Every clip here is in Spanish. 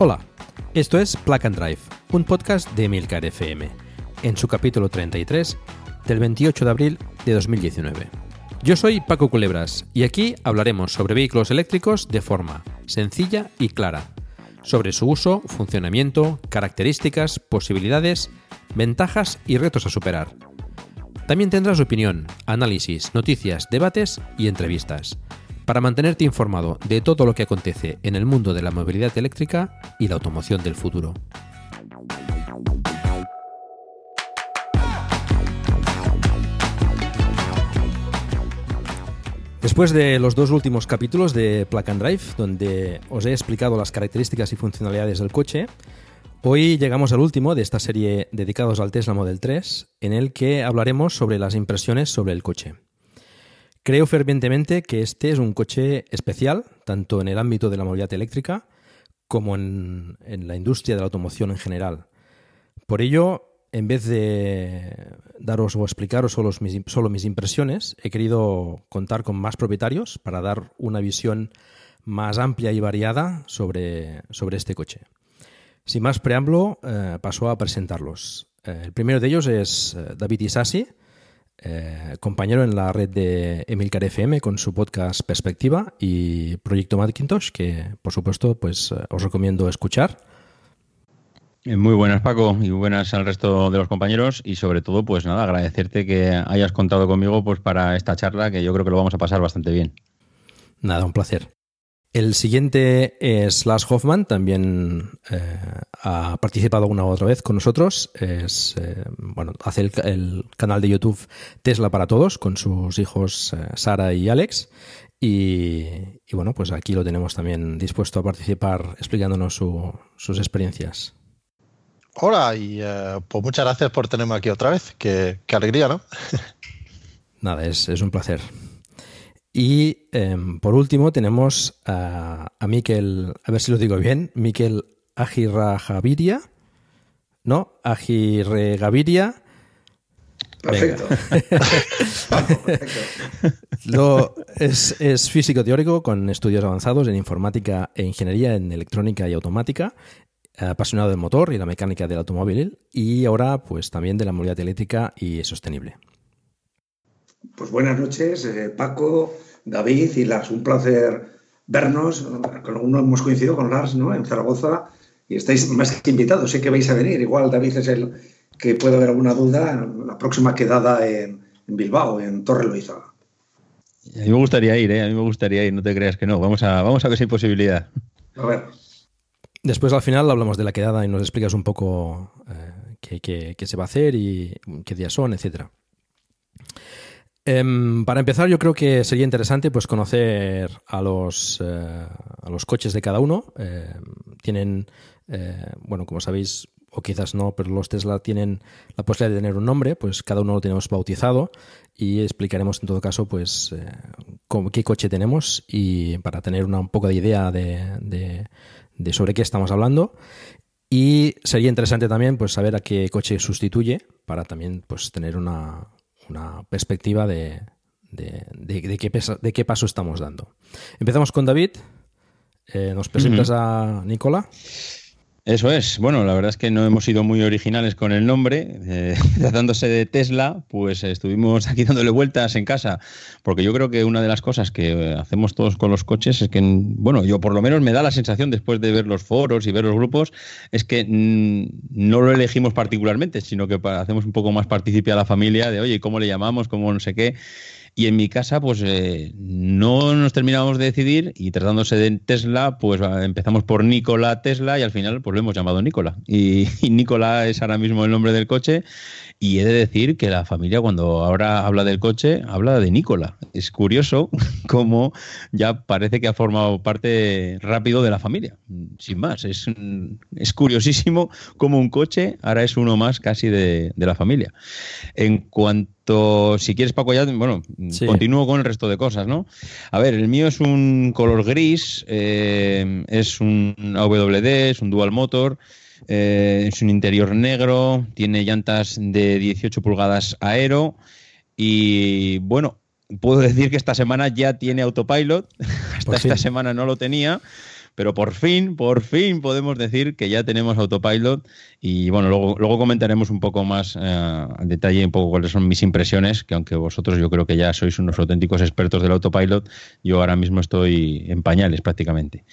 Hola, esto es Plug and Drive, un podcast de Milcar FM, en su capítulo 33 del 28 de abril de 2019. Yo soy Paco Culebras y aquí hablaremos sobre vehículos eléctricos de forma sencilla y clara, sobre su uso, funcionamiento, características, posibilidades, ventajas y retos a superar. También tendrás opinión, análisis, noticias, debates y entrevistas para mantenerte informado de todo lo que acontece en el mundo de la movilidad eléctrica y la automoción del futuro. Después de los dos últimos capítulos de Plug and Drive, donde os he explicado las características y funcionalidades del coche, hoy llegamos al último de esta serie dedicados al Tesla Model 3, en el que hablaremos sobre las impresiones sobre el coche. Creo fervientemente que este es un coche especial, tanto en el ámbito de la movilidad eléctrica como en, la industria de la automoción en general. Por ello, en vez de daros o explicaros solo mis, solo mis impresiones, he querido contar con más propietarios para dar una visión más amplia y variada sobre, sobre este coche. Sin más preámbulo, eh, paso a presentarlos. Eh, el primero de ellos es eh, David Isasi, eh, compañero en la red de Emilcar FM con su podcast Perspectiva y Proyecto Macintosh, que por supuesto pues eh, os recomiendo escuchar. Eh, muy buenas Paco y buenas al resto de los compañeros y sobre todo pues nada, agradecerte que hayas contado conmigo pues para esta charla que yo creo que lo vamos a pasar bastante bien. Nada, un placer. El siguiente es Lars Hoffman, también eh, ha participado una u otra vez con nosotros. Es, eh, bueno, hace el, canal de YouTube Tesla para Todos con sus hijos eh, Sara y Alex. Y, bueno, pues aquí lo tenemos también dispuesto a participar explicándonos sus experiencias. Hola y pues muchas gracias por tenerme aquí otra vez. Qué, qué alegría, ¿no? Nada, es, es un placer. Y em, por último tenemos a, a Miquel, a ver si lo digo bien, Miquel Agirrajaviria, ¿no? Agirregaviria. Perfecto. Lo, es, es, físico teórico con estudios avanzados en informática e ingeniería en electrónica y automática, apasionado del motor y la mecánica del automóvil y ahora pues también de la movilidad eléctrica y sostenible. Pues buenas noches, eh, Paco, David y Lars. Un placer vernos. Uno hemos coincidido con Lars ¿no? en Zaragoza y estáis más que invitados. Sé que vais a venir. Igual David es el que puede haber alguna duda en la próxima quedada en, Bilbao, en Torre Loiza. A mí me gustaría ir, ¿eh? a mí me gustaría ir, no te creas que no. Vamos a, vamos a ver si hay posibilidad. A ver. Después al final hablamos de la quedada y nos explicas un poco eh, qué, se va a hacer y qué días son, etcétera. Em, para empezar, yo creo que sería interesante pues, conocer a los, eh, a los coches de cada uno. Em, tienen, eh, bueno, como sabéis, o quizás no, pero los Tesla tienen la posibilidad de tener un nombre, pues cada uno lo tenemos bautizado y explicaremos en todo caso pues eh, qué coche tenemos y para tener una, un poco de idea de, de, sobre qué estamos hablando. Y sería interesante también pues saber a qué coche sustituye para también pues tener una, una perspectiva de, de, qué de, qué paso estamos dando. Empezamos con David. Eh, ¿Nos presentas a Nicola? Eso es. Bueno, la verdad es que no hemos sido muy originales con el nombre. Eh, tratándose de Tesla, pues estuvimos aquí dándole vueltas en casa, porque yo creo que una de las cosas que hacemos todos con los coches es que, bueno, yo por lo menos me da la sensación después de ver los foros y ver los grupos, es que no lo elegimos particularmente, sino que hacemos un poco más participia a la familia de, oye, ¿cómo le llamamos? ¿Cómo no sé qué? Y en mi casa, pues eh, no nos terminamos de decidir y tratándose de Tesla, pues empezamos por Nikola Tesla y al final pues lo hemos llamado Nikola. Y, y Nikola es ahora mismo el nombre del coche y he de decir que la familia cuando ahora habla del coche, habla de Nicola. Es curioso cómo ya parece que ha formado parte rápido de la familia. Sin más, es, es curiosísimo cómo un coche ahora es uno más casi de, la familia. En cuanto, si quieres Paco ya, bueno, continúo con el resto de cosas, ¿no? A ver, el mío es un color gris, eh, es un AWD, es un dual motor. Eh, es un interior negro, tiene llantas de 18 pulgadas aero y bueno, puedo decir que esta semana ya tiene autopilot, hasta esta semana no lo tenía. Pero por fin, por fin podemos decir que ya tenemos autopilot y bueno, luego, luego comentaremos un poco más eh, al detalle un poco cuáles son mis impresiones, que aunque vosotros yo creo que ya sois unos auténticos expertos del autopilot, yo ahora mismo estoy en pañales prácticamente.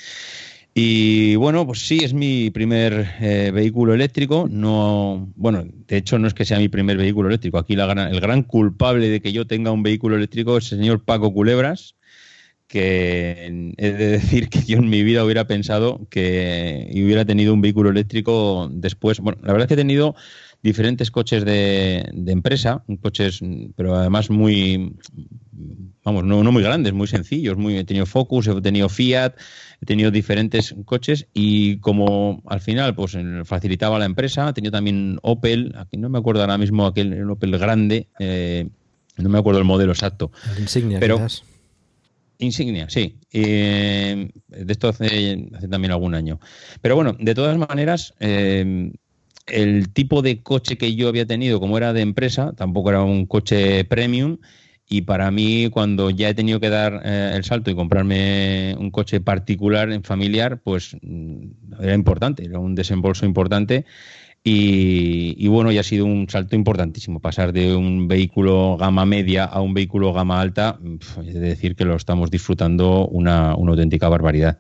Y bueno, pues sí, es mi primer eh, vehículo eléctrico. No, bueno, de hecho no es que sea mi primer vehículo eléctrico. Aquí la el gran culpable de que yo tenga un vehículo eléctrico es el señor Paco Culebras, que he de decir que yo en mi vida hubiera pensado que hubiera tenido un vehículo eléctrico después. Bueno, la verdad es que he tenido diferentes coches de, de empresa, coches, pero además muy, vamos, no, no muy grandes, muy sencillos. Muy, he tenido Focus, he tenido Fiat he tenido diferentes coches y como al final pues facilitaba la empresa, he tenido también Opel, aquí no me acuerdo ahora mismo aquel Opel grande, eh, no me acuerdo el modelo exacto. Insignia, pero Insignia, sí. Eh, de esto hace, hace, también algún año. Pero bueno, de todas maneras, eh, el tipo de coche que yo había tenido, como era de empresa, tampoco era un coche premium y para mí, cuando ya he tenido que dar eh, el salto y comprarme un coche particular, en familiar, pues mm, era importante, era un desembolso importante. Y, bueno, ya ha sido un salto importantísimo. Pasar de un vehículo gama media a un vehículo gama alta, es decir que lo estamos disfrutando una, una auténtica barbaridad.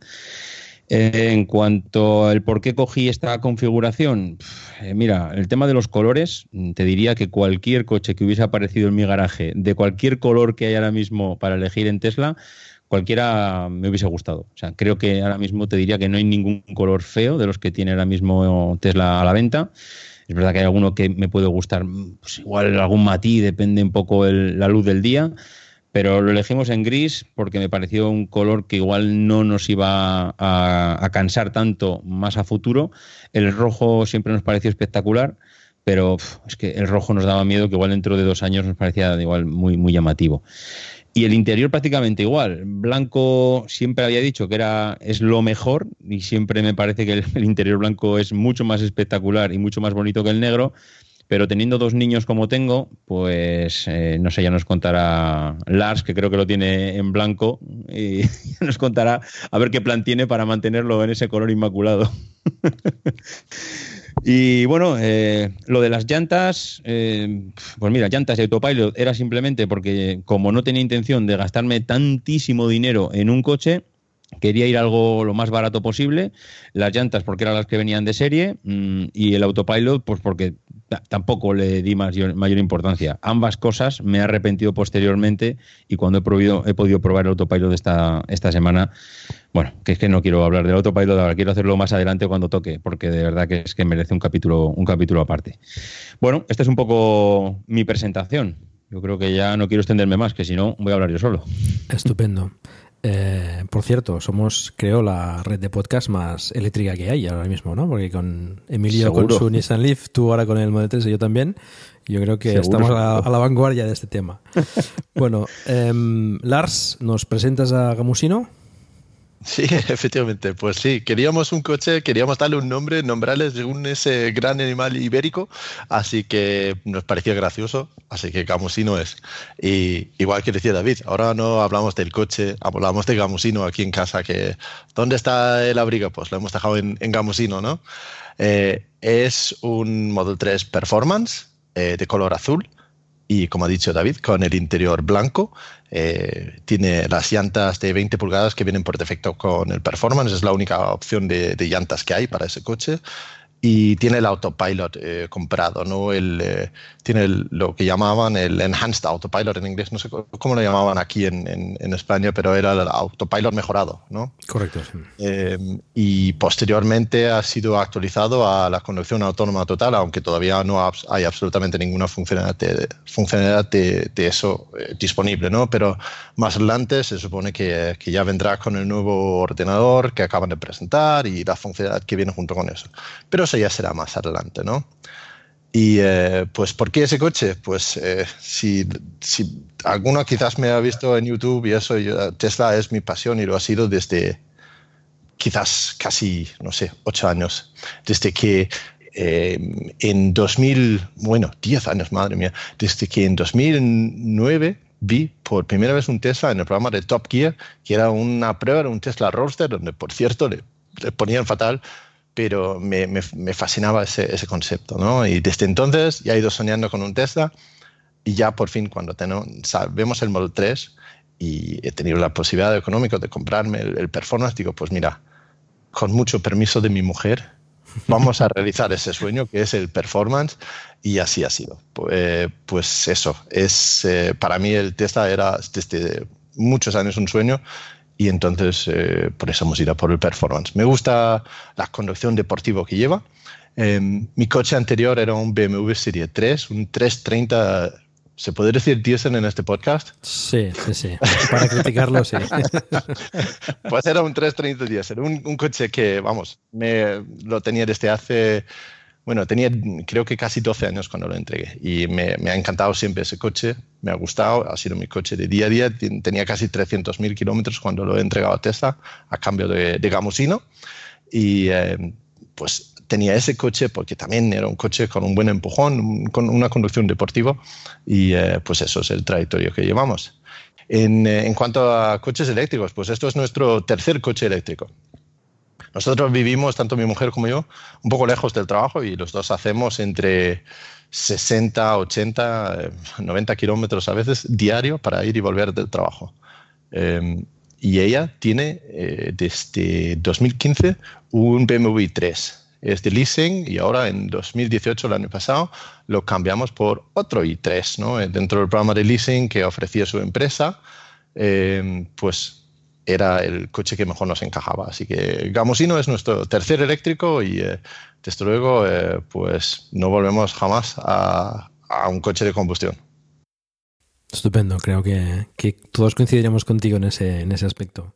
En cuanto al por qué cogí esta configuración, eh, mira, el tema de los colores, mm, te diría que cualquier coche que hubiese aparecido en mi garaje, de cualquier color que hay ahora mismo para elegir en Tesla, cualquiera me hubiese gustado. O sea, creo que ahora mismo te diría que no hay ningún color feo de los que tiene ahora mismo Tesla a la venta. Es verdad que hay alguno que me puede gustar, pues igual algún matiz, depende un poco la luz del día pero lo elegimos en gris porque me pareció un color que igual no nos iba a, cansar tanto más a futuro. El rojo siempre nos pareció espectacular, pero es que el rojo nos daba miedo que igual dentro de dos años nos parecía igual muy, muy llamativo. Y el interior prácticamente igual. Blanco siempre había dicho que era es lo mejor y siempre me parece que el interior blanco es mucho más espectacular y mucho más bonito que el negro. Pero teniendo dos niños como tengo, pues eh, no sé, ya nos contará Lars, que creo que lo tiene en blanco, y nos contará a ver qué plan tiene para mantenerlo en ese color inmaculado. y bueno, eh, lo de las llantas, eh, pues mira, llantas de autopilot era simplemente porque como no tenía intención de gastarme tantísimo dinero en un coche, quería ir algo lo más barato posible, las llantas porque eran las que venían de serie mm, y el autopilot pues porque tampoco le di mayor, mayor, importancia. Ambas cosas me he arrepentido posteriormente y cuando he, probido, he podido probar el autopilot esta, esta semana, bueno, que es que no quiero hablar del autopilot ahora, quiero hacerlo más adelante cuando toque, porque de verdad que es que merece un capítulo, un capítulo aparte. Bueno, esta es un poco mi presentación. Yo creo que ya no quiero extenderme más, que si no voy a hablar yo solo. Estupendo. Eh, por cierto, somos, creo, la red de podcast más eléctrica que hay ahora mismo, ¿no? Porque con Emilio con su Nissan Leaf, tú ahora con el Model 3 y yo también, yo creo que estamos a, la vanguardia de este tema. bueno, em, Lars, ¿nos presentas a Gamusino? Sí, efectivamente, pues sí, queríamos un coche, queríamos darle un nombre, nombrarle según ese gran animal ibérico, así que nos parecía gracioso, así que Gamusino es. Y igual que decía David, ahora no hablamos del coche, hablamos de Gamusino aquí en casa, que ¿dónde está el abrigo? Pues lo hemos dejado en, Gamusino, ¿no? Eh, es un Model 3 Performance eh, de color azul y como ha dicho David, con el interior blanco. Eh, tiene las llantas de 20 pulgadas que vienen por defecto con el Performance, es la única opción de, llantas que hay para ese coche. Y tiene el autopilot eh, comprado, ¿no? El, eh, tiene lo que llamaban el enhanced autopilot en inglés, no sé cómo lo llamaban aquí en, en, España, pero era el autopilot mejorado, ¿no? Correcto. Eh, y posteriormente ha sido actualizado a la conducción autónoma total, aunque todavía no hay absolutamente ninguna funcionalidad de, funcionalidad de, eso disponible, ¿no? Pero más adelante se supone que, que ya vendrá con el nuevo ordenador que acaban de presentar y la funcionalidad que viene junto con eso. Pero ya será más adelante, ¿no? Y eh, pues, ¿por qué ese coche? Pues eh, si, si, alguno quizás me ha visto en YouTube y eso, Tesla es mi pasión y lo ha sido desde quizás casi, no sé, ocho años. Desde que eh, en 2000, bueno, 10 años, madre mía, desde que en 2009 vi por primera vez un Tesla en el programa de Top Gear, que era una prueba de un Tesla Roadster, donde por cierto le, le ponían fatal pero me, me, fascinaba ese, ese, concepto, ¿no? Y desde entonces ya he ido soñando con un Tesla y ya por fin cuando tenemos, vemos el Model 3 y he tenido la posibilidad económica de comprarme el, Performance, digo, pues mira, con mucho permiso de mi mujer, vamos a realizar ese sueño que es el Performance y así ha sido. Pues, pues eso, es, eh, para mí el Tesla era desde muchos años un sueño y entonces eh, por eso hemos ido por el performance. Me gusta la conducción deportiva que lleva. Em, mi coche anterior era un BMW Serie 3, un 330. ¿Se puede decir diésel en este podcast? Sí, sí, sí. Para criticarlo, sí. pues era un 330 diésel, un, un coche que, vamos, me lo tenía desde hace bueno, tenía creo que casi 12 años cuando lo entregué y me, ha encantado siempre ese coche, me ha gustado, ha sido mi coche de día a día, tenía casi 300.000 kilómetros cuando lo he entregado a Tesla a cambio de, de gamosino y eh, pues tenía ese coche porque también era un coche con un buen empujón, con una conducción deportiva y eh, pues eso es el trayectorio que llevamos. Eh, en cuanto a coches eléctricos, pues esto es nuestro tercer coche eléctrico. Nosotros vivimos, tanto mi mujer como yo, un poco lejos del trabajo y los dos hacemos entre 60, 80, 90 kilómetros a veces diario para ir y volver del trabajo. Em, y ella tiene eh, desde 2015 un BMW 3. Es de leasing y ahora en 2018, el año pasado, lo cambiamos por otro i3, ¿no? Dentro del programa de leasing que ofrecía su empresa, em, pues era el coche que mejor nos encajaba. Así que Gamosino es nuestro tercer eléctrico y eh, desde luego eh, pues no volvemos jamás a, un coche de combustión. Estupendo, creo que, todos coincidiremos contigo en ese, en ese aspecto.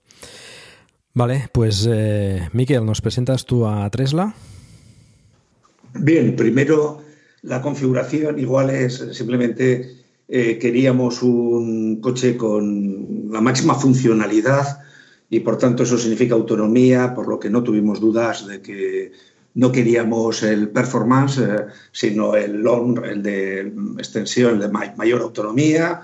Vale, pues eh, Miquel, ¿nos presentas tú a Tesla? Bien, primero la configuración igual es simplemente eh, queríamos un coche con la máxima funcionalidad y por tanto eso significa autonomía, por lo que no tuvimos dudas de que no queríamos el performance, eh, sino el long, el de extensión, el de mayor autonomía.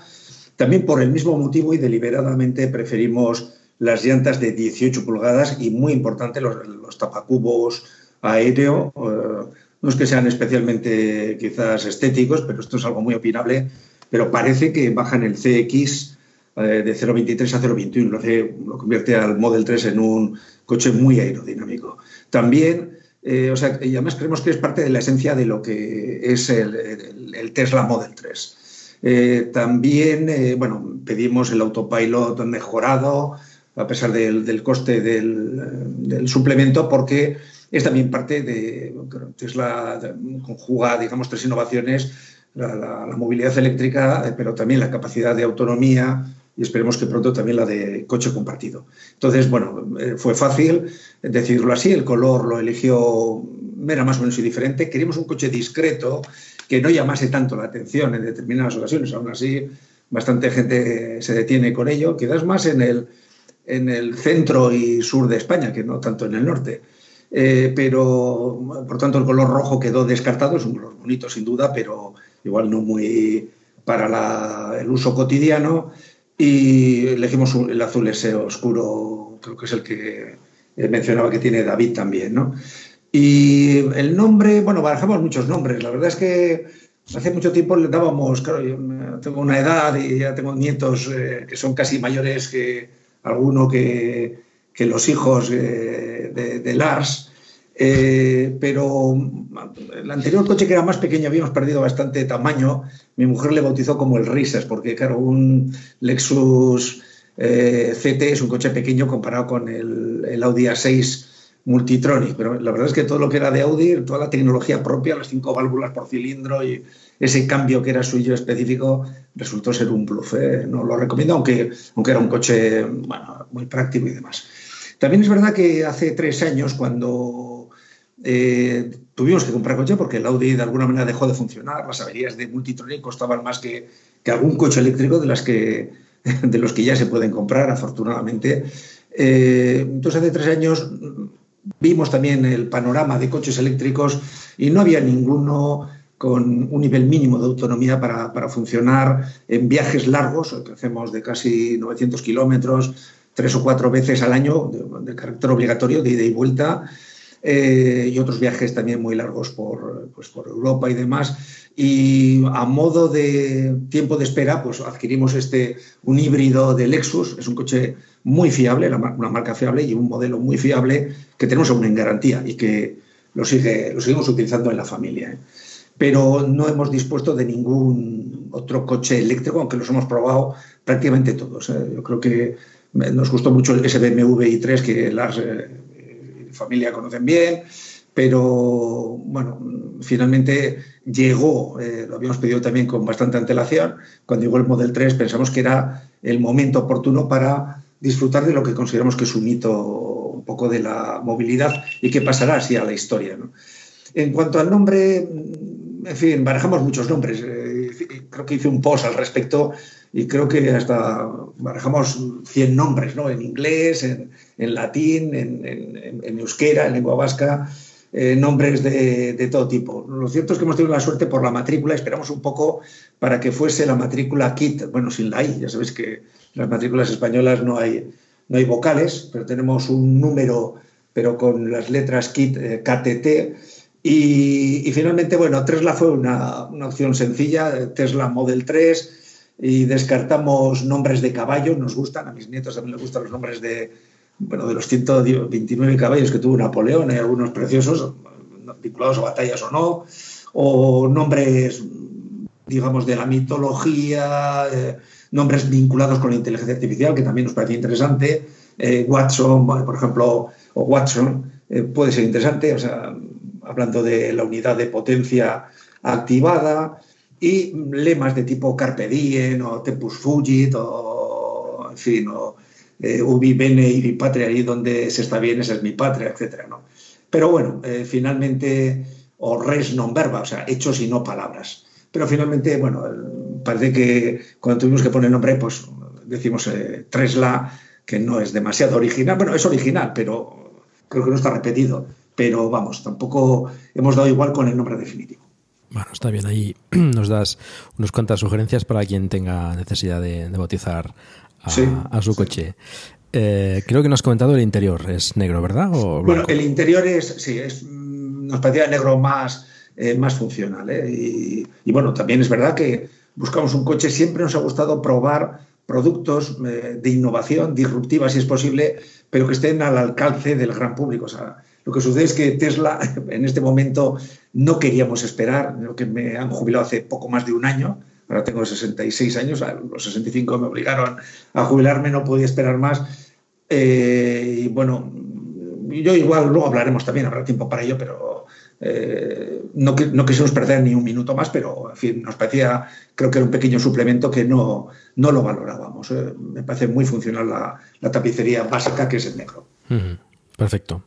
También por el mismo motivo y deliberadamente preferimos las llantas de 18 pulgadas y muy importante los, tapacubos aéreo. Eh, no es que sean especialmente quizás estéticos, pero esto es algo muy opinable pero parece que bajan el CX eh, de 0,23 a 0,21, lo, lo convierte al Model 3 en un coche muy aerodinámico. También, eh, o sea, y además creemos que es parte de la esencia de lo que es el, Tesla Model 3. Eh, también, bueno, pedimos el autopilot mejorado, a pesar del, coste del, del, suplemento, porque es también parte de Tesla conjuga, digamos, tres innovaciones la, movilidad eléctrica, eh, pero también la capacidad de autonomía y esperemos que pronto también la de coche compartido. Entonces, bueno, eh, fue fácil decidirlo así, el color lo eligió, era más o menos indiferente. Queríamos un coche discreto que no llamase tanto la atención en determinadas ocasiones, aún así bastante gente se detiene con ello, quizás más en el, en el centro y sur de España, que no tanto en el norte. Eh, pero, por tanto, el color rojo quedó descartado, es un color bonito sin duda, pero igual no muy para el uso cotidiano. Y elegimos el azul ese oscuro, creo que es el que mencionaba que tiene David también, ¿no? Y el nombre, bueno, barajamos muchos nombres. La verdad es que hace mucho tiempo le dábamos, claro, tengo una edad y ya tengo nietos eh, que son casi mayores que alguno que, que los hijos eh, de, Lars. Eh, pero el anterior coche que era más pequeño habíamos perdido bastante tamaño. Mi mujer le bautizó como el Risas, porque claro, un Lexus eh, CT es un coche pequeño comparado con el, Audi A6 Multitronic, pero la verdad es que todo lo que era de Audi, toda la tecnología propia, las cinco válvulas por cilindro y ese cambio que era suyo específico, resultó ser un bluff. ¿eh? No lo recomiendo, aunque, aunque era un coche bueno, muy práctico y demás. También es verdad que hace tres años, cuando eh, tuvimos que comprar coche, porque el Audi de alguna manera dejó de funcionar, las averías de Multitronic costaban más que, que algún coche eléctrico de, las que, de los que ya se pueden comprar, afortunadamente. Eh, entonces, hace tres años vimos también el panorama de coches eléctricos y no había ninguno con un nivel mínimo de autonomía para, funcionar en viajes largos, que hacemos de casi 900 kilómetros, tres o cuatro veces al año, de, carácter obligatorio, de ida y vuelta, eh, y otros viajes también muy largos por, pues, por Europa y demás. Y a modo de tiempo de espera, pues adquirimos este, un híbrido de Lexus, es un coche muy fiable, una marca fiable y un modelo muy fiable que tenemos aún en garantía y que lo, sigue, lo seguimos utilizando en la familia. ¿eh? Pero no hemos dispuesto de ningún otro coche eléctrico, aunque los hemos probado prácticamente todos. ¿eh? Yo creo que nos gustó mucho el BMW i3, que eh, familia conocen bien, pero bueno, finalmente llegó, eh, lo habíamos pedido también con bastante antelación, cuando llegó el Model 3 pensamos que era el momento oportuno para disfrutar de lo que consideramos que es un hito un poco de la movilidad y que pasará así a la historia. En cuanto al nombre, en fin, barajamos muchos nombres. Eh, creo que hice un post al respecto y creo que hasta barajamos 100 nombres, ¿no? En inglés, en, latín, en, euskera, en lengua vasca. Eh, nombres de, todo tipo. Lo cierto es que hemos tenido la suerte por la matrícula, esperamos un poco para que fuese la matrícula KIT, bueno, sin la I, ya sabéis que en las matrículas españolas no hay, no hay vocales, pero tenemos un número, pero con las letras KIT, eh, KTT, y, finalmente, bueno, Tesla fue una, una, opción sencilla, Tesla Model 3, y descartamos nombres de caballo, nos gustan, a mis nietos también les gustan los nombres de, bueno, de los 129 caballos que tuvo Napoleón, hay algunos preciosos, vinculados a batallas o no, o nombres, digamos, de la mitología, eh, nombres vinculados con la inteligencia artificial, que también nos parece interesante. Eh, Watson, por ejemplo, o Watson, eh, puede ser interesante, o sea, hablando de la unidad de potencia activada, y lemas de tipo Carpe Diem o Tempus Fugit, o, en fin, o eh, ubi bene y patria, ahí donde se está bien, esa es mi patria, etcétera, ¿no? Pero bueno, eh, finalmente, o res non verba, o sea, hechos y no palabras. Pero finalmente, bueno, parece que cuando tuvimos que poner nombre, pues decimos eh, Tresla, que no es demasiado original. Bueno, es original, pero creo que no está repetido. Pero vamos, tampoco hemos dado igual con el nombre definitivo. Bueno, está bien. Ahí nos das unas cuantas sugerencias para quien tenga necesidad de, de bautizar a, su coche. Eh, creo que nos has comentado el interior, es negro, ¿verdad? bueno, el interior es, sí, es, mm, nos parecía negro más, eh, más funcional. ¿eh? Y, bueno, también es verdad que buscamos un coche, siempre nos ha gustado probar productos de innovación, disruptiva si es posible, pero que estén al alcance del gran público. O sea, lo que sucede es que Tesla en este momento no queríamos esperar, lo que me han jubilado hace poco más de un año, ahora tengo 66 años, a los 65 me obligaron a jubilarme, no podía esperar más. Eh, y bueno, yo igual luego hablaremos también, habrá tiempo para ello, pero eh, no, no quisimos perder ni un minuto más, pero en fin, nos parecía, creo que era un pequeño suplemento que no, no lo valorábamos. Eh. me parece muy funcional la, tapicería básica que es el negro. Perfecto.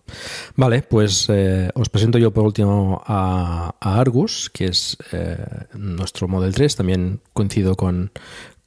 Vale, pues eh, os presento yo por último a, Argus, que es eh, nuestro Model 3. También coincido con,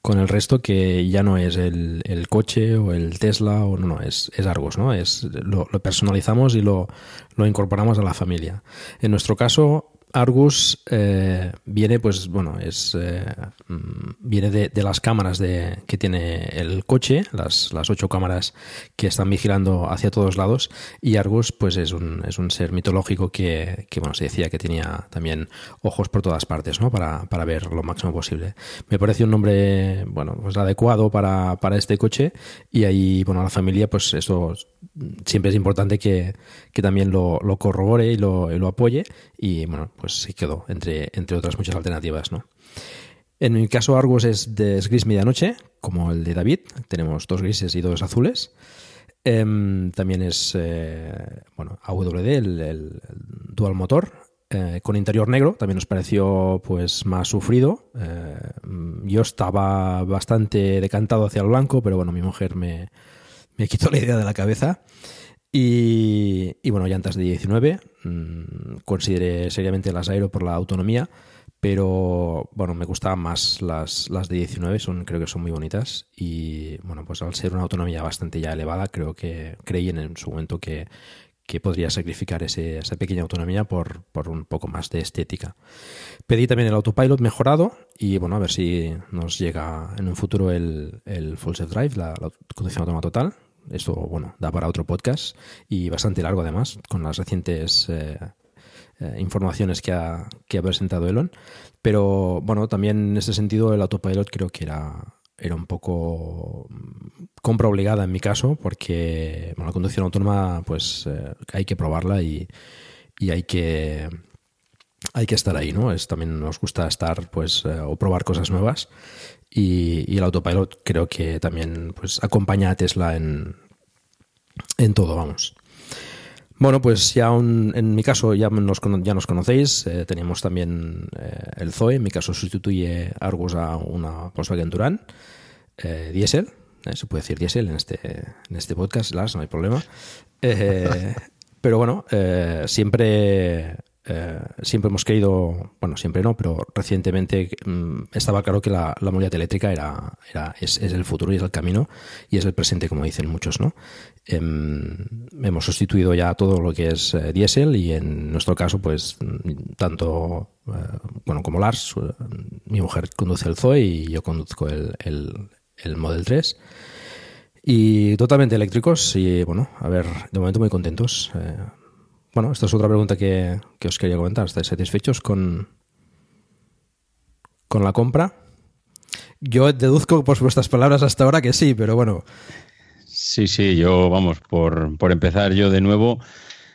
el resto que ya no es el, coche o el Tesla, o no, no, es, es Argus, ¿no? Es, lo, personalizamos y lo, lo, incorporamos a la familia. En nuestro caso, Argus eh, viene, pues bueno, es eh, mm, viene de, las cámaras de, que tiene el coche, las, las, ocho cámaras que están vigilando hacia todos lados. Y Argus, pues es un, es un ser mitológico que, que, bueno, se decía que tenía también ojos por todas partes, ¿no? Para, para ver lo máximo posible. Me parece un nombre, bueno, pues adecuado para, para este coche. Y ahí, bueno, la familia, pues eso siempre es importante que, que también lo, lo corrobore y lo, y lo apoye. Y bueno, pues sí quedó, entre, entre otras muchas alternativas, ¿no? En mi caso, Argus es de gris medianoche, como el de David. Tenemos dos grises y dos azules. Em, también es, eh, bueno, AWD, el, dual motor, eh, con interior negro. También nos pareció, pues, más sufrido. Eh, yo estaba bastante decantado hacia el blanco, pero bueno, mi mujer me, me quitó la idea de la cabeza. Y, y bueno, llantas de 19. Mm, consideré seriamente las Aero por la autonomía, pero bueno, me gustaban más las, las de 19, son, creo que son muy bonitas. Y bueno, pues al ser una autonomía bastante ya elevada, creo que creí en, su momento que, que podría sacrificar ese, esa pequeña autonomía por, por, un poco más de estética. Pedí también el autopilot mejorado y bueno, a ver si nos llega en un futuro el, el Full Self Drive, la, la conducción autónoma total, esto, bueno, da para otro podcast y bastante largo además, con las recientes eh, eh, informaciones que ha, que ha presentado Elon. Pero bueno, también en ese sentido el autopilot creo que era, era un poco mm, compra obligada en mi caso, porque la conducción autónoma pues eh, hay que probarla y, y, hay que hay que estar ahí, ¿no? Es, también nos gusta estar pues o probar cosas nuevas y, el autopilot creo que también pues, acompaña a Tesla en, en todo, vamos. Bueno, pues ya en mi caso ya nos, ya nos conocéis, eh, teníamos también eh, el Zoe, en mi caso sustituye Argus a una Volkswagen Touran, eh, diésel, se puede decir diésel en este, en este podcast, Lars, no hay problema. pero bueno, siempre eh, siempre hemos creído, bueno, siempre no, pero recientemente mm, estaba claro que la, la movilidad eléctrica era, es, el futuro y es el camino y es el presente, como dicen muchos, ¿no? Em, hemos sustituido ya todo lo que es eh, diésel y en nuestro caso, pues, mm, tanto, eh, bueno, como Lars, mi mujer conduce el Zoe y yo conduzco el, el, el Model 3. Y totalmente eléctricos y bueno, a ver, de momento muy contentos. Bueno, esta es otra pregunta que, os quería comentar. ¿Estáis satisfechos con, con la compra? Yo deduzco por vuestras palabras hasta ahora que sí, pero bueno. Sí, sí, yo, vamos, por, por empezar yo de nuevo,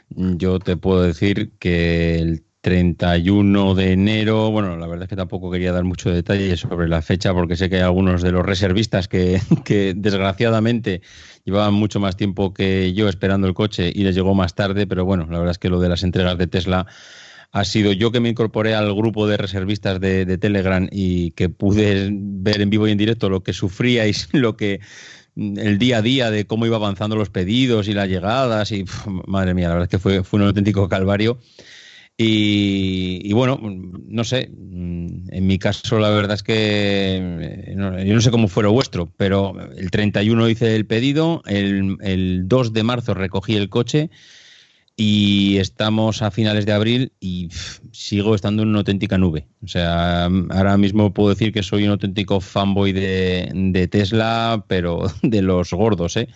yo te puedo decir que el 31 de enero, bueno, la verdad es que tampoco quería dar mucho detalle sobre la fecha porque sé que hay algunos de los reservistas que, que desgraciadamente llevaban mucho más tiempo que yo esperando el coche y les llegó más tarde, pero bueno, la verdad es que lo de las entregas de Tesla ha sido yo que me incorporé al grupo de reservistas de, Telegram y que pude ver en vivo y en directo lo que sufríais, lo que el día a día de cómo iba avanzando los pedidos y las llegadas y madre mía, la verdad es que fue, fue un auténtico calvario. Y, bueno, no sé, en mi caso la verdad es que eh, yo no sé cómo fue vuestro, pero el 31 hice el pedido, el, el 2 de marzo recogí el coche y estamos a finales de abril y sigo estando en una auténtica nube. O sea, ahora mismo puedo decir que soy un auténtico fanboy de, de Tesla, pero de los gordos, ¿eh?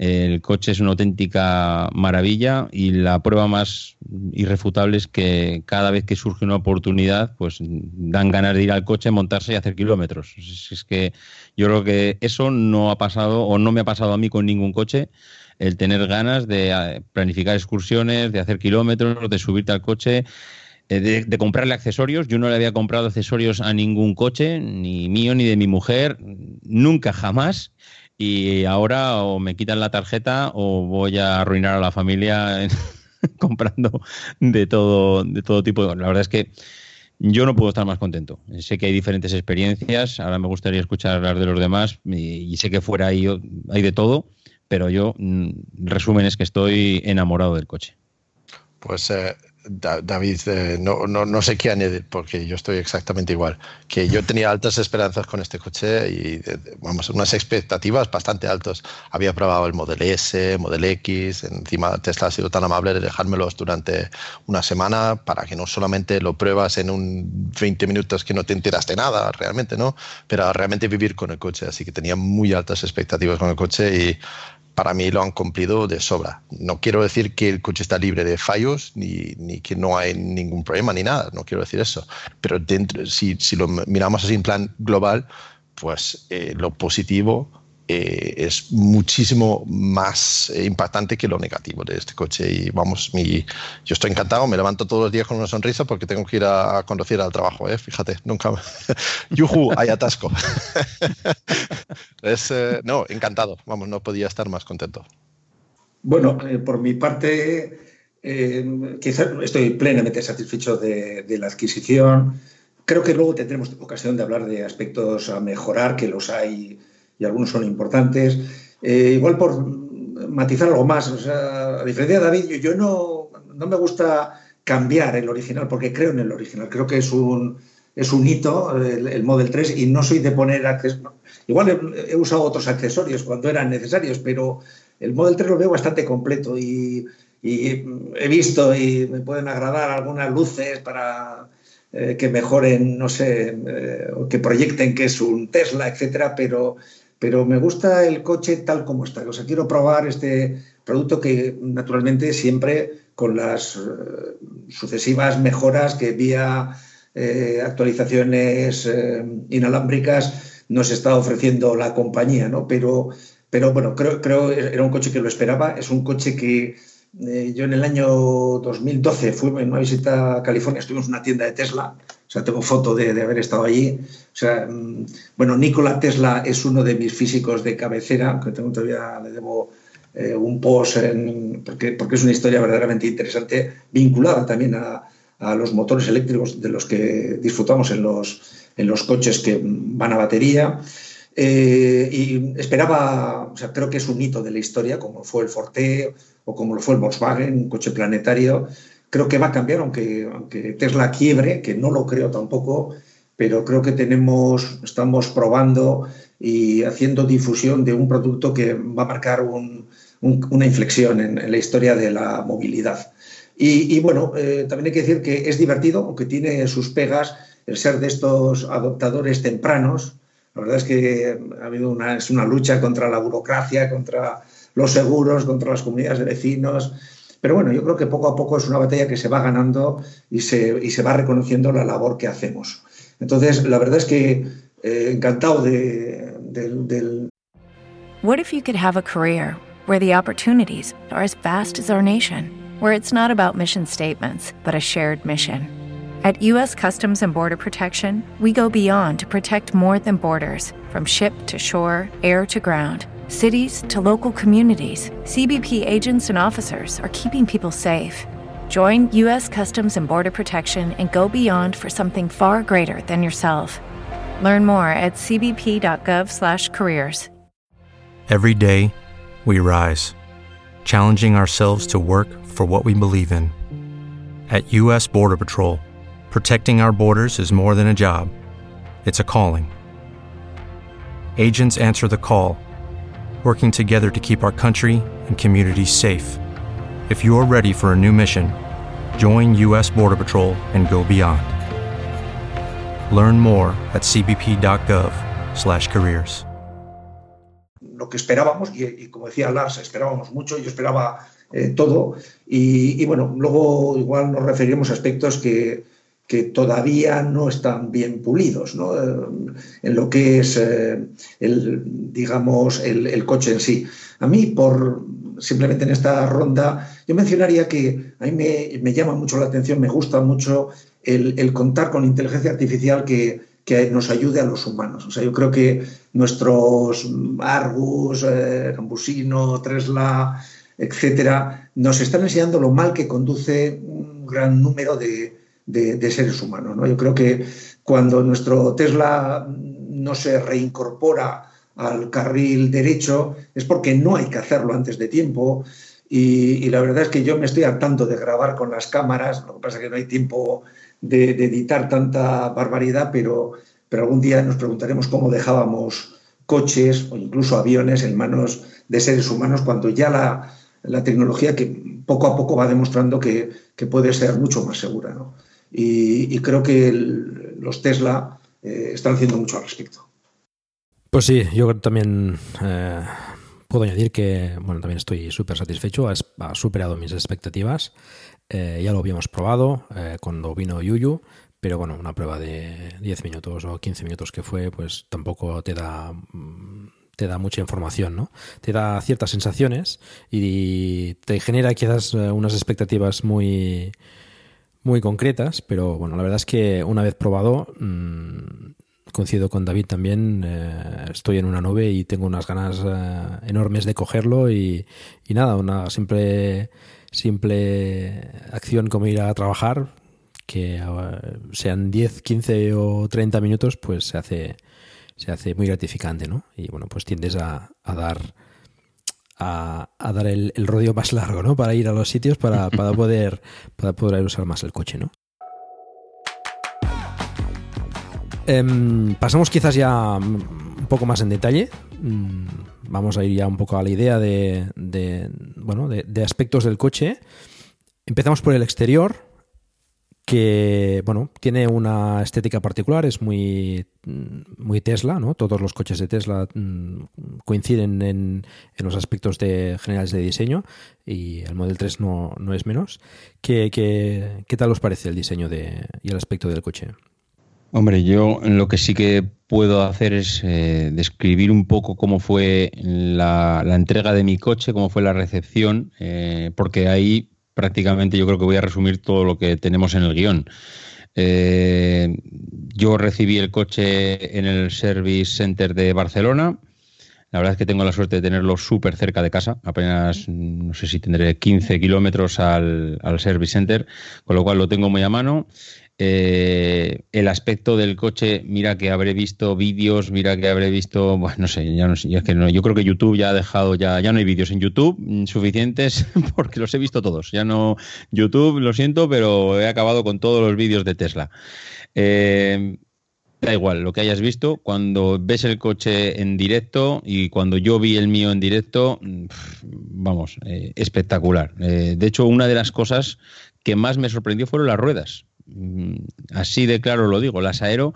El coche es una auténtica maravilla y la prueba más irrefutable es que cada vez que surge una oportunidad, pues dan ganas de ir al coche, montarse y hacer kilómetros. Es que yo creo que eso no ha pasado o no me ha pasado a mí con ningún coche el tener ganas de eh, planificar excursiones, de hacer kilómetros, de subirte al coche, eh, de, de, comprarle accesorios. Yo no le había comprado accesorios a ningún coche, ni mío ni de mi mujer, nunca jamás y ahora o me quitan la tarjeta o voy a arruinar a la familia comprando de todo, de todo tipo. La verdad es que yo no puedo estar más contento. Sé que hay diferentes experiencias, ahora me gustaría escuchar las de los demás y, sé que fuera ahí hay de todo, pero yo, mm, resumen, es que estoy enamorado del coche. Pues eh, David, eh, no, no, no, sé qué añadir porque yo estoy exactamente igual. Que yo tenía altas esperanzas con este coche y, vamos, unas expectativas bastante altas. Había probado el Model S, Model X, encima Tesla ha sido tan amable de dejármelos durante una semana para que no solamente lo pruebas en un 20 minutos que no te enteras de nada realmente, ¿no? Pero realmente vivir con el coche. Así que tenía muy altas expectativas con el coche y para mí lo han cumplido de sobra. No quiero decir que el coche está libre de fallos ni, ni que no hay ningún problema ni nada, no quiero decir eso. Pero dentro, si, si lo miramos así en plan global, pues eh, lo positivo eh, es muchísimo más eh, impactante que lo negativo de este coche. Y vamos, yo estoy encantado, me levanto todos los días con una sonrisa porque tengo que ir a, conducir al trabajo, ¿eh? fíjate, nunca. ¡Yuju! Hay atasco. es, no, encantado, vamos, no podía estar más contento. Bueno, por mi parte, quizás estoy plenamente satisfecho de la adquisición. Creo que luego tendremos ocasión de hablar de aspectos a mejorar, que los hay y algunos son importantes. Eh, igual por matizar algo más, a diferencia de David, yo, no, no, me gusta cambiar el original porque creo en el original, creo que es un, es un hito el, Model 3 y no soy de poner accesorios. Igual he, usado otros accesorios cuando eran necesarios, pero el Model 3 lo veo bastante completo y, he visto y me pueden agradar algunas luces para eh, que mejoren, no sé, eh, que proyecten que es un Tesla, etcétera, pero pero me gusta el coche tal como está. O sea, quiero probar este producto que naturalmente siempre con las eh, sucesivas mejoras que vía eh, actualizaciones eh, inalámbricas nos está ofreciendo la compañía, ¿no? Pero, pero bueno, creo, creo era un coche que lo esperaba. Es un coche que yo en el año 2012 fui en una visita a California, estuvimos en una tienda de Tesla o sea, tengo foto de, haber estado allí. O sea, mm, bueno, Nikola Tesla es uno de mis físicos de cabecera, que tengo todavía, le debo eh, un post, porque, porque es una historia verdaderamente interesante, vinculada también a, los motores eléctricos de los que disfrutamos en los, en los coches que van a batería. Eh, y esperaba, o sea, creo que es un hito de la historia, como fue el Forte o como lo fue el Volkswagen, un coche planetario, creo que va a cambiar, aunque, aunque Tesla quiebre, que no lo creo tampoco, pero creo que tenemos, estamos probando y haciendo difusión de un producto que va a marcar una inflexión en, la historia de la movilidad. Y, bueno, eh, también hay que decir que es divertido, aunque tiene sus pegas, el ser de estos adoptadores tempranos. La verdad es que ha habido una, es una lucha contra la burocracia, contra los seguros, contra las comunidades de vecinos. Pero bueno, yo creo que poco a poco es una batalla que se va ganando y se, y se va reconociendo la labor que hacemos. Entonces, la verdad es que eh, encantado de, del, del... What if you could have a career where the opportunities are as vast as our nation, where it's not about mission statements, but a shared mission? At U.S. Customs and Border Protection, we go beyond to protect more than borders, from ship to shore, air to ground cities to local communities, CBP agents and officers are keeping people safe. Join U.S. Customs and Border Protection and go beyond for something far greater than yourself. Learn more at cbp.gov/careers. Every day, we rise, challenging ourselves to work for what we believe in. At U.S. Border Patrol, protecting our borders is more than a job; it's a calling. Agents answer the call working together to keep our country and communities safe. If you're ready for a new mission, join U.S. Border Patrol and go beyond. Learn more at cbp.gov/careers. Lo que esperábamos, y, y, como decía Lars, esperábamos mucho, yo esperaba eh, todo, y, y, bueno, luego igual nos referiremos a aspectos que, que todavía no están bien pulidos ¿no? Eh, en lo que es eh, el, digamos, el, coche en sí. A mí, por simplemente en esta ronda, yo mencionaría que a mí me, llama mucho la atención, me gusta mucho el, contar con inteligencia artificial que, nos ayude a los humanos. O sea, yo creo que nuestros Argus, eh, Gambusino, Tesla, etcétera, nos están enseñando lo mal que conduce un gran número de, de, seres humanos. ¿no? Yo creo que cuando nuestro Tesla no se reincorpora al carril derecho es porque no hay que hacerlo antes de tiempo Y, la verdad es que yo me estoy hartando de grabar con las cámaras, lo que pasa es que no hay tiempo de, editar tanta barbaridad, pero, pero algún día nos preguntaremos cómo dejábamos coches o incluso aviones en manos de seres humanos cuando ya la, la tecnología que poco a poco va demostrando que, que puede ser mucho más segura. ¿no? Y, creo que los Tesla eh, están haciendo mucho al respecto. Pues sí, yo también eh, puedo añadir que bueno, también estoy súper satisfecho, ha, superado mis expectativas. Eh, ya lo habíamos probado cuando vino Yuyu, pero bueno, una prueba de 10 minutos o 15 minutos que fue, pues tampoco te da mm, te da mucha información, ¿no? Te da ciertas sensaciones y te genera quizás unas expectativas muy muy concretas, pero bueno, la verdad es que una vez probado, mm, coincido con David también, eh, estoy en una nube y tengo unas ganas eh, enormes de cogerlo y, nada, una simple, simple acción como ir a trabajar, que eh, sean 10, 15 o 30 minutos, pues se hace, se hace muy gratificante, ¿no? Y bueno, pues tiendes a, a dar a, dar el, el, rodeo más largo, ¿no? Para ir a los sitios para, poder, para poder usar más el coche, ¿no? Em, pasamos quizás ya un poco más en detalle. Mm, vamos a ir ya un poco a la idea de, bueno, de aspectos del coche. Empezamos por el exterior que bueno, tiene una estética particular, es muy, muy Tesla, ¿no? Todos los coches de Tesla mm, coinciden en, los aspectos generales de diseño y el Model 3 no, es menos. ¿Qué, qué, tal os parece el diseño de, y el aspecto del coche? Hombre, yo lo que sí que puedo hacer es eh, describir un poco cómo fue la, entrega de mi coche, cómo fue la recepción, eh, porque ahí prácticamente yo creo que voy a resumir todo lo que tenemos en el guion. Eh, yo recibí el coche en el Service Center de Barcelona. La verdad es que tengo la suerte de tenerlo súper cerca de casa, apenas, no sé si tendré 15 kilómetros al, al, Service Center, con lo cual lo tengo muy a mano. Eh, el aspecto del coche, mira que habré visto vídeos, mira que habré visto, bueno, no sé, ya no sé, es que no, yo creo que YouTube ya ha dejado, ya, ya no hay vídeos en YouTube suficientes porque los he visto todos. Ya no, YouTube, lo siento, pero he acabado con todos los vídeos de Tesla. Eh, da igual lo que hayas visto, cuando ves el coche en directo y cuando yo vi el mío en directo, vamos, eh, espectacular. de hecho, una de las cosas que más me sorprendió fueron las ruedas Mm, así de claro lo digo, las aero.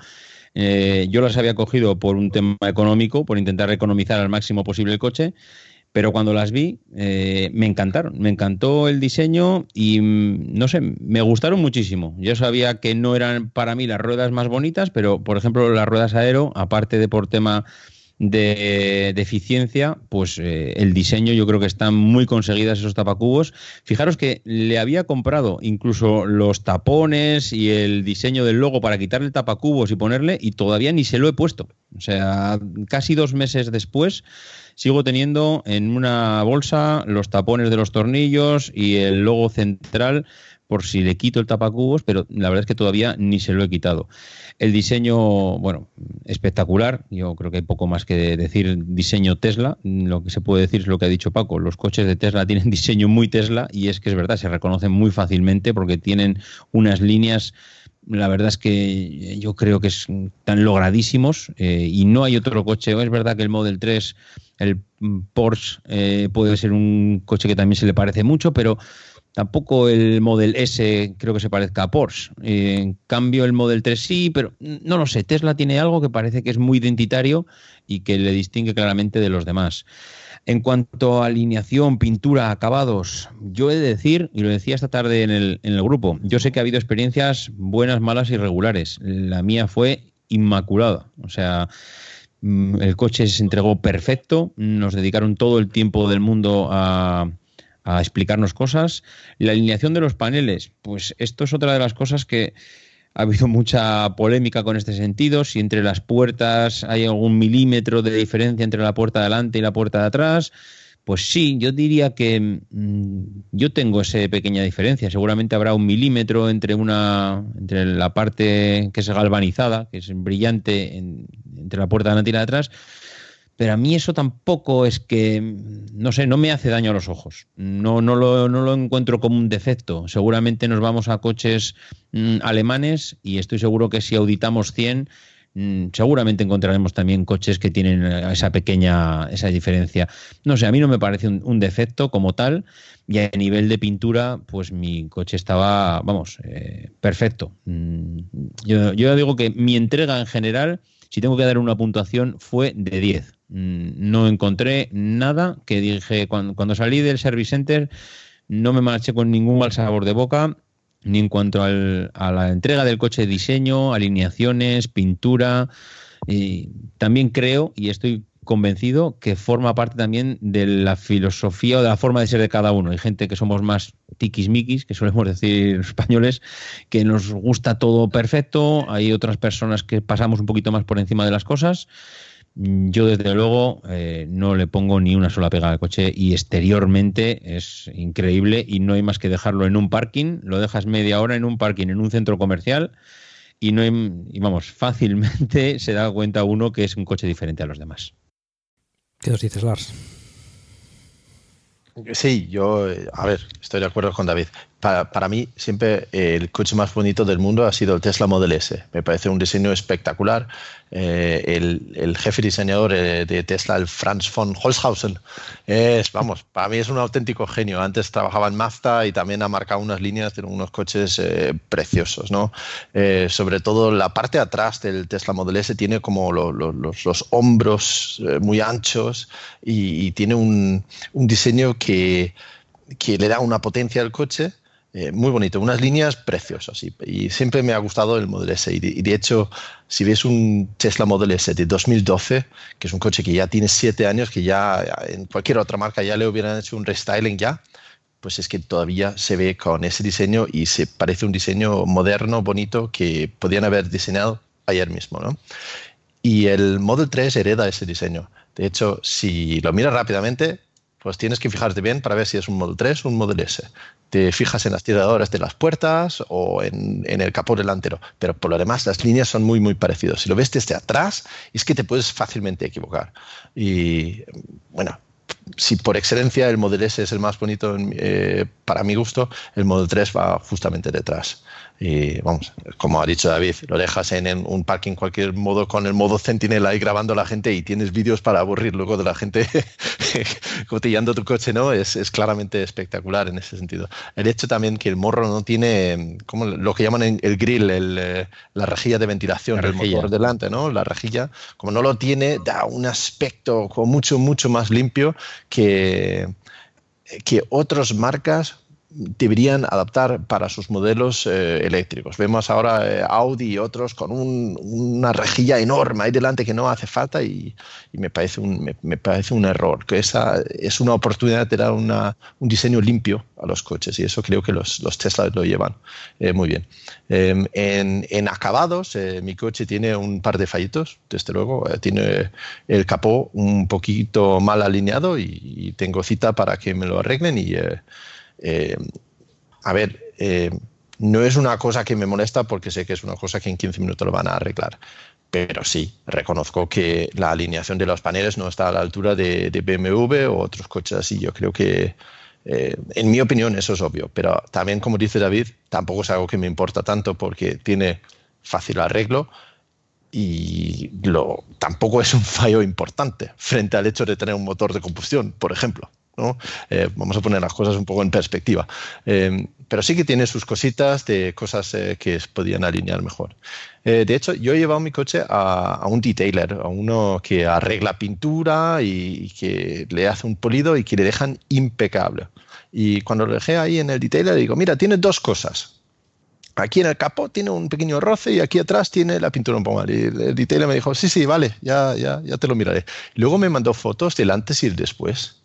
Eh, yo las había cogido por un tema económico, por intentar economizar al máximo posible el coche, pero cuando las vi eh, me encantaron, me encantó el diseño y mm, no sé, me gustaron muchísimo. Yo sabía que no eran para mí las ruedas más bonitas, pero por ejemplo las ruedas aero, aparte de por tema de, eficiencia, pues eh, el diseño yo creo que están muy conseguidas esos tapacubos. Fijaros que le había comprado incluso los tapones y el diseño del logo para quitarle el tapacubos y ponerle y todavía ni se lo he puesto. O sea, casi dos meses después sigo teniendo en una bolsa los tapones de los tornillos y el logo central por si le quito el tapacubos, pero la verdad es que todavía ni se lo he quitado. El diseño, bueno, espectacular. Yo creo que hay poco más que decir diseño Tesla. Lo que se puede decir es lo que ha dicho Paco. Los coches de Tesla tienen diseño muy Tesla y es que es verdad, se reconocen muy fácilmente porque tienen unas líneas la verdad es que yo creo que están logradísimos eh, y no hay otro coche. Es verdad que el Model 3, el Porsche, eh, puede ser un coche que también se le parece mucho, pero Tampoco el Model S creo que se parezca a Porsche. en cambio, el Model 3 sí, pero no lo sé. Tesla tiene algo que parece que es muy identitario y que le distingue claramente de los demás. En cuanto a alineación, pintura, acabados, yo he de decir, y lo decía esta tarde en el, en el grupo, yo sé que ha habido experiencias buenas, malas y regulares. La mía fue inmaculada. O sea, mm, el coche se entregó perfecto, nos dedicaron todo el tiempo del mundo a a explicarnos cosas. La alineación de los paneles, pues esto es otra de las cosas que ha habido mucha polémica con este sentido, si entre las puertas hay algún milímetro de diferencia entre la puerta de y la puerta de atrás. Pues sí, yo diría que mm, yo tengo esa pequeña diferencia. Seguramente habrá un milímetro entre una entre la parte que es galvanizada, que es brillante entre la puerta de adelante y la de atrás, pero a mí eso tampoco es que, no sé, no me hace daño a los ojos. No, no, lo, no lo encuentro como un defecto. Seguramente nos vamos a coches mm, alemanes y estoy seguro que si auditamos 100, mm, seguramente encontraremos también coches que tienen esa pequeña, esa diferencia. No sé, a mí no me parece un, defecto como tal. Y a nivel de pintura, pues mi coche estaba, vamos, eh, perfecto. Mm, yo, yo digo que mi entrega en general, si tengo que dar una puntuación, fue de 10 Mm, no encontré nada que dije cuando, salí del Service Center no me marché con ningún mal sabor de boca ni en cuanto a la entrega del coche de diseño, alineaciones, pintura. Y también creo, y estoy convencido, que forma parte también de la filosofía o de la forma de ser de cada uno. Hay gente que somos más tiquismiquis, que solemos decir españoles, que nos gusta todo perfecto. Hay otras personas que pasamos un poquito más por encima de las cosas. Yo desde luego eh, no le pongo ni una sola pega al coche y exteriormente es increíble y no hay más que dejarlo en un parking, lo dejas media hora en un parking en un centro comercial y no y vamos, fácilmente se da cuenta uno que es un coche diferente a los demás. ¿Qué nos dices, Lars? Sí, yo, eh, a ver, estoy de acuerdo con David para, mí siempre el coche más bonito del mundo ha sido el Tesla Model S. Me parece un diseño espectacular. Eh, el, jefe diseñador eh, de Tesla, el Franz von Holzhausen, es, vamos, para mí es un auténtico genio. Antes trabajaba en Mazda y también ha marcado unas líneas de unos coches eh, preciosos. ¿no? sobre todo la parte de atrás del Tesla Model S tiene como los, hombros muy anchos y, tiene un, diseño que, que le da una potencia al coche eh, muy bonito, unas líneas preciosas y, siempre me ha gustado el Model S y de, hecho si ves un Tesla Model S de 2012, que es un coche que ya tiene siete años, que ya en cualquier otra marca ya le hubieran hecho un restyling ya, pues es que todavía se ve con ese diseño y se parece un diseño moderno, bonito, que podían haber diseñado ayer mismo. ¿no? Y el Model 3 hereda ese diseño. De hecho, si lo miras rápidamente, pues tienes que fijarte bien para ver si es un Model 3 o un Model S. Te fijas en las tiradoras de las puertas o en, el capó delantero, pero por lo demás las líneas son muy, muy parecidas. Si lo ves desde atrás, es que te puedes fácilmente equivocar. Y bueno, si por excelencia el Model S es el más bonito eh, para mi gusto, el Model 3 va justamente detrás. Y vamos, como ha dicho David, lo dejas en, un parking cualquier modo con el modo Sentinel ahí grabando a la gente y tienes vídeos para aburrir luego de la gente cotillando tu coche, ¿no? Es, es, claramente espectacular en ese sentido. El hecho también que el morro no tiene, como lo que llaman el grill, el, eh, la rejilla de ventilación del motor delante, ¿no? La rejilla, como no lo tiene, da un aspecto como mucho, mucho más limpio que, que otras marcas deberían adaptar para sus modelos eh, eléctricos. Vemos ahora eh, Audi y otros con una rejilla enorme ahí delante que no hace falta y, me, parece un, me, parece un error, que esa es una oportunidad de dar una, un diseño limpio a los coches y eso creo que los, los Tesla lo llevan eh, muy bien. Em, en, en, acabados, mi coche tiene un par de fallitos, desde luego, tiene el capó un poquito mal alineado y, y, tengo cita para que me lo arreglen y eh, a ver, eh, no es una cosa que me molesta porque sé que es una cosa que en 15 minutos lo van a arreglar. Pero sí, reconozco que la alineación de los paneles no está a la altura de, BMW o otros coches así. Yo creo que, eh, en mi opinión, eso es obvio. Pero también, como dice David, tampoco es algo que me importa tanto porque tiene fácil arreglo y lo, tampoco es un fallo importante frente al hecho de tener un motor de combustión, por ejemplo. Eh, vamos a poner las cosas un poco en perspectiva. Eh, pero sí que tiene sus cositas de cosas eh, que podían alinear mejor. de hecho, yo he llevado mi coche a, un detailer, a uno que arregla pintura y, que le hace un polido y que le dejan impecable. Y cuando lo dejé ahí en el detailer, digo, mira, tiene dos cosas. Aquí en el capó tiene un pequeño roce y aquí atrás tiene la pintura un poco mal. Y el detailer me dijo, sí, sí, vale, ya, ya, ya te lo miraré. Luego me mandó fotos del antes y el después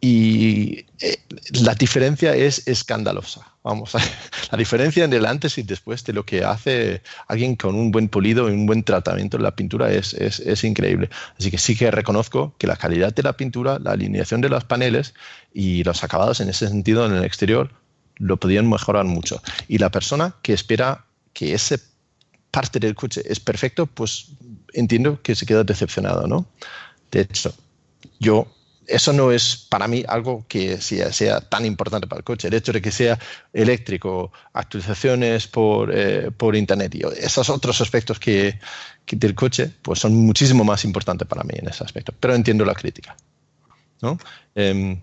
y eh, la diferencia es escandalosa. Vamos, la diferencia en el antes y después de lo que hace alguien con un buen pulido y un buen tratamiento en la pintura es, es, es, increíble. Así que sí que reconozco que la calidad de la pintura, la alineación de los paneles y los acabados en ese sentido en el exterior lo podían mejorar mucho. Y la persona que espera que ese parte del coche es perfecto, pues entiendo que se queda decepcionado, ¿no? De hecho, yo eso no es para mí algo que sea, sea, tan importante para el coche. El hecho de que sea eléctrico, actualizaciones por, eh, por internet y esos otros aspectos que, del coche, pues son muchísimo más importantes para mí en ese aspecto. Pero entiendo la crítica. ¿no? Em,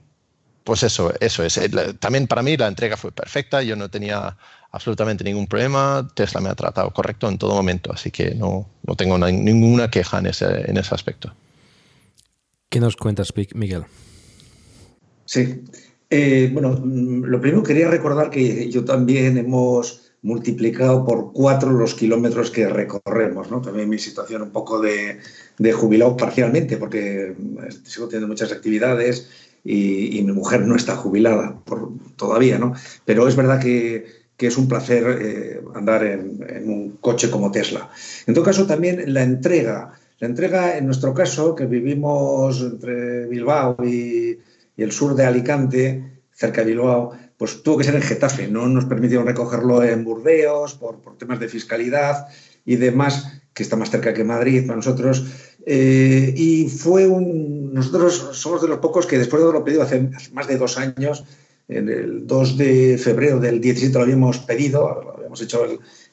pues eso, eso es. También para mí la entrega fue perfecta. Yo no tenía absolutamente ningún problema. Tesla me ha tratado correcto en todo momento, así que no, no tengo ninguna queja en ese, en ese aspecto. ¿Qué nos cuentas, Miguel? Sí. Eh, bueno, mm, lo primero quería recordar que yo también hemos multiplicado por cuatro los kilómetros que recorremos, ¿no? También mi situación un poco de, jubilado parcialmente, porque mm, sigo teniendo muchas actividades y, mi mujer no está jubilada por, todavía, ¿no? Pero es verdad que, es un placer eh, andar en, en, un coche como Tesla. En todo caso, también la entrega la entrega, en nuestro caso, que vivimos entre Bilbao y, el sur de Alicante, cerca de Bilbao, pues tuvo que ser en Getafe. No nos permitieron recogerlo en Burdeos por, temas de fiscalidad y demás, que está más cerca que Madrid para nosotros. Eh, y fue un. Nosotros somos de los pocos que después de haberlo pedido hace, más de dos años, en el 2 de febrero del 17 lo habíamos pedido, habíamos hecho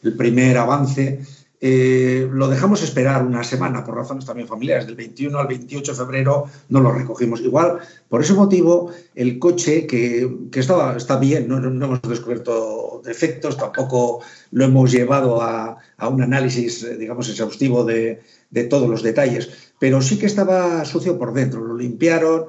el primer avance eh, lo dejamos esperar una semana por razones también familiares. Del 21 al 28 de febrero no lo recogimos. Igual, por ese motivo, el coche que, está bien, no, hemos descubierto defectos, tampoco lo hemos llevado a, un análisis, eh, digamos, exhaustivo de, todos los detalles, pero sí que estaba sucio por dentro. Lo limpiaron.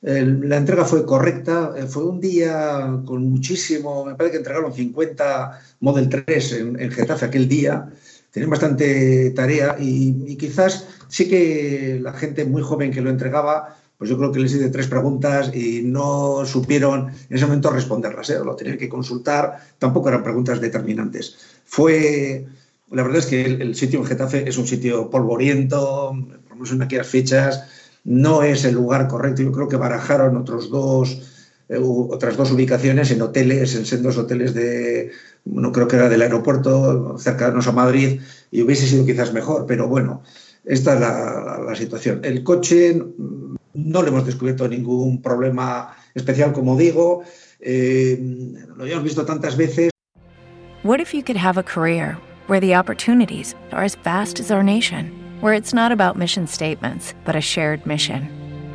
la entrega fue correcta, eh, fue un día con muchísimo, me parece que entregaron 50 Model 3 en, en Getafe aquel día, tienen bastante tarea y, quizás sí que la gente muy joven que lo entregaba, pues yo creo que les hice tres preguntas y no supieron en ese momento responderlas, ¿eh? lo tenían que consultar, tampoco eran preguntas determinantes. Fue, la verdad es que el, sitio en Getafe es un sitio polvoriento, por lo menos en aquellas fechas, no es el lugar correcto, yo creo que barajaron otros dos otras dos ubicaciones en hoteles, en sendos hoteles de, no creo que era del aeropuerto, cercanos a Madrid, y hubiese sido quizás mejor, pero bueno, esta es la, situación. El coche mm, no le hemos descubierto ningún problema especial, como digo, eh, lo habíamos visto tantas veces. What if you could have a career where the opportunities are as vast as our nation, where it's not about mission statements, but a shared mission?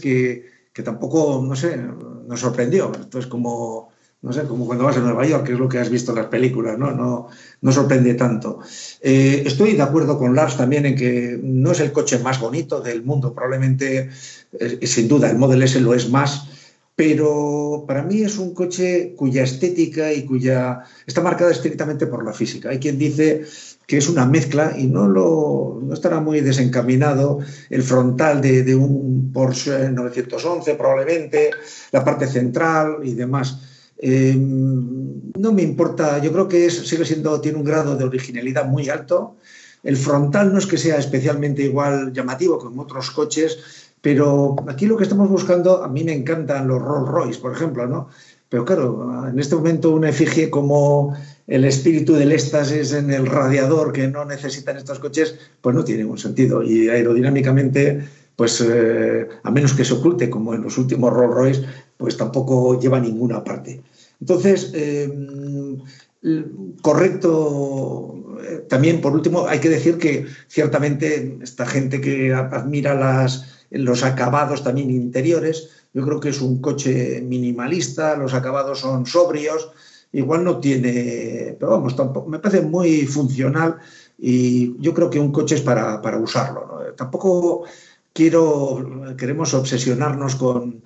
Que, tampoco, no sé, nos sorprendió. Esto es como, no sé, como cuando vas a Nueva York, que es lo que has visto en las películas, ¿no? No, no sorprende tanto. Eh, estoy de acuerdo con Lars también en que no es el coche más bonito del mundo, probablemente, eh, sin duda, el Model S lo es más, pero para mí es un coche cuya estética y cuya está marcada estrictamente por la física. Hay quien dice que es una mezcla y no, lo, no estará muy desencaminado el frontal de, un Porsche 911 probablemente, la parte central y demás. Em, no me importa, yo creo que sigue siendo, tiene un grado de originalidad muy alto. El frontal no es que sea especialmente igual llamativo como otros coches, pero aquí lo que estamos buscando, a mí me encantan los Rolls Royce, por ejemplo, ¿no? Pero claro, en este momento una efigie como el espíritu del éxtasis en el radiador que no necesitan estos coches, pues no tiene ningún sentido. Y aerodinámicamente, pues eh, a menos que se oculte, como en los últimos Rolls Royce, pues tampoco lleva ninguna parte. Entonces, eh, correcto. Eh, también, por último, hay que decir que ciertamente esta gente que admira las, los acabados también interiores, yo creo que es un coche minimalista, los acabados son sobrios, igual no tiene, pero vamos, tampoco, me parece muy funcional y yo creo que un coche es para, usarlo. Tampoco quiero, queremos obsesionarnos con,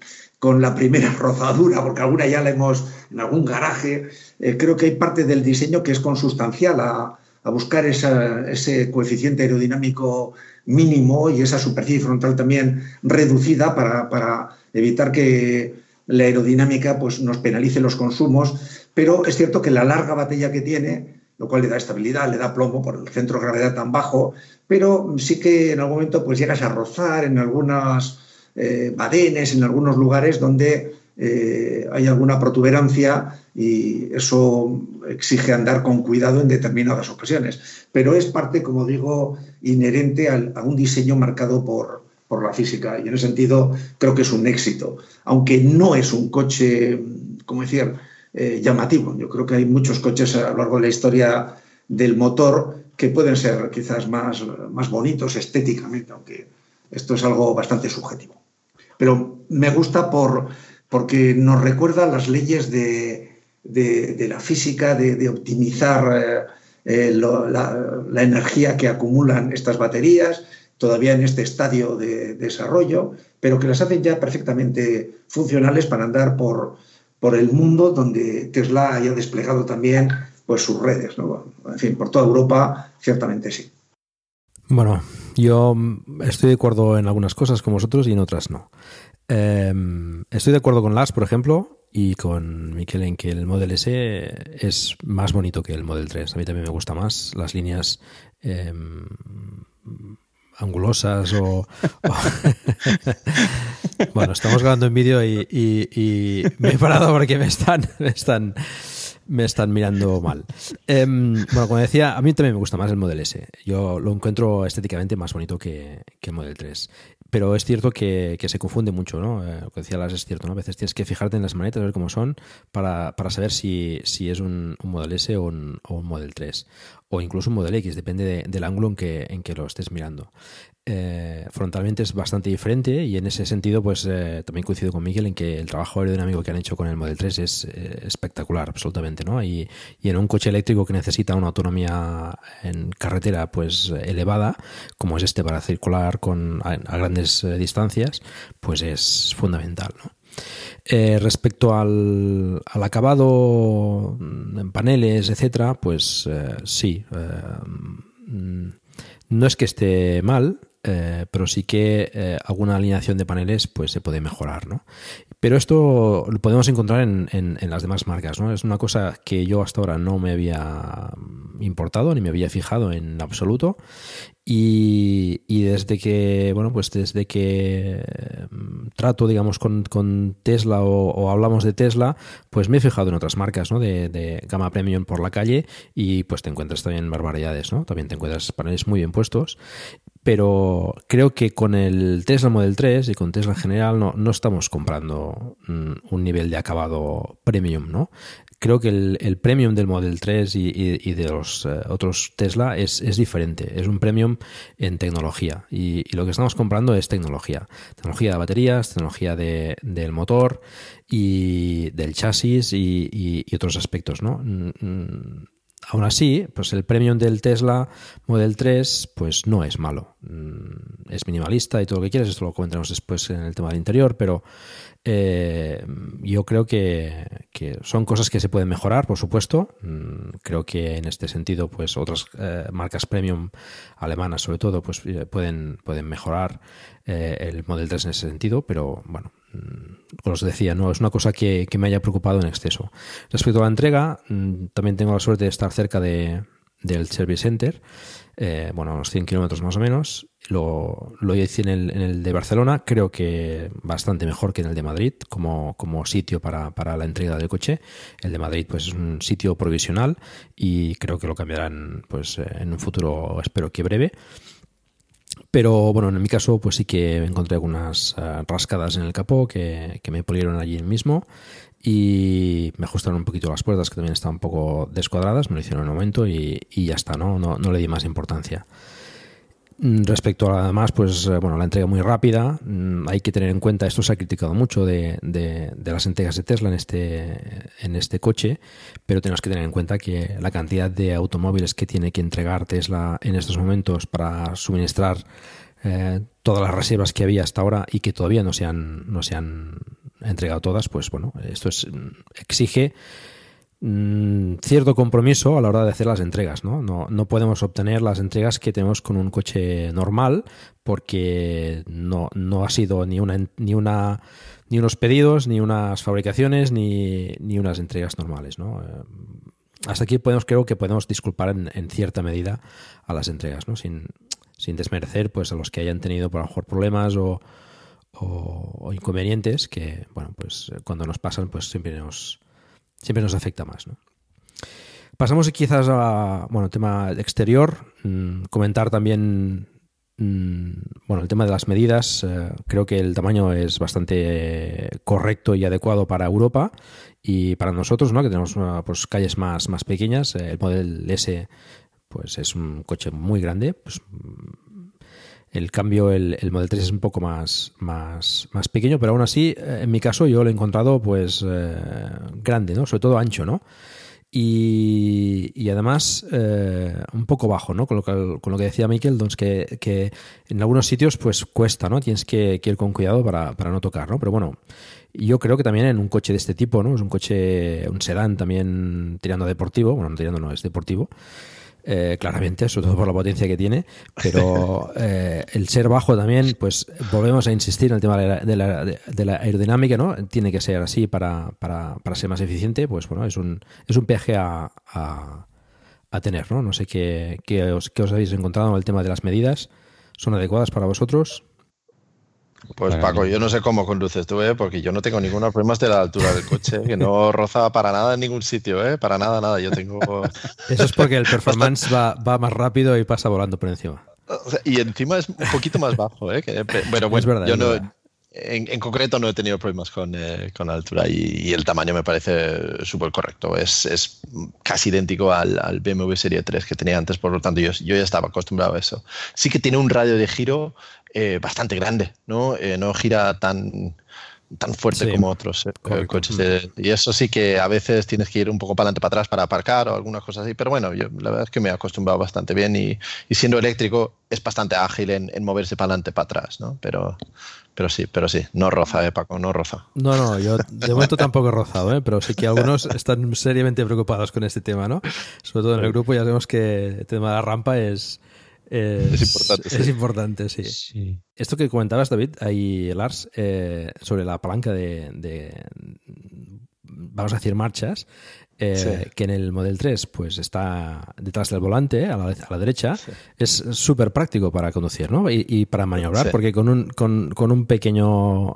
la primera rozadura, porque alguna ya la hemos en algún garaje. Eh, creo que hay parte del diseño que es consustancial a, buscar ese coeficiente aerodinámico mínimo y esa superficie frontal también reducida para, evitar que la aerodinámica pues, nos penalice los consumos. Pero es cierto que la larga batería que tiene lo cual le da estabilidad, le da plomo por el centro de gravedad tan bajo, pero sí que en algún momento pues llegas a rozar en algunas eh, badenes, en algunos lugares donde eh, hay alguna protuberancia y eso exige andar con cuidado en determinadas ocasiones. Pero es parte, como digo, inherente a un diseño marcado por, por la física. Y en ese sentido creo que es un éxito, aunque no es un coche, como decir, eh, llamativo. Yo creo que hay muchos coches a lo largo de la historia del motor que pueden ser quizás más, más bonitos estéticamente, aunque esto es algo bastante subjetivo. Pero me gusta por, porque nos recuerda las leyes de, la física, de, optimizar eh, eh, la, energía que acumulan estas baterías, todavía en este estadio de desarrollo, pero que las hacen ya perfectamente funcionales para andar por, por el mundo donde Tesla haya desplegado también pues, sus redes. En fin, por toda Europa, ciertamente sí. Bueno, yo estoy de acuerdo en algunas cosas con vosotros y en otras no. Em, estoy de acuerdo con Lars, por ejemplo, y con Miquel en que el Model S es más bonito que el Model 3. A mí también me gusta más las líneas em, angulosas o... bueno, estamos grabando en vídeo y, me he parado porque me están, me están, me están mirando mal. Em, bueno, como decía, a mí también me gusta más el Model S. Yo lo encuentro estéticamente más bonito que, que el Model 3. Pero es cierto que, se confunde mucho, ¿no? Eh, lo que decía Las es cierto, ¿no? A veces tienes que fijarte en las manetas, ver cómo son, para, saber si, es un, Model S o un, o un Model 3 o incluso un Model X, depende del ángulo en que, en que lo estés mirando. Eh, frontalmente es bastante diferente y en ese sentido pues eh, también coincido con Miguel en que el trabajo aerodinámico que han hecho con el Model 3 es eh, espectacular absolutamente ¿no? Y, en un coche eléctrico que necesita una autonomía en carretera pues elevada como es este para circular con, a, grandes distancias pues es fundamental respecto al, acabado en paneles, etcétera, pues sí. Mm, no es que esté mal, eh, pero sí que eh, alguna alineación de paneles pues se puede mejorar, ¿no? Pero esto lo podemos encontrar en, en, las demás marcas, ¿no? Es una cosa que yo hasta ahora no me había importado ni me había fijado en absoluto y, y desde que, bueno, pues desde que mm, trato, digamos, con, con Tesla o, hablamos de Tesla, pues me he fijado en otras marcas, ¿no? De, de, gama premium por la calle y pues te encuentras también barbaridades, ¿no? También te encuentras paneles muy bien puestos pero creo que con el Tesla Model 3 y con Tesla en general no, no estamos comprando mm, un nivel de acabado premium, ¿no? Creo que el, premium del Model 3 y, de los eh, otros Tesla es, diferente. Es un premium en tecnología. Y, lo que estamos comprando es tecnología. Tecnología de baterías, tecnología de, del motor y del chasis y, otros aspectos, ¿no? Aún así, pues el premium del Tesla Model 3 pues no es malo. Mm, es minimalista y todo lo que quieras, esto lo comentaremos después en el tema del interior, pero eh, yo creo que, son cosas que se pueden mejorar, por supuesto. Mm, creo que en este sentido, pues otras eh, marcas premium alemanas, sobre todo, pues eh, pueden, pueden mejorar el Model 3 en ese sentido, pero bueno, os decía, no es una cosa que, me haya preocupado en exceso. Respecto a la entrega, mm, también tengo la suerte de estar cerca de, del Service Center eh, bueno, unos 100 kilómetros más o menos. Lo, lo hice en el, en el, de Barcelona, creo que bastante mejor que en el de Madrid como, como sitio para, para, la entrega del coche. El de Madrid pues es un sitio provisional y creo que lo cambiarán pues en un futuro, espero que breve. Pero bueno, en mi caso, pues sí que encontré algunas eh, rascadas en el capó que, que me polieron allí mismo y me ajustaron un poquito las puertas que también estaban un poco descuadradas, me lo hicieron en un momento y, ya está, ¿no? ¿no? le di más importancia. Mm, respecto a además, pues eh, bueno, la entrega muy rápida, mm, hay que tener en cuenta, esto se ha criticado mucho de, de, las entregas de Tesla en este, en este coche, pero tenemos que tener en cuenta que la cantidad de automóviles que tiene que entregar Tesla en estos momentos para suministrar eh, todas las reservas que había hasta ahora y que todavía no se han, no se han entregado todas, pues bueno, esto es, exige Mm, cierto compromiso a la hora de hacer las entregas. ¿no? ¿no? No, podemos obtener las entregas que tenemos con un coche normal porque no, no ha sido ni una, ni una ni unos pedidos, ni unas fabricaciones, ni, ni unas entregas normales. ¿no? Eh, hasta aquí podemos, creo que podemos disculpar en, cierta medida a las entregas, ¿no? sin, sin desmerecer pues, a los que hayan tenido por mejor problemas o, o, o inconvenientes que, bueno, pues cuando nos pasan, pues siempre nos, siempre nos afecta más. ¿no? Pasamos quizás a, bueno, tema exterior, mm, comentar también mm, bueno, el tema de las medidas. Eh, creo que el tamaño es bastante correcto y adecuado para Europa y para nosotros, ¿no? que tenemos pues, calles más, más pequeñas. El Model S pues, es un coche muy grande. Pues, el cambio, el, el, Model 3 es un poco más, más, más pequeño, pero aún así, eh, en mi caso, yo lo he encontrado pues eh, grande, ¿no? Sobre todo ancho, ¿no? Y, y además eh, un poco bajo, ¿no? Con lo que, con lo que decía Michael, que, que, en algunos sitios pues cuesta, ¿no? Tienes que, que ir con cuidado para, para, no tocar, ¿no? Pero bueno, yo creo que también en un coche de este tipo, ¿no? Es un coche, un sedán también tirando deportivo, bueno, no tirando no, es deportivo. Eh, claramente, sobre todo por la potencia que tiene, pero eh, el ser bajo también, pues volvemos a insistir en el tema de la, aerodinámica, ¿no? Tiene que ser así para, para, para, ser más eficiente, pues bueno, es un, es un peaje a, a, tener, ¿no? No sé qué, qué, os, qué os habéis encontrado en el tema de las medidas. ¿Son adecuadas para vosotros? Pues Paco, yo no sé cómo conduces tú, ¿eh? porque yo no tengo ningún problema de la altura del coche, que no roza para nada en ningún sitio, ¿eh? para nada, nada. Yo tengo. Eso es porque el performance va, va más rápido y pasa volando por encima. y encima es un poquito más bajo, ¿eh? Que, bueno, bueno, verdad, yo no, en, concreto no he tenido problemas con, eh, con la altura y, el tamaño me parece súper correcto. Es, es, casi idéntico al, al, BMW Serie 3 que tenía antes, por lo tanto yo, yo, ya estaba acostumbrado a eso. Sí que tiene un radio de giro eh, bastante grande, ¿no? Eh, no gira tan, tan fuerte como otros eh, coches. y eso sí que a veces tienes que ir un poco para adelante, para atrás para aparcar o algunas cosas así. Pero bueno, yo la verdad es que me he acostumbrado bastante bien y, y siendo eléctrico es bastante ágil en, en, moverse para adelante, para atrás, ¿no? Pero, pero sí, pero sí, no roza, eh, Paco, no roza. No, no, yo de momento tampoco he rozado, ¿eh? pero sí que algunos están seriamente preocupados con este tema, ¿no? Sobre todo en el grupo ya sabemos que el tema de la rampa es es, importante. Es importante, sí. Esto que comentabas, David, ahí, Lars, eh, sobre la palanca de, vamos a decir, marchas, eh, que en el Model 3 pues está detrás del volante, a la, a la derecha, es súper práctico para conducir ¿no? y, para maniobrar, porque con un, con, con un pequeño...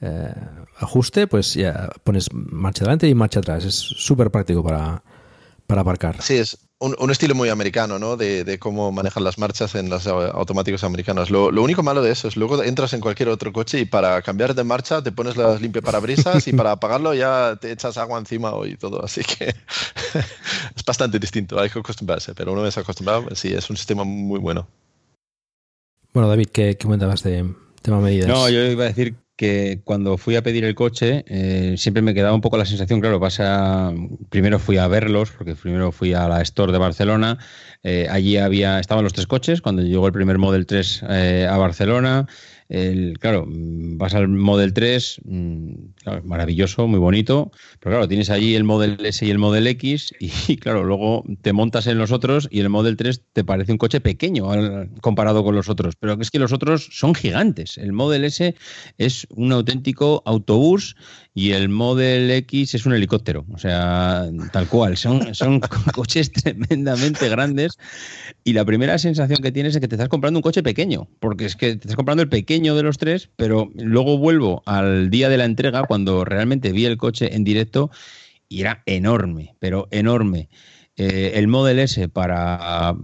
Eh, ajuste, pues ya pones marcha adelante y marcha atrás. Es súper práctico para, para aparcar. Sí, es, un, estilo muy americano, ¿no? De, cómo manejan las marchas en las automáticas americanas. Lo, único malo de eso es luego entras en cualquier otro coche y para cambiar de marcha te pones las parabrisas y para apagarlo ya te echas agua encima y todo. Así que es bastante distinto. Hay que acostumbrarse, pero una vez acostumbrado, sí, es un sistema muy bueno. Bueno, David, ¿qué, qué comentabas de tema medidas? No, yo iba a decir que cuando fui a pedir el coche eh, siempre me quedaba un poco la sensación, claro, pasa, primero fui a verlos, porque primero fui a la Store de Barcelona, eh, allí había, estaban los tres coches, cuando llegó el primer Model 3 eh, a Barcelona, el, claro, vas al Model 3, mm, maravilloso, muy bonito, pero claro, tienes allí el Model S y el Model X y, claro, luego te montas en los otros y el Model 3 te parece un coche pequeño comparado con los otros, pero es que los otros son gigantes. El Model S es un auténtico autobús y el Model X es un helicóptero, o sea, tal cual, son, coches tremendamente grandes y la primera sensación que tienes es que te estás comprando un coche pequeño, porque es que te estás comprando el pequeño de los tres, pero luego vuelvo al día de la entrega cuando realmente vi el coche en directo y era enorme, pero enorme. Eh, el Model S para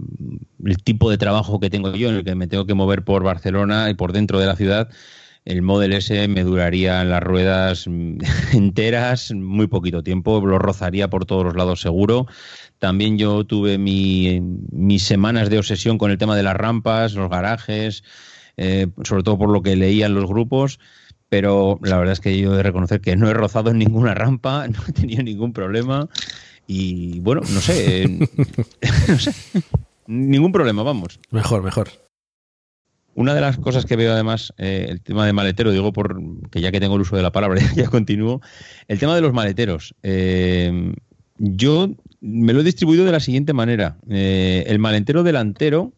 el tipo de trabajo que tengo yo, en el que me tengo que mover por Barcelona y por dentro de la ciudad, el Model S me duraría las ruedas enteras muy poquito tiempo, lo rozaría por todos los lados seguro. También yo tuve mis semanas de obsesión con el tema de las rampas, los garajes, eh, sobre todo por lo que leía en los grupos pero la verdad es que yo he de reconocer que no he rozado en ninguna rampa, no he tenido ningún problema y bueno, no sé, eh, no sé, ningún problema, vamos. Mejor, mejor. Una de las cosas que veo además, eh, el tema de maletero, digo por que ya que tengo el uso de la palabra, ya continúo, el tema de los maleteros. Eh, yo me lo he distribuido de la siguiente manera. el maletero delantero,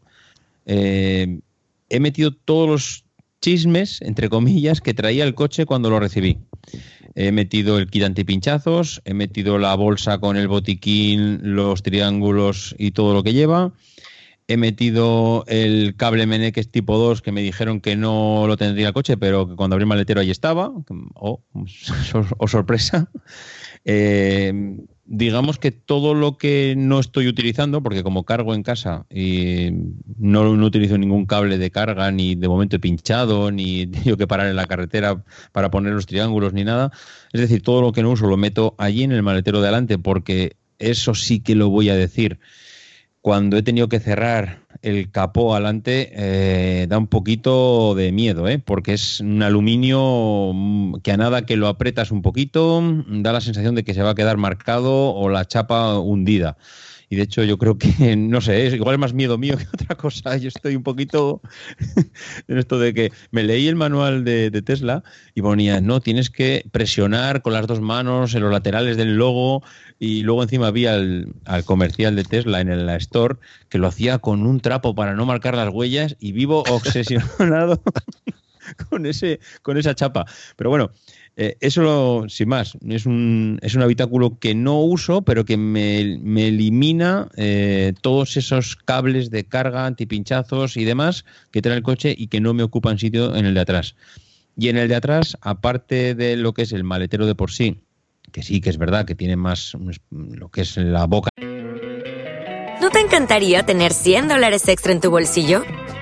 he metido todos los chismes, entre comillas, que traía el coche cuando lo recibí. He metido el kit antipinchazos, he metido la bolsa con el botiquín, los triángulos y todo lo que lleva. He metido el cable Meneques tipo 2 que me dijeron que no lo tendría el coche, pero que cuando abrí el maletero ahí estaba. Oh, oh sorpresa. Eh, digamos que todo lo que no estoy utilizando, porque como cargo en casa y no, utilizo ningún cable de carga, ni de momento he pinchado, ni tengo que parar en la carretera para poner los triángulos, ni nada. Es decir, todo lo que no uso lo meto allí en el maletero de adelante, porque eso sí que lo voy a decir cuando he tenido que cerrar el capó adelante, eh, da un poquito de miedo, ¿eh? porque es un aluminio mm, que a nada que lo apretas un poquito, da la sensación de que se va a quedar marcado o la chapa hundida. Y de hecho yo creo que, no sé, es, igual más miedo mío que otra cosa. Yo estoy un poquito en esto de que me leí el manual de, Tesla y ponía, no, tienes que presionar con las dos manos en los laterales del logo y luego encima vi al, comercial de Tesla en el store que lo hacía con un trapo para no marcar las huellas y vivo obsesionado con, ese, con esa chapa. Pero bueno, eh, eso, sin más, es un, es un habitáculo que no uso, pero que me, elimina eh, todos esos cables de carga, antipinchazos y demás que trae el coche y que no me ocupan sitio en el de atrás. Y en el de atrás, aparte de lo que es el maletero de por sí, que sí que es verdad que tiene más lo que es la boca. ¿No te encantaría tener 100 dólares extra en tu bolsillo?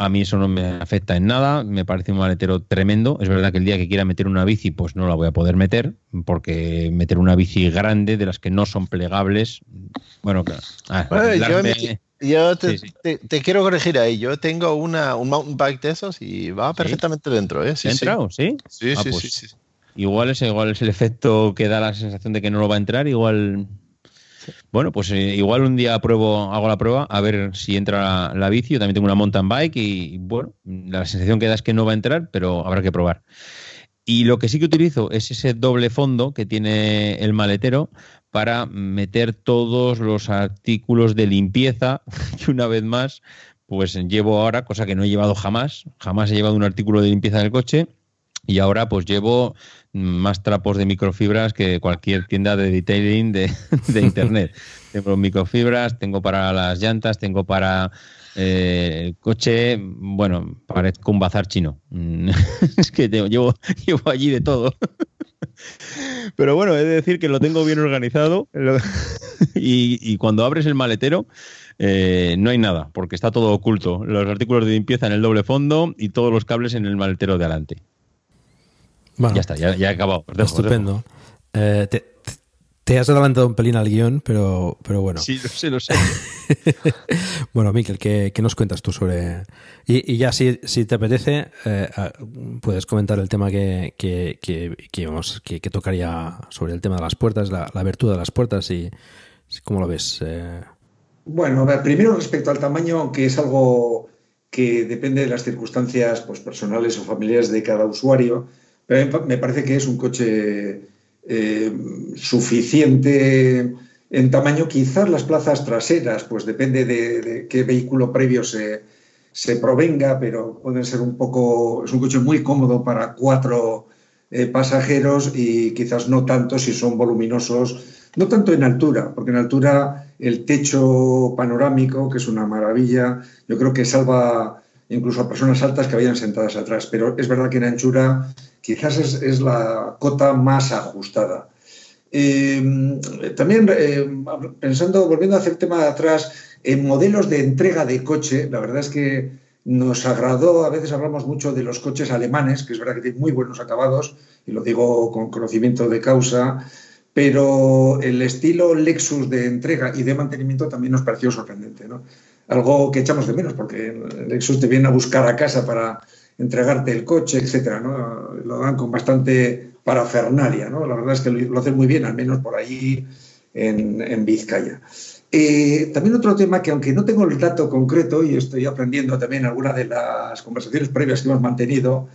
A mí eso no me afecta en nada, me parece un maletero tremendo. Es verdad que el día que quiera meter una bici, pues no la voy a poder meter, porque meter una bici grande, de las que no son plegables, bueno, claro. Ah, yo, te, quiero corregir ahí. Yo tengo una, un mountain bike de esos y va perfectamente dentro. ¿eh? Sí, ¿Entrado? ¿Sí? Sí, ah, pues sí, Igual es, igual es el efecto que da la sensación de que no lo va a entrar, igual bueno, pues eh, igual un día pruebo, hago la prueba a ver si entra la, bici. Yo también tengo una mountain bike y, bueno, la sensación que da es que no va a entrar, pero habrá que probar. Y lo que sí que utilizo es ese doble fondo que tiene el maletero para meter todos los artículos de limpieza que una vez más pues llevo ahora, cosa que no he llevado jamás, jamás he llevado un artículo de limpieza en el coche y ahora pues llevo más trapos de microfibras que cualquier tienda de detailing de, internet. tengo microfibras, tengo para las llantas, tengo para eh, el coche, bueno, parezco un bazar chino. es que llevo, llevo allí de todo. Pero bueno, he de decir que lo tengo bien organizado y, cuando abres el maletero eh, no hay nada, porque está todo oculto. Los artículos de limpieza en el doble fondo y todos los cables en el maletero de adelante ya está, ya, he acabado. estupendo. Eh, te, te has adelantado un pelín al guion, pero, pero bueno. Sí, lo sé, lo sé. bueno, Miquel, ¿qué, ¿qué, nos cuentas tú sobre...? Y, y ya, si, si, te apetece, eh, puedes comentar el tema que, que, que, vamos, que, tocaría sobre el tema de las puertas, la, la virtud de las puertas y cómo lo ves. Eh... Bueno, a ver, primero respecto al tamaño, aunque es algo que depende de las circunstancias pues, personales o familiares de cada usuario, me parece que es un coche eh, suficiente en tamaño. Quizás las plazas traseras, pues depende de, qué vehículo previo se, se, provenga, pero pueden ser un poco, es un coche muy cómodo para cuatro eh, pasajeros y quizás no tanto si son voluminosos, no tanto en altura, porque en altura el techo panorámico, que es una maravilla, yo creo que salva incluso a personas altas que vayan sentadas atrás, pero es verdad que en anchura quizás es, la cota más ajustada. Eh, también eh, pensando, volviendo a hacer tema de atrás, en modelos de entrega de coche, la verdad es que nos agradó, a veces hablamos mucho de los coches alemanes, que es verdad que tienen muy buenos acabados, y lo digo con conocimiento de causa, pero el estilo Lexus de entrega y de mantenimiento también nos pareció sorprendente. ¿no? Algo que echamos de menos, porque Lexus te viene a buscar a casa para entregarte el coche, etcétera, ¿no? Lo dan con bastante parafernalia, ¿no? La verdad es que lo, hacen muy bien, al menos por ahí en, Vizcaya. Eh, también otro tema que, aunque no tengo el dato concreto, y estoy aprendiendo también algunas de las conversaciones previas que hemos mantenido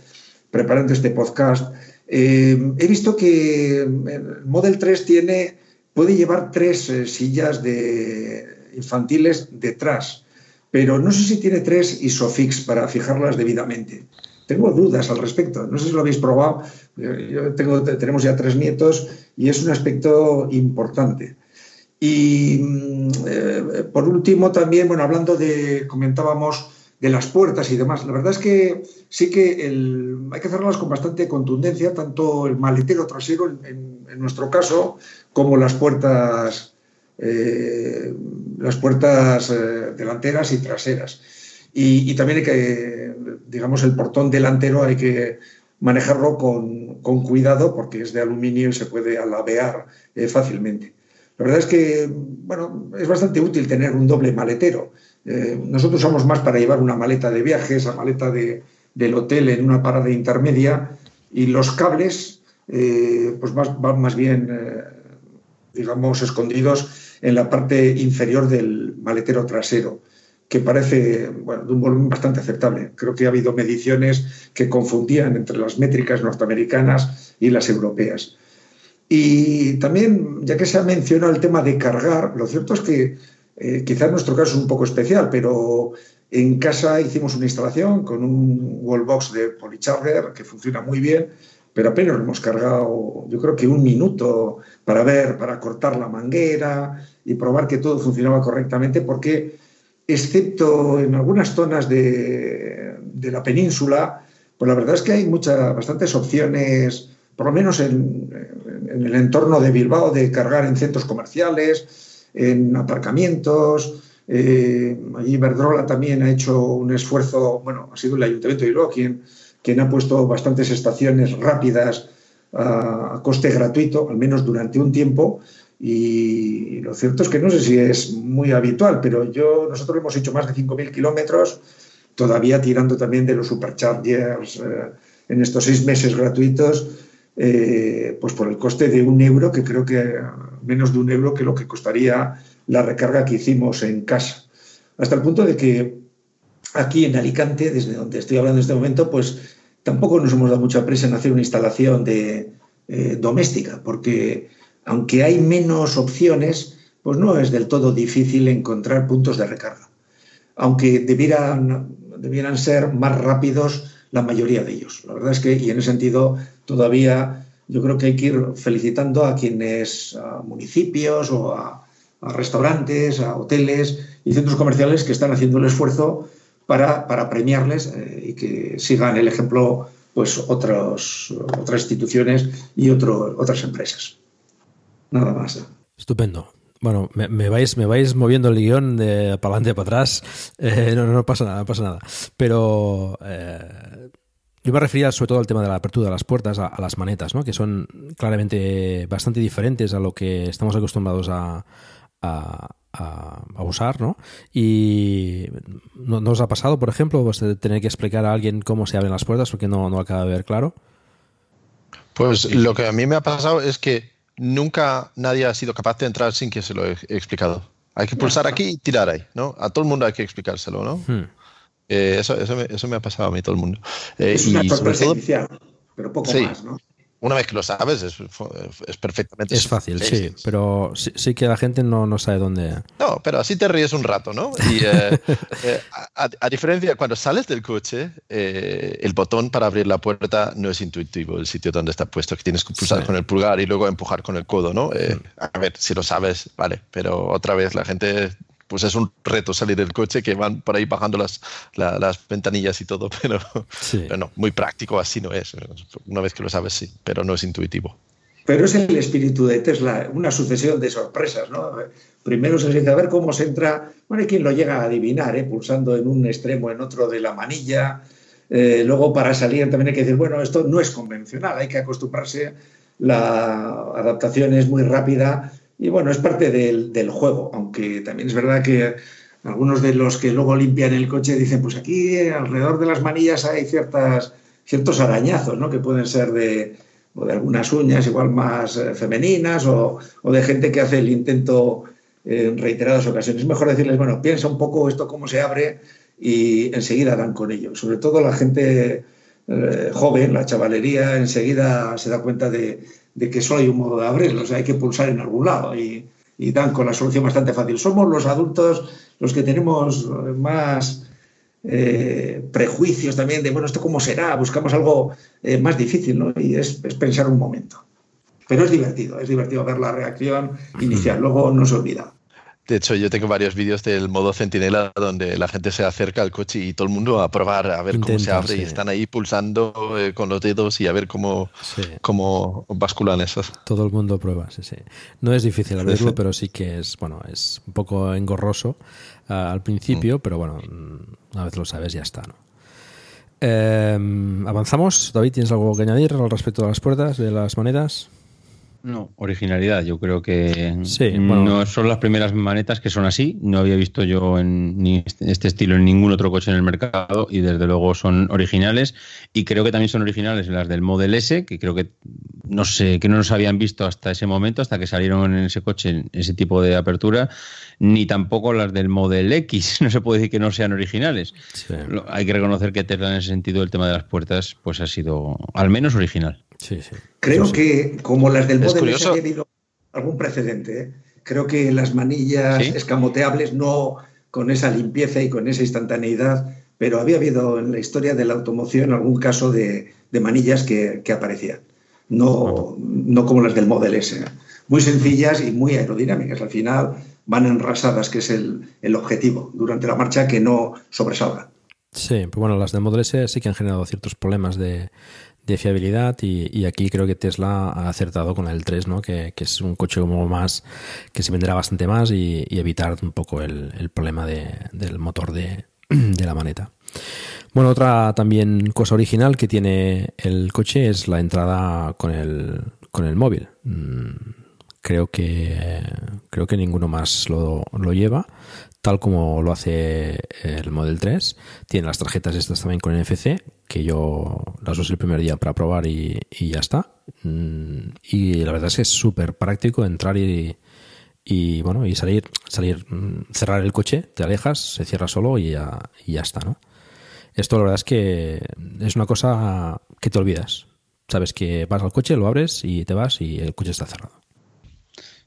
preparando este podcast, eh, he visto que el Model 3 tiene, puede llevar tres eh, sillas de infantiles detrás, pero no sé si tiene tres ISOFIX para fijarlas debidamente. Tengo dudas al respecto. No sé si lo habéis probado. Yo tenemos ya tres nietos y es un aspecto importante. Y mm, eh, por último, también, bueno, hablando de, comentábamos de las puertas y demás. La verdad es que sí que hay que cerrarlas con bastante contundencia, tanto el maletero trasero, en, nuestro caso, como las puertas, eh, las puertas eh, delanteras y traseras. Y, también hay que, digamos, el portón delantero hay que manejarlo con, cuidado porque es de aluminio y se puede alabear eh, fácilmente. La verdad es que, bueno, es bastante útil tener un doble maletero. Nosotros usamos más para llevar una maleta de viaje, esa maleta de, del hotel en una parada intermedia y los cables pues van más bien, digamos, escondidos en la parte inferior del maletero trasero, que parece bueno, de un volumen bastante aceptable. Creo que ha habido mediciones que confundían entre las métricas norteamericanas y las europeas. Y también, ya que se ha mencionado el tema de cargar, lo cierto es que eh, quizás nuestro caso es un poco especial, pero en casa hicimos una instalación con un wallbox de Polycharger que funciona muy bien, pero apenas hemos cargado, yo creo que un minuto para ver, para cortar la manguera y probar que todo funcionaba correctamente, porque excepto en algunas zonas de, la península, pues la verdad es que hay muchas, bastantes opciones, por lo menos en, en el entorno de Bilbao, de cargar en centros comerciales, en aparcamientos. Eh, allí Iberdrola también ha hecho un esfuerzo, bueno, ha sido el Ayuntamiento de Bilbao quien, quien ha puesto bastantes estaciones rápidas a, coste gratuito, al menos durante un tiempo. Y lo cierto es que no sé si es muy habitual, pero yo nosotros hemos hecho más de 5.000 kilómetros, todavía tirando también de los superchargers eh, en estos seis meses gratuitos, eh, pues por el coste de un euro, que creo que menos de un euro que lo que costaría la recarga que hicimos en casa. Hasta el punto de que aquí en Alicante, desde donde estoy hablando en este momento, pues tampoco nos hemos dado mucha prisa en hacer una instalación de, eh, doméstica, porque aunque hay menos opciones, pues no es del todo difícil encontrar puntos de recarga, aunque debieran, debieran ser más rápidos la mayoría de ellos. La verdad es que, y en ese sentido, todavía yo creo que hay que ir felicitando a quienes, a municipios o a, restaurantes, a hoteles y centros comerciales que están haciendo el esfuerzo para, premiarles eh, y que sigan el ejemplo pues otros, otras instituciones y otras empresas. Nada más. Estupendo. Bueno, me, vais, me vais moviendo el guion de para adelante para atrás. Eh, no, no pasa nada, no pasa nada. Pero eh, Yo me refería sobre todo al tema de la apertura de las puertas a, las manetas, ¿no? que son claramente bastante diferentes a lo que estamos acostumbrados a, a, usar, ¿no? Y ¿no, os ha pasado, por ejemplo, pues, tener que explicar a alguien cómo se abren las puertas porque no, no acaba de ver claro? Pues lo que a mí me ha pasado es que nunca nadie ha sido capaz de entrar sin que se lo he explicado. Hay que pulsar aquí y tirar ahí, ¿no? A todo el mundo hay que explicárselo, ¿no? Hmm. Eh, eso, eso, me, eso, me, ha pasado a mí todo el mundo. Eh, es una pero poco más, ¿no? Una vez que lo sabes, es, es perfectamente. Es fácil, sí, pero sí, que la gente no, no, sabe dónde. No, pero así te ríes un rato, ¿no? Y eh, eh, a, diferencia, cuando sales del coche, eh, el botón para abrir la puerta no es intuitivo, el sitio donde está puesto, que tienes que pulsar con el pulgar y luego empujar con el codo, ¿no? A ver, si lo sabes, vale, pero otra vez la gente pues es un reto salir del coche que van por ahí bajando las, las ventanillas y todo, pero, no, muy práctico así no es. Una vez que lo sabes, sí, pero no es intuitivo. Pero es el espíritu de Tesla, una sucesión de sorpresas, ¿no? Primero se dice a ver cómo se entra, bueno, hay quien lo llega a adivinar, ¿eh? pulsando en un extremo, en otro de la manilla. Eh, luego para salir también hay que decir, bueno, esto no es convencional, hay que acostumbrarse, la adaptación es muy rápida y bueno, es parte del, juego, aunque también es verdad que algunos de los que luego limpian el coche dicen, pues aquí alrededor de las manillas hay ciertas, ciertos arañazos, ¿no? Que pueden ser de, de algunas uñas igual más eh, femeninas o, de gente que hace el intento en reiteradas ocasiones. Es mejor decirles, bueno, piensa un poco esto cómo se abre y enseguida dan con ello. Sobre todo la gente eh, joven, la chavalería, enseguida se da cuenta de, de que solo hay un modo de abrirlo, o sea, hay que pulsar en algún lado y, dan con la solución bastante fácil. Somos los adultos los que tenemos más eh, prejuicios también de, bueno, ¿esto cómo será? Buscamos algo eh, más difícil, ¿no? Y es, pensar un momento. Pero es divertido, es divertido ver la reacción inicial, luego no se olvida. De hecho, yo tengo varios vídeos del modo centinela donde la gente se acerca al coche y todo el mundo a probar, a ver cómo se abre y están ahí pulsando eh, con los dedos y a ver cómo, cómo basculan esos. Todo el mundo prueba, sí, sí. No es difícil abrirlo, pero sí que es, bueno, es un poco engorroso ah, al principio, mm. pero bueno, una vez lo sabes ya está, ¿no? Em, avanzamos. David, ¿tienes algo que añadir al respecto de las puertas, de las monedas? No, originalidad. Yo creo que no son las primeras manetas que son así. No había visto yo en ni este, este estilo en ningún otro coche en el mercado y desde luego son originales. Y creo que también son originales las del Model S, que creo que no sé, que no nos habían visto hasta ese momento, hasta que salieron en ese coche ese tipo de apertura, ni tampoco las del Model X. No se puede decir que no sean originales. Hay que reconocer que Tesla en ese sentido el tema de las puertas pues ha sido al menos original. Creo que como las del Model S ha habido algún precedente. ¿eh? Creo que las manillas escamoteables no con esa limpieza y con esa instantaneidad, pero había habido en la historia de la automoción algún caso de, manillas que, aparecían. No, no como las del Model S. ¿eh? Muy sencillas y muy aerodinámicas. Al final van enrasadas, que es el, el objetivo durante la marcha, que no sobresalgan. Sí, pues bueno, las del Model S sí que han generado ciertos problemas de, de fiabilidad y, aquí creo que Tesla ha acertado con el 3, ¿no? que, es un coche como más que se venderá bastante más y, evitar un poco el, problema del motor de, la maneta. Bueno, otra también cosa original que tiene el coche es la entrada con el, con el móvil. Mm, creo que creo que ninguno más lo, lo lleva tal como lo hace el Model 3. Tiene las tarjetas estas también con NFC, que yo las usé el primer día para probar y, ya está. Mm, y la verdad es que es súper práctico entrar y, y, bueno y salir, salir, mm, cerrar el coche, te alejas, se cierra solo y ya, y ya está, ¿no? Esto la verdad es que es una cosa que te olvidas. Sabes que vas al coche, lo abres y te vas y el coche está cerrado.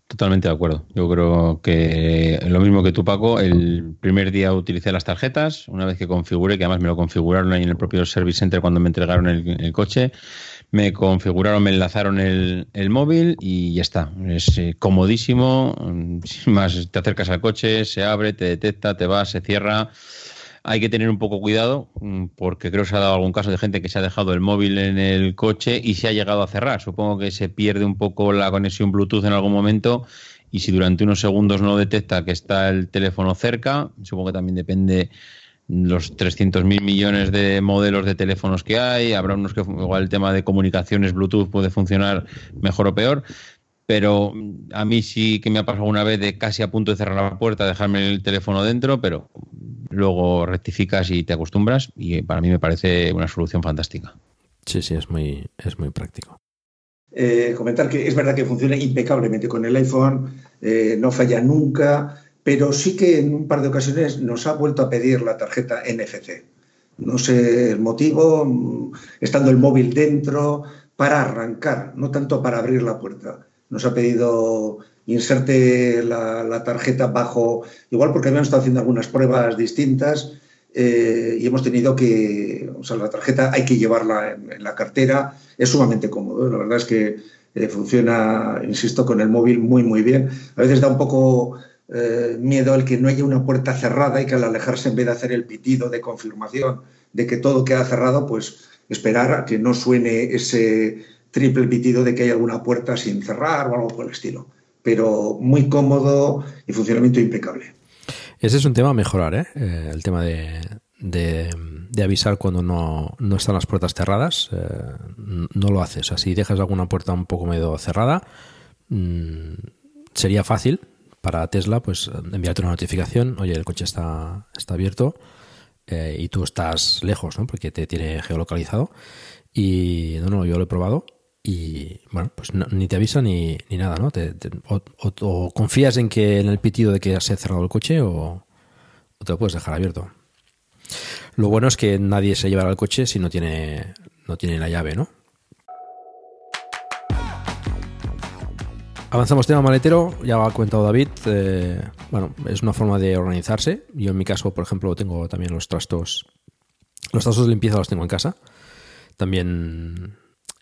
Totalmente de acuerdo. Yo creo que lo mismo que tú, Paco, el primer día utilicé las tarjetas, una vez que configuré, que además me lo configuraron ahí en el propio Service Center cuando me entregaron el, coche, me configuraron, me enlazaron el, móvil y ya está. Es eh, comodísimo, sin más, te acercas al coche, se abre, te detecta, te va, se cierra. Hay que tener un poco cuidado mm, porque creo que se ha dado algún caso de gente que se ha dejado el móvil en el coche y se ha llegado a cerrar. Supongo que se pierde un poco la conexión Bluetooth en algún momento y si durante unos segundos no detecta que está el teléfono cerca, supongo que también depende los 300.000 millones de modelos de teléfonos que hay, habrá unos que igual el tema de comunicaciones Bluetooth puede funcionar mejor o peor, pero a mí sí que me ha pasado una vez de casi a punto de cerrar la puerta, dejarme el teléfono dentro, pero luego rectificas y te acostumbras y para mí me parece una solución fantástica. Sí, sí, es muy, es muy práctico. Eh, comentar que es verdad que funciona impecablemente con el iPhone, eh, no falla nunca, pero sí que en un par de ocasiones nos ha vuelto a pedir la tarjeta NFC. No sé el motivo, mm, estando el móvil dentro, para arrancar, no tanto para abrir la puerta. Nos ha pedido inserte la, tarjeta bajo, igual porque habíamos estado haciendo algunas pruebas distintas eh, y hemos tenido que, o sea, la tarjeta hay que llevarla en, la cartera, es sumamente cómodo. La verdad es que eh, funciona, insisto, con el móvil muy, muy bien. A veces da un poco eh, miedo al que no haya una puerta cerrada y que al alejarse en vez de hacer el pitido de confirmación de que todo queda cerrado, pues esperar a que no suene ese triple pitido de que hay alguna puerta sin cerrar o algo por el estilo. Pero muy cómodo y funcionamiento impecable. Ese es un tema a mejorar, ¿eh? eh el tema de, de, avisar cuando no, no, están las puertas cerradas. Eh, no lo haces. O sea, si dejas alguna puerta un poco medio cerrada, mm, sería fácil, para Tesla, pues enviarte una notificación, oye, el coche está, está abierto eh, y tú estás lejos, ¿no? Porque te tiene geolocalizado. Y no, no, yo lo he probado y bueno, pues ni te avisa ni, ni nada, ¿no? o, confías en que en el pitido de que se ha cerrado el coche o, te lo puedes dejar abierto. Lo bueno es que nadie se llevará el coche si no tiene, no tiene la llave, ¿no? Avanzamos tema maletero, ya ha comentado David. Eh, bueno, es una forma de organizarse. Yo en mi caso, por ejemplo, tengo también los trastos. Los trastos de limpieza los tengo en casa. También.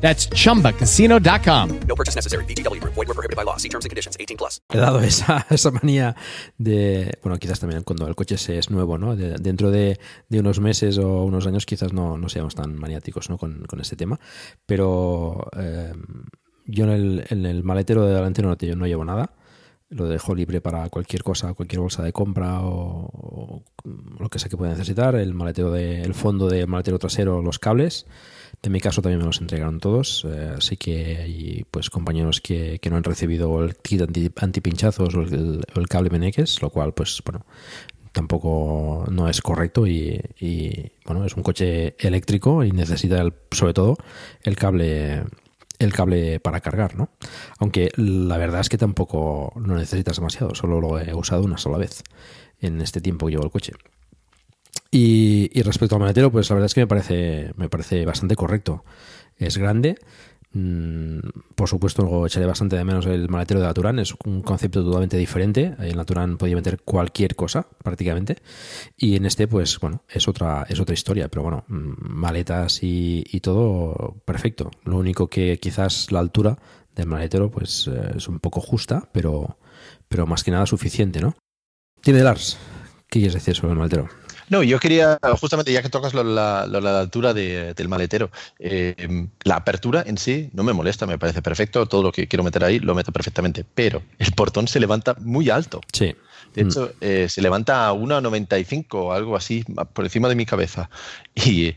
That's chumbacasino.com. No purchase necessary. BGW. Void were prohibited by law. See terms and conditions 18 plus. He dado esa, esa manía de, bueno, quizás también cuando el coche es nuevo, ¿no? De, dentro de, de, unos meses o unos años quizás no, no seamos tan maniáticos, ¿no? Con, con este tema. Pero eh, yo en el, en el, maletero de delantero no, no llevo nada lo dejo libre para cualquier cosa, cualquier bolsa de compra o, o, lo que sea que pueda necesitar, el maletero de, el fondo del maletero trasero, los cables, en mi caso también me los entregaron todos, eh, así que hay pues compañeros que, no han recibido el kit anti, antipinchazos o el, cable Meneques, lo cual pues bueno, tampoco no es correcto y, bueno, es un coche eléctrico y necesita sobre todo el cable el cable para cargar, ¿no? Aunque la verdad es que tampoco lo necesitas demasiado, solo lo he usado una sola vez en este tiempo que llevo el coche. Y, respecto al maletero, pues la verdad es que me parece, me parece bastante correcto. Es grande. Mm, por supuesto, luego echaré bastante de menos el maletero de la Turán. Es un concepto totalmente diferente. En la Turán podía meter cualquier cosa, prácticamente. Y en este, pues bueno, es otra, es otra historia. Pero bueno, mm, maletas y, todo perfecto. Lo único que quizás la altura del maletero, pues eh, es un poco justa, pero, pero más que nada suficiente, ¿no? Tiene Lars, ¿qué quieres decir sobre el maletero? No, yo quería, justamente ya que tocas lo, la, la, altura del maletero, eh, la apertura en sí no me molesta, me parece perfecto, todo lo que quiero meter ahí lo meto perfectamente, pero el portón se levanta muy alto. Sí. De hecho, mm. eh, se levanta a 1,95 o algo así por encima de mi cabeza. Y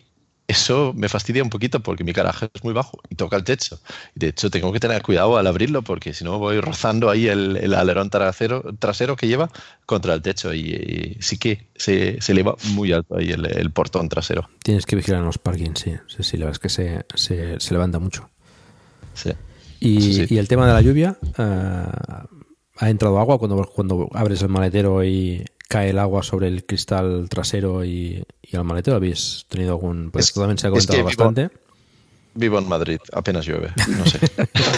eso me fastidia un poquito porque mi garaje es muy bajo y toca el techo. Y de hecho tengo que tener cuidado al abrirlo porque si no voy rozando ahí el, alerón trasero, trasero que lleva contra el techo y, sí que se, se, eleva muy alto ahí el, portón trasero. Tienes que vigilar en los parkings, sí. Sí, sí la verdad es que se, se, se levanta mucho. Sí. Y, el tema de la lluvia, eh, ¿ha entrado agua cuando, cuando abres el maletero y cae el agua sobre el cristal trasero y, y el maletero? ¿Habéis tenido algún...? Pues también se ha comentado bastante. Vivo, en Madrid, apenas llueve, no sé.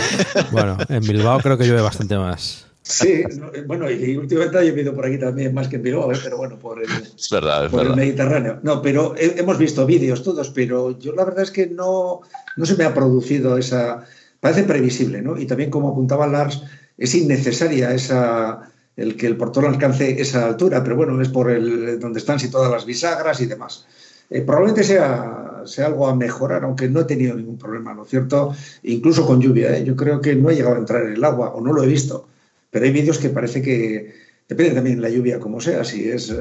bueno, en Bilbao creo que llueve bastante más. Sí, bueno, y últimamente ha llovido por aquí también más que en Bilbao, ¿eh? pero bueno, por el, el Mediterráneo. No, pero hemos visto vídeos todos, pero yo la verdad es que no, no se me ha producido esa, parece previsible, ¿no? Y también, como apuntaba Lars, es innecesaria esa, el que el portón alcance esa altura, pero bueno, es por el donde están si todas las bisagras y demás. Eh, probablemente sea, sea algo a mejorar, aunque no he tenido ningún problema, ¿no es cierto? Incluso con lluvia, ¿eh? yo creo que no he llegado a entrar en el agua, o no lo he visto, pero hay vídeos que parece que, depende también de la lluvia como sea, si es, eh,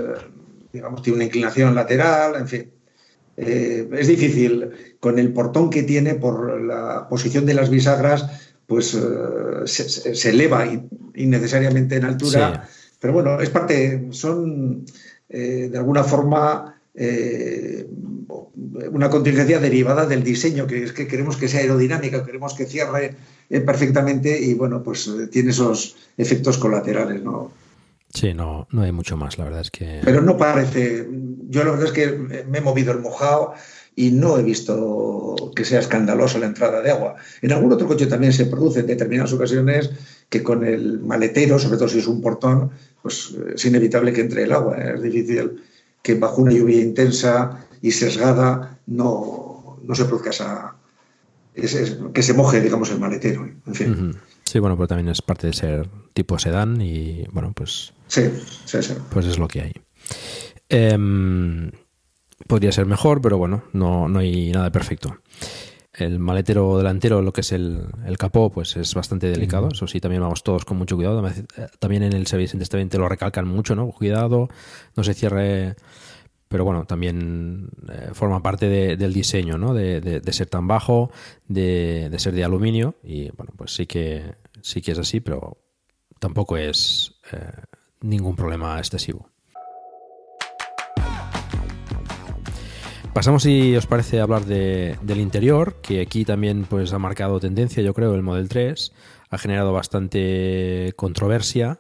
digamos, tiene una inclinación lateral, en fin. Eh, es difícil con el portón que tiene por la posición de las bisagras, pues eh, se, eleva innecesariamente en altura. Pero bueno, es parte, son eh, de alguna forma una contingencia derivada del diseño, que es que queremos que sea aerodinámica, queremos que cierre perfectamente y bueno, pues tiene esos efectos colaterales, ¿no? Sí, no, no hay mucho más, la verdad es que. Pero no parece. Yo la verdad es que me he movido el mojado y no he visto que sea escandaloso la entrada de agua. En algún otro coche también se produce en determinadas ocasiones que con el maletero, sobre todo si es un portón, pues es inevitable que entre el agua. Es difícil que bajo una lluvia intensa y sesgada no, no se produzca esa. que se moje, digamos, el maletero. En fin. Sí, bueno, pero también es parte de ser tipo sedán y bueno, pues. Sí, sí, sí. Pues es lo que hay. Em, podría ser mejor, pero bueno, no, no hay nada perfecto. El maletero delantero, lo que es el, el capó, pues es bastante delicado. Eso sí, también vamos todos con mucho cuidado. También en el servicio también te lo recalcan mucho, ¿no? Cuidado, no se cierre. Pero bueno, también eh, forma parte del diseño, ¿no? De, de, ser tan bajo, de, de ser de aluminio. Y bueno, pues sí que sí que es así, pero tampoco es eh, ningún problema excesivo. Pasamos, si os parece, a hablar del interior, que aquí también pues, ha marcado tendencia, yo creo, el Model 3. Ha generado bastante controversia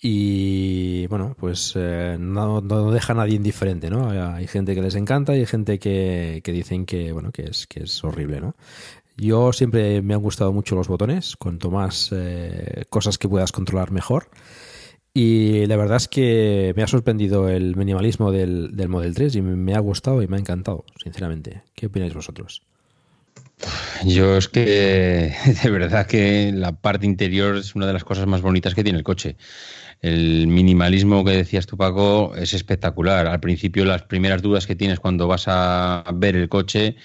y, bueno, pues eh, no, deja a nadie indiferente, ¿no? Hay gente que les encanta y hay gente que, que dicen que, bueno, que es, que es horrible, ¿no? Yo siempre me han gustado mucho los botones, cuanto más eh, cosas que puedas controlar mejor. Y la verdad es que me ha sorprendido el minimalismo del, del Model 3 y me ha gustado y me ha encantado, sinceramente. ¿Qué opináis vosotros? Yo es que de verdad que la parte interior es una de las cosas más bonitas que tiene el coche. El minimalismo que decías tú, Paco, es espectacular. Al principio las primeras dudas que tienes cuando vas a ver el coche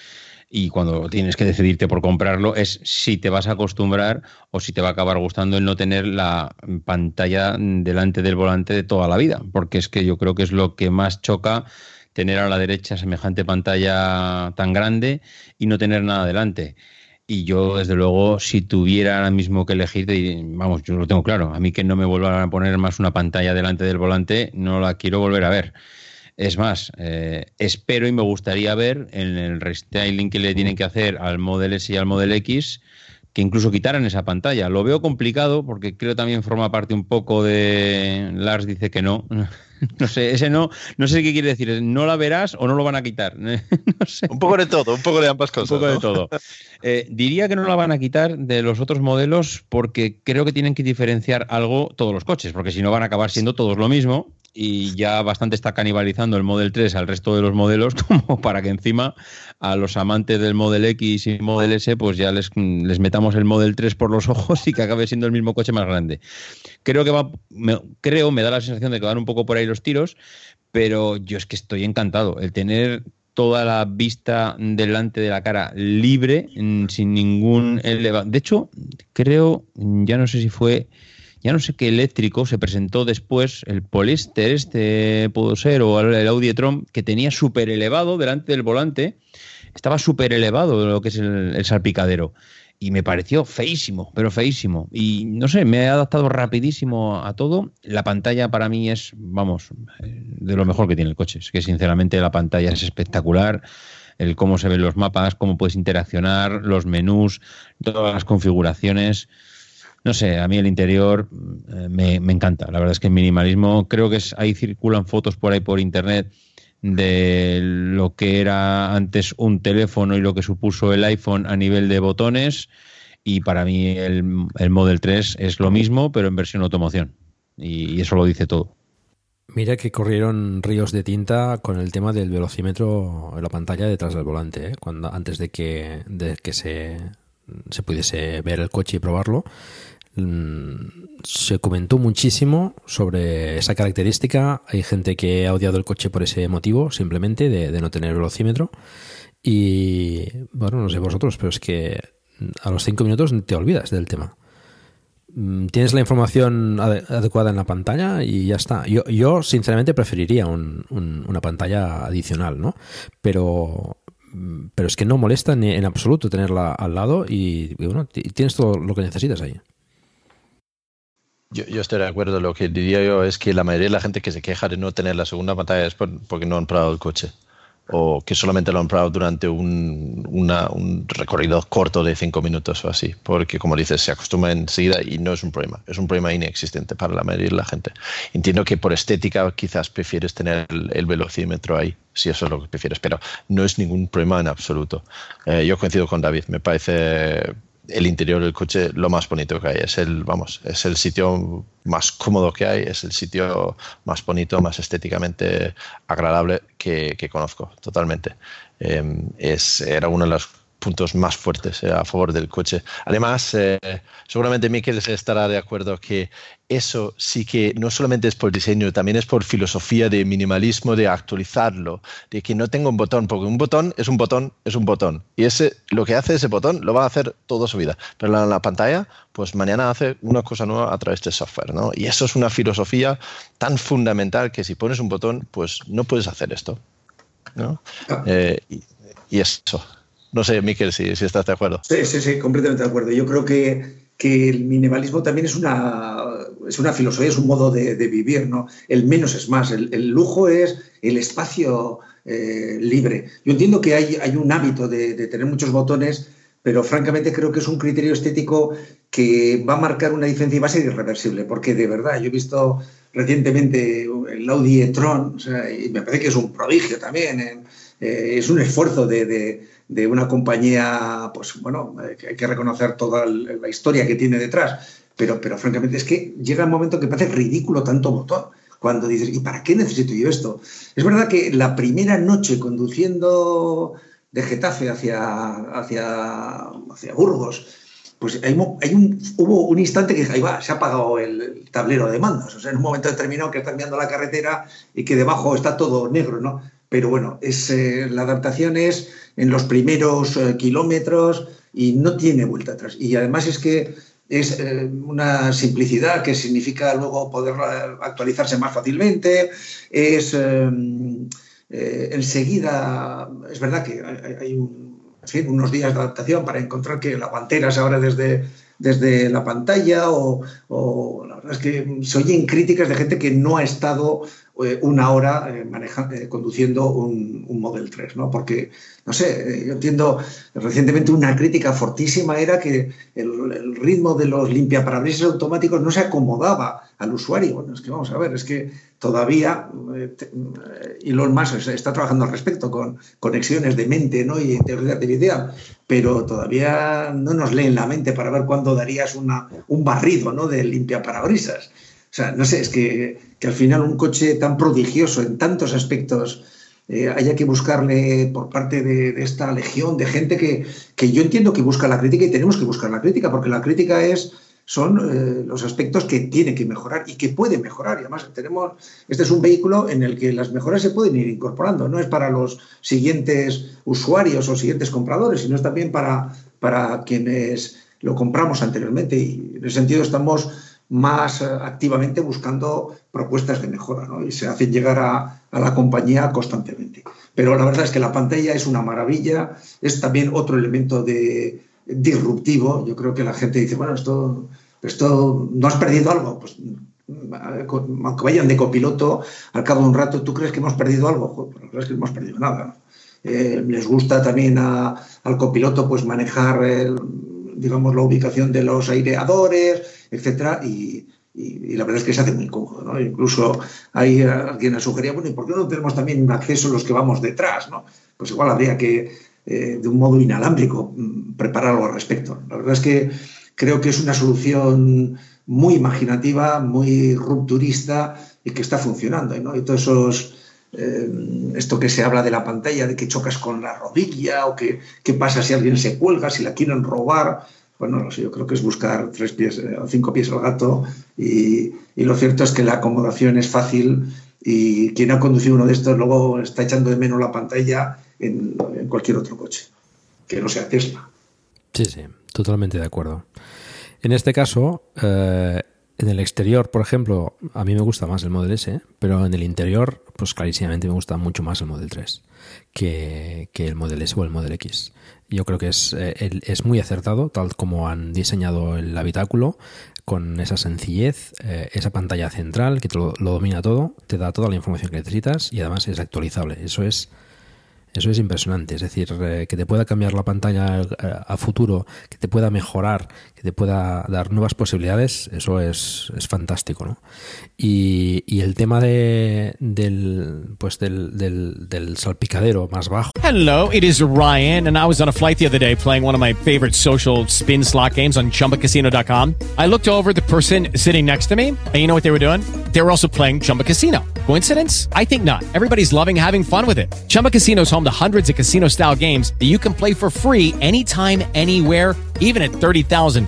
y cuando tienes que decidirte por comprarlo es si te vas a acostumbrar o si te va a acabar gustando el no tener la pantalla delante del volante de toda la vida, porque es que yo creo que es lo que más choca tener a la derecha semejante pantalla tan grande y no tener nada delante. Y yo, desde luego, si tuviera ahora mismo que elegir, vamos, yo lo tengo claro, a mí que no me vuelvan a poner más una pantalla delante del volante, no la quiero volver a ver. Es más, eh, espero y me gustaría ver en el restyling que le tienen que hacer al Model S y al Model X que incluso quitaran esa pantalla. Lo veo complicado porque creo también forma parte un poco de... Lars dice que no. No sé, ese no, no sé qué quiere decir. ¿No la verás o no lo van a quitar? Un poco de todo, un poco de ambas cosas. Un poco de todo. Eh, diría que no la van a quitar de los otros modelos porque creo que tienen que diferenciar algo todos los coches, porque si no van a acabar siendo todos lo mismo y ya bastante está canibalizando el Model 3 al resto de los modelos, como para que encima a los amantes del Model X y Model S, pues ya les, les metamos el Model 3 por los ojos y que acabe siendo el mismo coche más grande. Creo que va, me, creo, me da la sensación de que un poco por ahí los tiros, pero yo es que estoy encantado. El tener toda la vista delante de la cara libre, mm, sin ningún elevado. De hecho, creo, ya no sé si fue ya no sé qué eléctrico se presentó después, el Polester, este pudo ser, o el Audi e-tron, que tenía súper elevado delante del volante estaba súper elevado lo que es el, salpicadero. Y me pareció feísimo, pero feísimo. Y no sé, me he adaptado rapidísimo a todo. La pantalla para mí es, vamos, de lo mejor que tiene el coche. Es que sinceramente la pantalla es espectacular el cómo se ven los mapas, cómo puedes interaccionar, los menús, todas las configuraciones. No sé, a mí el interior eh, me, encanta. La verdad es que el minimalismo, creo que es, ahí circulan fotos por ahí por internet de lo que era antes un teléfono y lo que supuso el iPhone a nivel de botones. Y para mí el, el Model 3 es lo mismo, pero en versión automoción. y eso lo dice todo. Mira que corrieron ríos de tinta con el tema del velocímetro en la pantalla detrás del volante, ¿eh? cuando antes de que, de que se, se pudiese ver el coche y probarlo. Mm, se comentó muchísimo sobre esa característica. Hay gente que ha odiado el coche por ese motivo, simplemente de, no tener velocímetro. Y bueno, no sé vosotros, pero es que a los cinco minutos te olvidas del tema. Mm, tienes la información adecuada en la pantalla y ya está. Yo, sinceramente preferiría una pantalla adicional, ¿no? Pero, mm, pero es que no molesta ni en absoluto tenerla al lado y, bueno, tienes todo lo que necesitas ahí. Yo, estoy de acuerdo. Lo que diría yo es que la mayoría de la gente que se queja de no tener la segunda pantalla es porque no han probado el coche o que solamente lo han probado durante un, un, recorrido corto de cinco minutos o así, porque como dices, se acostumbra enseguida y no es un problema, es un problema inexistente para la mayoría de la gente. Entiendo que por estética quizás prefieres tener el, velocímetro ahí, si eso es lo que prefieres, pero no es ningún problema en absoluto. Eh, yo coincido con David, me parece el interior del coche lo más bonito que hay. Es el, vamos, es el sitio más cómodo que hay, es el sitio más bonito, más estéticamente agradable que, conozco, totalmente. Em, es, era uno de los puntos más fuertes eh, a favor del coche. Además, eh, seguramente Mikel estará de acuerdo que eso sí que no solamente es por diseño, también es por filosofía de minimalismo, de actualizarlo, de que no tengo un botón, porque un botón es un botón, es un botón. Y ese, lo que hace ese botón lo va a hacer toda su vida. Pero en la pantalla, pues mañana hace una cosa nueva a través de software, ¿no? Y eso es una filosofía tan fundamental que si pones un botón, pues no puedes hacer esto, ¿no? Ah. Eh, y, y eso. No sé, Miquel, si, si estás de acuerdo. Sí, sí, sí, completamente de acuerdo. Yo creo que, que el minimalismo también es una, es una filosofía, es un modo de, vivir, ¿no? El menos es más, el, lujo es el espacio eh, libre. Yo entiendo que hay, hay un hábito de, de, tener muchos botones, pero francamente creo que es un criterio estético que va a marcar una diferencia y va a ser irreversible, porque de verdad, yo he visto recientemente el Audi e-tron, o sea, y me parece que es un prodigio también, eh, es un esfuerzo de de una compañía, pues bueno, eh, hay que reconocer toda la historia que tiene detrás, pero, pero francamente es que llega el momento que parece ridículo tanto botón. Cuando dices, ¿y para qué necesito yo esto? Es verdad que la primera noche conduciendo de Getafe hacia, hacia, hacia Burgos, pues hay, un, hubo un instante que ahí va, se ha apagado el, tablero de mandos. O sea, en un momento determinado que estás mirando la carretera y que debajo está todo negro, ¿no? Pero bueno, es, eh, la adaptación es en los primeros eh, kilómetros y no tiene vuelta atrás. Y además es que es eh, una simplicidad que significa luego poder actualizarse más fácilmente, es enseguida, es verdad que hay, unos días de adaptación para encontrar que la guantera se abre desde, desde la pantalla o, o, la verdad es que se oyen críticas de gente que no ha estado eh, una hora eh, eh, conduciendo un, Model 3, ¿no? Porque, no sé, yo entiendo, recientemente una crítica fortísima era que el, ritmo de los limpiaparabrisas automáticos no se acomodaba al usuario. Bueno, es que vamos a ver, es que todavía Elon Musk está trabajando al respecto con conexiones de mente ¿no? y inteligencia artificial, pero todavía no nos leen la mente para ver cuándo darías una, un barrido ¿no? de limpiaparabrisas. O sea, no sé, es que, al final un coche tan prodigioso en tantos aspectos eh, haya que buscarle por parte de, esta legión de gente que, yo entiendo que busca la crítica y tenemos que buscar la crítica, porque la crítica es son eh, los aspectos que tiene que mejorar y que puede mejorar. Y además tenemos, este es un vehículo en el que las mejoras se pueden ir incorporando. No es para los siguientes usuarios o siguientes compradores, sino es también para, para quienes lo compramos anteriormente. Y en ese sentido estamos más eh, activamente buscando propuestas de mejora ¿no? y se hacen llegar a, a, la compañía constantemente. Pero la verdad es que la pantalla es una maravilla, es también otro elemento de, disruptivo. Yo creo que la gente dice, bueno, esto, esto ¿no has perdido algo? Pues aunque vayan de copiloto, al cabo de un rato, ¿tú crees que hemos perdido algo? Pues la verdad es que no hemos perdido nada. Eh, les gusta también al copiloto pues manejar el, digamos la ubicación de los aireadores, etcétera, y, la verdad es que se hace muy cómodo. ¿no? Incluso hay alguien sugería, bueno, ¿y por qué no tenemos también acceso los que vamos detrás? ¿no? Pues igual habría que, eh, de un modo inalámbrico, mm, preparar algo al respecto. La verdad es que creo que es una solución muy imaginativa, muy rupturista y que está funcionando. ¿no? Y todos esos, eh, esto que se habla de la pantalla, de que chocas con la rodilla o que qué pasa si alguien se cuelga, si la quieren robar. Bueno, no sé, yo creo que es buscar tres pies o eh, cinco pies al gato y, y, lo cierto es que la acomodación es fácil y quien ha conducido uno de estos luego está echando de menos la pantalla en, en cualquier otro coche, que no sea Tesla. Sí, sí, totalmente de acuerdo. En este caso, eh, en el exterior, por ejemplo, a mí me gusta más el Model S, pero en el interior, pues clarísimamente me gusta mucho más el Model 3 que, el Model S o el Model X. Yo creo que es, eh, es muy acertado, tal como han diseñado el habitáculo, con esa sencillez, eh, esa pantalla central que lo, lo domina todo, te da toda la información que necesitas y además es actualizable. Eso es eso es impresionante, es decir, eh, que te pueda cambiar la pantalla a futuro, que te pueda mejorar, te pueda dar nuevas posibilidades, eso es, es fantástico, ¿no? Y, y, el tema de, del, pues del, del, salpicadero más bajo. Hello, it is Ryan, and I was on a flight the other day playing one of my favorite social spin slot games on ChumbaCasino.com. I looked over the person sitting next to me, and you know what they were doing? They were also playing Chumba Casino. Coincidence? I think not. Everybody's loving having fun with it. Chumba Casino is home to hundreds of casino style games that you can play for free anytime, anywhere, even at 30,000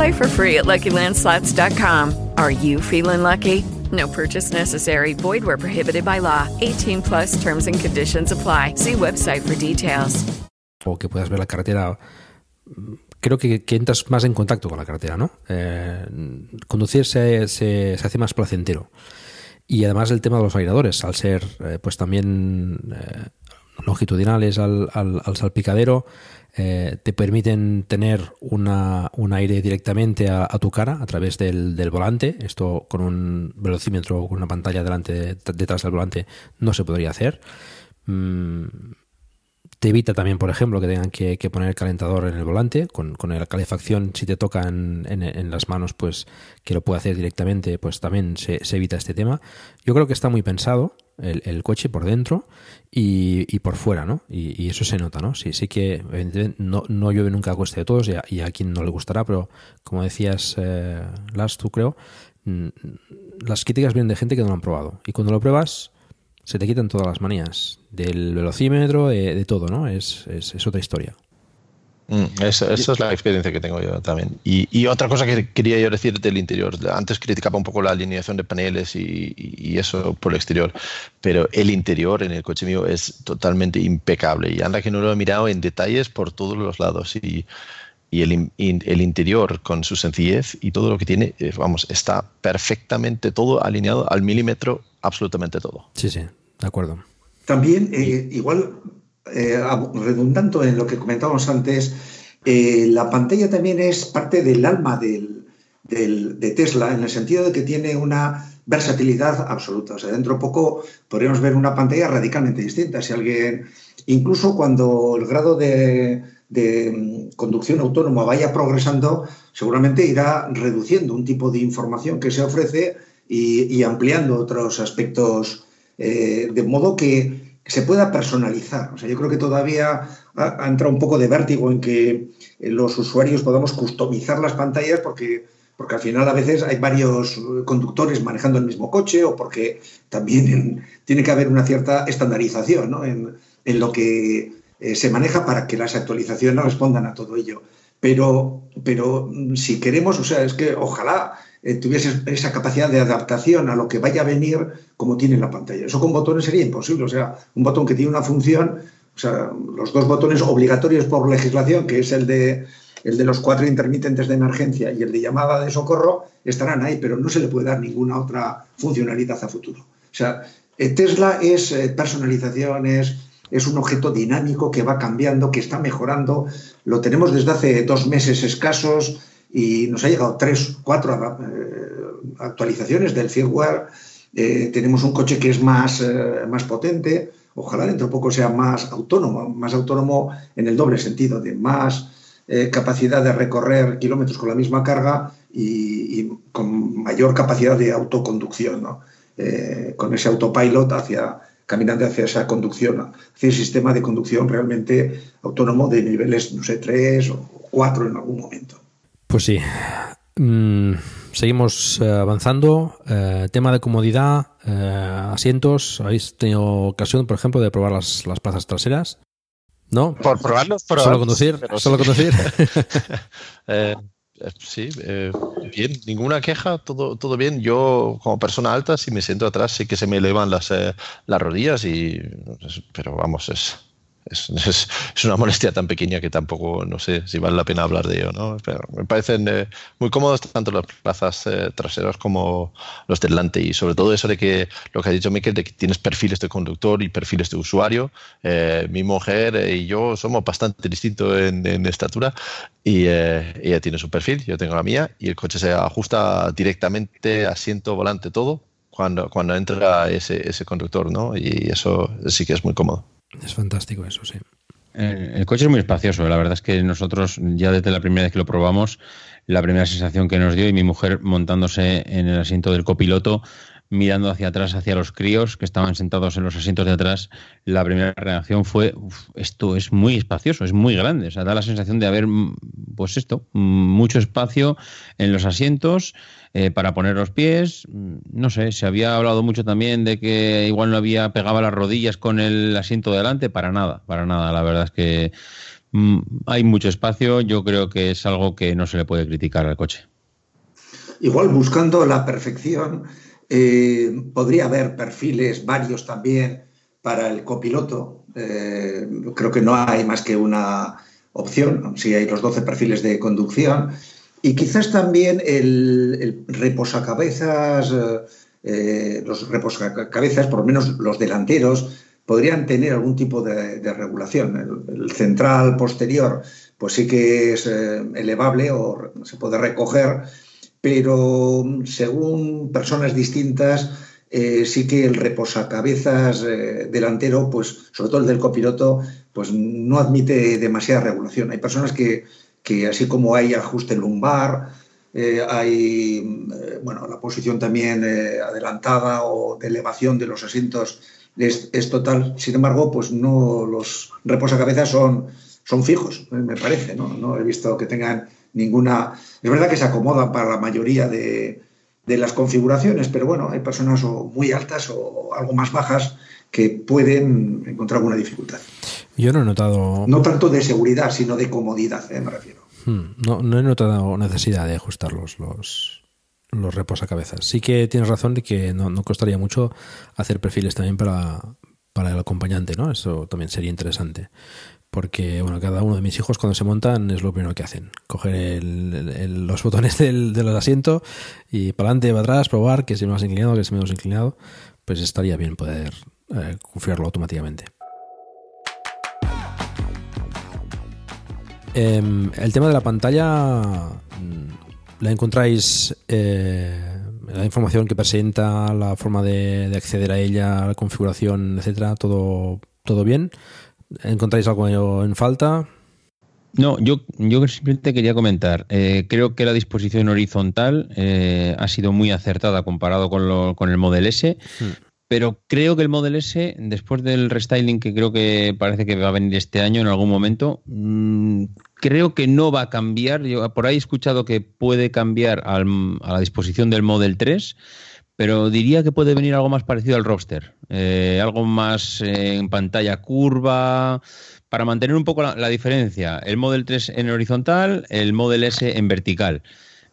Play for free at LuckyLandSlots.com. Are you feeling lucky? No purchase necessary. Void where prohibited by law. 18 plus terms and conditions apply. See website for details. O que puedas ver la carretera creo que, entras más en contacto con la carretera, ¿no? Eh, conducir se, se, hace más placentero. Y además el tema de los airadores, al ser eh, pues también eh, longitudinales al, al, al salpicadero, eh, te permiten tener una, un aire directamente a, tu cara a través del, del, volante. Esto con un velocímetro o con una pantalla delante, detrás del volante no se podría hacer. Mm, te evita también, por ejemplo, que tengan que, poner el calentador en el volante. Con, con, la calefacción, si te toca en, las manos, pues que lo puede hacer directamente, pues también se evita este tema. Yo creo que está muy pensado el, coche por dentro y, y por fuera, ¿no? Y, eso se nota, ¿no? Sí, sí que no, no llueve nunca a coste de todos y a, quien no le gustará, pero como decías, eh, Lars, tú creo, mm, las críticas vienen de gente que no lo han probado. Y cuando lo pruebas se te quitan todas las manías del velocímetro, de, de todo, ¿no? Es, es otra historia. Mm, esa, esa, es la experiencia que tengo yo también. Y, y, otra cosa que quería yo decir del interior. Antes criticaba un poco la alineación de paneles y, y, eso por el exterior, pero el interior en el coche mío es totalmente impecable. Y anda que no lo he mirado en detalles por todos los lados. Y, y el, el, interior con su sencillez y todo lo que tiene, eh, vamos, está perfectamente todo alineado al milímetro, absolutamente todo. Sí, sí, de acuerdo. También, eh, igual, eh, redundando en lo que comentábamos antes, eh, la pantalla también es parte del alma del, de Tesla, en el sentido de que tiene una versatilidad absoluta. O sea, dentro de poco podríamos ver una pantalla radicalmente distinta. Si alguien, incluso cuando el grado de, mm, conducción autónoma vaya progresando, seguramente irá reduciendo un tipo de información que se ofrece y, y ampliando otros aspectos eh, de modo que se pueda personalizar. O sea, yo creo que todavía ha, entrado un poco de vértigo en que los usuarios podamos customizar las pantallas porque, porque al final a veces hay varios conductores manejando el mismo coche o porque también tiene que haber una cierta estandarización ¿no? en, en, lo que eh, se maneja para que las actualizaciones respondan a todo ello. Pero, pero mm, si queremos, o sea, es que ojalá eh, tuviese esa capacidad de adaptación a lo que vaya a venir como tiene la pantalla. Eso con botones sería imposible. O sea, un botón que tiene una función, o sea, los dos botones obligatorios por legislación, que es el de el de los cuatro intermitentes de emergencia y el de llamada de socorro estarán ahí, pero no se le puede dar ninguna otra funcionalidad a futuro. O sea, eh, Tesla es eh, personalización, es, un objeto dinámico que va cambiando, que está mejorando. Lo tenemos desde hace dos meses escasos y nos ha llegado tres, cuatro eh, actualizaciones del firmware. tenemos un coche que es más, más potente. Ojalá dentro de poco sea más autónomo, más autónomo en el doble sentido, de más eh, capacidad de recorrer kilómetros con la misma carga y, con mayor capacidad de autoconducción, ¿no? Eh, con ese autopilot hacia, caminando hacia esa conducción, hacia el sistema de conducción realmente autónomo de niveles, no sé, tres o cuatro en algún momento. Pues sí. Mm, seguimos eh, avanzando. tema de comodidad, asientos. ¿Habéis tenido ocasión, por ejemplo, de probar las, las plazas traseras? ¿No? Por probarlos, Solo conducir. Solo conducir. Eh, eh, sí, eh, bien, ninguna queja, todo, todo bien. Yo, como persona alta, si me siento atrás, sí que se me elevan las, las rodillas, y, pero vamos, es, es, una molestia tan pequeña que tampoco no sé si vale la pena hablar de ello, ¿no? Pero me parecen eh, muy cómodos tanto las plazas eh, traseras como los delante y sobre todo eso de que lo que ha dicho Miquel de que tienes perfiles de conductor y perfiles de usuario. Eh, mi mujer y yo somos bastante distintos en, estatura y ella tiene su perfil, yo tengo la mía y el coche se ajusta directamente asiento, volante, todo cuando, cuando entra ese, ese conductor, ¿no? Y eso sí que es muy cómodo. Es fantástico eso, sí. El, coche es muy espacioso. La verdad es que nosotros, ya desde la primera vez que lo probamos, la primera sensación que nos dio y mi mujer montándose en el asiento del copiloto, mirando hacia atrás, hacia los críos que estaban sentados en los asientos de atrás, la primera reacción fue, esto es muy espacioso, es muy grande. O sea, da la sensación de haber, pues esto, mucho espacio en los asientos eh, para poner los pies. No sé, se había hablado mucho también de que igual no había pegaba las rodillas con el asiento delante. Para nada, para nada. La verdad es que mm, hay mucho espacio. Yo creo que es algo que no se le puede criticar al coche. Igual buscando la perfección, eh, podría haber perfiles varios también para el copiloto. Eh, creo que no hay más que una opción, si hay los 12 perfiles de conducción. Y quizás también el, reposacabezas, eh, los reposacabezas, por lo menos los delanteros, podrían tener algún tipo de, regulación. El, central posterior, pues sí que es eh, elevable o se puede recoger, pero según personas distintas, eh, sí que el reposacabezas delantero, pues sobre todo el del copiloto, pues no admite demasiada regulación. Hay personas que que así como hay ajuste lumbar, eh, hay eh, bueno, la posición también eh, adelantada o de elevación de los asientos es, total. Sin embargo, pues no los reposacabezas son, son fijos, me parece. ¿no? no he visto que tengan ninguna. Es verdad que se acomodan para la mayoría de, de las configuraciones, pero bueno, hay personas muy altas o algo más bajas que pueden encontrar alguna dificultad. Yo no he notado. No tanto de seguridad, sino de comodidad, ¿eh? me refiero. Hmm, no, no, he notado necesidad de ajustarlos los, los reposacabezas. Sí que tienes razón de que no, costaría mucho hacer perfiles también para, para el acompañante, ¿no? Eso también sería interesante. Porque, bueno, cada uno de mis hijos cuando se montan es lo primero que hacen. Coger los botones del, del, asiento y para adelante, para atrás, probar que es más inclinado, que es menos inclinado. Pues estaría bien poder eh, configurarlo automáticamente. Em, el tema de la pantalla, mm, ¿la encontráis eh, la información que presenta, la forma de, acceder a ella, la configuración, etcétera? ¿Todo, todo bien? ¿Encontráis algo en falta? No, yo, yo simplemente quería comentar. Eh, creo que la disposición horizontal eh, ha sido muy acertada comparado con, con el Model S. Hmm pero creo que el Model S, después del restyling que creo que parece que va a venir este año en algún momento, mm, creo que no va a cambiar. Yo por ahí he escuchado que puede cambiar a la disposición del Model 3, pero diría que puede venir algo más parecido al roster, eh, algo más en pantalla curva, para mantener un poco la, la, diferencia. El Model 3 en horizontal, el Model S en vertical.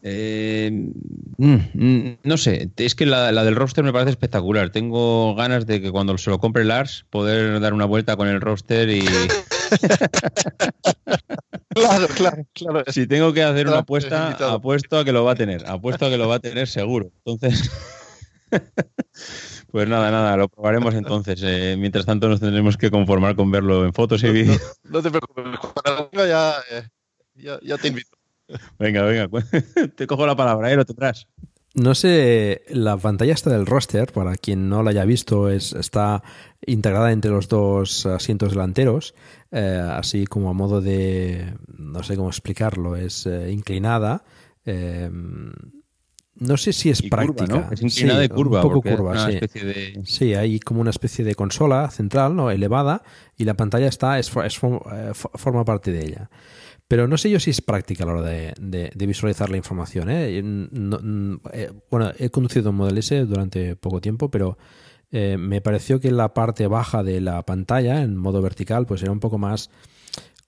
Eh, mm, no sé, es que la, la, del roster me parece espectacular. Tengo ganas de que cuando se lo compre Lars, poder dar una vuelta con el roster y. claro, claro, claro. Si tengo que hacer una apuesta, apuesto a que lo va a tener. Apuesto a que lo va a tener seguro. Entonces. Pues nada, nada, lo probaremos entonces. Eh, mientras tanto nos tendremos que conformar con verlo en fotos y vídeos. No, no, te preocupes, cuando ya, eh, ya, ya te invito. Venga, venga, te cojo la palabra, ¿eh? Lo tendrás. No sé, la pantalla está del roster, para quien no la haya visto, es, está integrada entre los dos asientos delanteros, eh, así como a modo de, no sé cómo explicarlo, es eh, inclinada. Eh, no sé si es y práctica. Curva, ¿no? Es inclinada sí, curva. Un poco curva, sí. De... Sí, hay como una especie de consola central, ¿no? Elevada, y la pantalla está, es, es, forma parte de ella. Pero no sé yo si es práctica a la hora de, visualizar la información. ¿eh? Eh, bueno, he conducido un Model S durante poco tiempo, pero eh, me pareció que la parte baja de la pantalla, en modo vertical, pues era un poco más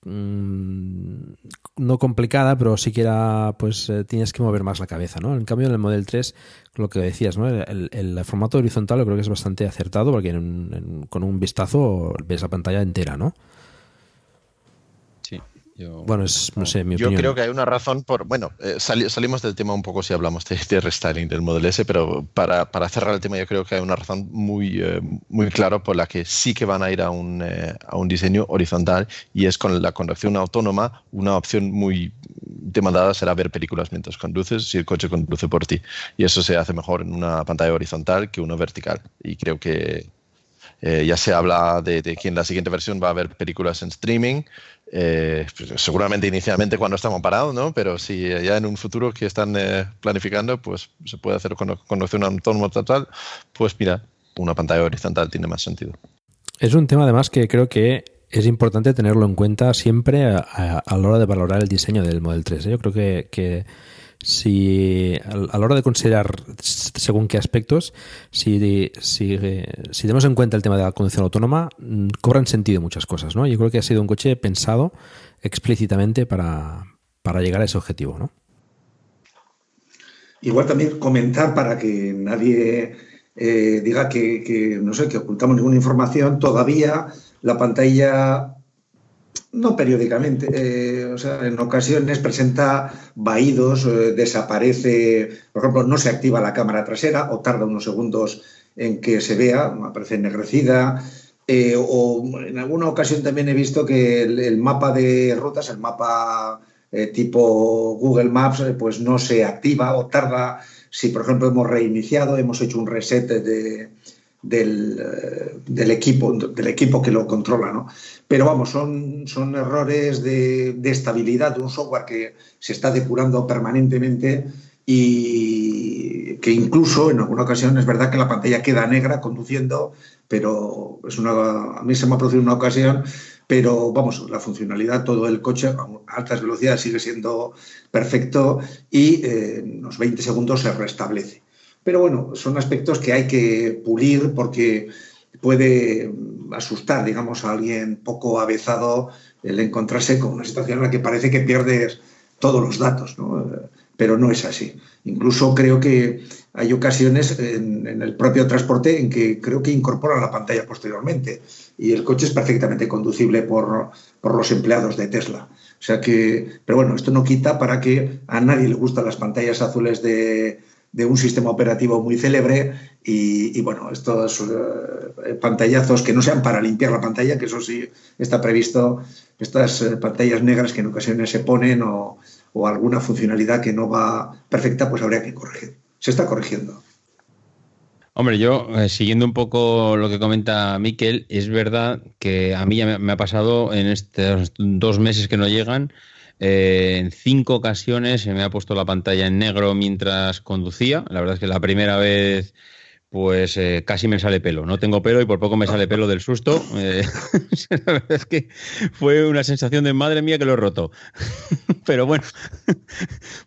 mmm, no complicada, pero sí que era, pues eh, tienes que mover más la cabeza, ¿no? En cambio, en el Model 3, lo que decías, ¿no? El, formato horizontal yo creo que es bastante acertado porque en, con un vistazo ves la pantalla entera, ¿no? Yo, bueno, es, no sé, mi yo opinión. creo que hay una razón por. Bueno, eh, sali, salimos del tema un poco si hablamos de, de restyling del Model S, pero para, para, cerrar el tema, yo creo que hay una razón muy, eh, muy clara por la que sí que van a ir a un, eh, a un diseño horizontal y es con la conducción autónoma. Una opción muy demandada será ver películas mientras conduces si el coche conduce por ti. Y eso se hace mejor en una pantalla horizontal que una vertical. Y creo que eh, ya se habla de, de, que en la siguiente versión va a haber películas en streaming, eh, pues seguramente inicialmente cuando estamos parados, ¿no? Pero si ya en un futuro que están eh, planificando, pues se puede hacer con conducción autónoma total, pues mira, una pantalla horizontal tiene más sentido. Es un tema además que creo que es importante tenerlo en cuenta siempre a, la hora de valorar el diseño del Model 3. Yo creo que si a la hora de considerar según qué aspectos, si, si, si tenemos en cuenta el tema de la conducción autónoma, cobran sentido muchas cosas, ¿no? Yo creo que ha sido un coche pensado explícitamente para, para llegar a ese objetivo, ¿no? Igual también comentar para que nadie eh, diga que, que, no sé, que ocultamos ninguna información, todavía la pantalla no periódicamente, eh, o sea, en ocasiones presenta vaídos, eh, desaparece, por ejemplo, no se activa la cámara trasera o tarda unos segundos en que se vea, aparece ennegrecida, eh, o en alguna ocasión también he visto que el, el mapa de rutas, el mapa tipo Google Maps, pues no se activa o tarda, si por ejemplo hemos reiniciado, hemos hecho un reset de, del, del, equipo, del equipo que lo controla, ¿no? Pero vamos, son, son errores de, de, estabilidad de un software que se está depurando permanentemente y que incluso en alguna ocasión es verdad que la pantalla queda negra conduciendo, pero es una, a mí se me ha producido una ocasión, pero vamos, la funcionalidad, todo el coche a altas velocidades sigue siendo perfecto y eh, en unos 20 segundos se restablece. Pero bueno, son aspectos que hay que pulir porque puede asustar, digamos, a alguien poco avezado el encontrarse con una situación en la que parece que pierdes todos los datos, ¿no? pero no es así. Incluso creo que hay ocasiones en, en, el propio transporte en que creo que incorporan la pantalla posteriormente y el coche es perfectamente conducible por, por los empleados de Tesla. O sea que, pero bueno, esto no quita para que a nadie le gustan las pantallas azules de, de un sistema operativo muy célebre y, bueno, estos eh, pantallazos que no sean para limpiar la pantalla, que eso sí está previsto, estas eh, pantallas negras que en ocasiones se ponen o, alguna funcionalidad que no va perfecta, pues habría que corregir. Se está corrigiendo. Hombre, yo, eh, siguiendo un poco lo que comenta Miquel, es verdad que a mí ya me ha pasado en estos dos meses que no llegan, eh, en cinco ocasiones se me ha puesto la pantalla en negro mientras conducía. La verdad es que la primera vez pues eh, casi me sale pelo. No tengo pelo y por poco me sale pelo del susto. Eh, la verdad es que fue una sensación de madre mía que lo he roto. Pero bueno,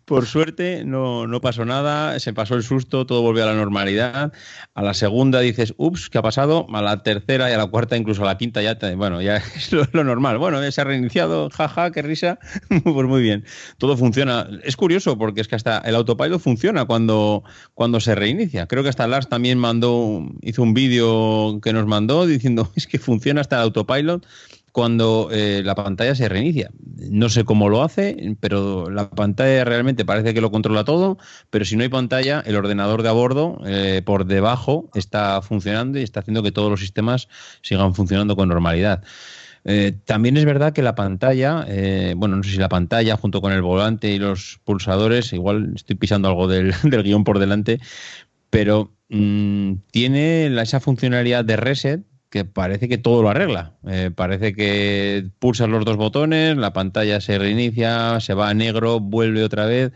por suerte no, no, pasó nada, se pasó el susto, todo volvió a la normalidad. A la segunda dices, ups, ¿qué ha pasado? A la tercera y a la cuarta, incluso a la quinta, ya, bueno, ya es lo, normal. Bueno, se ha reiniciado, jaja, qué risa. pues muy bien, todo funciona. Es curioso porque es que hasta el autopilot funciona cuando, cuando se reinicia. Creo que hasta Lars también mandó, hizo un vídeo que nos mandó diciendo es que funciona hasta el autopilot cuando eh, la pantalla se reinicia. No sé cómo lo hace, pero la pantalla realmente parece que lo controla todo, pero si no hay pantalla, el ordenador de a bordo eh, por debajo está funcionando y está haciendo que todos los sistemas sigan funcionando con normalidad. Eh, también es verdad que la pantalla, eh, bueno, no sé si la pantalla junto con el volante y los pulsadores, igual estoy pisando algo del, del guion por delante, pero mmm, tiene la, esa funcionalidad de reset que parece que todo lo arregla. Eh, parece que pulsas los dos botones, la pantalla se reinicia, se va a negro, vuelve otra vez.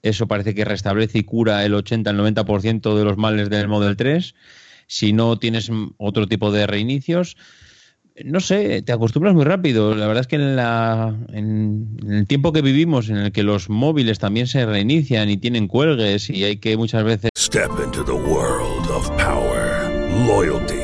Eso parece que restablece y cura el 80 al 90% de los males del Model 3. Si no tienes otro tipo de reinicios, no sé, te acostumbras muy rápido. La verdad es que en, la, en, el tiempo que vivimos, en el que los móviles también se reinician y tienen cuelgues y hay que muchas veces... Step into the world of power, loyalty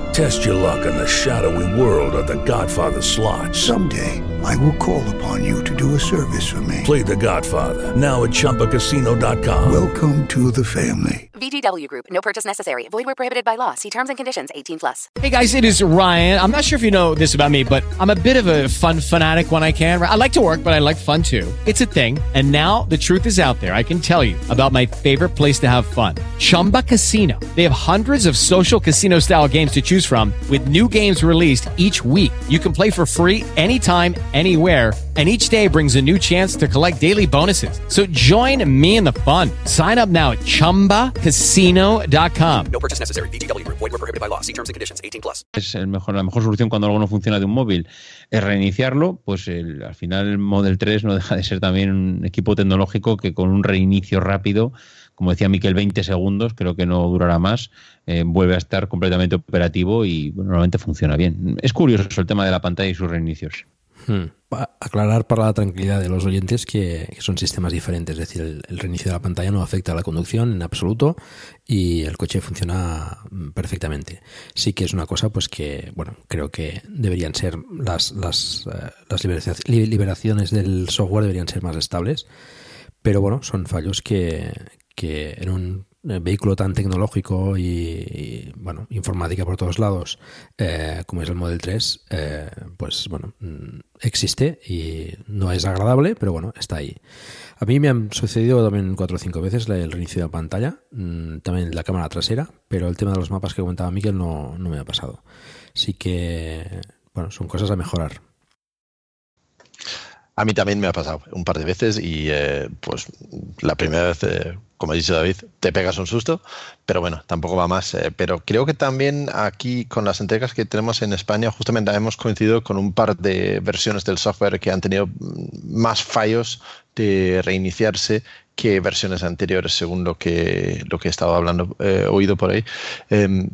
Test your luck in the shadowy world of the Godfather slot. Someday, I will call upon you to do a service for me. Play the Godfather, now at ChumbaCasino.com. Welcome to the family. VGW Group, no purchase necessary. Void where prohibited by law. See terms and conditions 18 plus. Hey guys, it is Ryan. I'm not sure if you know this about me, but I'm a bit of a fun fanatic when I can. I like to work, but I like fun too. It's a thing. And now the truth is out there. I can tell you about my favorite place to have fun. Chumba Casino. They have hundreds of social casino style games to choose from with new games released each week. You can play for free anytime, anywhere, and each day brings a new chance to collect daily bonuses. So join me in the fun. Sign up now at ChumbaCasino.com. No purchase necessary. VGW Group. Void were prohibited by law. See terms and conditions. 18 plus. Es el mejor, la mejor solución cuando algo no funciona de un móvil es reiniciarlo. Pues el, al final el Model 3 no deja de ser también un equipo tecnológico que con un reinicio rápido como decía Miquel, 20 segundos, creo que no durará más, eh, vuelve a estar completamente operativo y bueno, normalmente funciona bien. Es curioso el tema de la pantalla y sus reinicios. Hmm. Aclarar para la tranquilidad de los oyentes que, que son sistemas diferentes, es decir, el, el, reinicio de la pantalla no afecta a la conducción en absoluto y el coche funciona perfectamente. Sí que es una cosa pues que, bueno, creo que deberían ser las, las, uh, las liberaciones del software deberían ser más estables, pero bueno, son fallos que, que en un vehículo tan tecnológico y, bueno, informática por todos lados eh, como es el Model 3, eh, pues bueno, existe y no es agradable, pero bueno, está ahí. A mí me han sucedido también cuatro o cinco veces el reinicio de la pantalla, también la cámara trasera, pero el tema de los mapas que comentaba Miquel no, no me ha pasado. Así que, bueno, son cosas a mejorar. A mí también me ha pasado un par de veces y eh, pues la primera vez, eh, como ha dicho David, te pegas un susto, pero bueno, tampoco va más. Eh, pero creo que también aquí con las entregas que tenemos en España justamente hemos coincidido con un par de versiones del software que han tenido más fallos de reiniciarse que versiones anteriores, según lo que, lo que he estado hablando, eh, oído por ahí. Eh,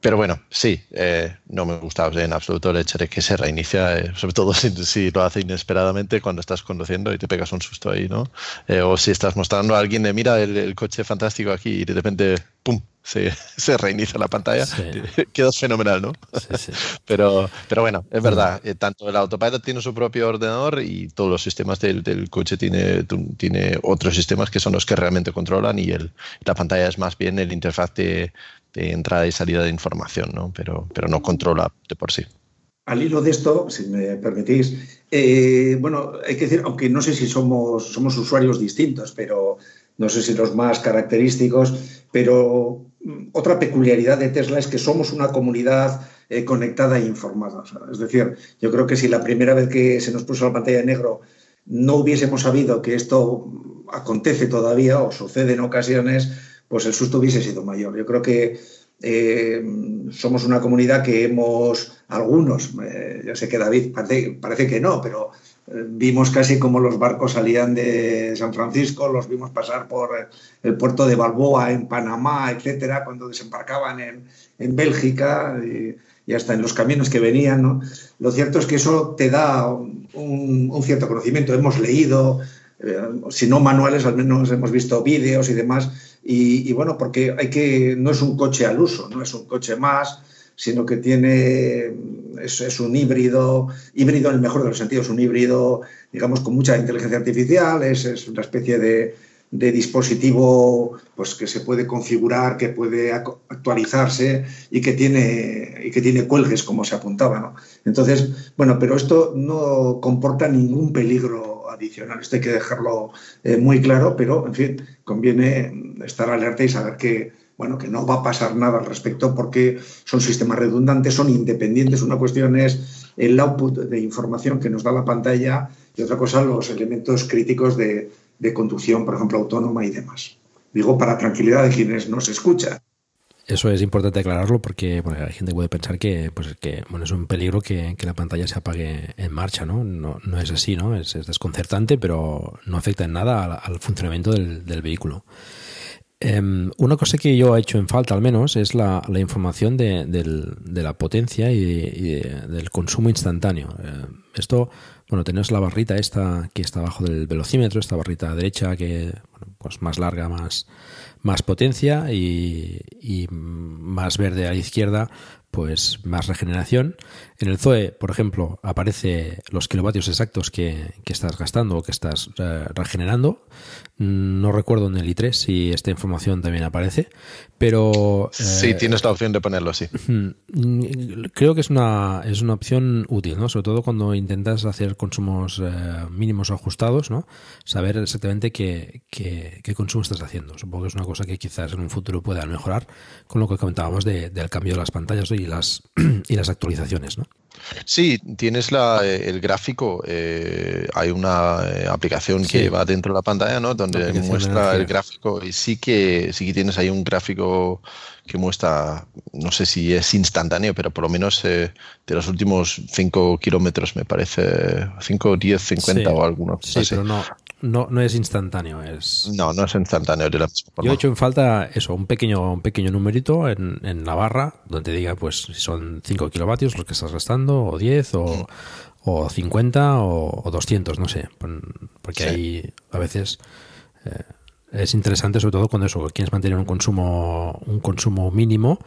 pero bueno, sí, eh, no me gusta en absoluto el hecho de que se reinicia, eh, sobre todo si, lo hace inesperadamente cuando estás conduciendo y te pegas un susto ahí, ¿no? Eh, o si estás mostrando a alguien de mira el, el, coche fantástico aquí y de repente, ¡pum! Se, se reinicia la pantalla, sí. quedas fenomenal, ¿no? Sí, sí. pero, pero bueno, es verdad, tanto el autopilot tiene su propio ordenador y todos los sistemas del, del coche tiene, tiene otros sistemas que son los que realmente controlan y el, la pantalla es más bien el interfaz de de entrada y salida de información, ¿no? Pero, pero no controla de por sí. Al hilo de esto, si me permitís, eh, bueno, hay que decir, aunque no sé si somos, somos usuarios distintos, pero no sé si los más característicos, pero otra peculiaridad de Tesla es que somos una comunidad eh, conectada e informada. Es decir, yo creo que si la primera vez que se nos puso la pantalla de negro no hubiésemos sabido que esto acontece todavía o sucede en ocasiones, pues el susto hubiese sido mayor. Yo creo que eh, somos una comunidad que hemos, algunos, eh, ya sé que David parece, que no, pero vimos casi como los barcos salían de San Francisco, los vimos pasar por el puerto de Balboa en Panamá, etcétera, cuando desembarcaban en, en Bélgica y, hasta en los caminos que venían. ¿no? Lo cierto es que eso te da un, un cierto conocimiento. Hemos leído, si no manuales, al menos hemos visto vídeos y demás y, bueno, porque hay que, no es un coche al uso, no es un coche más, sino que tiene, es, un híbrido, híbrido en el mejor de los sentidos, un híbrido, digamos, con mucha inteligencia artificial, es, una especie de, dispositivo pues, que se puede configurar, que puede actualizarse y que tiene, y que tiene cuelgues, como se apuntaba. ¿no? Entonces, bueno, pero esto no comporta ningún peligro adicional. Esto hay que dejarlo eh, muy claro, pero en fin, conviene estar alerta y saber que, bueno, que no va a pasar nada al respecto porque son sistemas redundantes, son independientes. Una cuestión es el output de información que nos da la pantalla y otra cosa los elementos críticos de, conducción, por ejemplo, autónoma y demás. Digo para tranquilidad de quienes nos escuchan. Eso es importante aclararlo porque hay gente que puede pensar que, pues, que bueno, es un peligro que, la pantalla se apague en marcha, ¿no? No, no es así, ¿no? Es, desconcertante, pero no afecta en nada al, funcionamiento del, vehículo. Em, una cosa que yo he hecho en falta, al menos, es la, información de, la potencia y, del consumo instantáneo. Eh, esto, bueno, tenemos la barrita esta que está abajo del velocímetro, esta barrita derecha que, bueno, pues más larga, más más potencia y, más verde a la izquierda, pues más regeneración. En el Zoe, por ejemplo, aparece los kilovatios exactos que, estás gastando o que estás eh, regenerando. No recuerdo en el i3 si esta información también aparece, pero... sí, eh, tienes la opción de ponerlo así. Creo que es una, es una opción útil, ¿no? Sobre todo cuando intentas hacer consumos eh, mínimos ajustados, ¿no? Saber exactamente qué, qué, qué, consumo estás haciendo. Supongo que es una cosa que quizás en un futuro pueda mejorar con lo que comentábamos del cambio de las pantallas y las, y las actualizaciones, ¿no? Sí, tienes la, eh, el gráfico. Eh, hay una eh, aplicación que va dentro de la pantalla, ¿no? Donde muestra el gráfico y sí que sí que tienes ahí un gráfico que muestra, no sé si es instantáneo, pero por lo menos de los últimos 5 kilómetros, me parece, 5, 10, 50 o alguno. Sí, pero no, no, no es instantáneo. Es... No, no es instantáneo. De la Yo he hecho en falta eso, un pequeño, un pequeño numerito en, en la barra donde diga pues si son 5 kilovatios los que estás gastando, o 10, o, o 50, o, 200, no sé. Porque ahí a veces eh, es interesante, sobre todo cuando eso, quieres mantener un consumo, un consumo mínimo,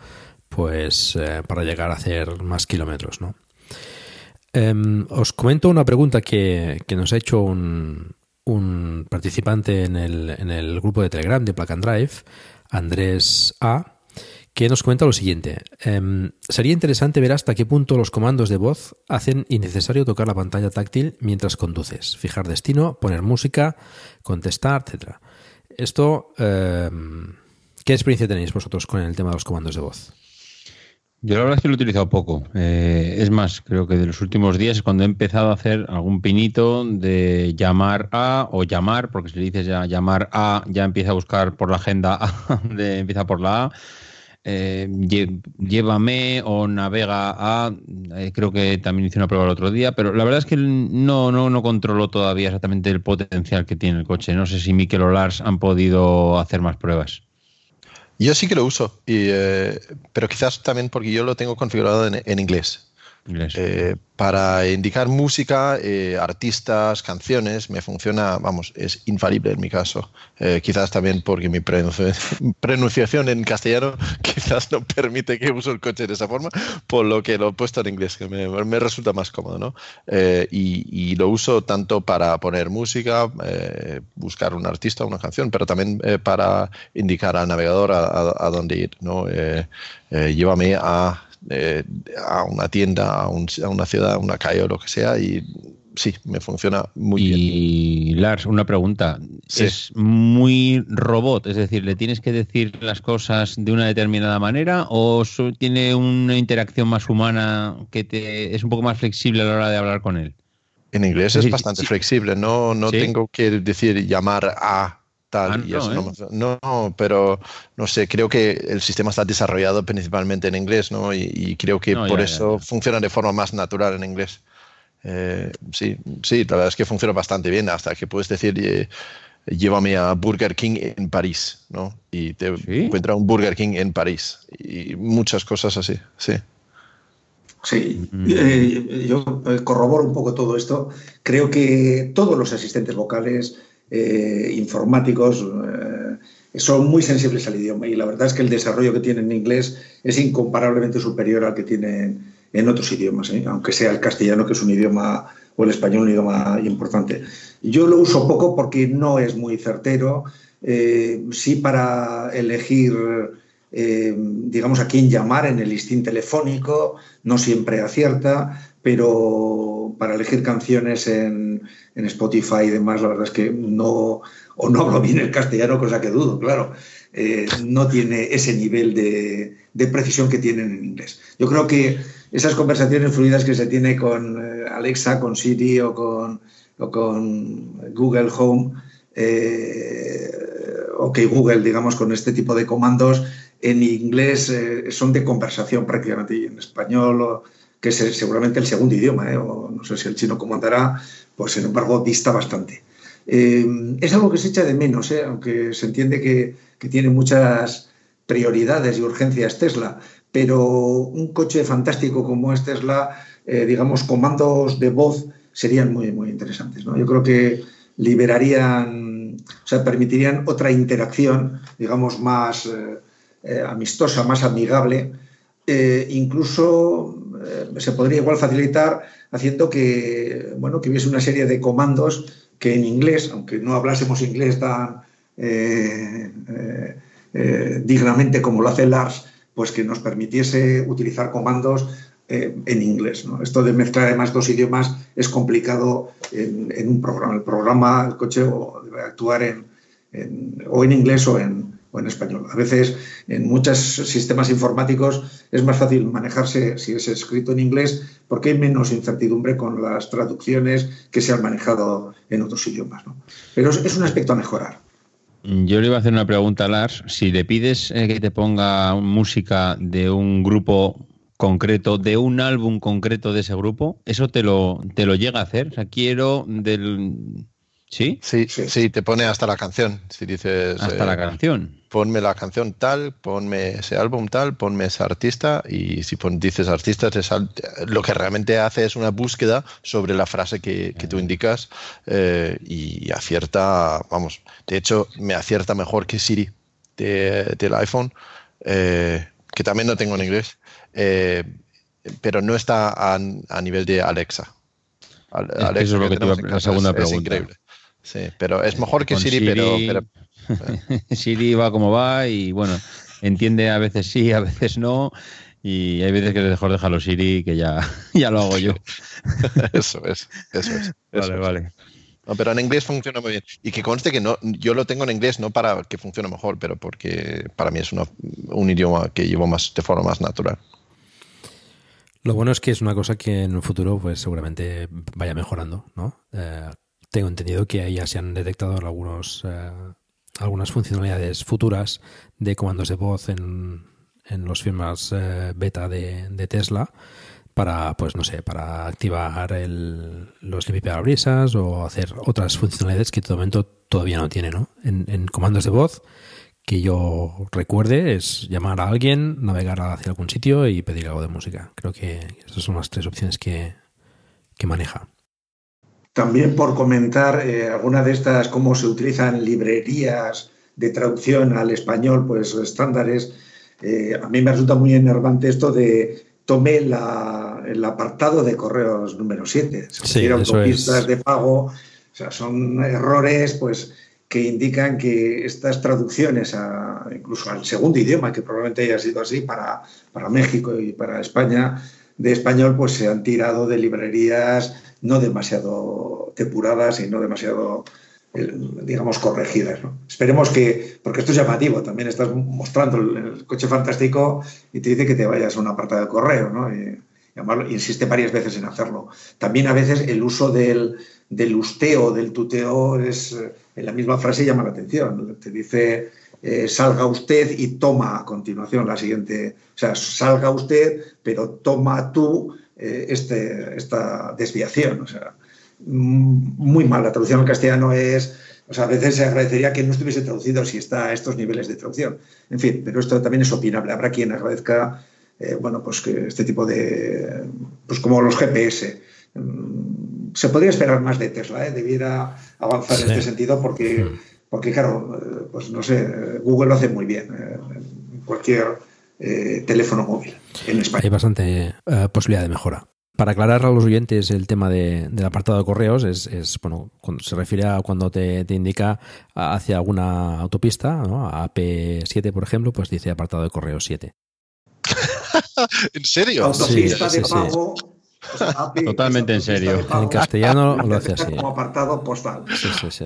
pues eh, para llegar a hacer más kilómetros, ¿no? Em, os comento una pregunta que, que nos ha hecho un, un participante en el, en el grupo de Telegram de Plug and Drive, Andrés A., que nos comenta lo siguiente. Em, sería interesante ver hasta qué punto los comandos de voz hacen innecesario tocar la pantalla táctil mientras conduces, fijar destino, poner música, contestar, etc. Esto, em, ¿qué experiencia tenéis vosotros con el tema de los comandos de voz? Yo la verdad es que lo he utilizado poco. Eh, es más, creo que de los últimos días es cuando he empezado a hacer algún pinito de llamar a o llamar, porque si le dices ya llamar a, ya empieza a buscar por la agenda A, de, empieza por la A. Eh, llévame o navega a, eh, creo que también hice una prueba el otro día, pero la verdad es que no, no, no controlo todavía exactamente el potencial que tiene el coche. No sé si Mikel o Lars han podido hacer más pruebas. Yo sí que lo uso, eh, pero quizás también porque yo lo tengo configurado en, inglés. Eh, para indicar música, eh, artistas, canciones, me funciona, vamos, es infalible en mi caso. Eh, quizás también porque mi pronunciación en castellano quizás no permite que use el coche de esa forma, por lo que lo he puesto en inglés, que me, resulta más cómodo, ¿no? Y, lo uso tanto para poner música, buscar un artista, una canción, pero también para indicar al navegador a, dónde ir, ¿no? llévame a a una tienda, a, una ciudad, a una calle o lo que sea y sí, me funciona muy bien. Y Lars, una pregunta. ¿Es muy robot? Es decir, ¿le tienes que decir las cosas de una determinada manera o tiene una interacción más humana que te es un poco más flexible a la hora de hablar con él? En inglés es, bastante flexible, no, no tengo que decir llamar a tal. Ah, y no, eso ¿eh? no, no, pero no sé, creo que el sistema está desarrollado principalmente en inglés, ¿no? Y, y creo que No, por ya, ya, eso funciona de forma más natural en inglés. Eh, sí, sí, la verdad es que funciona bastante bien, hasta que puedes decir, eh, llévame a Burger King en París, ¿no? Y te encuentra un Burger King en París. Y muchas cosas así, sí. Sí, eh, yo eh, corroboro un poco todo esto. Creo que todos los asistentes vocales eh, informáticos eh, son muy sensibles al idioma y la verdad es que el desarrollo que tienen en inglés es incomparablemente superior al que tienen en otros idiomas, ¿eh? aunque sea el castellano, que es un idioma, o el español, un idioma importante. Yo lo uso poco porque no es muy certero, sí para elegir digamos, a quién llamar en el listín telefónico, no siempre acierta, pero para elegir canciones en, en, Spotify y demás, la verdad es que no, o no hablo bien el castellano, cosa que dudo, claro, eh, no tiene ese nivel de, de, precisión que tienen en inglés. Yo creo que esas conversaciones fluidas que se tiene con eh, Alexa, con Siri o con, o con Google Home, eh, ok Google, digamos, con este tipo de comandos, en inglés eh, son de conversación prácticamente y en español, o, que es seguramente el segundo idioma, eh, o no sé si el chino cómo andará, pues sin embargo dista bastante. Eh, es algo que se echa de menos, eh, aunque se entiende que, que, tiene muchas prioridades y urgencias Tesla, pero un coche fantástico como es Tesla, digamos, comandos de voz serían muy, muy interesantes. ¿no? Yo creo que liberarían, o sea, permitirían otra interacción, digamos, más amistosa, más amigable, incluso eh, se podría igual facilitar haciendo que, bueno, que hubiese una serie de comandos que en inglés, aunque no hablásemos inglés tan dignamente como lo hace Lars, pues que nos permitiese utilizar comandos en inglés. ¿no? Esto de mezclar además dos idiomas es complicado en, en un programa. El programa, el coche, debe actuar en, en, o en inglés o en, o en español. A veces en muchos sistemas informáticos es más fácil manejarse si es escrito en inglés porque hay menos incertidumbre con las traducciones que se han manejado en otros idiomas. ¿no? Pero es un aspecto a mejorar. Yo le iba a hacer una pregunta a Lars. Si le pides eh, que te ponga música de un grupo concreto, de un álbum concreto de ese grupo, ¿eso te lo, te lo llega a hacer? O sea, quiero del... ¿Sí? ¿Sí? Sí, sí, te pone hasta la canción. Si dices. Hasta eh, la canción. Ponme la canción tal, ponme ese álbum tal, ponme ese artista. Y si pon, dices artista, lo que realmente hace es una búsqueda sobre la frase que, que tú indicas eh, y acierta. Vamos, de hecho, me acierta mejor que Siri de, del iPhone, eh, que también no tengo en inglés, eh, pero no está a, a, nivel de Alexa. Alexa es eso es lo que, que te la segunda pregunta. Es increíble. Sí, pero es mejor que Siri, Siri, pero... pero... Siri va como va y bueno, entiende a veces sí, a veces no. Y hay veces que es mejor dejarlo Siri que ya, ya lo hago yo. eso es, eso es. Vale, eso vale. Es. No, pero en inglés funciona muy bien. Y que conste que no, yo lo tengo en inglés no para que funcione mejor, pero porque para mí es una, un idioma que llevo más de forma más natural. Lo bueno es que es una cosa que en un futuro pues seguramente vaya mejorando, ¿no? Eh, tengo entendido que ahí ya se han detectado algunos, eh, algunas funcionalidades futuras de comandos de voz en, en los firmas eh, beta de, de, Tesla para, pues no sé, para activar el, los limpiaparabrisas o hacer otras funcionalidades que de momento todavía no tiene, ¿no? En, en, comandos de voz que yo recuerde es llamar a alguien, navegar hacia algún sitio y pedir algo de música. Creo que esas son las tres opciones que, que maneja. También por comentar eh, alguna de estas, cómo se utilizan librerías de traducción al español, pues estándares. Eh, a mí me resulta muy enervante esto de tomé la, el apartado de correos número 7. Sí, autopistas es. de pago. O sea, son errores pues, que indican que estas traducciones, a, incluso al segundo idioma, que probablemente haya sido así para, para México y para España, de español, pues se han tirado de librerías no demasiado depuradas y no demasiado, eh, digamos, corregidas. ¿no? Esperemos que, porque esto es llamativo, también estás mostrando el, coche fantástico y te dice que te vayas a un apartado de correo, ¿no? Y, además, insiste varias veces en hacerlo. También a veces el uso del, del usteo, del tuteo, es, en la misma frase llama la atención. Te dice eh, salga usted y toma a continuación la siguiente, o sea, salga usted, pero toma tú eh, este, esta desviación. O sea, mm, muy mal. La traducción al castellano es, o sea, a veces se agradecería que no estuviese traducido si está a estos niveles de traducción. En fin, pero esto también es opinable. Habrá quien agradezca, eh, bueno, pues que este tipo de, pues como los GPS. Mm, se podría esperar más de Tesla, ¿eh? debiera avanzar Sí. en este sentido porque, Mm. porque claro, eh, pues no sé, Google lo hace muy bien en cualquier eh, teléfono móvil en España. Hay bastante eh, posibilidad de mejora. Para aclarar a los oyentes el tema de- del apartado de correos, es, es, bueno, cuando se refiere a cuando te, te indica hacia alguna autopista, ¿no? a AP7, por ejemplo, pues dice apartado de correos 7. ¿En serio? Autopista Sí, de sí, sí. pago. o sea, API, Totalmente en serio. En castellano lo hace así. Como apartado postal. Sí, sí, sí.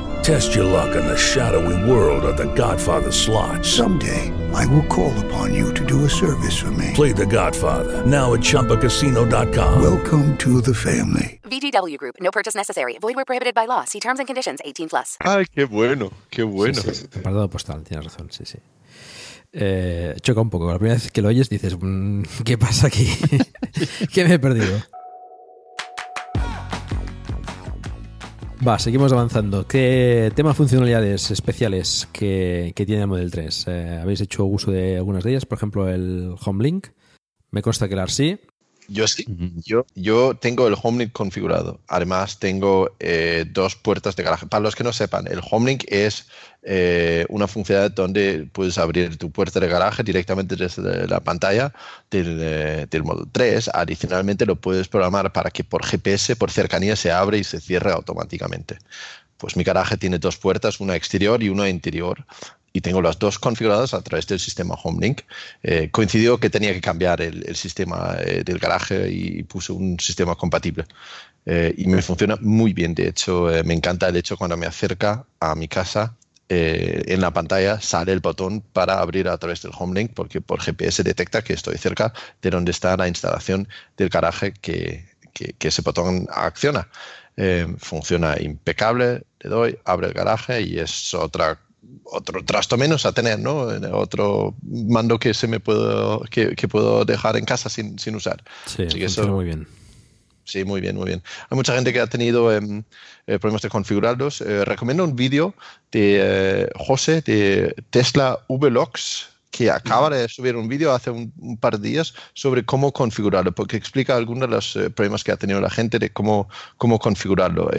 Test your luck in the shadowy world of The Godfather slot. Someday, I will call upon you to do a service for me. Play The Godfather now at ChumbaCasino.com. Welcome to the family. VGW Group. No purchase necessary. Void where prohibited by law. See terms and conditions. 18 plus. Ay, qué bueno, qué bueno. Sí, sí, apartado postal, tienes razón, sí, sí. Eh, choca un poco. La primera vez que lo oyes dices, "Mm, ¿qué pasa aquí? ¿Qué me he perdido? Va, seguimos avanzando. ¿Qué tema funcionalidades especiales que, que tiene el Model 3? Eh, ¿Habéis hecho uso de algunas de ellas? Por ejemplo, el Home Link. Me consta que el sí. Yo sí, yo, yo tengo el HomeLink configurado. Además, tengo eh, dos puertas de garaje. Para los que no sepan, el HomeLink es eh, una funcionalidad donde puedes abrir tu puerta de garaje directamente desde la pantalla del, eh, del Model 3. Adicionalmente, lo puedes programar para que por GPS, por cercanía, se abre y se cierre automáticamente. Pues mi garaje tiene dos puertas, una exterior y una interior y tengo las dos configuradas a través del sistema HomeLink. Eh, coincidió que tenía que cambiar el, sistema eh, del garaje y puse un sistema compatible. Eh, y me funciona muy bien. De hecho, me encanta el hecho cuando me acerca a mi casa. Eh, en la pantalla sale el botón para abrir a través del HomeLink porque por GPS detecta que estoy cerca de donde está la instalación del garaje que, que- que ese botón acciona. Eh, funciona impecable, le doy, abre el garaje y es otra otro trasto menos a tener, ¿no? Otro mando que se me puedo que, que puedo dejar en casa sin, sin usar. Sí, Así que funciona eso- muy bien. Sí, muy bien, muy bien. Hay mucha gente que ha tenido em, eh, problemas de configurarlos. Eh, recomiendo un vídeo de eh, José de Tesla Vlogs que acaba de subir un vídeo hace un, par de días sobre cómo configurarlo, porque explica algunos de los problemas que ha tenido la gente de cómo, cómo configurarlo.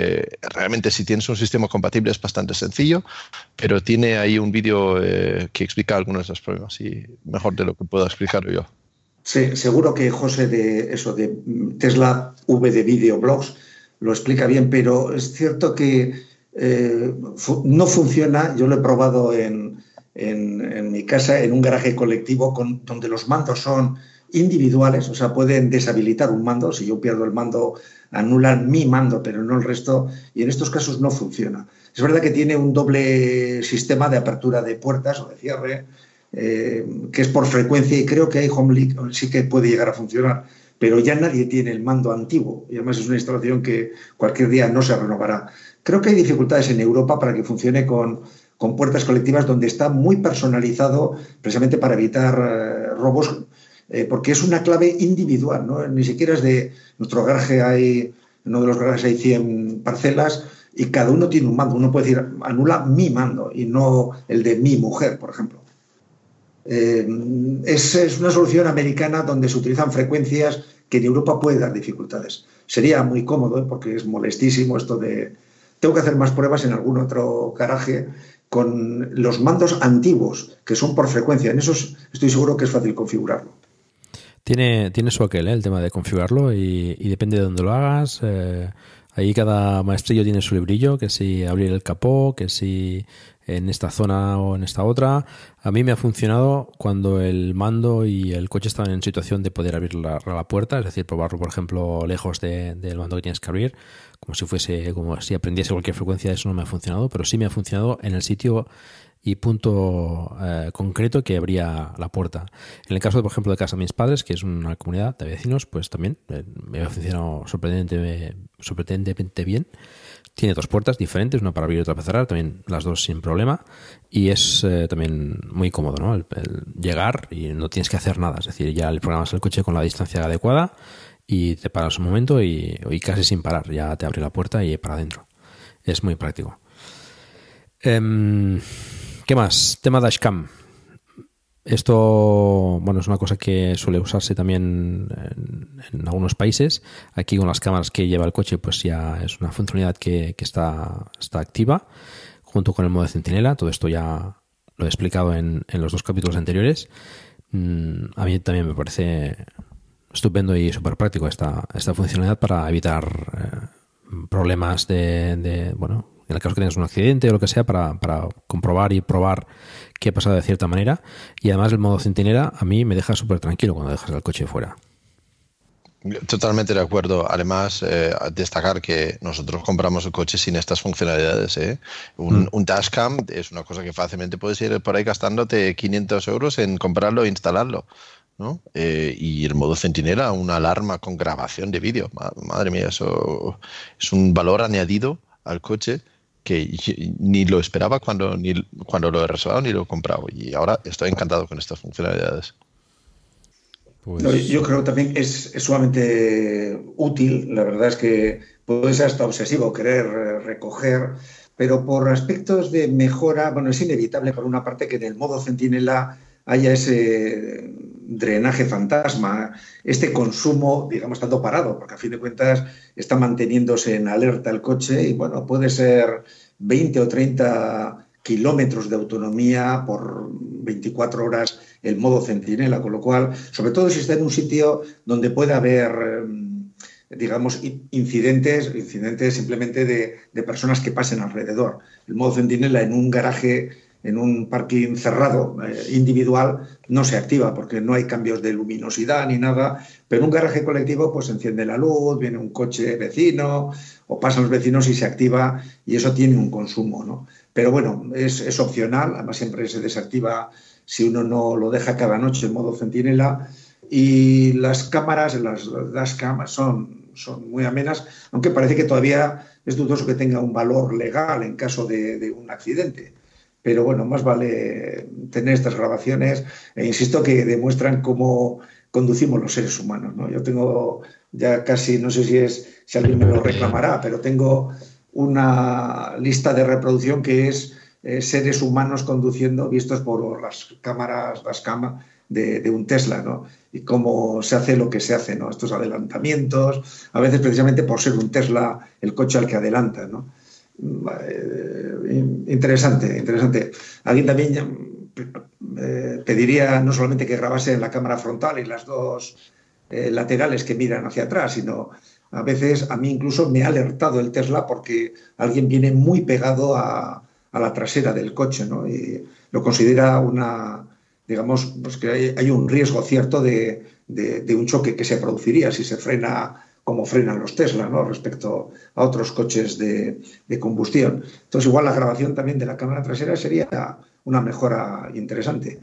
Realmente si tienes un sistema compatible es bastante sencillo, pero tiene ahí un vídeo que explica algunos de los problemas y mejor de lo que puedo explicar yo. Seguro que José de eso de Tesla V de videoblogs lo explica bien, pero es cierto que eh, no funciona. Yo lo he probado en, en- en mi casa, en un garaje colectivo, con, donde los mandos son individuales, o sea, pueden deshabilitar un mando. Si yo pierdo el mando, anulan mi mando, pero no el resto. Y en estos casos no funciona. Es verdad que tiene un doble sistema de apertura de puertas o de cierre, eh, que es por frecuencia y creo que hay HomeLink sí que puede llegar a funcionar, pero ya nadie tiene el mando antiguo y además es una instalación que cualquier día no se renovará. Creo que hay dificultades en Europa para que funcione con, con puertas colectivas donde está muy personalizado precisamente para evitar eh, robos, eh, porque es una clave individual, ¿no? ni siquiera es de nuestro garaje hay, en uno de los garajes hay 100 parcelas y cada uno tiene un mando. Uno puede decir, anula mi mando y no el de mi mujer, por ejemplo. Eh, es, una solución americana donde se utilizan frecuencias que en Europa puede dar dificultades. sería muy cómodo, ¿eh? porque es molestísimo esto de... Tengo que hacer más pruebas en algún otro garaje con los mandos antiguos, que son por frecuencia. En esos estoy seguro que es fácil configurarlo. Tiene, tiene su aquel, ¿eh? el tema de configurarlo y, depende de dónde lo hagas. Ahí cada maestrillo tiene su librillo, que si abrir el capó, que si en esta zona o en esta otra. A mí me ha funcionado cuando el mando y el coche estaban en situación de poder abrir la, la puerta, es decir, probarlo, por ejemplo, lejos de- del mando que tienes que abrir, como si fuese, como si aprendiese cualquier frecuencia, eso no me ha funcionado, pero sí me ha funcionado en el sitio y punto eh, concreto que abría la puerta. En el caso, de, por ejemplo, de casa de mis padres, que es una comunidad de vecinos, pues también eh, me ha funcionado sorprendentemente, sorprendentemente bien. Tiene dos puertas diferentes, una para abrir y otra para cerrar, también las dos sin problema. Y es eh, también muy cómodo, ¿no? El, llegar y no tienes que hacer nada. Es decir, ya le programas el coche con la distancia adecuada y te paras un momento y, y casi sin parar. Ya te abre la puerta y para adentro. Es muy práctico. Em, ¿Qué más? Tema dashcam. Esto, bueno, es una cosa que suele usarse también en, algunos países. Aquí con las cámaras que lleva el coche, pues ya es una funcionalidad que, que está, está activa junto con el modo de centinela. Todo esto ya lo he explicado en, en los dos capítulos anteriores. Mm, a mí también me parece estupendo y súper práctico esta, esta funcionalidad para evitar eh, problemas de, de, bueno, en el caso que tengas un accidente o lo que sea, para, para comprobar y probar qué ha pasado de cierta manera. Y además el modo centinela a mí me deja súper tranquilo cuando dejas el coche fuera. Totalmente de acuerdo. Además, eh, destacar que nosotros compramos el coche sin estas funcionalidades. ¿eh? Un, Mm. un dashcam es una cosa que fácilmente puedes ir por ahí gastándote 500 euros en comprarlo e instalarlo. ¿no? Eh, y el modo centinela, una alarma con grabación de vídeo. Ma- Madre mía, eso es un valor añadido al coche que ni lo esperaba cuando, ni, cuando lo he reservado ni lo he comprado. Y ahora estoy encantado con estas funcionalidades. Pues No, yo creo que también es, es sumamente útil. La verdad es que puede ser hasta obsesivo querer eh, recoger, pero por aspectos de mejora, bueno, es inevitable por una parte que en el modo centinela haya ese drenaje fantasma, este consumo, digamos, estando parado, porque a fin de cuentas está manteniéndose en alerta el coche y, bueno, puede ser 20 o 30 kilómetros de autonomía por 24 horas el modo centinela, con lo cual, sobre todo si está en un sitio donde puede haber, eh, digamos, in- incidentes, incidentes simplemente de, de personas que pasen alrededor. El modo centinela en un garaje, en un parking cerrado, eh, individual, no se activa porque no hay cambios de luminosidad ni nada, pero en un garaje colectivo pues enciende la luz, viene un coche vecino o pasan los vecinos y se activa y eso tiene un consumo, ¿no? Pero bueno, es, es opcional, además siempre se desactiva si uno no lo deja cada noche en modo centinela. Y las cámaras, las dashcam son, son muy amenas, aunque parece que todavía es dudoso que tenga un valor legal en caso de, de un accidente. Pero bueno, más vale tener estas grabaciones e insisto que demuestran cómo conducimos los seres humanos. ¿no? Yo tengo ya casi, no sé si es si alguien me lo reclamará, pero tengo una lista de reproducción que es eh, seres humanos conduciendo vistos por las cámaras, las cámaras de, de, un Tesla, ¿no? Y cómo se hace lo que se hace, ¿no? Estos adelantamientos, a veces precisamente por ser un Tesla el coche al que adelanta, ¿no? Eh, interesante, interesante. Alguien también eh, pediría no solamente que grabase en la cámara frontal y las dos eh, laterales que miran hacia atrás, sino a veces a mí incluso me ha alertado el Tesla porque alguien viene muy pegado a, la trasera del coche, ¿no? Y lo considera una, digamos, pues que hay, un riesgo cierto de, un choque que se produciría si se frena como frenan los Tesla, ¿no? Respecto a otros coches de, combustión. Entonces, igual la grabación también de la cámara trasera sería una mejora interesante.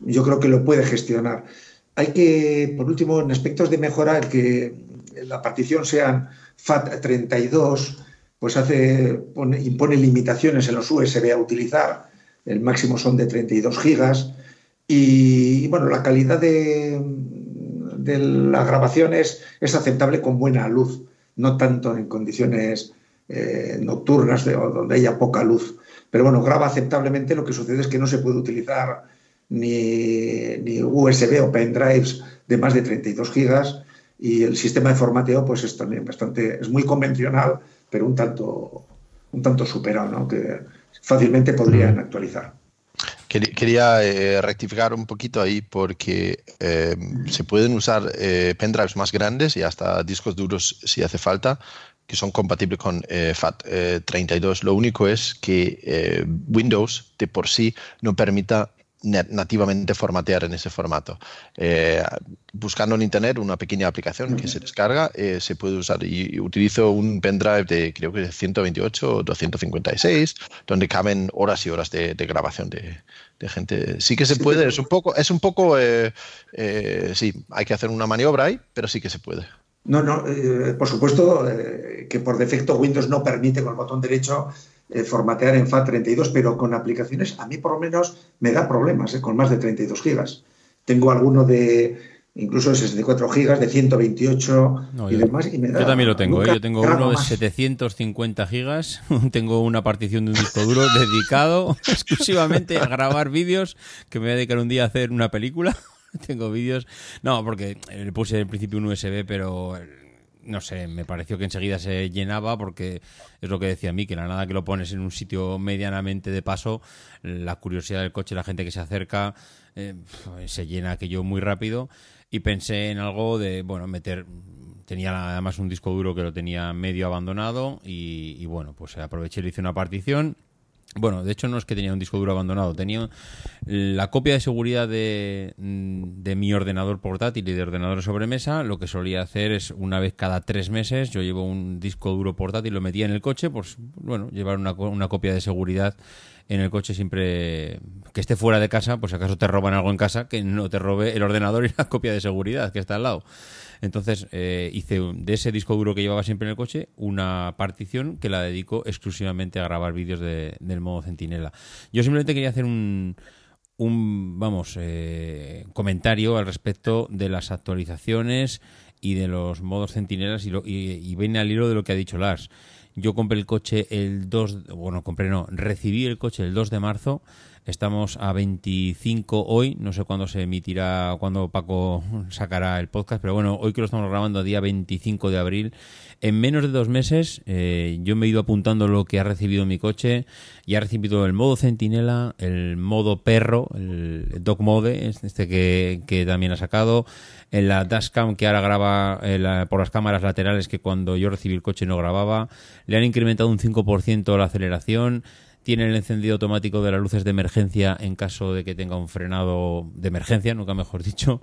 Yo creo que lo puede gestionar. Hay que, por último, en aspectos de mejora, el que la partición sean FAT32, pues hace, pone, impone limitaciones en los USB a utilizar. El máximo son de 32 gigas. Y bueno, la calidad de, de la grabación es, es, aceptable con buena luz, no tanto en condiciones eh, nocturnas de, donde haya poca luz. Pero bueno, graba aceptablemente, lo que sucede es que no se puede utilizar ni, ni USB o pendrives de más de 32 gigas y el sistema de formateo pues es también bastante, es muy convencional, pero un tanto, un tanto superado, ¿no? que fácilmente podrían actualizar. Quería eh, rectificar un poquito ahí porque eh, se pueden usar eh, pendrives más grandes y hasta discos duros si hace falta que son compatibles con FAT32. Lo único es que Windows de por sí no permita nativamente formatear en ese formato. Eh, buscando en internet una pequeña aplicación que se descarga, eh, se puede usar. Y, utilizo un pendrive de creo que 128 o 256, donde caben horas y horas de, grabación de, gente. Sí que se puede, es un poco, es un poco, eh, sí, hay que hacer una maniobra ahí, pero sí que se puede. No, no, por supuesto que por defecto Windows no permite con el botón derecho eh, formatear en FAT32, pero con aplicaciones a mí por lo menos me da problemas eh, con más de 32 gigas. Tengo alguno de incluso de 64 gigas, de 128 y demás. yo también lo tengo, ¿eh? yo tengo uno de 750 gigas, tengo una partición de un disco duro dedicado exclusivamente a grabar vídeos, que me voy a dedicar un día a hacer una película. tengo vídeos, no, porque le puse en principio un USB, pero no sé, me pareció que enseguida se llenaba porque es lo que decía mí, que la nada que lo pones en un sitio medianamente de paso, la curiosidad del coche, la gente que se acerca, eh, se llena aquello muy rápido. Y pensé en algo de, bueno, meter, tenía además un disco duro que lo tenía medio abandonado y, y bueno, pues aproveché y le hice una partición bueno, de hecho no es que tenía un disco duro abandonado, tenía la copia de seguridad de, mi ordenador portátil y de ordenador de sobremesa. Lo que solía hacer es una vez cada tres meses, yo llevo un disco duro portátil, lo metía en el coche, pues bueno, llevar una, una copia de seguridad en el coche siempre que esté fuera de casa, pues acaso te roban algo en casa, que no te robe el ordenador y la copia de seguridad que está al lado. Entonces eh, hice de ese disco duro que llevaba siempre en el coche una partición que la dedico exclusivamente a grabar vídeos del modo centinela. Yo simplemente quería hacer un, un vamos, eh, comentario al respecto de las actualizaciones y de los modos centinelas y, y, viene al hilo de lo que ha dicho Lars. Yo compré el coche el 2, bueno, compré no, recibí el coche el 2 de marzo Estamos a 25 hoy, no sé cuándo se emitirá, cuándo Paco sacará el podcast, pero bueno, hoy que lo estamos grabando, día 25 de abril, en menos de dos meses eh, yo me he ido apuntando lo que ha recibido mi coche y ha recibido el modo centinela, el modo perro, el dog mode, este que, que también ha sacado, en la dashcam que ahora graba eh, por las cámaras laterales que cuando yo recibí el coche no grababa, le han incrementado un 5% la aceleración, tiene el encendido automático de las luces de emergencia en caso de que tenga un frenado de emergencia, nunca mejor dicho.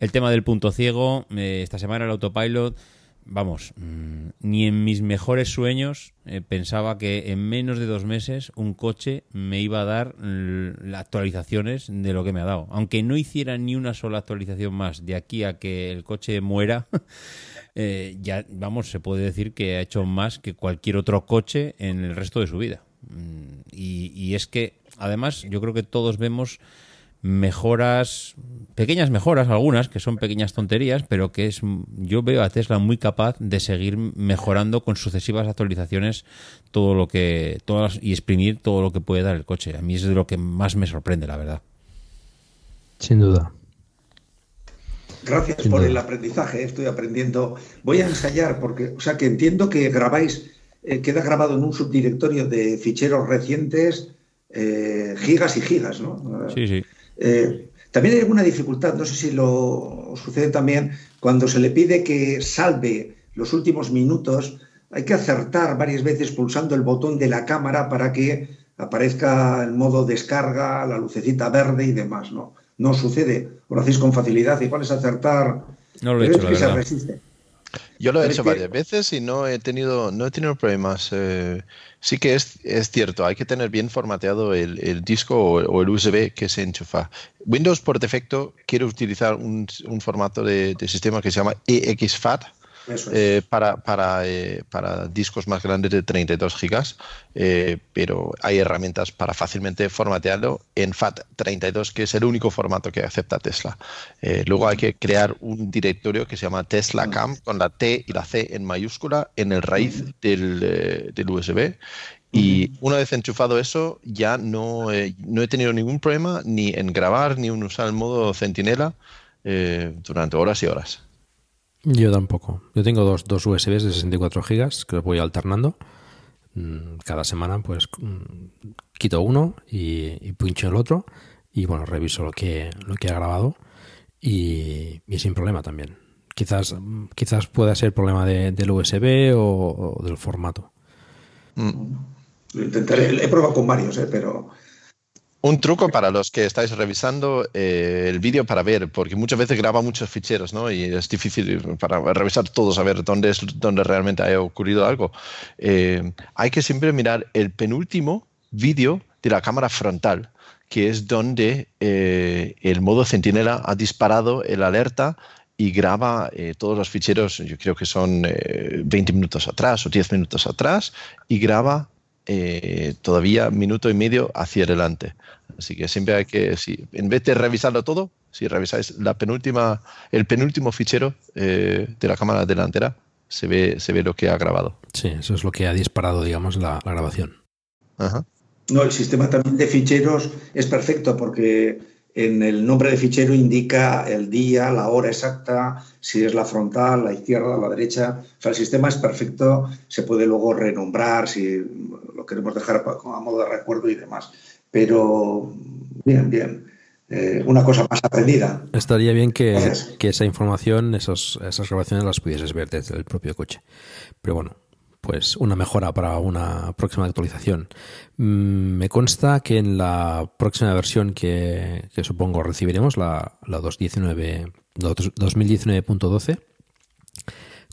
El tema del punto ciego, eh, esta semana el autopilot, vamos, mm, ni en mis mejores sueños eh, pensaba que en menos de dos meses un coche me iba a dar las actualizaciones de lo que me ha dado. Aunque no hiciera ni una sola actualización más de aquí a que el coche muera, eh, ya, vamos, se puede decir que ha hecho más que cualquier otro coche en el resto de su vida. Mm, y, es que, además, yo creo que todos vemos mejoras, pequeñas mejoras, algunas que son pequeñas tonterías, pero que es, yo veo a Tesla muy capaz de seguir mejorando con sucesivas actualizaciones todo lo que, todas y exprimir todo lo que puede dar el coche. A mí es de lo que más me sorprende, la verdad. Sin duda. Gracias por el aprendizaje, estoy aprendiendo. Voy a ensayar porque, o sea, que entiendo que grabáis eh, queda grabado en un subdirectorio de ficheros recientes, eh, gigas y gigas, ¿no? Sí, sí. Eh, también hay alguna dificultad, no sé si lo sucede también, cuando se le pide que salve los últimos minutos, hay que acertar varias veces pulsando el botón de la cámara para que aparezca el modo descarga, la lucecita verde y demás, ¿no? No sucede, lo hacéis con facilidad, igual es acertar. No lo he hecho, la verdad. Yo lo he hecho varias veces y no he tenido, no he tenido problemas. Eh, sí que es, es, cierto, hay que tener bien formateado el, el disco o, el USB que se enchufa. Windows por defecto quiere utilizar un, un formato de, de, sistema que se llama EXFAT, eh, para, para, eh, para, discos más grandes de 32 gigas, eh, pero hay herramientas para fácilmente formatearlo en FAT32, que es el único formato que acepta Tesla. luego hay que crear un directorio que se llama Tesla Cam con la T y la C en mayúscula en el raíz del, del USB. Y una vez enchufado eso, ya no, no he tenido ningún problema ni en grabar ni en usar el modo centinela durante horas y horas. Yo tampoco. Yo tengo dos, dos USBs de 64 gigas que los voy alternando. Mm, Cada semana, pues mm, quito uno y, pincho el otro. Y bueno, reviso lo que, lo que ha grabado. Y, y sin problema también. Quizás, quizás pueda ser problema de- del USB o, del formato. Lo intentaré. He probado con varios, ¿eh? pero Un truco para los que estáis revisando eh, el vídeo para ver, porque muchas veces graba muchos ficheros, ¿no? Y es difícil para revisar todos, a ver dónde, dónde realmente ha ocurrido algo. Eh, hay que siempre mirar el penúltimo vídeo de la cámara frontal, que es donde eh, el modo centinela ha disparado el alerta y graba todos los ficheros, yo creo que son eh, 20 minutos atrás o 10 minutos atrás, y graba eh, todavía minuto y medio hacia adelante. Así que siempre hay que, si, en vez de revisarlo todo, si revisáis la penúltima, el penúltimo fichero eh, de la cámara delantera, se ve, se ve lo que ha grabado. Sí, eso es lo que ha disparado, digamos, la, la grabación. Ajá. no, el sistema también de ficheros es perfecto porque en el nombre de fichero indica el día, la hora exacta, si es la frontal, la izquierda, la derecha. O sea, el sistema es perfecto, se puede luego renombrar si lo queremos dejar a modo de recuerdo y demás. Pero bien, bien. Eh, una cosa más aprendida. Estaría bien que, esa información, esos, esas grabaciones las pudieses ver desde el propio coche. Pero bueno, pues una mejora para una próxima actualización. Mm, Me consta que en la próxima versión que, supongo recibiremos, la, la 2.19 dos- 2019.12,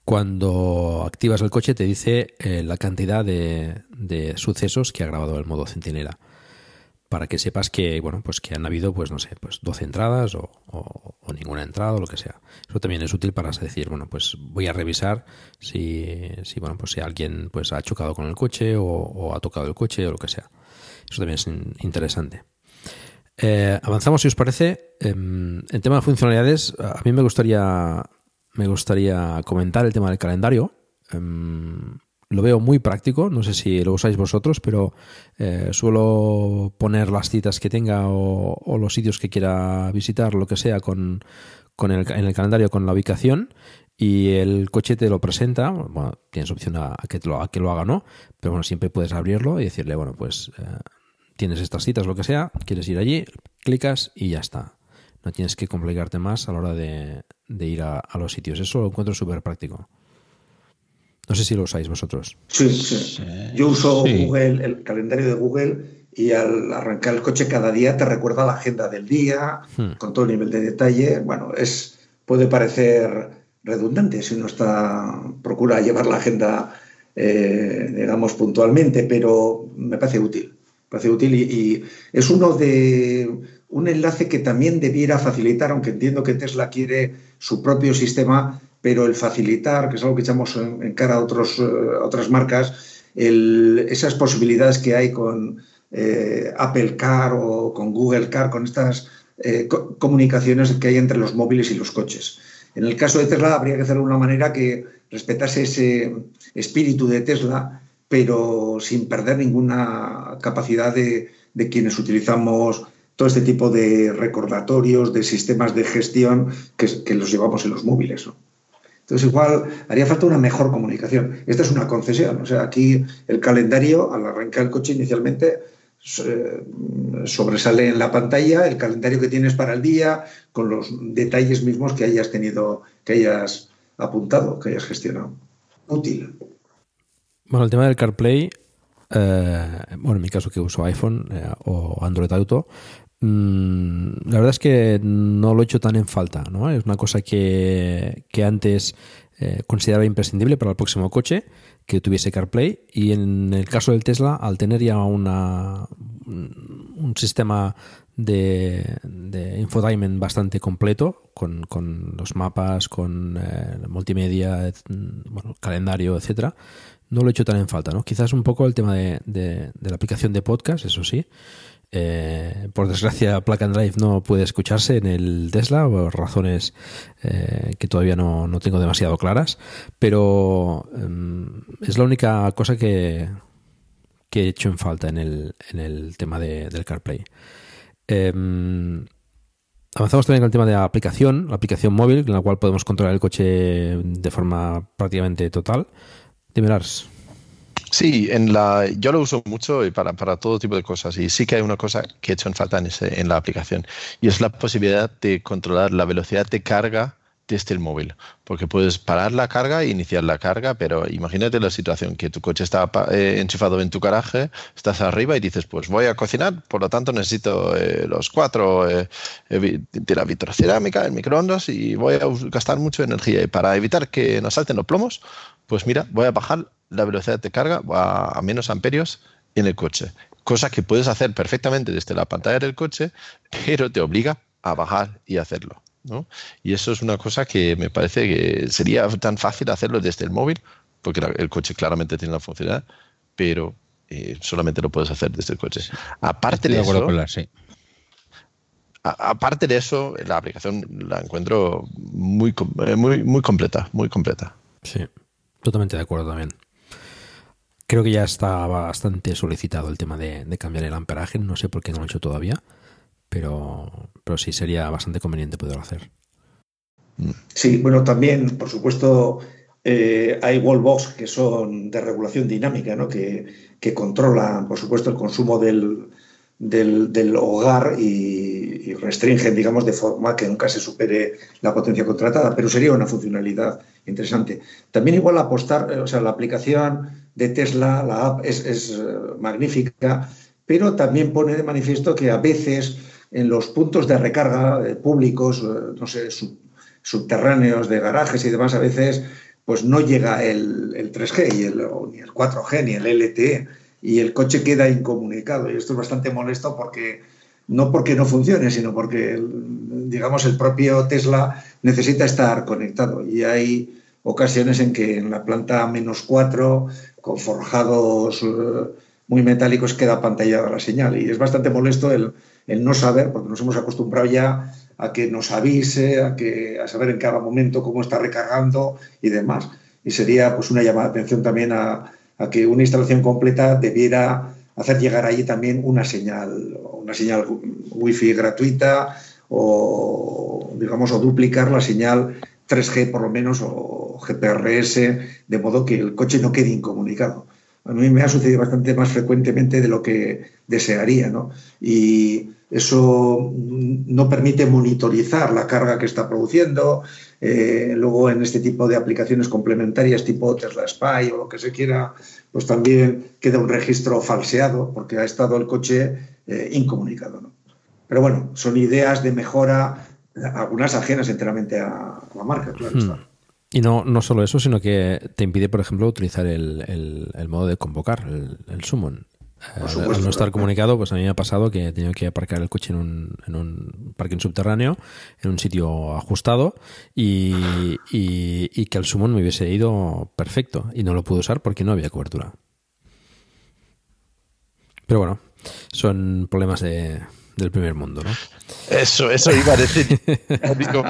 cuando activas el coche te dice eh, la cantidad de, de sucesos que ha grabado el modo centinela para que sepas que bueno pues que han habido pues no sé pues 12 entradas o, ninguna entrada o lo que sea. Eso también es útil para decir bueno pues voy a revisar si, si bueno pues si alguien pues ha chocado con el coche o, ha tocado el coche o lo que sea. Eso también es in- interesante. Eh, avanzamos si os parece. Em, en tema de funcionalidades a mí me gustaría me gustaría comentar el tema del calendario. Em, lo veo muy práctico, no sé si lo usáis vosotros, pero eh, suelo poner las citas que tenga o, los sitios que quiera visitar, lo que sea, con, con el, en el calendario con la ubicación y el coche te lo presenta. Bueno, tienes opción a, que, lo, a que lo haga no, pero bueno, siempre puedes abrirlo y decirle, bueno, pues eh, tienes estas citas, lo que sea, quieres ir allí, clicas y ya está. No tienes que complicarte más a la hora de, de ir a, a los sitios. Eso lo encuentro súper práctico. No sé si lo usáis vosotros. Sí, sí. Yo uso Sí. Google, el calendario de Google, y al arrancar el coche cada día te recuerda la agenda del día, Hmm. con todo el nivel de detalle. Bueno, es puede parecer redundante si uno está procura llevar la agenda, eh, digamos, puntualmente, pero me parece útil. Me parece útil y, y es uno de un enlace que también debiera facilitar, aunque entiendo que Tesla quiere su propio sistema, pero el facilitar, que es algo que echamos en, cara a, otros, eh, a otras marcas, esas posibilidades que hay con eh, Apple Car o con Google Car, con estas eh, co- comunicaciones que hay entre los móviles y los coches. En el caso de Tesla habría que hacerlo de una manera que respetase ese espíritu de Tesla, pero sin perder ninguna capacidad de, de quienes utilizamos todo este tipo de recordatorios, de sistemas de gestión que, que los llevamos en los móviles. ¿no? Entonces, igual haría falta una mejor comunicación. Esta es una concesión. O sea, aquí el calendario, al arrancar el coche inicialmente, eh, sobresale en la pantalla el calendario que tienes para el día, con los detalles mismos que hayas tenido, que hayas apuntado, que hayas gestionado. Útil. Bueno, el tema del CarPlay, eh, bueno, en mi caso que uso iPhone eh, o Android Auto, la verdad es que no lo he hecho tan en falta, ¿no? Es una cosa que, que antes eh, consideraba imprescindible para el próximo coche, que tuviese CarPlay, y en el caso del Tesla, al tener ya una, un sistema de, de infotainment bastante completo, con, con los mapas, con eh, multimedia, bueno, calendario, etcétera, no lo he hecho tan en falta, ¿no? Quizás un poco el tema de, de- de la aplicación de podcast, eso sí. Eh, por desgracia, Plug and Drive no puede escucharse en el Tesla por razones eh, que todavía no, no tengo demasiado claras, pero em, es la única cosa que, que he hecho en falta en el, en el tema de- del CarPlay. Em, Avanzamos también con el tema de la aplicación, la aplicación móvil, en la cual podemos controlar el coche de forma prácticamente total. Dime. Sí, en la, yo lo uso mucho y para, para todo tipo de cosas. Y sí que hay una cosa que he hecho en falta en, ese- en la aplicación y es la posibilidad de controlar la velocidad de carga desde el móvil. Porque puedes parar la carga e iniciar la carga, pero imagínate la situación que tu coche está eh, enchufado en tu garaje, estás arriba y dices, pues voy a cocinar, por lo tanto necesito eh, los cuatro eh, eh, de la vitrocerámica, el microondas y voy a gastar mucha energía. Y para evitar que nos salten los plomos, pues mira, voy a bajar la velocidad de carga a, a menos amperios en el coche. Cosa que puedes hacer perfectamente desde la pantalla del coche, pero te obliga a bajar y hacerlo. ¿no? Y eso es una cosa que me parece que sería tan fácil hacerlo desde el móvil, porque la- el coche claramente tiene la funcionalidad, pero eh, solamente lo puedes hacer desde el coche. Aparte Estoy de, eso, con Lars, sí. a- aparte de eso, la aplicación la encuentro muy, eh, muy, muy completa, muy completa. Sí, totalmente de acuerdo también. Creo que ya está bastante solicitado el tema de, cambiar el amperaje. No sé por qué no lo he hecho todavía, pero, pero sí sería bastante conveniente poderlo hacer. Sí, bueno, también, por supuesto, eh, hay wallbox que son de regulación dinámica, ¿no? que, que controlan, por supuesto, el consumo del, del, hogar y, y restringen, digamos, de forma que nunca se supere la potencia contratada, pero sería una funcionalidad interesante. También igual apostar, eh, o sea, la aplicación de Tesla, la app, es, es, eh, magnífica, pero también pone de manifiesto que a veces en los puntos de recarga eh, públicos, eh, no sé, sub- subterráneos de garajes y demás, a veces pues no llega el, el 3G y el, ni el 4G ni el LTE y el coche queda incomunicado. Y esto es bastante molesto porque no porque no funcione, sino porque digamos el propio Tesla necesita estar conectado y hay ocasiones en que en la planta menos 4 con forjados eh, muy metálicos queda pantallada la señal y es bastante molesto el, no saber porque nos hemos acostumbrado ya a que nos avise, a, que, a saber en cada momento cómo está recargando y demás. Y sería pues una llamada de atención también a, a que una instalación completa debiera hacer llegar allí también una señal, una señal wifi gratuita o digamos o duplicar la señal 3G por lo menos o GPRS de modo que el coche no quede incomunicado. A mí me ha sucedido bastante más frecuentemente de lo que desearía, ¿no? Y eso no permite monitorizar la carga que está produciendo. Eh, luego, en este tipo de aplicaciones complementarias tipo Tesla Spy o lo que se quiera, pues también queda un registro falseado porque ha estado el coche eh, incomunicado, ¿no? Pero bueno, son ideas de mejora, algunas ajenas enteramente a, a la marca, claro está. Y no, no solo eso, sino que te impide, por ejemplo, utilizar el, el- el modo de convocar, el, el summon. Eh, al- supuesto, al no estar comunicado, pues a mí me ha pasado que he tenido que aparcar el coche en un, en un parking subterráneo, en un sitio ajustado, y, y- y que el summon me hubiese ido perfecto. Y no lo pude usar porque no había cobertura. Pero bueno, son problemas de, del primer mundo, ¿no? Eso, eso iba a decir. Digo,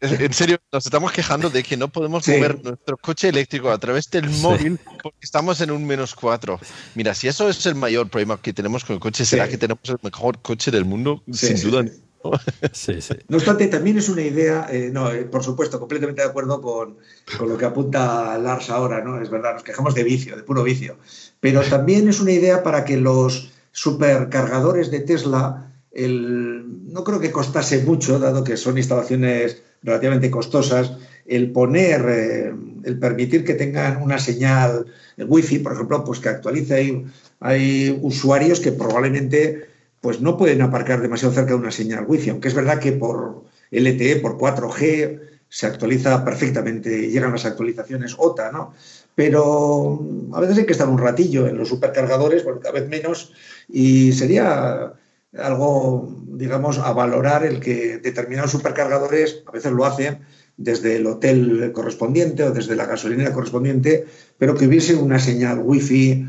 en serio, nos estamos quejando de que no podemos Sí. mover nuestro coche eléctrico a través del móvil porque estamos en un menos cuatro. Mira, si eso es el mayor problema que tenemos con el coche, será que tenemos el mejor coche del mundo, Sí, sin sí, duda. Sí, sí. No obstante, también es una idea, eh, no, eh, por supuesto, completamente de acuerdo con, con lo que apunta Lars ahora, ¿no? Es verdad, nos quejamos de vicio, de puro vicio. Pero también es una idea para que los supercargadores de Tesla, no creo que costase mucho, dado que son instalaciones relativamente costosas, el poner, eh, el permitir que tengan una señal wifi, por ejemplo, pues que actualice. Hay, hay usuarios que probablemente pues no pueden aparcar demasiado cerca de una señal wifi, aunque es verdad que por LTE, por 4G, se actualiza perfectamente, llegan las actualizaciones OTA, ¿no? Pero mm, a veces hay que estar un ratillo en los supercargadores, bueno, cada vez menos, y sería algo, digamos, a valorar el que determinados supercargadores, a veces lo hacen desde el hotel correspondiente o desde la gasolinera correspondiente, pero que hubiese una señal wifi,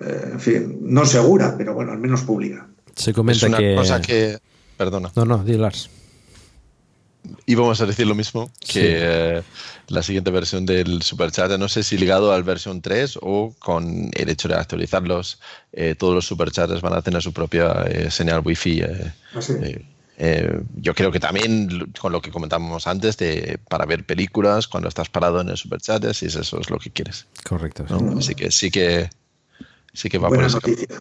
eh, en fin, no segura, pero bueno, al menos pública. Se comenta es una que... cosa que. Perdona. No, no, di Lars. Íbamos a decir lo mismo, que Sí. eh, la siguiente versión del Supercharger, no sé si ligado al versión 3 o con el hecho de actualizarlos, eh, todos los Superchargers van a tener su propia eh, señal Wi-Fi. eh, Ah, sí. eh, Eh, yo creo que también con lo que comentábamos antes de para ver películas cuando estás parado en el superchat, si eso es lo que quieres. Correcto. ¿no? Así que sí que sí que va Buena por ese noticia.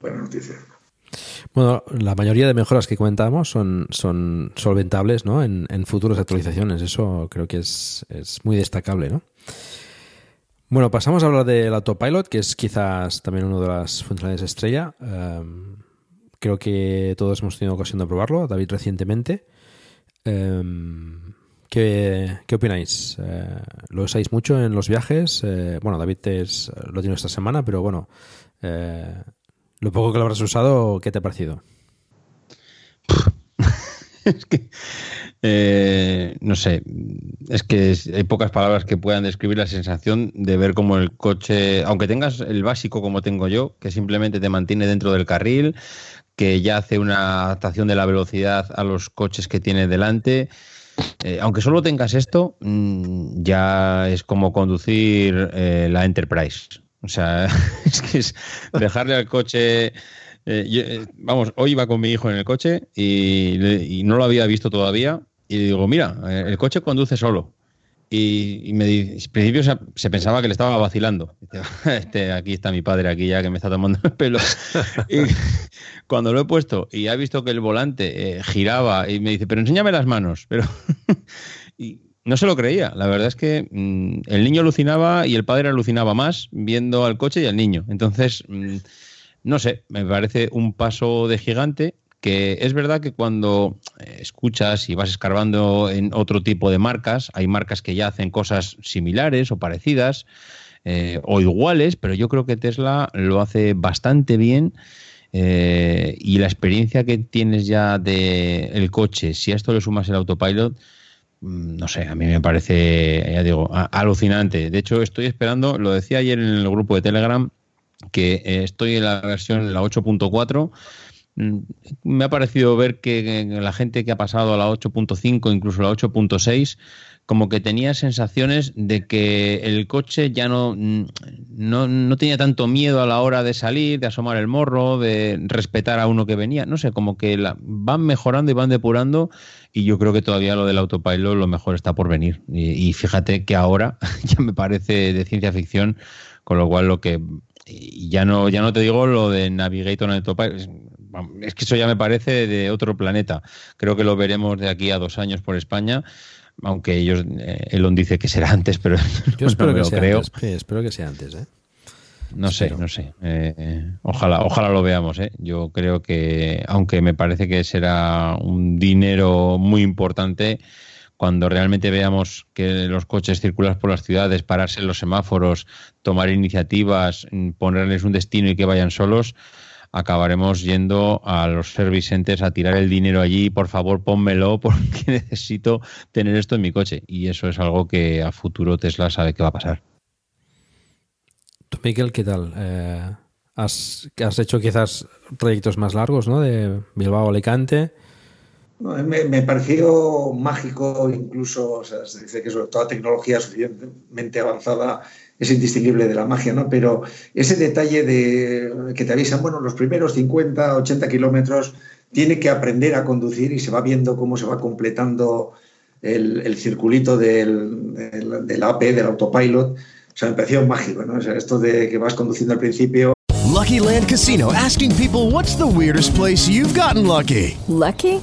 Buena noticia. Bueno, la mayoría de mejoras que comentábamos son, son solventables ¿no? en, en futuras actualizaciones. Eso creo que es, es muy destacable. ¿no? Bueno, pasamos a hablar del autopilot, que es quizás también una de las funcionalidades estrella. Um, creo que todos hemos tenido ocasión de probarlo, David recientemente. Um, ¿qué, ¿qué, opináis? Uh, ¿Lo usáis mucho en los viajes? Uh, bueno, David es, lo tiene esta semana, pero bueno, uh, lo poco que lo habrás usado, ¿qué te ha parecido? es que eh, no sé, es que hay pocas palabras que puedan describir la sensación de ver como el coche, aunque tengas el básico como tengo yo, que simplemente te mantiene dentro del carril, que ya hace una adaptación de la velocidad a los coches que tiene delante. Eh, aunque solo tengas esto, mmm, ya es como conducir eh, la Enterprise. O sea, es que es dejarle al coche eh, yo, eh, vamos, hoy iba con mi hijo en el coche y, y, no lo había visto todavía. Y digo, mira, eh, el coche conduce solo. Y, y me al principio se, se, pensaba que le estaba vacilando. Este, aquí está mi padre, aquí ya que me está tomando el pelo. y cuando lo he puesto y ha visto que el volante eh, giraba y me dice, pero enséñame las manos. Pero y no se lo creía. La verdad es que mmm, el niño alucinaba y el padre alucinaba más viendo al coche y al niño. Entonces. Mmm, no sé, me parece un paso de gigante que es verdad que cuando escuchas y vas escarbando en otro tipo de marcas, hay marcas que ya hacen cosas similares o parecidas eh, o iguales, pero yo creo que Tesla lo hace bastante bien. Eh, y la experiencia que tienes ya del el coche, si a esto le sumas el autopilot, mm, no sé, a mí me parece, ya digo, alucinante. De hecho, estoy esperando, lo decía ayer en el grupo de Telegram, que eh, estoy en la versión la 8.4 mm, me ha parecido ver que la gente que ha pasado a la 8.5 incluso la 8.6 como que tenía sensaciones de que el coche ya no, no, no, tenía tanto miedo a la hora de salir, de asomar el morro, de respetar a uno que venía. No sé, como que la, van mejorando y van depurando y yo creo que todavía lo del autopilot lo mejor está por venir. Y, y fíjate que ahora ya me parece de ciencia ficción, con lo cual lo que ya no, ya no te digo lo de Navigator en Autopilot. Es que eso ya me parece de otro planeta. Creo que lo veremos de aquí a dos años por España, aunque ellos, eh, Elon dice que será antes, pero yo espero, que lo sea creo. Antes, espero que sea antes, ¿eh? No sé, no sé. Eh, ojalá, ojalá lo veamos. ¿eh? Yo creo que, aunque me parece que será un dinero muy importante, cuando realmente veamos que los coches circulan por las ciudades, pararse en los semáforos, tomar iniciativas, ponerles un destino y que vayan solos, acabaremos yendo a los service centers a tirar el dinero allí, por favor pónmelo porque necesito tener esto en mi coche. Y eso es algo que a futuro Tesla sabe que va a pasar. ¿Tú, Miguel, qué tal? Eh, has, hecho quizás proyectos más largos, ¿no? De Bilbao a Alicante. Me, me, pareció mágico, incluso, se dice que sobre toda tecnología suficientemente avanzada es indistinguible de la magia, ¿no? Pero ese detalle de que te avisan, bueno, los primeros 50, 80 kilómetros tiene que aprender a conducir y se va viendo cómo se va completando el, el circulito del, del, del, AP, del autopilot. O sea, me pareció mágico, ¿no? O sea, esto de que vas conduciendo al principio. Lucky Land Casino asking people what's the weirdest place you've gotten lucky? Lucky?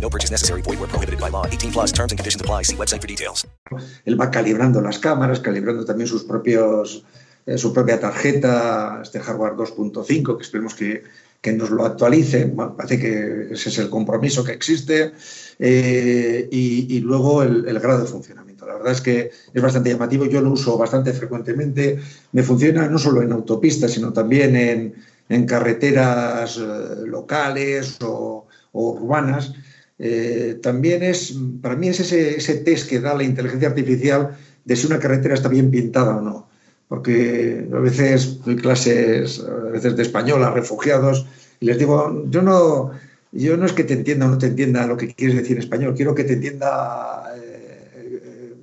No purchase necessary. Void where prohibited by law. 18 plus terms and conditions apply. See website for details. Él va calibrando las cámaras, calibrando también sus propios eh, su propia tarjeta, este hardware 2.5, que esperemos que, que, nos lo actualice. parece que ese es el compromiso que existe. Eh, y, y, luego el, el, grado de funcionamiento. La verdad es que es bastante llamativo. Yo lo uso bastante frecuentemente. Me funciona no solo en autopistas, sino también en, en carreteras eh, locales o, o urbanas. Eh, también es, para mí es ese, test que da la inteligencia artificial de si una carretera está bien pintada o no. Porque a veces doy clases, a veces de español a refugiados, y les digo, yo no, yo no es que te entienda o no te entienda lo que quieres decir en español, quiero que te entienda eh,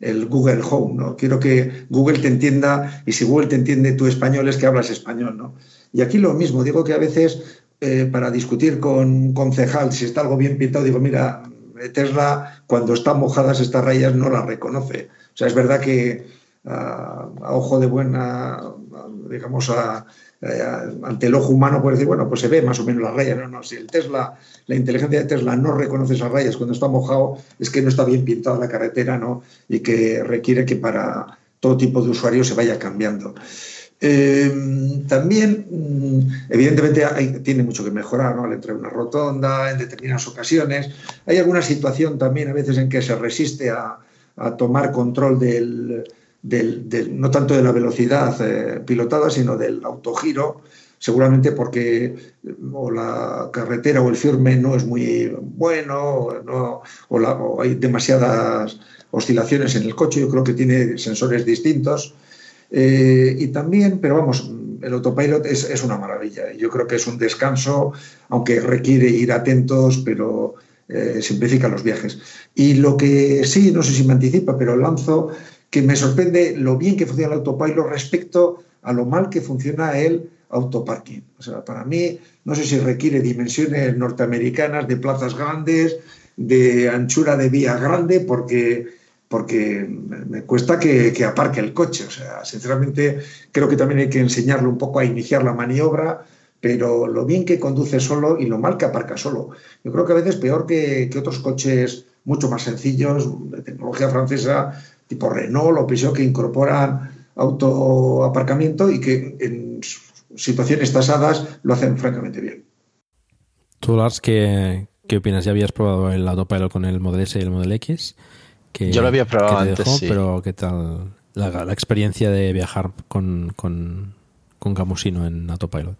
el Google Home, ¿no? Quiero que Google te entienda y si Google te entiende tu español es que hablas español, ¿no? Y aquí lo mismo, digo que a veces eh, para discutir con un concejal si está algo bien pintado, digo, mira, Tesla cuando están mojadas estas rayas no las reconoce. O sea, es verdad que a, a ojo de buena, digamos, a, ante el ojo humano puede decir, bueno, pues se ve más o menos las rayas. No, no, si el Tesla, la inteligencia de Tesla no reconoce esas rayas cuando está mojado, es que no está bien pintada la carretera, ¿no? Y que requiere que para todo tipo de usuarios se vaya cambiando. Eh, también, evidentemente, hay, tiene mucho que mejorar, ¿no? Al entrar en una rotonda, en determinadas ocasiones. Hay alguna situación también a veces en que se resiste a, tomar control del, del, no tanto de la velocidad eh, pilotada, sino del autogiro, seguramente porque o la carretera o el firme no es muy bueno, no, o, la, o hay demasiadas oscilaciones en el coche, yo creo que tiene sensores distintos. Eh, y también, pero vamos, el autopilot es, es, una maravilla. Yo creo que es un descanso, aunque requiere ir atentos, pero eh, simplifica los viajes. Y lo que sí, no sé si me anticipa, pero lanzo que me sorprende lo bien que funciona el autopilot respecto a lo mal que funciona el autoparking. O sea, para mí, no sé si requiere dimensiones norteamericanas de plazas grandes, de anchura de vía grande, porque porque me cuesta que, que, aparque el coche. O sea, sinceramente, creo que también hay que enseñarle un poco a iniciar la maniobra, pero lo bien que conduce solo y lo mal que aparca solo. Yo creo que a veces peor que, que otros coches mucho más sencillos, de tecnología francesa, tipo Renault o Peugeot, que incorporan autoaparcamiento y que en situaciones tasadas lo hacen francamente bien. Tú, Lars, ¿qué, qué opinas? ¿Ya habías probado el autopilot con el Model S y el Model X? Que, Yo lo había probado dejó, antes, sí. Pero ¿qué tal la, la experiencia de viajar con, con, con Gamusino en autopilot?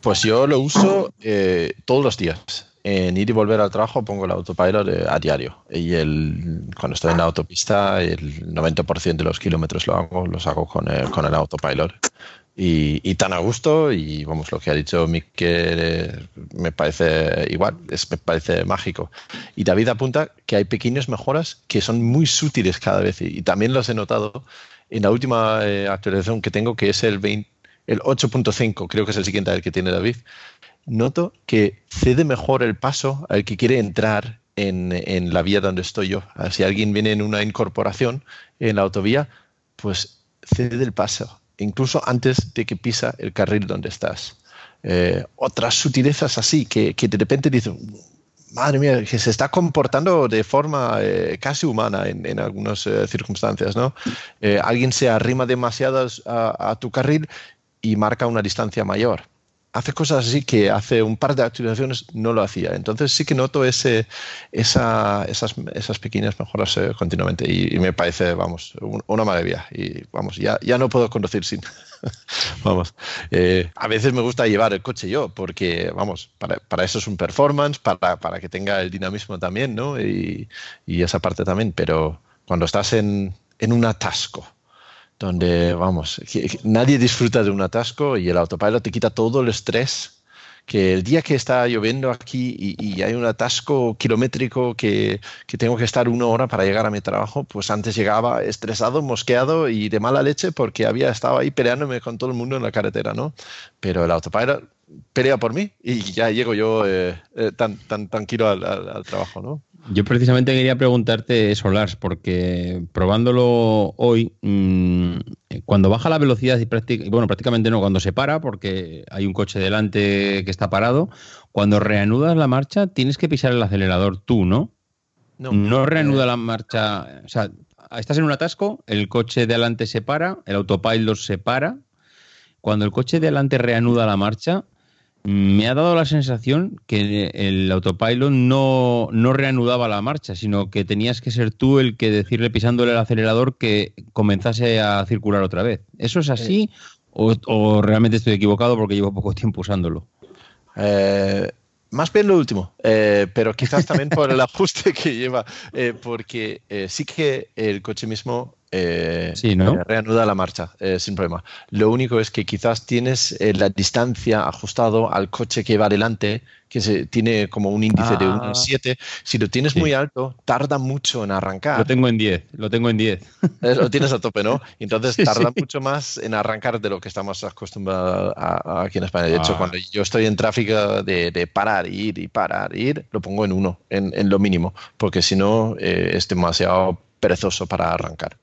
Pues yo lo uso eh, todos los días. En ir y volver al trabajo pongo el autopilot eh, a diario. Y el, cuando estoy en la autopista, el 90% de los kilómetros lo hago, los hago con el, con el autopilot. Y, tan a gusto, y vamos, lo que ha dicho Miquel me parece igual, es, me parece mágico. Y David apunta que hay pequeñas mejoras que son muy sutiles cada vez, y, también los he notado en la última eh, actualización que tengo, que es el 20 el 8.5, creo que es el siguiente al que tiene David, noto que cede mejor el paso al que quiere entrar en, en, la vía donde estoy yo. Si alguien viene en una incorporación en la autovía, pues cede el paso, incluso antes de que pisa el carril donde estás. Eh, otras sutilezas así, que, que de repente dicen, madre mía, que se está comportando de forma eh, casi humana en, algunas eh, circunstancias, ¿no? Alguien se arrima demasiado a, tu carril y marca una distancia mayor. Hace cosas así que hace un par de actualizaciones no lo hacía. Entonces sí que noto ese, esa, esas, esas, pequeñas mejoras eh, continuamente y, me parece, vamos, un, una maravilla. Y vamos, ya, ya no puedo conducir sin. vamos, eh, a veces me gusta llevar el coche yo porque, vamos, para, para eso es un performance, para, para, que tenga el dinamismo también, ¿no? Y, y esa parte también. Pero cuando estás en, en un atasco, donde, vamos, nadie disfruta de un atasco y el autopilot te quita todo el estrés. Que el día que está lloviendo aquí y, y hay un atasco kilométrico que, que, tengo que estar una hora para llegar a mi trabajo, pues antes llegaba estresado, mosqueado y de mala leche porque había estado ahí peleándome con todo el mundo en la carretera, ¿no? Pero el autopilot pelea por mí y ya llego yo eh, eh, tan, tan tranquilo al, al, al trabajo, ¿no? Yo precisamente quería preguntarte eso, Lars, porque probándolo hoy, mmm, cuando baja la velocidad y prácticamente, bueno, prácticamente no, cuando se para, porque hay un coche delante que está parado, cuando reanudas la marcha tienes que pisar el acelerador tú, ¿no? No, no reanuda la marcha, o sea, estás en un atasco, el coche de adelante se para, el autopilot se para. Cuando el coche de adelante reanuda la marcha, me ha dado la sensación que el autopilot no, no reanudaba la marcha, sino que tenías que ser tú el que decirle pisándole el acelerador que comenzase a circular otra vez. ¿Eso es así o, o realmente estoy equivocado porque llevo poco tiempo usándolo? Eh, más bien lo último, eh, pero quizás también por el ajuste que lleva, eh, porque sí que el coche mismo eh, Sí, ¿no? eh, reanuda la marcha eh, sin problema. Lo único es que quizás tienes la distancia ajustado al coche que va adelante, que se, tiene como un índice de Ah. 1,7. Si lo tienes muy alto, tarda mucho en arrancar. Lo tengo en 10, lo tengo en 10. Eh, Lo tienes a tope, ¿no? Entonces tarda sí. mucho más en arrancar de lo que estamos acostumbrados a- a- aquí en España. De hecho, Ah. cuando yo estoy en tráfico de, de parar, ir y parar, ir, lo pongo en uno, en, en lo mínimo, porque si no es demasiado perezoso para arrancar.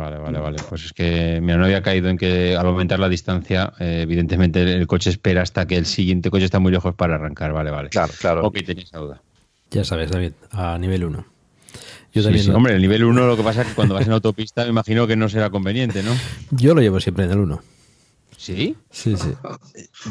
Vale, vale, vale. Pues es que mira, no había caído en que al aumentar la distancia, eh, evidentemente el, coche espera hasta que el siguiente coche está muy lejos para arrancar. Vale, vale. Claro, claro. Ok, tenía esa duda. Ya sabes, David, a nivel 1. Yo Sí, también sí. lo- Hombre, el nivel 1 lo que pasa es que cuando vas en autopista me imagino que no será conveniente, ¿no? Yo lo llevo siempre en el 1. ¿Sí? Sí, sí.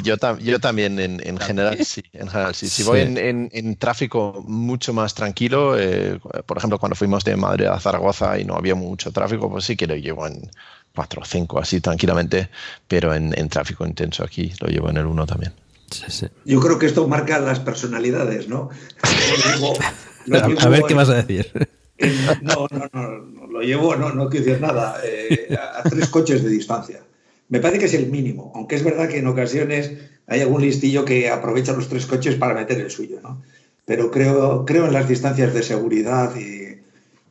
Yo, tam- yo también, en, en general, sí. En general, sí. Si Sí. voy en, en- en tráfico mucho más tranquilo, eh, por ejemplo, cuando fuimos de Madrid a Zaragoza y no había mucho tráfico, pues sí que lo llevo en 4 o 5, así tranquilamente, pero en, en tráfico intenso aquí lo llevo en el 1 también. Yo creo que esto marca las personalidades, ¿no? Lo llevo- lo A, ver qué vas a decir. no, no, no, no, lo llevo, no, no quiero decir nada, eh, a tres coches de distancia. Me parece que es el mínimo, aunque es verdad que en ocasiones hay algún listillo que aprovecha los tres coches para meter el suyo, ¿no? Pero creo, creo en las distancias de seguridad y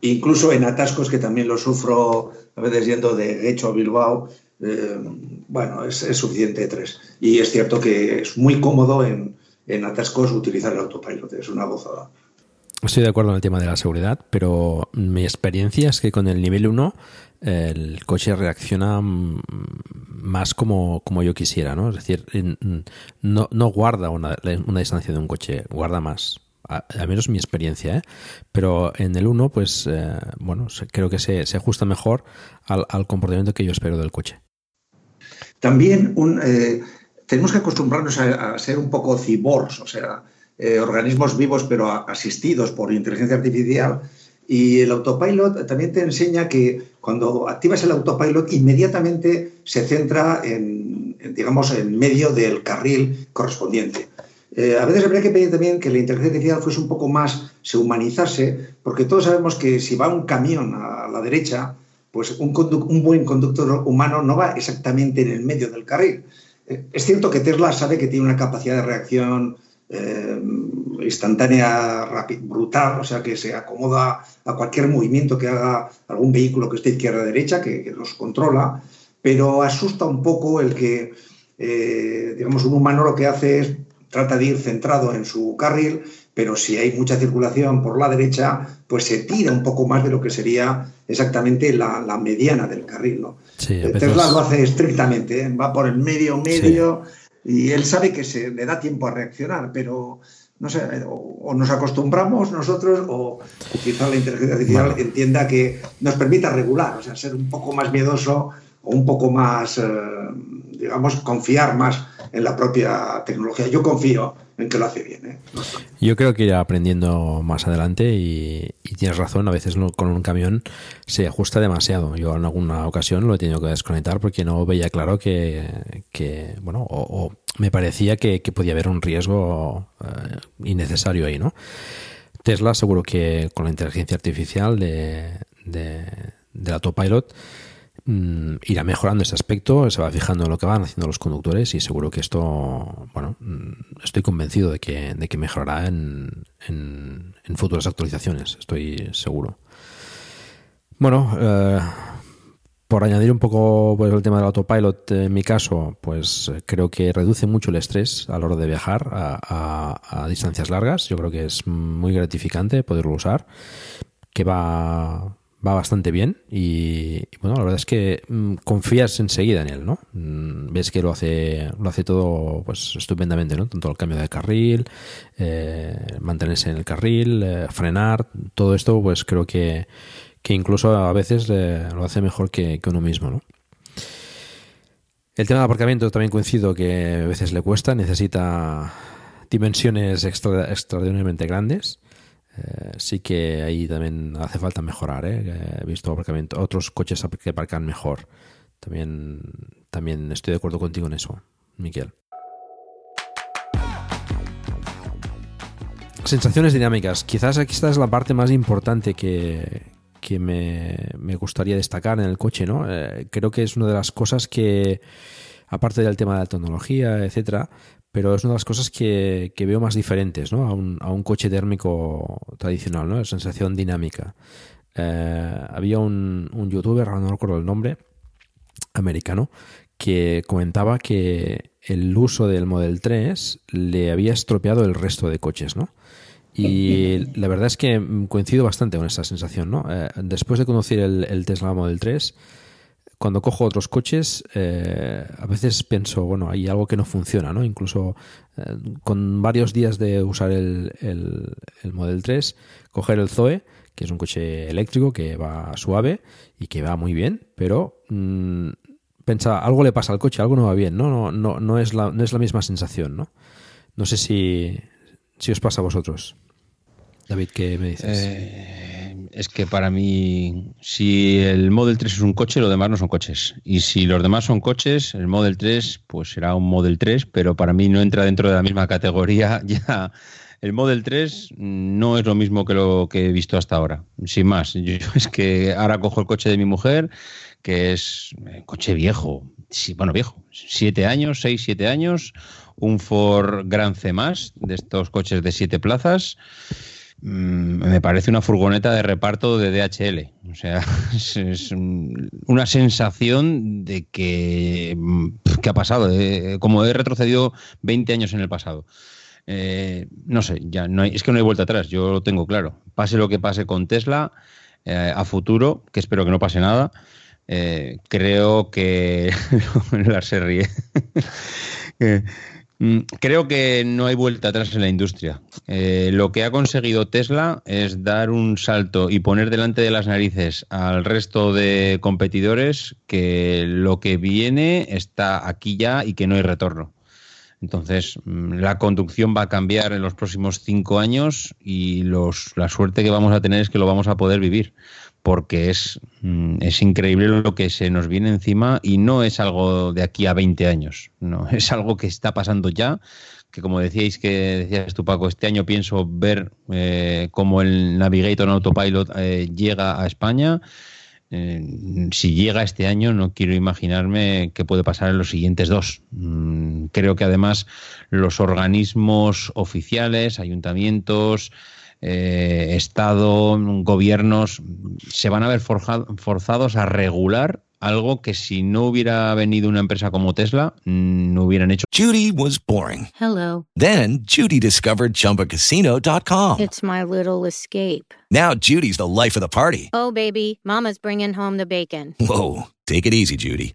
incluso en atascos que también lo sufro a veces yendo de Guecho a Bilbao. eh, bueno, es, es suficiente tres. Y es cierto que es muy cómodo en, en atascos utilizar el autopilot, es una gozada. Estoy de acuerdo en el tema de la seguridad, pero mi experiencia es que con el nivel 1 el coche reacciona mm, más como, como yo quisiera, ¿no? Es decir, mm, no, no guarda una, una distancia de un coche, guarda más. Al menos mi experiencia, ¿eh? Pero en el 1, pues, eh, bueno, creo que se, se ajusta mejor al, comportamiento que yo espero del coche. También eh, tenemos que acostumbrarnos a, ser un poco cyborgs, o sea, eh, organismos vivos pero asistidos por inteligencia artificial. Y el autopilot también te enseña que cuando activas el autopilot inmediatamente se centra en, digamos, en medio del carril correspondiente. Eh, a veces habría que pedir también que la inteligencia artificial fuese un poco más, se humanizase, porque todos sabemos que si va un camión a la derecha, pues un, un buen conductor humano no va exactamente en el medio del carril. Eh, es cierto que Tesla sabe que tiene una capacidad de reacción eh, instantánea, rápida, brutal, o sea que se acomoda a cualquier movimiento que haga algún vehículo que esté izquierda-derecha, que, que los controla, pero asusta un poco el que, eh, digamos, un humano lo que hace es trata de ir centrado en su carril, pero si hay mucha circulación por la derecha, pues se tira un poco más de lo que sería exactamente la, la mediana del carril. ¿no? Sí, Eh, veces- Tesla lo hace estrictamente, ¿eh? va por el medio, medio, y él sabe que se le da tiempo a reaccionar, pero no sé, o, o nos acostumbramos nosotros o quizá la inteligencia artificial entienda que nos permita regular, o sea, ser un poco más miedoso o un poco más, eh, digamos, confiar más en la propia tecnología. Yo confío en que lo hace bien. ¿eh? Yo creo que irá aprendiendo más adelante y, tienes razón, a veces con un camión se ajusta demasiado. Yo en alguna ocasión lo he tenido que desconectar porque no veía claro que, bueno, o, me parecía que, que podía haber un riesgo eh, innecesario ahí, ¿no? Tesla seguro que con la inteligencia artificial de, de- del autopilot mm, irá mejorando ese aspecto, se va fijando en lo que van haciendo los conductores y seguro que esto, bueno, mm, estoy convencido de que, de que mejorará en, futuras actualizaciones, estoy seguro. Bueno, eh, por añadir un poco pues, el tema del autopilot, en mi caso, pues creo que reduce mucho el estrés a la hora de viajar a, a- a distancias largas. Yo creo que es muy gratificante poderlo usar, que va, va bastante bien y, bueno, la verdad es que mm, confías enseguida en él, ¿no? Mm, ves que lo hace, lo hace todo pues estupendamente, ¿no? Tanto el cambio de carril, eh, mantenerse en el carril, eh, frenar, todo esto, pues creo que que incluso a veces eh, lo hace mejor que, que uno mismo, ¿no? El tema del aparcamiento también coincido que a veces le cuesta, necesita dimensiones extra- extraordinariamente grandes. Eh, sí que ahí también hace falta mejorar. ¿eh? He visto aparcamiento, otros coches que aparcan mejor. También, también estoy de acuerdo contigo en eso, Miquel. Sensaciones dinámicas. Quizás aquí esta es la parte más importante que, que me, me gustaría destacar en el coche, ¿no? Eh, creo que es una de las cosas que, aparte del tema de la tecnología, etcétera, pero es una de las cosas que, que veo más diferentes, ¿no? A un, a un coche térmico tradicional, ¿no? La sensación dinámica. Eh, había un, un youtuber, no recuerdo el nombre, americano, que comentaba que el uso del Model 3 le había estropeado el resto de coches, ¿no? Y la verdad es que coincido bastante con esa sensación, ¿no? Eh, después de conducir el, el Tesla Model 3, cuando cojo otros coches, eh, a veces pienso, bueno, hay algo que no funciona, ¿no? Incluso eh, con varios días de usar el, el, el Model 3, coger el Zoe, que es un coche eléctrico que va suave y que va muy bien, pero mm, pensa, algo le pasa al coche, algo no va bien, ¿no? No, no, no, es, la, no es la misma sensación, ¿no? No sé si, si os pasa a vosotros. David, ¿qué me dices? Eh, es que para mí, si el Model 3 es un coche, los demás no son coches. Y si los demás son coches, el Model 3 pues será un Model 3, pero para mí no entra dentro de la misma categoría. Ya el Model 3 no es lo mismo que lo que he visto hasta ahora. Sin más, yo, es que ahora cojo el coche de mi mujer, que es un coche viejo, sí, bueno, viejo, siete años, seis, siete años, un Ford Gran C+, de estos coches de siete plazas, Mm, me parece una furgoneta de reparto de DHL. O sea, es, una sensación de que, mm, ¿qué ha pasado? Eh, como he retrocedido 20 años en el pasado. Eh, no sé, ya no hay, es que no hay vuelta atrás, yo lo tengo claro. Pase lo que pase con Tesla eh, a futuro, que espero que no pase nada, creo que... la se ríe. Mm, Creo que no hay vuelta atrás en la industria. Eh, lo que ha conseguido Tesla es dar un salto y poner delante de las narices al resto de competidores que lo que viene está aquí ya y que no hay retorno. Entonces, mm, la conducción va a cambiar en los próximos cinco años y la suerte que vamos a tener es que lo vamos a poder vivir porque es, mm, es increíble lo que se nos viene encima y no es algo de aquí a 20 años, no, es algo que está pasando ya, que como decíais que decías tú Paco, este año pienso ver eh, cómo el Navigator en Autopilot eh, llega a España. Eh, si llega este año, no quiero imaginarme qué puede pasar en los siguientes dos. Mm, creo que además los organismos oficiales, ayuntamientos, eh, Estado, gobiernos, se van a ver forja- forzados a regular algo que si no hubiera venido una empresa como Tesla, mm, no hubieran hecho. Judy was boring. Hello. Then Judy discovered ChumbaCasino.com. It's my little escape. Now Judy's the life of the party. Oh, baby, Mama's bringing home the bacon. Whoa, take it easy, Judy.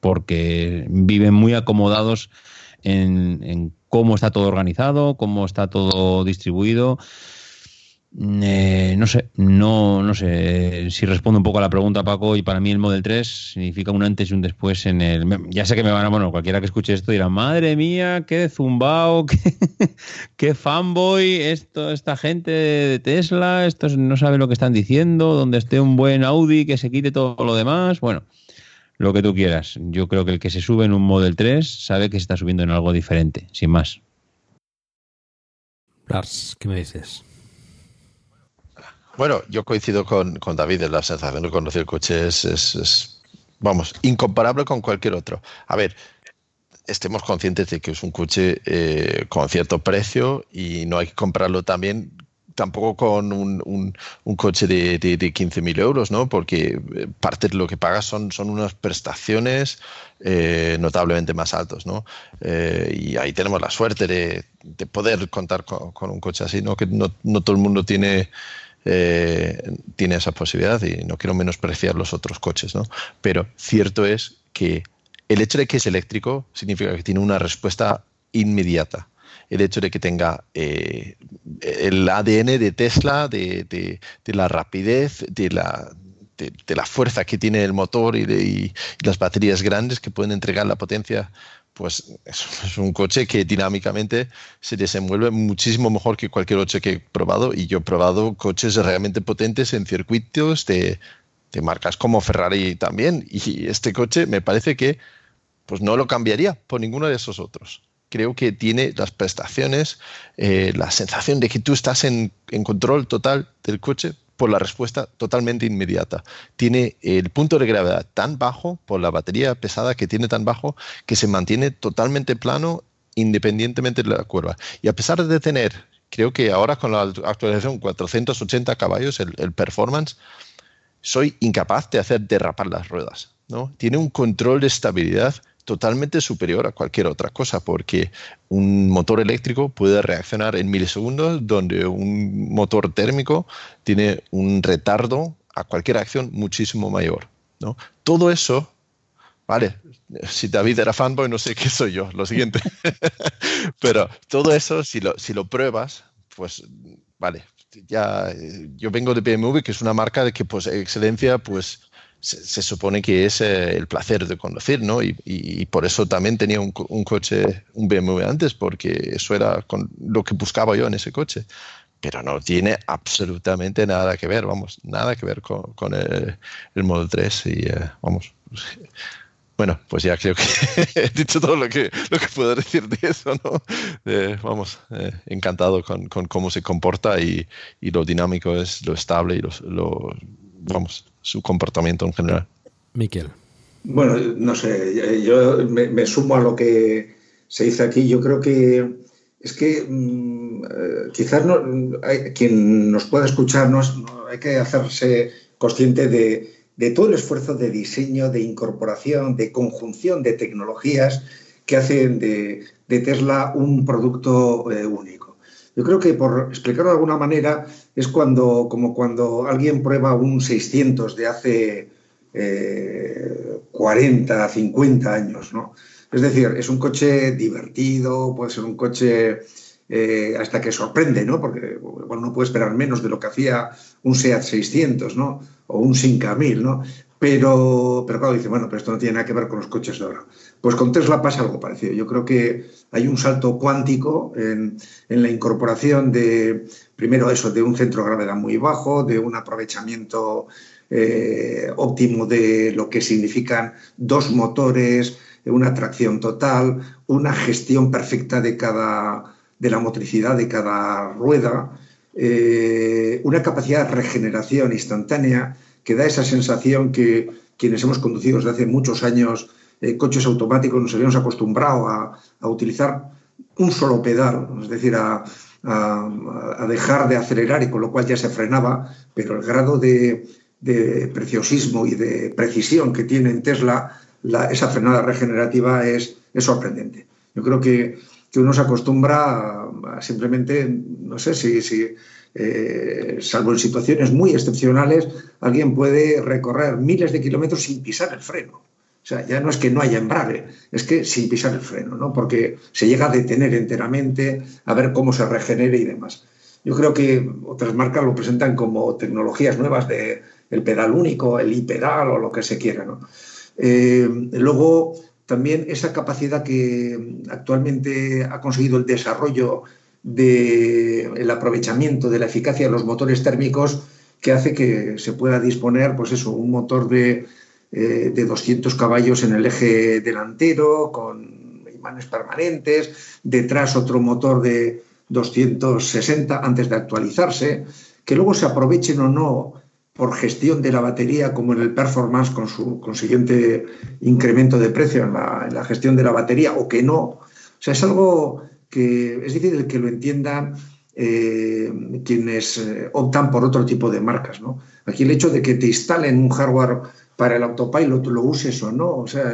porque viven muy acomodados en, cómo está todo organizado, cómo está todo distribuido. Eh, no sé, no, no sé si respondo un poco a la pregunta, Paco, y para mí el Model 3 significa un antes y un después en el... Ya sé que me van a... Bueno, cualquiera que escuche esto dirá, madre mía, qué zumbao, qué, qué fanboy, esto, esta gente de Tesla, estos no sabe lo que están diciendo, donde esté un buen Audi que se quite todo lo demás. Bueno, lo que tú quieras. Yo creo que el que se sube en un Model 3 sabe que se está subiendo en algo diferente, sin más. Lars, ¿qué me dices? Bueno, yo coincido con, con David en la sensación de conocer el coche es, es, es, vamos, incomparable con cualquier otro. A ver, estemos conscientes de que es un coche eh, con cierto precio y no hay que comprarlo también tampoco con un, coche de, de, de 15.000 euros, ¿no? Porque eh, parte de lo que pagas son, unas prestaciones eh, notablemente más altos, ¿no? Eh, y ahí tenemos la suerte de, de poder contar con, un coche así, ¿no? Que no, todo el mundo tiene, tiene esa posibilidad y no quiero menospreciar los otros coches, ¿no? Pero cierto es que el hecho de que es eléctrico significa que tiene una respuesta inmediata el hecho de que tenga eh, el ADN de Tesla, de, la rapidez, de la, de, fuerza que tiene el motor y, las baterías grandes que pueden entregar la potencia, pues es, un coche que dinámicamente se desenvuelve muchísimo mejor que cualquier otro que he probado. Y yo he probado coches realmente potentes en circuitos de, de marcas como Ferrari también. Y este coche me parece que pues no lo cambiaría por ninguno de esos otros creo que tiene las prestaciones, eh, la sensación de que tú estás en, en, control total del coche por la respuesta totalmente inmediata. Tiene el punto de gravedad tan bajo, por la batería pesada que tiene tan bajo, que se mantiene totalmente plano independientemente de la curva. Y a pesar de tener, creo que ahora con la actualización 480 caballos, el, el performance, soy incapaz de hacer derrapar las ruedas. ¿no? Tiene un control de estabilidad totalmente superior a cualquier otra cosa, porque un motor eléctrico puede reaccionar en milisegundos, donde un motor térmico tiene un retardo a cualquier acción muchísimo mayor. ¿no? Todo eso, vale, si David era fanboy, no sé qué soy yo, lo siguiente. Pero todo eso, si lo, si lo pruebas, pues vale, ya yo vengo de BMW, que es una marca de que pues excelencia, pues se, supone que es eh, el placer de conducir, ¿no? Y, por eso también tenía un, coche, un BMW antes, porque eso era con lo que buscaba yo en ese coche. Pero no tiene absolutamente nada que ver, vamos, nada que ver con, el, el, Model 3 y eh, vamos. Bueno, pues ya creo que he dicho todo lo que, puedo decir de eso, ¿no? Vamos, eh, encantado con, cómo se comporta y, lo dinámico es, lo estable y lo, lo vamos, su comportamiento en general. Miquel. Bueno, no sé, yo me, me, sumo a lo que se dice aquí. Yo creo que es que mmm, quizás no, hay, quien nos pueda escucharnos no, hay que hacerse consciente de, de, todo el esfuerzo de diseño, de incorporación, de conjunción de tecnologías que hacen de, de Tesla un producto eh, único. Yo creo que, por explicarlo de alguna manera, es cuando, como cuando alguien prueba un 600 de hace eh, 40, 50 años, ¿no? Es decir, es un coche divertido, puede ser un coche eh, hasta que sorprende, ¿no? Porque bueno, no puede esperar menos de lo que hacía un SEAT 600, ¿no? O un 5000, ¿no? Pero, pero claro, dice, bueno, pero esto no tiene nada que ver con los coches de ahora. Pues con Tesla pasa algo parecido. Yo creo que hay un salto cuántico en, en, la incorporación de, primero eso, de un centro de gravedad muy bajo, de un aprovechamiento eh, óptimo de lo que significan dos motores, una tracción total, una gestión perfecta de, cada, de la motricidad de cada rueda, eh, una capacidad de regeneración instantánea que da esa sensación que quienes hemos conducido desde hace muchos años eh, coches automáticos nos habíamos acostumbrado a, a, utilizar un solo pedal, es decir, a, a, dejar de acelerar y con lo cual ya se frenaba, pero el grado de, de preciosismo y de precisión que tiene en Tesla la, esa frenada regenerativa es, sorprendente. Yo creo que, que uno se acostumbra a, simplemente, no sé si, si eh, salvo en situaciones muy excepcionales, alguien puede recorrer miles de kilómetros sin pisar el freno. O sea, ya no es que no haya embrague, es que sin pisar el freno, ¿no? Porque se llega a detener enteramente, a ver cómo se regenere y demás. Yo creo que otras marcas lo presentan como tecnologías nuevas de el pedal único, el hiperal o lo que se quiera. Eh, luego, también esa capacidad que actualmente ha conseguido el desarrollo del de aprovechamiento de la eficacia de los motores térmicos que hace que se pueda disponer, pues eso, un motor de, eh, de 200 caballos en el eje delantero, con imanes permanentes, detrás otro motor de, 260 antes de actualizarse, que luego se aprovechen o no por gestión de la batería, como en el performance con su consiguiente incremento de precio en la, gestión de la batería, o que no. O sea, es algo que es difícil que lo entiendan eh, quienes eh, optan por otro tipo de marcas. ¿no? Aquí el hecho de que te instalen un hardware para el autopilot, lo uses o no, o sea,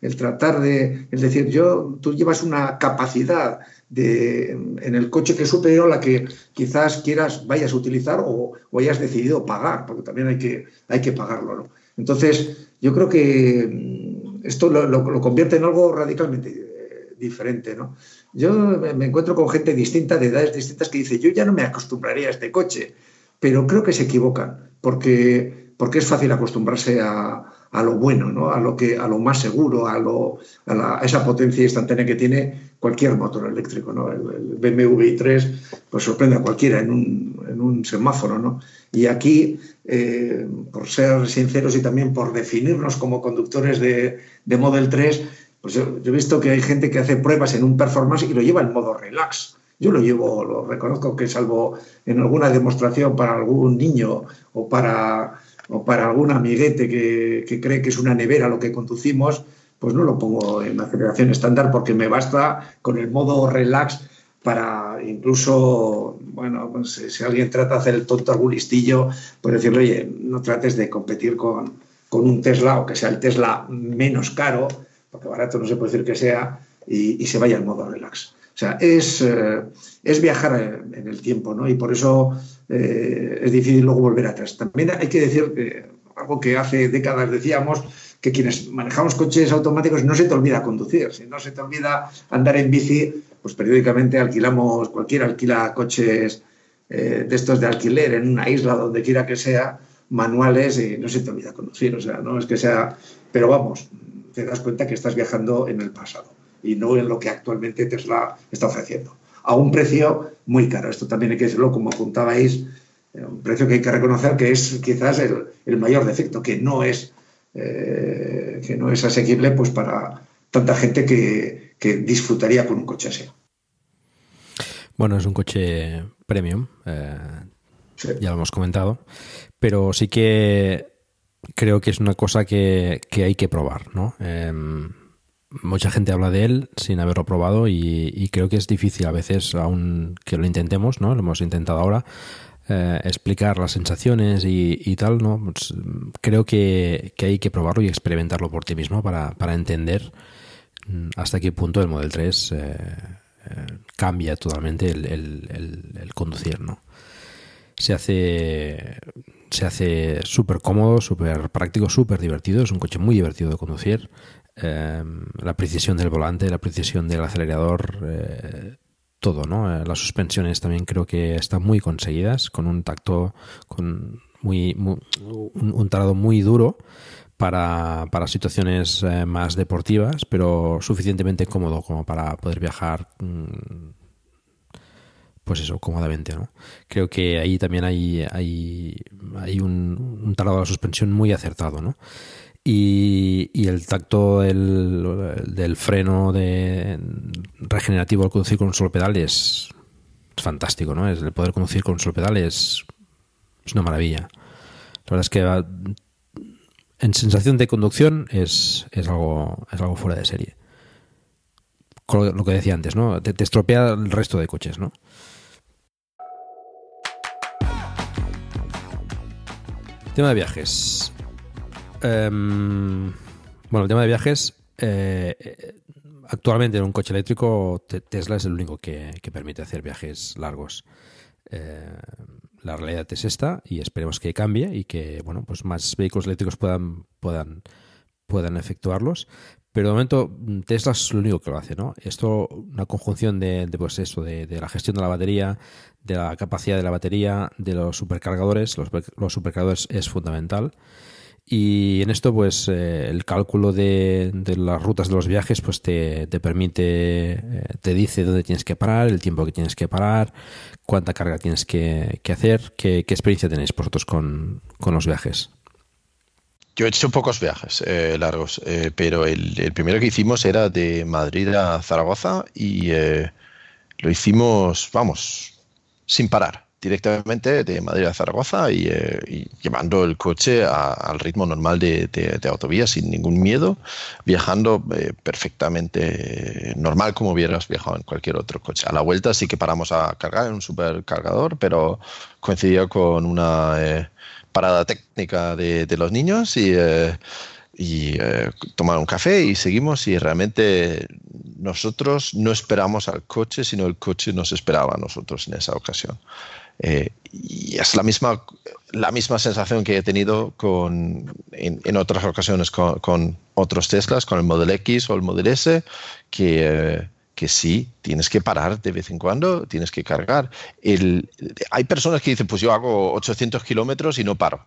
el, tratar de, es decir, yo, tú llevas una capacidad de, en el coche que es superior a la que quizás quieras, vayas a utilizar o, hayas decidido pagar, porque también hay que, hay que pagarlo. ¿no? Entonces, yo creo que mm, esto lo, convierte en algo radicalmente diferente. ¿no? Yo me encuentro con gente distinta, de edades distintas, que dice, yo ya no me acostumbraría a este coche, pero creo que se equivocan, porque porque es fácil acostumbrarse a, lo bueno, ¿no? a, lo que, a lo más seguro, a, lo, a, esa potencia instantánea que tiene cualquier motor eléctrico. ¿no? El, BMW i3 pues, sorprende a cualquiera en un, en un semáforo. ¿no? Y aquí, eh, por ser sinceros y también por definirnos como conductores de, de Model 3, pues yo, yo, he visto que hay gente que hace pruebas en un performance y lo lleva en modo relax. Yo lo llevo, lo reconozco que salvo en alguna demostración para algún niño o para o para algún amiguete que, cree que es una nevera lo que conducimos, pues no lo pongo en aceleración estándar porque me basta con el modo relax para incluso, bueno, pues, si alguien trata de hacer el tonto algún listillo, pues decirle, oye, no trates de competir con, con un Tesla o que sea el Tesla menos caro, porque barato no se puede decir que sea, y, se vaya al modo relax. O sea, es, eh, es viajar en el tiempo, ¿no? Y por eso eh, es difícil luego volver atrás. También hay que decir que algo que hace décadas decíamos, que quienes manejamos coches automáticos no se te olvida conducir, si no se te olvida andar en bici, pues periódicamente alquilamos, cualquiera alquila coches eh, de estos de alquiler en una isla, donde quiera que sea, manuales y no se te olvida conducir, o sea, no es que sea, pero vamos, te das cuenta que estás viajando en el pasado y no en lo que actualmente Tesla está ofreciendo a un precio muy caro. Esto también hay que decirlo, como apuntabais, eh, un precio que hay que reconocer que es quizás el, mayor defecto, que no es, eh, que no es asequible pues, para tanta gente que, disfrutaría con un coche así. Bueno, es un coche premium, eh, ya lo hemos comentado, pero sí que creo que es una cosa que, que hay que probar, ¿no? Em, mucha gente habla de él sin haberlo probado y, creo que es difícil a veces, aún que lo intentemos, ¿no? Lo hemos intentado ahora, eh, explicar las sensaciones y, tal, ¿no? Pues, creo que, hay que probarlo y experimentarlo por ti mismo para, entender mm, hasta qué punto el Model 3 eh, eh, cambia totalmente el, el, conducir, ¿no? Se hace se hace súper cómodo, súper práctico, súper divertido. Es un coche muy divertido de conducir. Em, la precisión del volante, la precisión del acelerador, eh, todo, ¿no? Eh, las suspensiones también creo que están muy conseguidas, con un tacto, con muy, un, un muy duro para, para situaciones eh, más deportivas, pero suficientemente cómodo como para poder viajar. Mm, pues eso, cómodamente, ¿no? Creo que ahí también hay, hay, hay un, talado de la suspensión muy acertado, ¿no? Y, el tacto del, freno de regenerativo al conducir con un solo pedal es, fantástico, ¿no? Es, el poder conducir con un solo pedal es, una maravilla. La verdad es que en sensación de conducción es, es, algo, es algo fuera de serie. Con lo que decía antes, ¿no? Te estropea el resto de coches, ¿no? Tema de viajes. Em, bueno, el tema de viajes. Eh, actualmente en un coche eléctrico Tesla es el único que, permite hacer viajes largos. Eh, la realidad es esta y esperemos que cambie y que bueno pues más vehículos eléctricos puedan puedan puedan efectuarlos pero de momento Tesla es lo único que lo hace no esto una conjunción de, pues eso de, la gestión de la batería de la capacidad de la batería de los supercargadores los, supercargadores es fundamental y en esto, pues, eh, el cálculo de, las rutas de los viajes, pues te, permite, eh, te dice dónde tienes que parar, el tiempo que tienes que parar, cuánta carga tienes que, hacer. ¿Qué, experiencia tenéis vosotros con, los viajes? Yo he hecho pocos viajes eh, largos, pero el, primero que hicimos era de Madrid a Zaragoza y lo hicimos, vamos, sin parar, directamente de Madrid a Zaragoza y, eh, y llevando el coche a- al ritmo normal de, de- de autovía sin ningún miedo, viajando eh, perfectamente normal como hubieras viajado en cualquier otro coche. A la vuelta sí que paramos a cargar en un supercargador, pero coincidió con una eh, parada técnica de, los niños y... eh, y eh, tomar un café y seguimos y realmente nosotros no esperamos al coche, sino el coche nos esperaba a nosotros en esa ocasión. Eh, y es la misma, la misma sensación que he tenido con, en, en otras ocasiones con, con otros Teslas, con el Model X o el Model S, que, eh, que sí, tienes que parar de vez en cuando, tienes que cargar. El, hay personas que dicen, pues yo hago 800 kilómetros y no paro.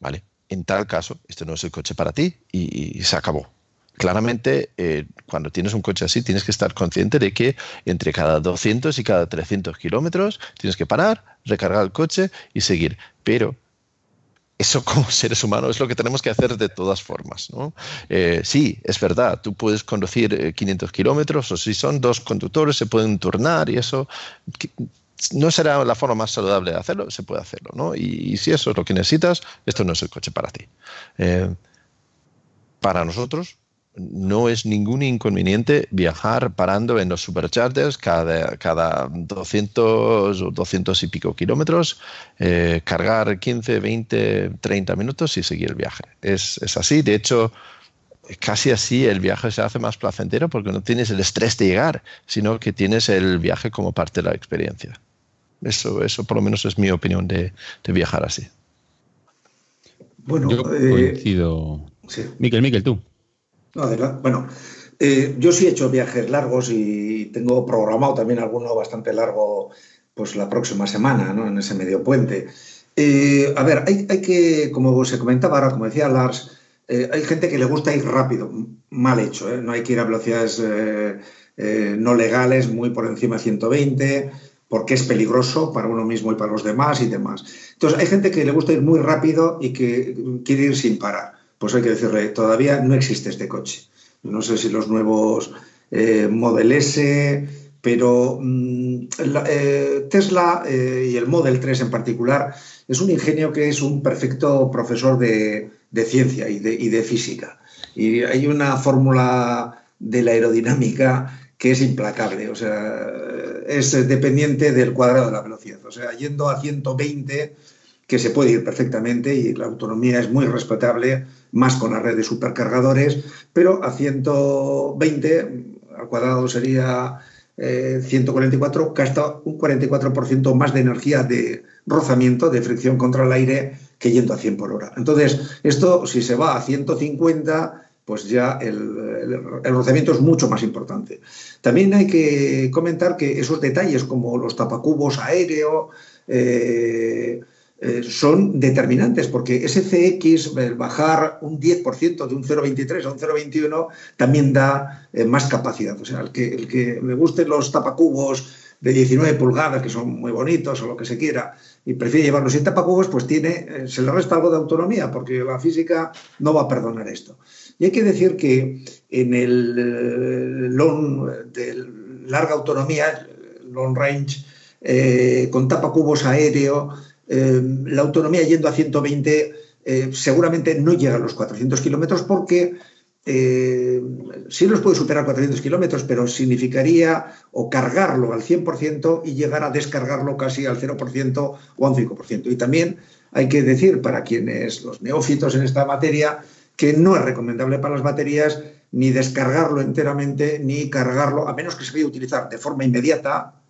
¿Vale? En tal caso, este no es el coche para ti y, se acabó. Claramente, eh, cuando tienes un coche así, tienes que estar consciente de que entre cada 200 y cada 300 kilómetros tienes que parar, recargar el coche y seguir. Pero eso como seres humanos es lo que tenemos que hacer de todas formas. ¿no? Eh, sí, es verdad, tú puedes conducir eh, 500 kilómetros o si son dos conductores se pueden turnar y eso no será la forma más saludable de hacerlo, se puede hacerlo. ¿no? Y, y si eso es lo que necesitas, esto no es el coche para ti. Eh, para nosotros no es ningún inconveniente viajar parando en los superchargers cada, cada 200 o 200 y pico kilómetros, eh, cargar 15, 20, 30 minutos y seguir el viaje. Es, es así, de hecho, casi así el viaje se hace más placentero porque no tienes el estrés de llegar, sino que tienes el viaje como parte de la experiencia. Eso, eso por lo menos es mi opinión de, de viajar así. Bueno, Yo eh, coincido. sí. Miquel, Miquel, tú. Bueno, eh, yo sí he hecho viajes largos y tengo programado también alguno bastante largo pues la próxima semana, ¿no? En ese medio puente. Eh, a ver, hay, que, como se comentaba ahora, como decía Lars, eh, hay gente que le gusta ir rápido, mal hecho, ¿eh? No hay que ir a velocidades no legales, muy por encima de 120, porque es peligroso para uno mismo y para los demás y demás. Entonces, hay gente que le gusta ir muy rápido y que quiere ir sin parar. Pues hay que decirle, todavía no existe este coche. No sé si los nuevos eh, Model S, pero mm, eh, Tesla eh, y el Model 3 en particular es un ingenio que es un perfecto profesor de, ciencia y de física. Y hay una fórmula de la aerodinámica que es implacable, o sea, es dependiente del cuadrado de la velocidad. O sea, yendo a 120 que se puede ir perfectamente y la autonomía es muy respetable, más con la red de supercargadores, pero a 120 al cuadrado sería eh, 144, gasta un 44% más de energía de rozamiento, de fricción contra el aire, que yendo a 100 por hora. Entonces, esto si se va a 150, pues ya el, rozamiento es mucho más importante. También hay que comentar que esos detalles como los tapacubos aéreo, eh, eh, son determinantes, porque ese CX, bajar un 10% de un 0,23 a un 0,21, también da eh, más capacidad. O sea, el que, el que le gusten los tapacubos de 19 pulgadas, que son muy bonitos o lo que se quiera, y prefiere llevarlos sin tapacubos, pues tiene, eh, se le resta algo de autonomía, porque la física no va a perdonar esto. Y hay que decir que en el long, de larga autonomía, long range, con tapacubos aéreo, eh, la autonomía yendo a 120 eh, seguramente no llega a los 400 kilómetros porque eh, sí los puede superar 400 kilómetros, pero significaría o cargarlo al 100% y llegar a descargarlo casi al 0% o a un 5%. Y también hay que decir para quienes los neófitos en esta materia que no es recomendable para las baterías ni descargarlo enteramente ni cargarlo, a menos que se vaya a utilizar de forma inmediata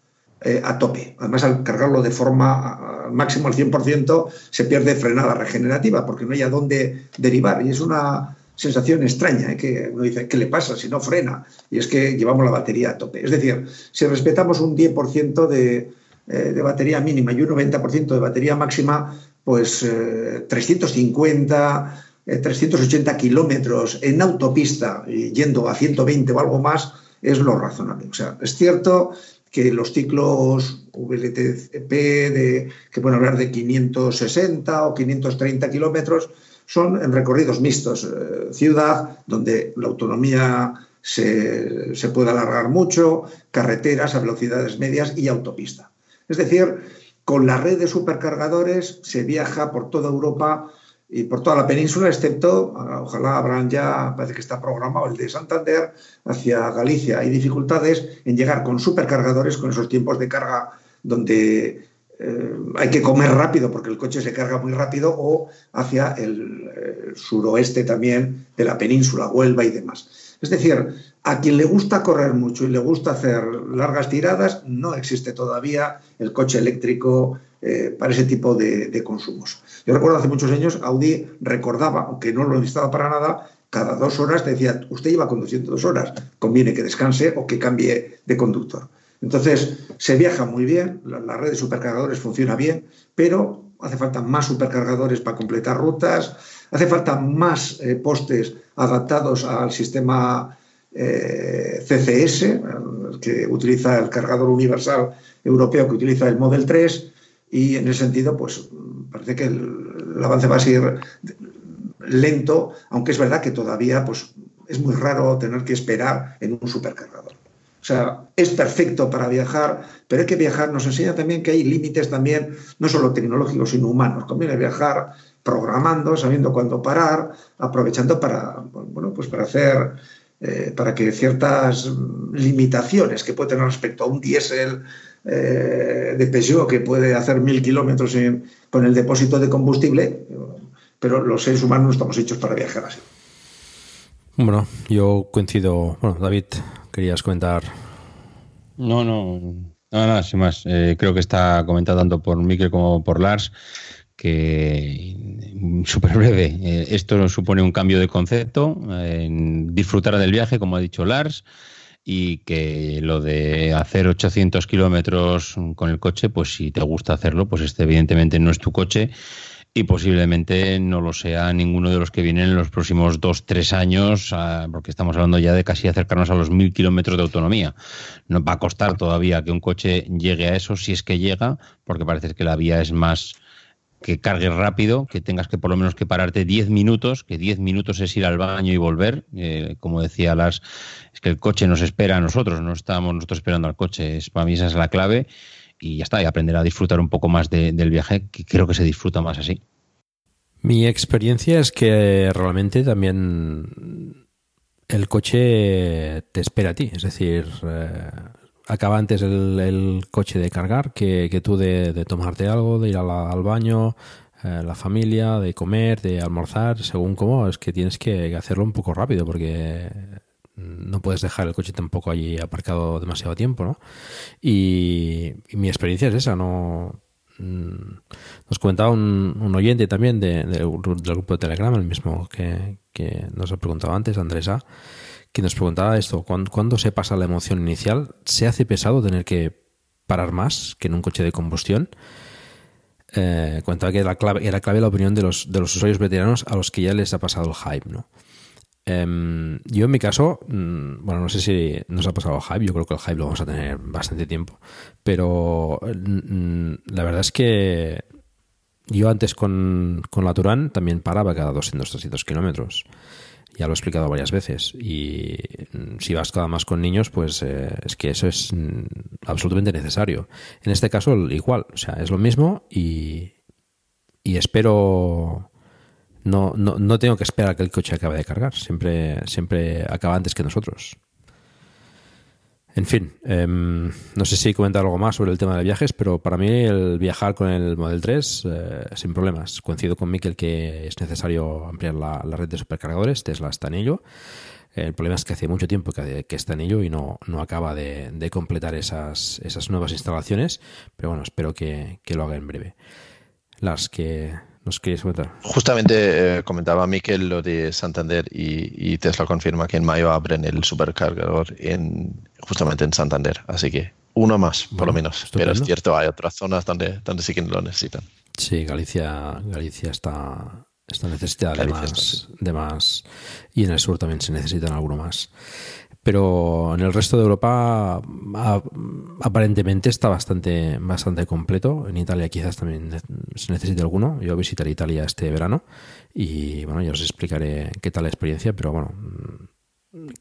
eh, a tope. Además, al cargarlo de forma al máximo al 100%, se pierde frenada regenerativa porque no hay a dónde derivar. Y es una sensación extraña, ¿eh? que uno dice, ¿qué le pasa si no frena? Y es que llevamos la batería a tope. Es decir, si respetamos un 10% de, eh, de batería mínima y un 90% de batería máxima, pues eh, 350, eh, 380 kilómetros en autopista, yendo a 120 o algo más, es lo razonable. O sea, es cierto que los ciclos VLTP de, que pueden hablar de 560 o 530 kilómetros son en recorridos mixtos, eh, ciudad, donde la autonomía se, se puede alargar mucho, carreteras a velocidades medias y autopista. Es decir, con la red de supercargadores se viaja por toda Europa y por toda la península, excepto, ojalá habrán ya, parece que está programado el de Santander, hacia Galicia. Hay dificultades en llegar con supercargadores, con esos tiempos de carga donde eh, hay que comer rápido porque el coche se carga muy rápido, o hacia el, el suroeste también de la península, Huelva y demás. Es decir, a quien le gusta correr mucho y le gusta hacer largas tiradas, no existe todavía el coche eléctrico eh, para ese tipo de, consumos. Yo recuerdo hace muchos años, Audi recordaba, aunque no lo necesitaba para nada, cada dos horas te decía, usted lleva conduciendo dos horas, conviene que descanse o que cambie de conductor. Entonces, se viaja muy bien, la, la red de supercargadores funciona bien, pero hace falta más supercargadores para completar rutas, hace falta más eh, postes adaptados al sistema eh, CCS, que utiliza el cargador universal europeo, que utiliza el Model 3, y en ese sentido, pues parece que el, avance va a ser lento, aunque es verdad que todavía pues, es muy raro tener que esperar en un supercargador. O sea, es perfecto para viajar, pero hay que viajar, nos enseña también que hay límites también, no solo tecnológicos, sino humanos. Conviene viajar programando, sabiendo cuándo parar, aprovechando para, bueno, pues para hacer, eh, para que ciertas limitaciones que puede tener respecto a un diésel, eh, de Peugeot que puede hacer mil kilómetros en, con el depósito de combustible, pero los seres humanos no estamos hechos para viajar así. Bueno, yo coincido. Bueno, David, querías comentar. No, no, nada, nada, sin más. Eh, creo que está comentado tanto por Mikel como por Lars que súper breve. Eh, esto supone un cambio de concepto, en disfrutar del viaje, como ha dicho Lars y que lo de hacer 800 kilómetros con el coche, pues si te gusta hacerlo, pues este evidentemente no es tu coche y posiblemente no lo sea ninguno de los que vienen en los próximos dos, tres años, ah, porque estamos hablando ya de casi acercarnos a los mil kilómetros de autonomía. No va a costar todavía que un coche llegue a eso, si es que llega, porque parece que la vía es más que cargues rápido, que tengas que por lo menos que pararte 10 minutos, que 10 minutos es ir al baño y volver. Eh, como decía Lars, es que el coche nos espera a nosotros, no estamos nosotros esperando al coche. Es, para mí esa es la clave y ya está, y aprender a disfrutar un poco más de, del viaje, que creo que se disfruta más así. Mi experiencia es que realmente también el coche te espera a ti, es decir, eh, acaba antes el, coche de cargar que, que tú de, de, tomarte algo, de ir al baño, eh, la familia, de comer, de almorzar, según cómo, es que tienes que hacerlo un poco rápido porque no puedes dejar el coche tampoco allí aparcado demasiado tiempo, ¿no? Y, y mi experiencia es esa, no... Nos comentaba un, un oyente también de, de, del grupo de Telegram, el mismo que, que nos ha preguntado antes, Andrés A., que nos preguntaba esto, ¿cuándo, ¿cuándo, se pasa la emoción inicial? ¿Se hace pesado tener que parar más que en un coche de combustión? Eh, que era clave, era clave la opinión de los, de los usuarios veteranos a los que ya les ha pasado el hype, ¿no? Eh, yo en mi caso, mmm, bueno, no sé si nos ha pasado el hype, yo creo que el hype lo vamos a tener bastante tiempo, pero mmm, la verdad es que yo antes con, con la Turán también paraba cada 200-300 kilómetros ya lo he explicado varias veces. Y si vas cada más con niños, pues eh, es que eso es mm, absolutamente necesario. En este caso, igual, o sea, es lo mismo y, y espero. No, no, no tengo que esperar a que el coche acabe de cargar. Siempre, siempre acaba antes que nosotros. En fin, eh, no sé si comentar algo más sobre el tema de viajes, pero para mí el viajar con el Model 3 eh, sin problemas. Coincido con Mikel que es necesario ampliar la, red de supercargadores. Tesla está en ello. El problema es que hace mucho tiempo que, está en ello y no, no acaba de, de, completar esas, esas nuevas instalaciones. Pero bueno, espero que, que lo haga en breve. Lars, que ¿Nos querías comentar? Justamente eh, comentaba Miquel lo de Santander y, y, Tesla confirma que en mayo abren el supercargador en, justamente en Santander. Así que uno más, por bueno, lo menos. Estupendo. Pero es cierto, hay otras zonas donde, donde sí que lo necesitan. Sí, Galicia, Galicia está, está necesitada de más, de más. Y en el sur también se necesitan alguno más pero en el resto de Europa aparentemente está bastante, bastante completo. En Italia quizás también se necesite alguno. Yo visitaré Italia este verano y bueno, ya os explicaré qué tal la experiencia, pero bueno,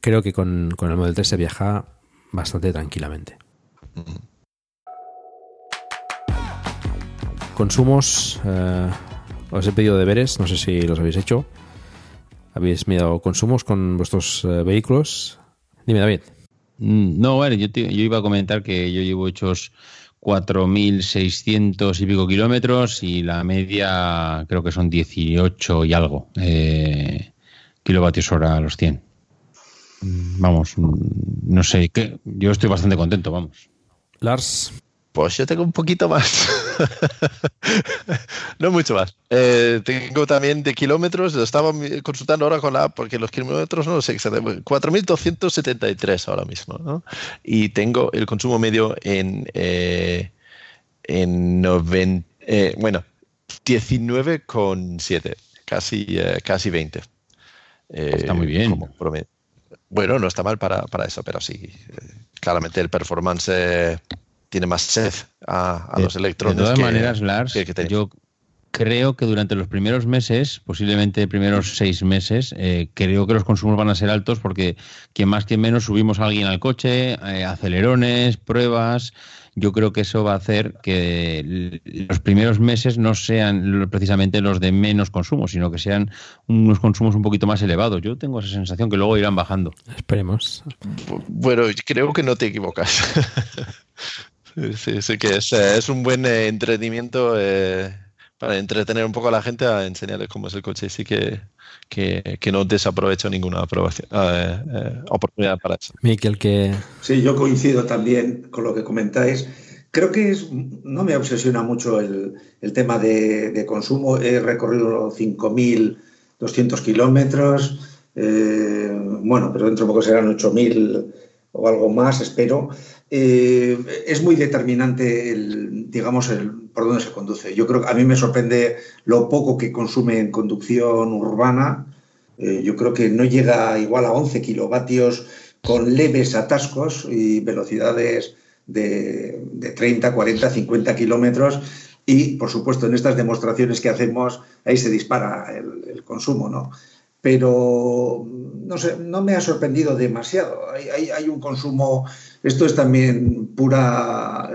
creo que con, con el Model 3 se viaja bastante tranquilamente. Consumos, eh, os he pedido deberes, no sé si los habéis hecho. ¿Habéis mirado consumos con vuestros eh, vehículos? Dime, David. Mm, No, bueno, yo, te- yo iba a comentar que yo llevo hechos 4.600 y pico kilómetros y la media creo que son 18 y algo eh, kilovatios hora a los 100. Mm, Vamos, mm, no sé, yo estoy bastante contento, vamos. Lars. Pues yo tengo un poquito más. no mucho más. Eh, tengo también de kilómetros, lo estaba consultando ahora con la app, porque los kilómetros no lo sé exactamente. 4.273 ahora mismo, ¿no? Y tengo el consumo medio en, eh, en 90, eh, bueno, 19,7, casi, eh, casi 20. Eh, Está muy bien. como. Bueno, no está mal para, para eso, pero sí, eh, claramente el performance eh, tiene más sed a, a De- los electrones. De todas que- maneras, Lars, que- que yo creo que durante los primeros meses, posiblemente primeros seis meses, eh, creo que los consumos van a ser altos porque quien más, quien menos, subimos a alguien al coche, eh, acelerones, pruebas. Yo creo que eso va a hacer que los primeros meses no sean precisamente los de menos consumo, sino que sean unos consumos un poquito más elevados. Yo tengo esa sensación que luego irán bajando. Esperemos. Bueno, creo que no te equivocas. sí, sí que es, eh, es un buen eh, entretenimiento eh, para entretener un poco a la gente, a enseñarles cómo es el coche. Sí que, que, que no desaprovecho ninguna aprobación, eh, eh, oportunidad para eso. Miquel, que Sí, yo coincido también con lo que comentáis. Creo que es, no me obsesiona mucho el, el tema de, de consumo. He recorrido 5.200 kilómetros. eh, bueno, pero dentro de poco serán 8.000 o algo más, espero. Eh, es muy determinante, digamos, por dónde se conduce. Yo creo que a mí me sorprende lo poco que consume en conducción urbana. Eh, yo creo que no llega igual a 11 kilovatios con leves atascos y velocidades de, de 30, 40, 50 kilómetros. Y, por supuesto, en estas demostraciones que hacemos, ahí se dispara el, consumo, ¿no? Pero, no sé, no me ha sorprendido demasiado. Hay un consumo, esto es también pura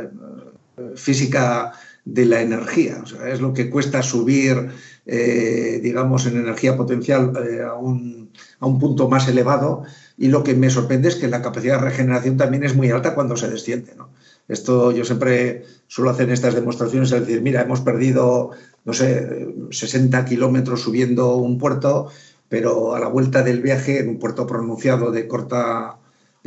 eh, física de la energía, es lo que cuesta subir, eh, digamos, en energía potencial eh, a, un, a un punto más elevado y lo que me sorprende es que la capacidad de regeneración también es muy alta cuando se desciende. ¿no? Esto yo siempre suelo hacer estas demostraciones, es decir, mira, hemos perdido, no sé, 60 kilómetros subiendo un puerto, pero a la vuelta del viaje, en un puerto pronunciado de corta,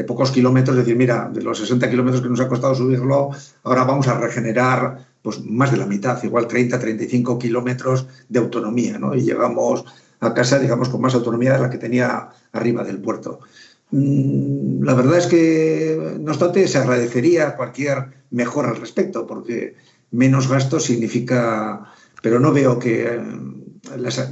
de pocos kilómetros, decir, mira, de los 60 kilómetros que nos ha costado subirlo, ahora vamos a regenerar pues más de la mitad, igual 30, 35 kilómetros de autonomía, ¿no? Y llegamos a casa, digamos, con más autonomía de la que tenía arriba del puerto. Mm, La verdad es que, no obstante, se agradecería cualquier mejora al respecto, porque menos gasto significa, pero no veo que eh,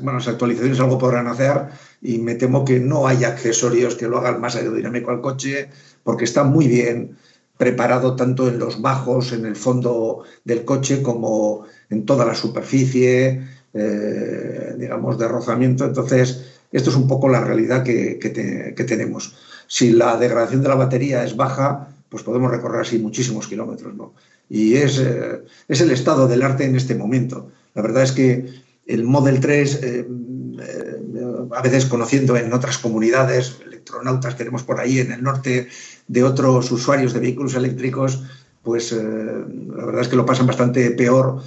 bueno, las actualizaciones algo podrán hacer y me temo que no hay accesorios que lo hagan más aerodinámico al coche, porque está muy bien preparado tanto en los bajos, en el fondo del coche, como en toda la superficie, eh, digamos, de rozamiento. Entonces, esto es un poco la realidad que, que te- que tenemos. Si la degradación de la batería es baja, pues podemos recorrer así muchísimos kilómetros, ¿no? Y es, eh, es el estado del arte en este momento. La verdad es que el Model 3, eh, eh, a veces conociendo en otras comunidades, electronautas que tenemos por ahí en el norte, de otros usuarios de vehículos eléctricos, pues eh, la verdad es que lo pasan bastante peor.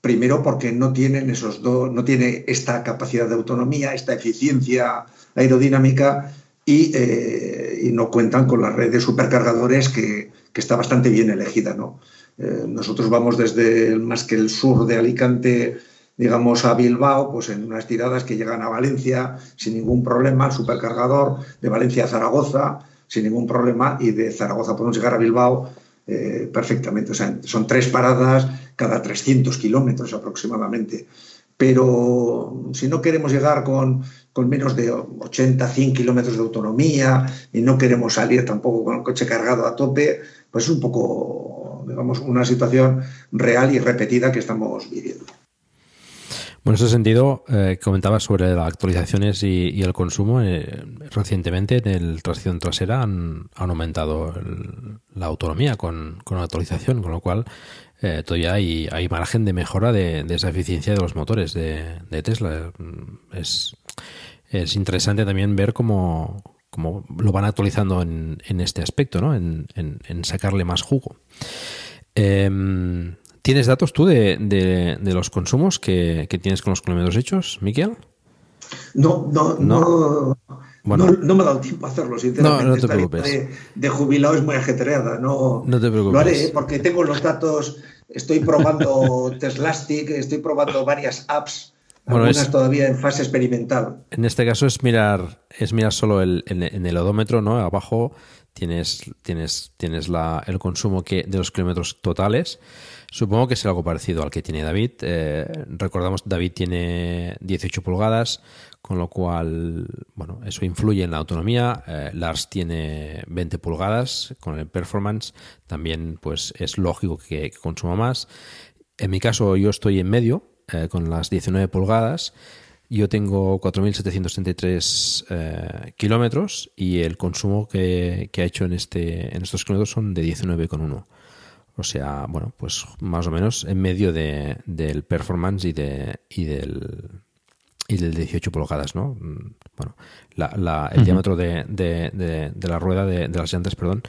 Primero porque no tienen esos dos, no tiene esta capacidad de autonomía, esta eficiencia aerodinámica y, eh, no cuentan con la red de supercargadores que, está bastante bien elegida. ¿no? Eh, nosotros vamos desde más que el sur de Alicante, digamos, a Bilbao, pues en unas tiradas que llegan a Valencia sin ningún problema, supercargador, de Valencia a Zaragoza sin ningún problema y de Zaragoza podemos llegar a Bilbao eh, perfectamente. O sea, son tres paradas cada 300 kilómetros aproximadamente. Pero si no queremos llegar con, con menos de 80, 100 kilómetros de autonomía y no queremos salir tampoco con el coche cargado a tope, pues es un poco, digamos, una situación real y repetida que estamos viviendo. Bueno, en ese sentido, eh, comentabas sobre las actualizaciones y, el consumo. eh, recientemente en el tracción trasera han, aumentado la autonomía con, con la actualización, con lo cual eh, todavía hay, hay margen de mejora de, esa eficiencia de los motores de, Tesla. Mm, Es, es interesante también ver cómo, cómo lo van actualizando en, en este aspecto, ¿no? en, en- en sacarle más jugo. Em, ¿Tienes datos tú de, de- de los consumos que, que tienes con los kilómetros hechos, Miquel? No, no, no. Bueno. no, no me ha dado tiempo a hacerlo, sinceramente. No, no te Esta preocupes. De, de jubilado es muy ajetreada. No, No te preocupes. Lo haré porque tengo los datos, estoy probando Teslastic, estoy probando varias apps, Bueno, algunas es- todavía en fase experimental. En este caso es mirar, es mirar solo el, en, en el odómetro, ¿no? Abajo tienes, tienes, tienes la, el consumo que, de los kilómetros totales. Supongo que es algo parecido al que tiene David. Eh, recordamos David tiene 18 pulgadas, con lo cual, bueno, eso influye en la autonomía. Eh, Lars tiene 20 pulgadas con el performance. También, pues, es lógico que, consuma más. En mi caso, yo estoy en medio, eh, con las 19 pulgadas. Yo tengo 4.733 eh, kilómetros y el consumo que, que ha hecho en, este, en estos kilómetros son de 19,1. O sea, bueno, pues más o menos en medio de, del performance y, de, y del y del 18 pulgadas, ¿no? Mm, Bueno, la- la- el diámetro de, de- de- de la rueda de, las llantas, perdón,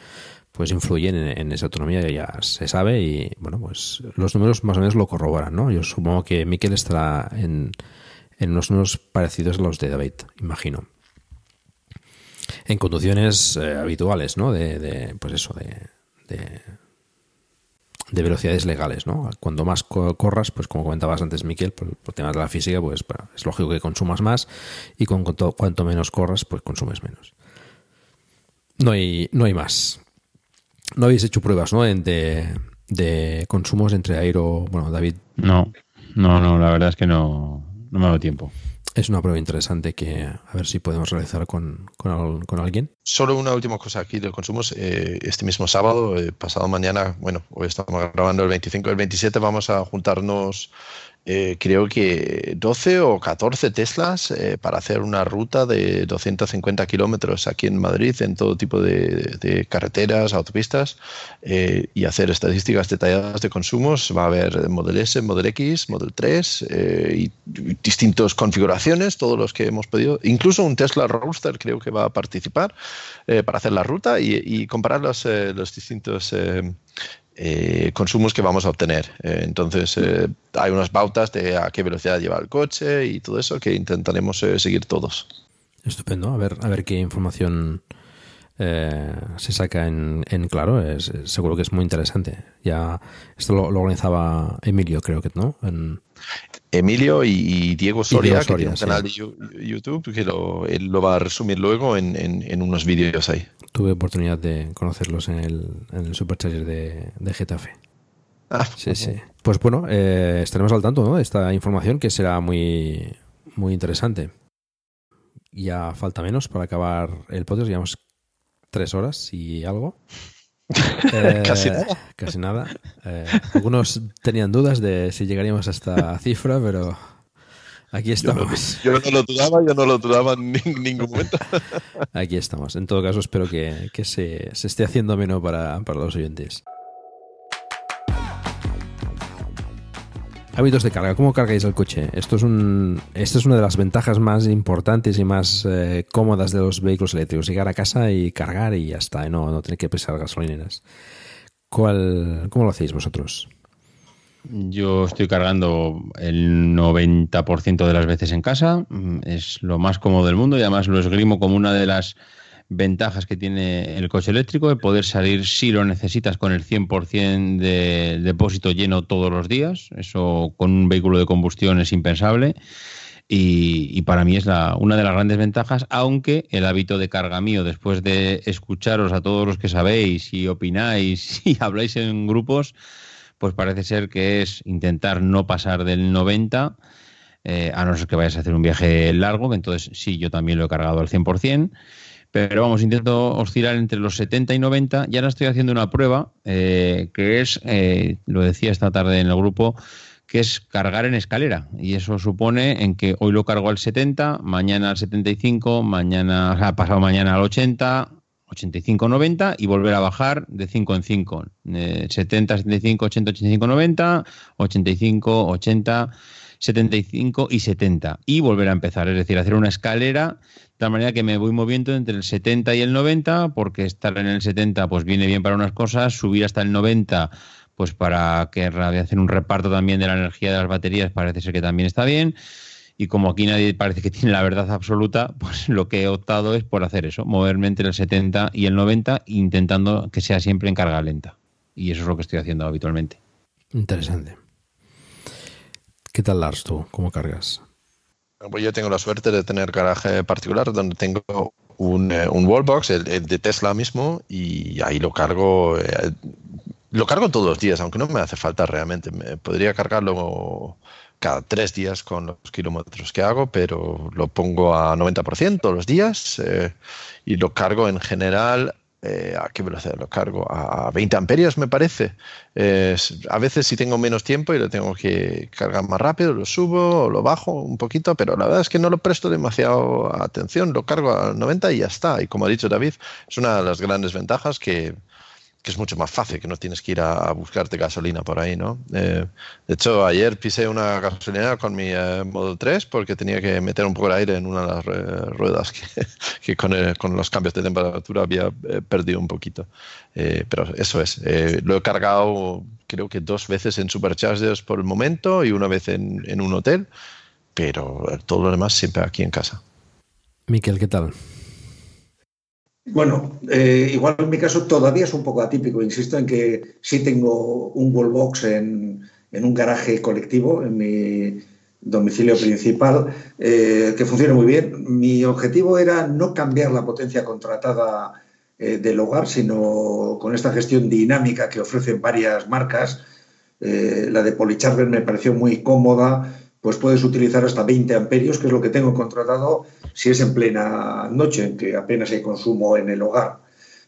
pues influyen en, en esa autonomía, ya se sabe y, bueno, pues los números más o menos lo corroboran, ¿no? Yo supongo que Miquel estará en, en unos números parecidos a los de David, imagino. En conducciones eh, habituales, ¿no? De, de, pues eso, de, de, de velocidades legales, ¿no? Cuando más co- corras, pues como comentabas antes, Miquel, por, por temas de la física, pues es lógico que consumas más y con cuanto, cuanto menos corras, pues consumes menos. No hay, no hay más. No habéis hecho pruebas, ¿no? De, de consumos entre aero, bueno, David. No, no, no, la verdad es que no, no me ha dado tiempo. Es una prueba interesante que a ver si podemos realizar con, con, al- con alguien. Solo una última cosa aquí de consumos. Eh, este mismo sábado, eh, pasado mañana, bueno, hoy estamos grabando el 25, el 27 vamos a juntarnos, eh, creo que 12 o 14 Teslas eh, para hacer una ruta de 250 kilómetros aquí en Madrid, en todo tipo de, carreteras, autopistas, eh, y hacer estadísticas detalladas de consumos. Va a haber Model S, Model X, Model 3 eh, y distintas configuraciones, todos los que hemos pedido. Incluso un Tesla Roadster creo que va a participar para hacer la ruta y, y comparar los, los distintos eh, consumos que vamos a obtener. Eh, entonces, eh, hay unas pautas de a qué velocidad lleva el coche y todo eso que intentaremos seguir todos. Estupendo. A ver, a ver qué información se saca en, en claro. Es, seguro que es muy interesante. Ya esto lo, lo organizaba Emilio, creo que, ¿no? En- Emilio y, y Diego Soria, Diego que Soria, tiene un sí. canal de YouTube, que lo, él lo va a resumir luego en, en- en unos vídeos ahí. Tuve oportunidad de conocerlos en el, en el Supercharger de, de Getafe. Ah, Sí, sí. Pues bueno, eh, estaremos al tanto ¿no? de esta información que será muy, muy interesante. Ya falta menos para acabar el podcast. Llevamos tres horas y algo. Eh, Casi nada. Casi nada. Eh, algunos tenían dudas de si llegaríamos a esta cifra, pero aquí Yo no, estamos. yo no lo dudaba, yo no lo dudaba en nin- ningún momento. Aquí estamos. En todo caso, espero que, que se, se esté haciendo ameno para, para los oyentes. Hábitos de carga. ¿Cómo cargáis el coche? Esto es, un, esto es una de las ventajas más importantes y más eh, cómodas de los vehículos eléctricos. Llegar a casa y cargar y ya está. y No, no tener que pesar gasolineras. ¿Cuál, ¿Cómo lo hacéis vosotros? Yo estoy cargando el 90% de las veces en casa. Mm, Es lo más cómodo del mundo y además lo esgrimo como una de las ventajas que tiene el coche eléctrico, de poder salir si lo necesitas con el 100% de depósito lleno todos los días. Eso con un vehículo de combustión es impensable. Y, y para mí es la, una de las grandes ventajas, aunque el hábito de carga mío, después de escucharos a todos los que sabéis y opináis y habláis en grupos, pues parece ser que es intentar no pasar del 90, eh, a no ser que vayas a hacer un viaje largo, que entonces sí, yo también lo he cargado al 100%, pero vamos, intento oscilar entre los 70 y 90. Y ahora estoy haciendo una prueba eh, que es, eh, lo decía esta tarde en el grupo, que es cargar en escalera. Y eso supone en que hoy lo cargo al 70, mañana al 75, mañana, o sea, pasado mañana al 80, 85, 90 y volver a bajar de 5 en 5. 70, 75, 80, 85, 90, 85, 80, 75 y 70. Y volver a empezar, es decir, hacer una escalera de tal manera que me voy moviendo entre el 70 y el 90, porque estar en el 70 pues viene bien para unas cosas, subir hasta el 90 pues para que hacer un reparto también de la energía de las baterías parece ser que también está bien. Y como aquí nadie parece que tiene la verdad absoluta, pues lo que he optado es por hacer eso, moverme entre el 70 y el 90, intentando que sea siempre en carga lenta. Y eso es lo que estoy haciendo habitualmente. Interesante. ¿Qué tal, Lars, tú? ¿Cómo cargas? Pues yo tengo la suerte de tener garaje particular donde tengo un, eh, un wallbox, el, el, de Tesla mismo, y ahí lo cargo. Eh, lo cargo todos los días, aunque no me hace falta realmente. Me podría cargarlo cada tres días con los kilómetros que hago, pero lo pongo a 90% todos los días eh, y lo cargo en general eh, ¿a qué velocidad lo cargo? A 20 amperios me parece. Eh, a veces si tengo menos tiempo y lo tengo que cargar más rápido, lo subo o lo bajo un poquito, pero la verdad es que no lo presto demasiado atención, lo cargo a 90 y ya está. Y como ha dicho David, es una de las grandes ventajas que que es mucho más fácil, que no tienes que ir a, a buscarte gasolina por ahí, ¿no? Eh, de hecho, ayer pisé una gasolinera con mi eh, Model 3 porque tenía que meter un poco de aire en una de las eh, ruedas que, que con, el, con, los cambios de temperatura había eh, perdido un poquito. Eh, pero eso es, lo he cargado creo que dos veces en Superchargers por el momento y una vez en, en un hotel, pero todo lo demás siempre aquí en casa. Miquel, ¿qué tal? Bueno, eh, igual en mi caso todavía es un poco atípico. Insisto en que sí tengo un wallbox en, un garaje colectivo en mi domicilio principal eh, que funciona muy bien. Mi objetivo era no cambiar la potencia contratada eh, del hogar, sino con esta gestión dinámica que ofrecen varias marcas. Eh, la de Polycharger me pareció muy cómoda, pues puedes utilizar hasta 20 amperios, que es lo que tengo contratado si es en plena noche, en que apenas hay consumo en el hogar.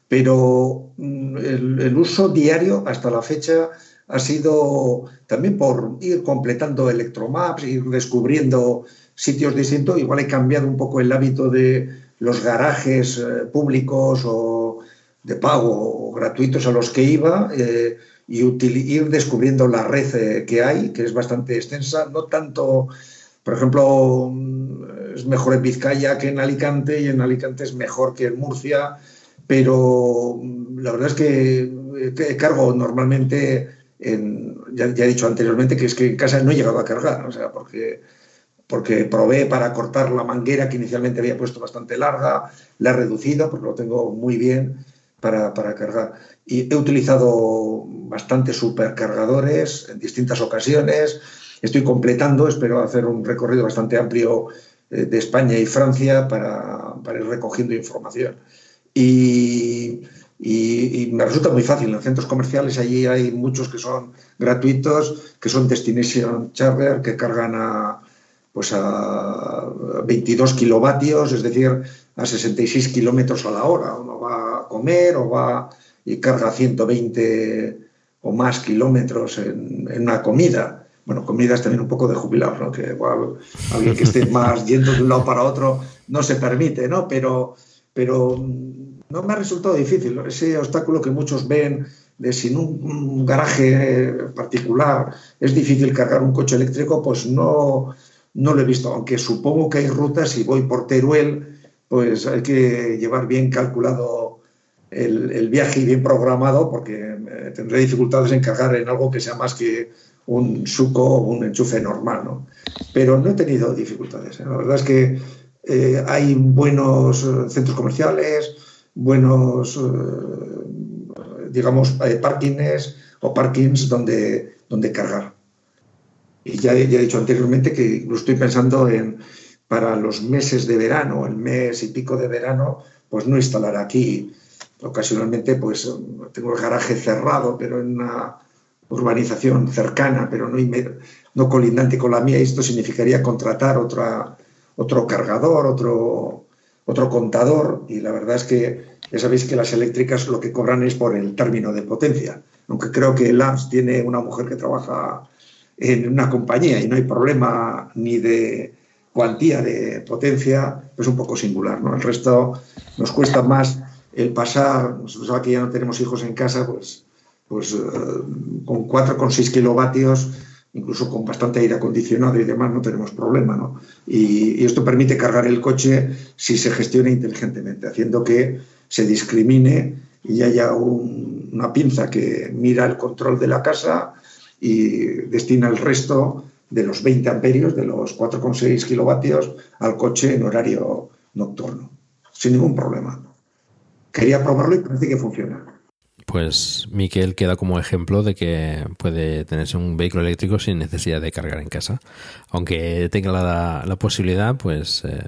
Pero mm, el, uso diario hasta la fecha ha sido también por ir completando electromaps, ir descubriendo sitios distintos. Igual he cambiado un poco el hábito de los garajes eh, públicos o de pago o gratuitos a los que iba. Eh, y ir descubriendo la red eh, que hay, que es bastante extensa, no tanto, por ejemplo, mm, es mejor en Vizcaya que en Alicante y en Alicante es mejor que en Murcia, pero mm, la verdad es que cargo normalmente, en, ya, ya, he dicho anteriormente que es que en casa no he llegado a cargar, o sea, porque, porque probé para cortar la manguera que inicialmente había puesto bastante larga, la he reducido porque lo tengo muy bien para, para cargar. Y he utilizado bastantes supercargadores en distintas ocasiones. Estoy completando, espero hacer un recorrido bastante amplio eh, de España y Francia para, para ir recogiendo información. Y, y, y, me resulta muy fácil. En centros comerciales allí hay muchos que son gratuitos, que son Destination Charger, que cargan a, pues a 22 kilovatios, es decir, a 66 kilómetros a la hora. Uno va a comer o va y carga 120 o más kilómetros en, una comida. Bueno, comida es también un poco de jubilados, ¿no? Que alguien que esté más yendo de un lado para otro no se permite, ¿no? Pero, pero no me ha resultado difícil. Ese obstáculo que muchos ven de sin un, un garaje particular es difícil cargar un coche eléctrico, pues no, no lo he visto. Aunque supongo que hay rutas, si voy por Teruel, pues hay que llevar bien calculado el, viaje bien programado, porque eh, tendré dificultades en cargar en algo que sea más que un suco o un enchufe normal, ¿no? Pero no he tenido dificultades. ¿eh? La verdad es que eh, hay buenos centros comerciales, buenos, digamos, parkings o parkings donde, donde cargar. Y ya, he dicho anteriormente que lo estoy pensando en para los meses de verano, el mes y pico de verano, pues no instalar aquí. Ocasionalmente, pues tengo el garaje cerrado, pero en una urbanización cercana, pero no, no colindante con la mía. Esto significaría contratar otra, otro cargador, otro, otro contador. Y la verdad es que ya sabéis que las eléctricas lo que cobran es por el término de potencia. Aunque creo que el AMS tiene una mujer que trabaja en una compañía y no hay problema ni de cuantía de potencia, es un poco singular. ¿no? El resto nos cuesta más el pasar, nosotros aquí ya no tenemos hijos en casa, pues, pues eh, con 4,6 kilovatios, incluso con bastante aire acondicionado y demás, no tenemos problema. ¿no? Y, esto permite cargar el coche si se gestiona inteligentemente, haciendo que se discrimine y haya un- una pinza que mira el control de la casa y destina el resto de los 20 amperios, de los 4,6 kilovatios, al coche en horario nocturno, sin ningún problema. Quería probarlo y parece que funciona. Pues Miquel queda como ejemplo de que puede tenerse un vehículo eléctrico sin necesidad de cargar en casa. Aunque tenga la, posibilidad, pues eh,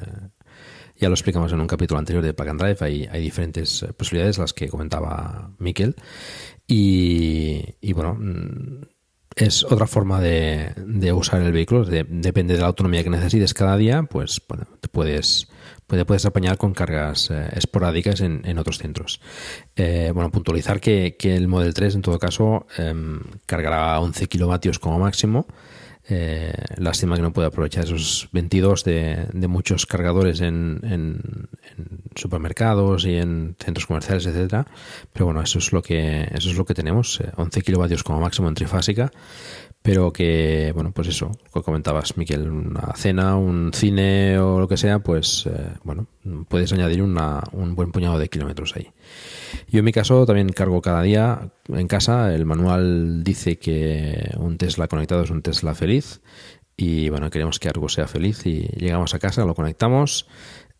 ya lo explicamos en un capítulo anterior de Pack and Drive. Hay, diferentes eh, posibilidades, las que comentaba Miquel. Y, bueno, mm, es otra forma de, usar el vehículo. De- depende de la autonomía que necesites cada día, pues bueno, te puedes, puede- puedes apañar con cargas eh, esporádicas en, en otros centros. Eh, bueno, puntualizar que, que el Model 3 en todo caso em, cargará 11 kilovatios como máximo. Eh, lástima que no puede aprovechar esos 22 de, de muchos cargadores en, en- en supermercados y en centros comerciales, etcétera. Pero bueno, eso es lo que eso es lo que tenemos, eh, 11 kilovatios como máximo en trifásica. Pero que, bueno, pues eso, que comentabas, Miquel, una cena, un cine o lo que sea, pues, eh, bueno, puedes añadir una- un buen puñado de kilómetros ahí. Yo en mi caso también cargo cada día en casa. El manual dice que un Tesla conectado es un Tesla feliz. Y bueno, queremos que algo sea feliz y llegamos a casa, lo conectamos.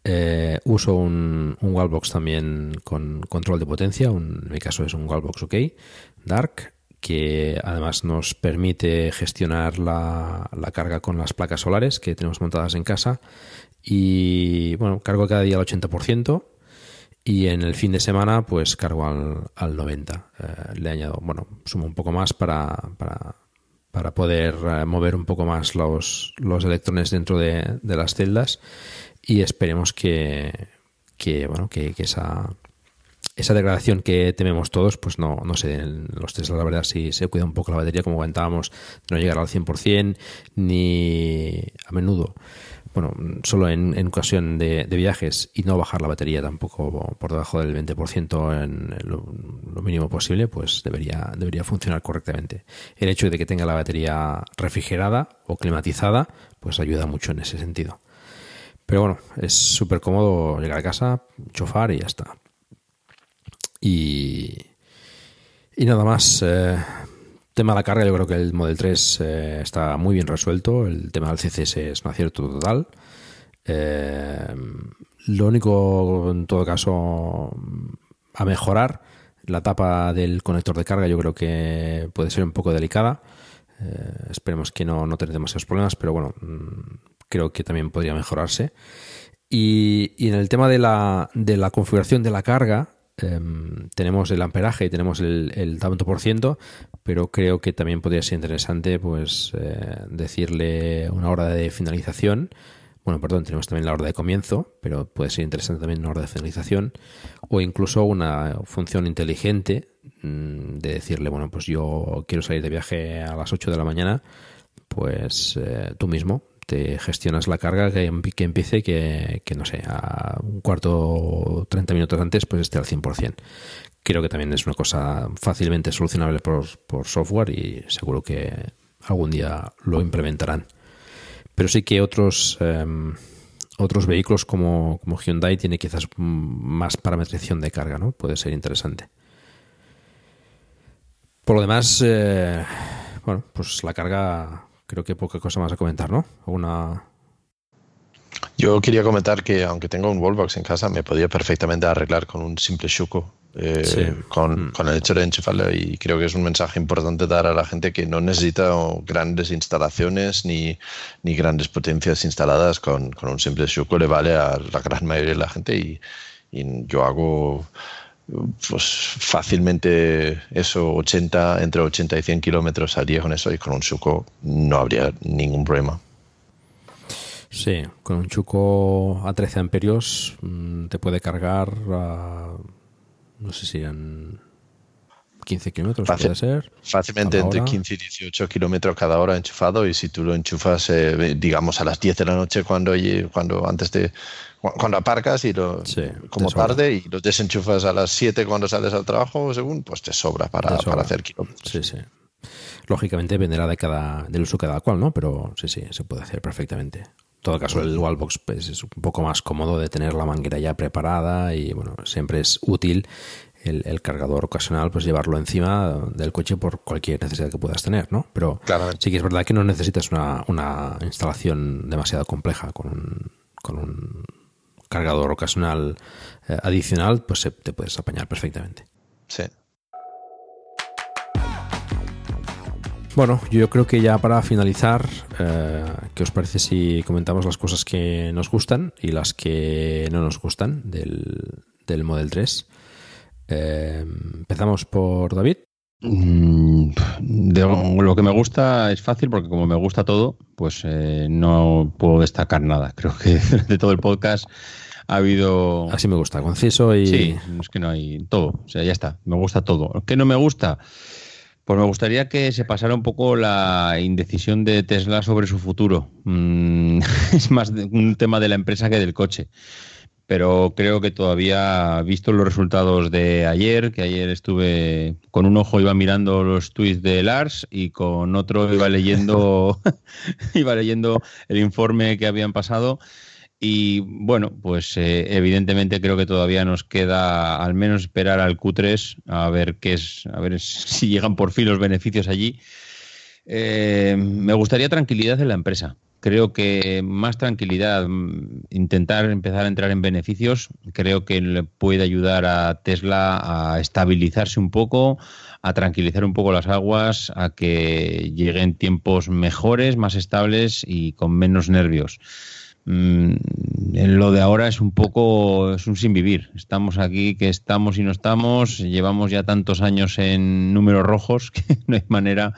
Eh, uso un, Wallbox también con control de potencia. en mi caso es un Wallbox OK Dark que además nos permite gestionar la, la carga con las placas solares que tenemos montadas en casa. Y bueno, cargo cada día al 80% y en el fin de semana pues cargo al, al 90. Eh, le añado, bueno, sumo un poco más para, para, para poder eh, mover un poco más los, los electrones dentro de, de las celdas y esperemos que, que bueno, que, que esa, esa degradación que tememos todos, pues no, no den los Tesla, la verdad, si se cuida un poco la batería, como comentábamos, no llegar al 100%, ni a menudo, bueno, solo en, ocasión de, viajes y no bajar la batería tampoco por debajo del 20% en lo, lo mínimo posible, pues debería, debería funcionar correctamente. El hecho de que tenga la batería refrigerada o climatizada, pues ayuda mucho en ese sentido. Pero bueno, es súper cómodo llegar a casa, chofar y ya está. Y, y nada más. eh, tema de la carga, yo creo que el Model 3 eh, está muy bien resuelto. El tema del CCS es un acierto total. Eh, lo único, en todo caso, a mejorar, la tapa del conector de carga yo creo que puede ser un poco delicada. Eh, esperemos que no, no tener demasiados problemas, pero bueno, mm, creo que también podría mejorarse. Y, y en el tema de la, de la configuración de la carga, em, tenemos el amperaje y tenemos el, el tanto por ciento, pero creo que también podría ser interesante pues eh, decirle una hora de finalización. Bueno, perdón, tenemos también la hora de comienzo, pero puede ser interesante también una hora de finalización o incluso una función inteligente mm, de decirle, bueno, pues yo quiero salir de viaje a las 8 de la mañana, pues eh, tú mismo te gestionas la carga que, em- empiece que, que, no sé, a un cuarto o 30 minutos antes pues esté al 100%. Creo que también es una cosa fácilmente solucionable por, por software y seguro que algún día lo implementarán. Pero sí que otros em, otros vehículos como, como Hyundai tiene quizás más parametrización de carga, ¿no? Puede ser interesante. Por lo demás, eh, bueno, pues la carga creo que poca cosa más a comentar, ¿no? Una... Yo quería comentar que aunque tengo un wallbox en casa, me podía perfectamente arreglar con un simple Shuko. eh, Sí. con, con el hecho de enchufarlo y creo que es un mensaje importante dar a la gente que no necesita grandes instalaciones ni, ni grandes potencias instaladas con, con un simple Shuko le vale a la gran mayoría de la gente y, y yo hago pues fácilmente eso 80 entre 80 y 100 kilómetros al día con eso y con un Shuko no habría ningún problema. Sí, con un Chuco a 13 amperios mm, te puede cargar a, no sé si en 15 kilómetros Fácil- puede ser. Fácilmente entre hora. 15 y 18 kilómetros cada hora enchufado y si tú lo enchufas, eh, digamos, a las 10 de la noche cuando, cuando antes de cu- cuando aparcas y lo, como sobra. tarde y lo desenchufas a las 7 cuando sales al trabajo, según, pues te sobra para, Te sobra. para hacer kilómetros. Sí, sí. Lógicamente dependerá de cada, del uso cada cual, ¿no? Pero sí, sí, se puede hacer perfectamente. En todo caso, el Wallbox pues, es un poco más cómodo de tener la manguera ya preparada y, bueno, siempre es útil el, el cargador ocasional, pues llevarlo encima del coche por cualquier necesidad que puedas tener, ¿no? Pero sí que es verdad que no necesitas una, una instalación demasiado compleja con un, con un cargador ocasional eh, adicional, pues se- te puedes apañar perfectamente. Sí. Bueno, yo creo que ya para finalizar, eh, ¿qué os parece si comentamos las cosas que nos gustan y las que no nos gustan del, del Model 3? Eh, empezamos por David. Mm, De lo que me gusta es fácil porque como me gusta todo, pues eh, no puedo destacar nada. Creo que de todo el podcast ha habido... Así me gusta, conciso y... Sí, es que no hay todo. O sea, ya está. Me gusta todo. ¿Qué no me gusta? Pues me gustaría que se pasara un poco la indecisión de Tesla sobre su futuro. Mm, es más un tema de la empresa que del coche. Pero creo que todavía, visto los resultados de ayer, que ayer estuve con un ojo iba mirando los tweets de Lars y con otro iba leyendo, iba leyendo el informe que habían pasado. Y bueno, pues eh, evidentemente creo que todavía nos queda al menos esperar al Q3 a ver qué es, a ver si llegan por fin los beneficios allí. Eh, me gustaría tranquilidad en la empresa. Creo que más tranquilidad, mm, intentar empezar a entrar en beneficios, creo que le puede ayudar a Tesla a estabilizarse un poco, a tranquilizar un poco las aguas, a que lleguen tiempos mejores, más estables y con menos nervios. Mm, lo de ahora es un poco, es un sin vivir. Estamos aquí que estamos y no estamos, llevamos ya tantos años en números rojos que no hay manera,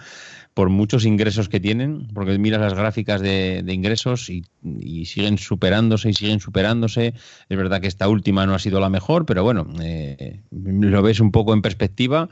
por muchos ingresos que tienen, porque miras las gráficas de, ingresos y, y siguen superándose y siguen superándose. Es verdad que esta última no ha sido la mejor, pero bueno, eh, lo ves un poco en perspectiva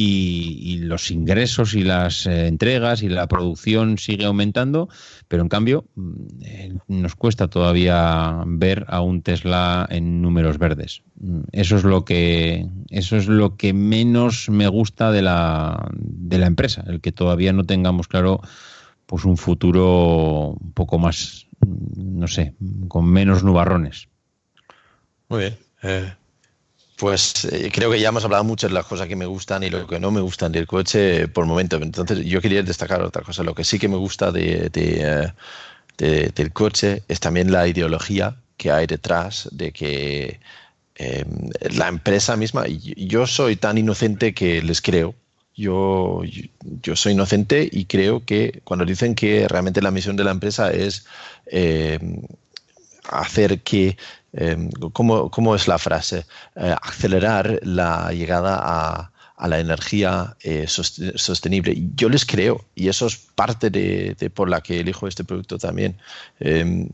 y, los ingresos y las eh, entregas y la producción sigue aumentando, pero en cambio mm, eh, nos cuesta todavía ver a un Tesla en números verdes. Mm, Eso es lo que eso es lo que menos me gusta de la de la empresa, el que todavía no tengamos claro pues un futuro un poco más mm, no sé, con menos nubarrones. Muy bien. Eh, pues eh, creo que ya hemos hablado mucho de las cosas que me gustan y lo que no me gustan del coche por momento. Entonces yo quería destacar otra cosa. Lo que sí que me gusta de, eh, de- del coche es también la ideología que hay detrás de que eh, la empresa misma, yo soy tan inocente que les creo. Yo, yo, soy inocente y creo que cuando dicen que realmente la misión de la empresa es hacer que, eh, ¿cómo, cómo es la frase? Eh, acelerar la llegada a, a la energía eh, sost- sostenible. Yo les creo y eso es parte de, por la que elijo este producto también. Eh,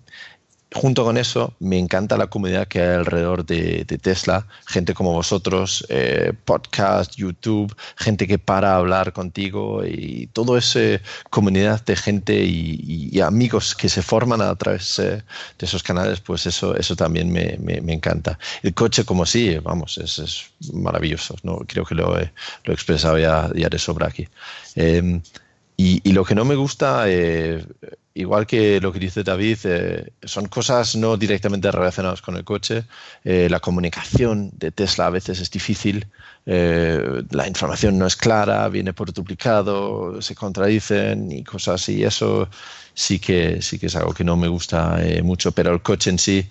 junto con eso, me encanta la comunidad que hay alrededor de, Tesla, gente como vosotros, eh, podcast, YouTube, gente que para hablar contigo y toda esa comunidad de gente y, amigos que se forman a través eh, de esos canales, pues eso, eso también me, me- encanta. El coche como sí, vamos, es, maravilloso, ¿no? creo que lo he, lo he expresado ya, ya de sobra aquí. Y, y lo que no me gusta, eh, igual que lo que dice David, eh, son cosas no directamente relacionadas con el coche. Eh, la comunicación de Tesla a veces es difícil, eh, la información no es clara, viene por duplicado, se contradicen y cosas así. Eso sí que, sí que es algo que no me gusta mucho, pero el coche en sí,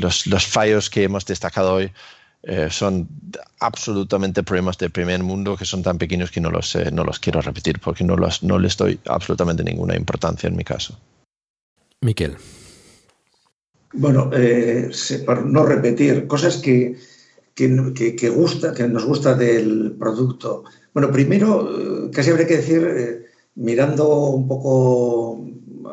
los, los fallos que hemos destacado hoy, eh, son absolutamente problemas de primer mundo que son tan pequeños que no los, eh, no los quiero repetir porque no, los, no les doy absolutamente ninguna importancia en mi caso. Miquel. Bueno, eh, por no repetir, cosas que, que, que- que gusta, que nos gusta del producto. Bueno, primero, eh, casi habría que decir, eh, mirando un poco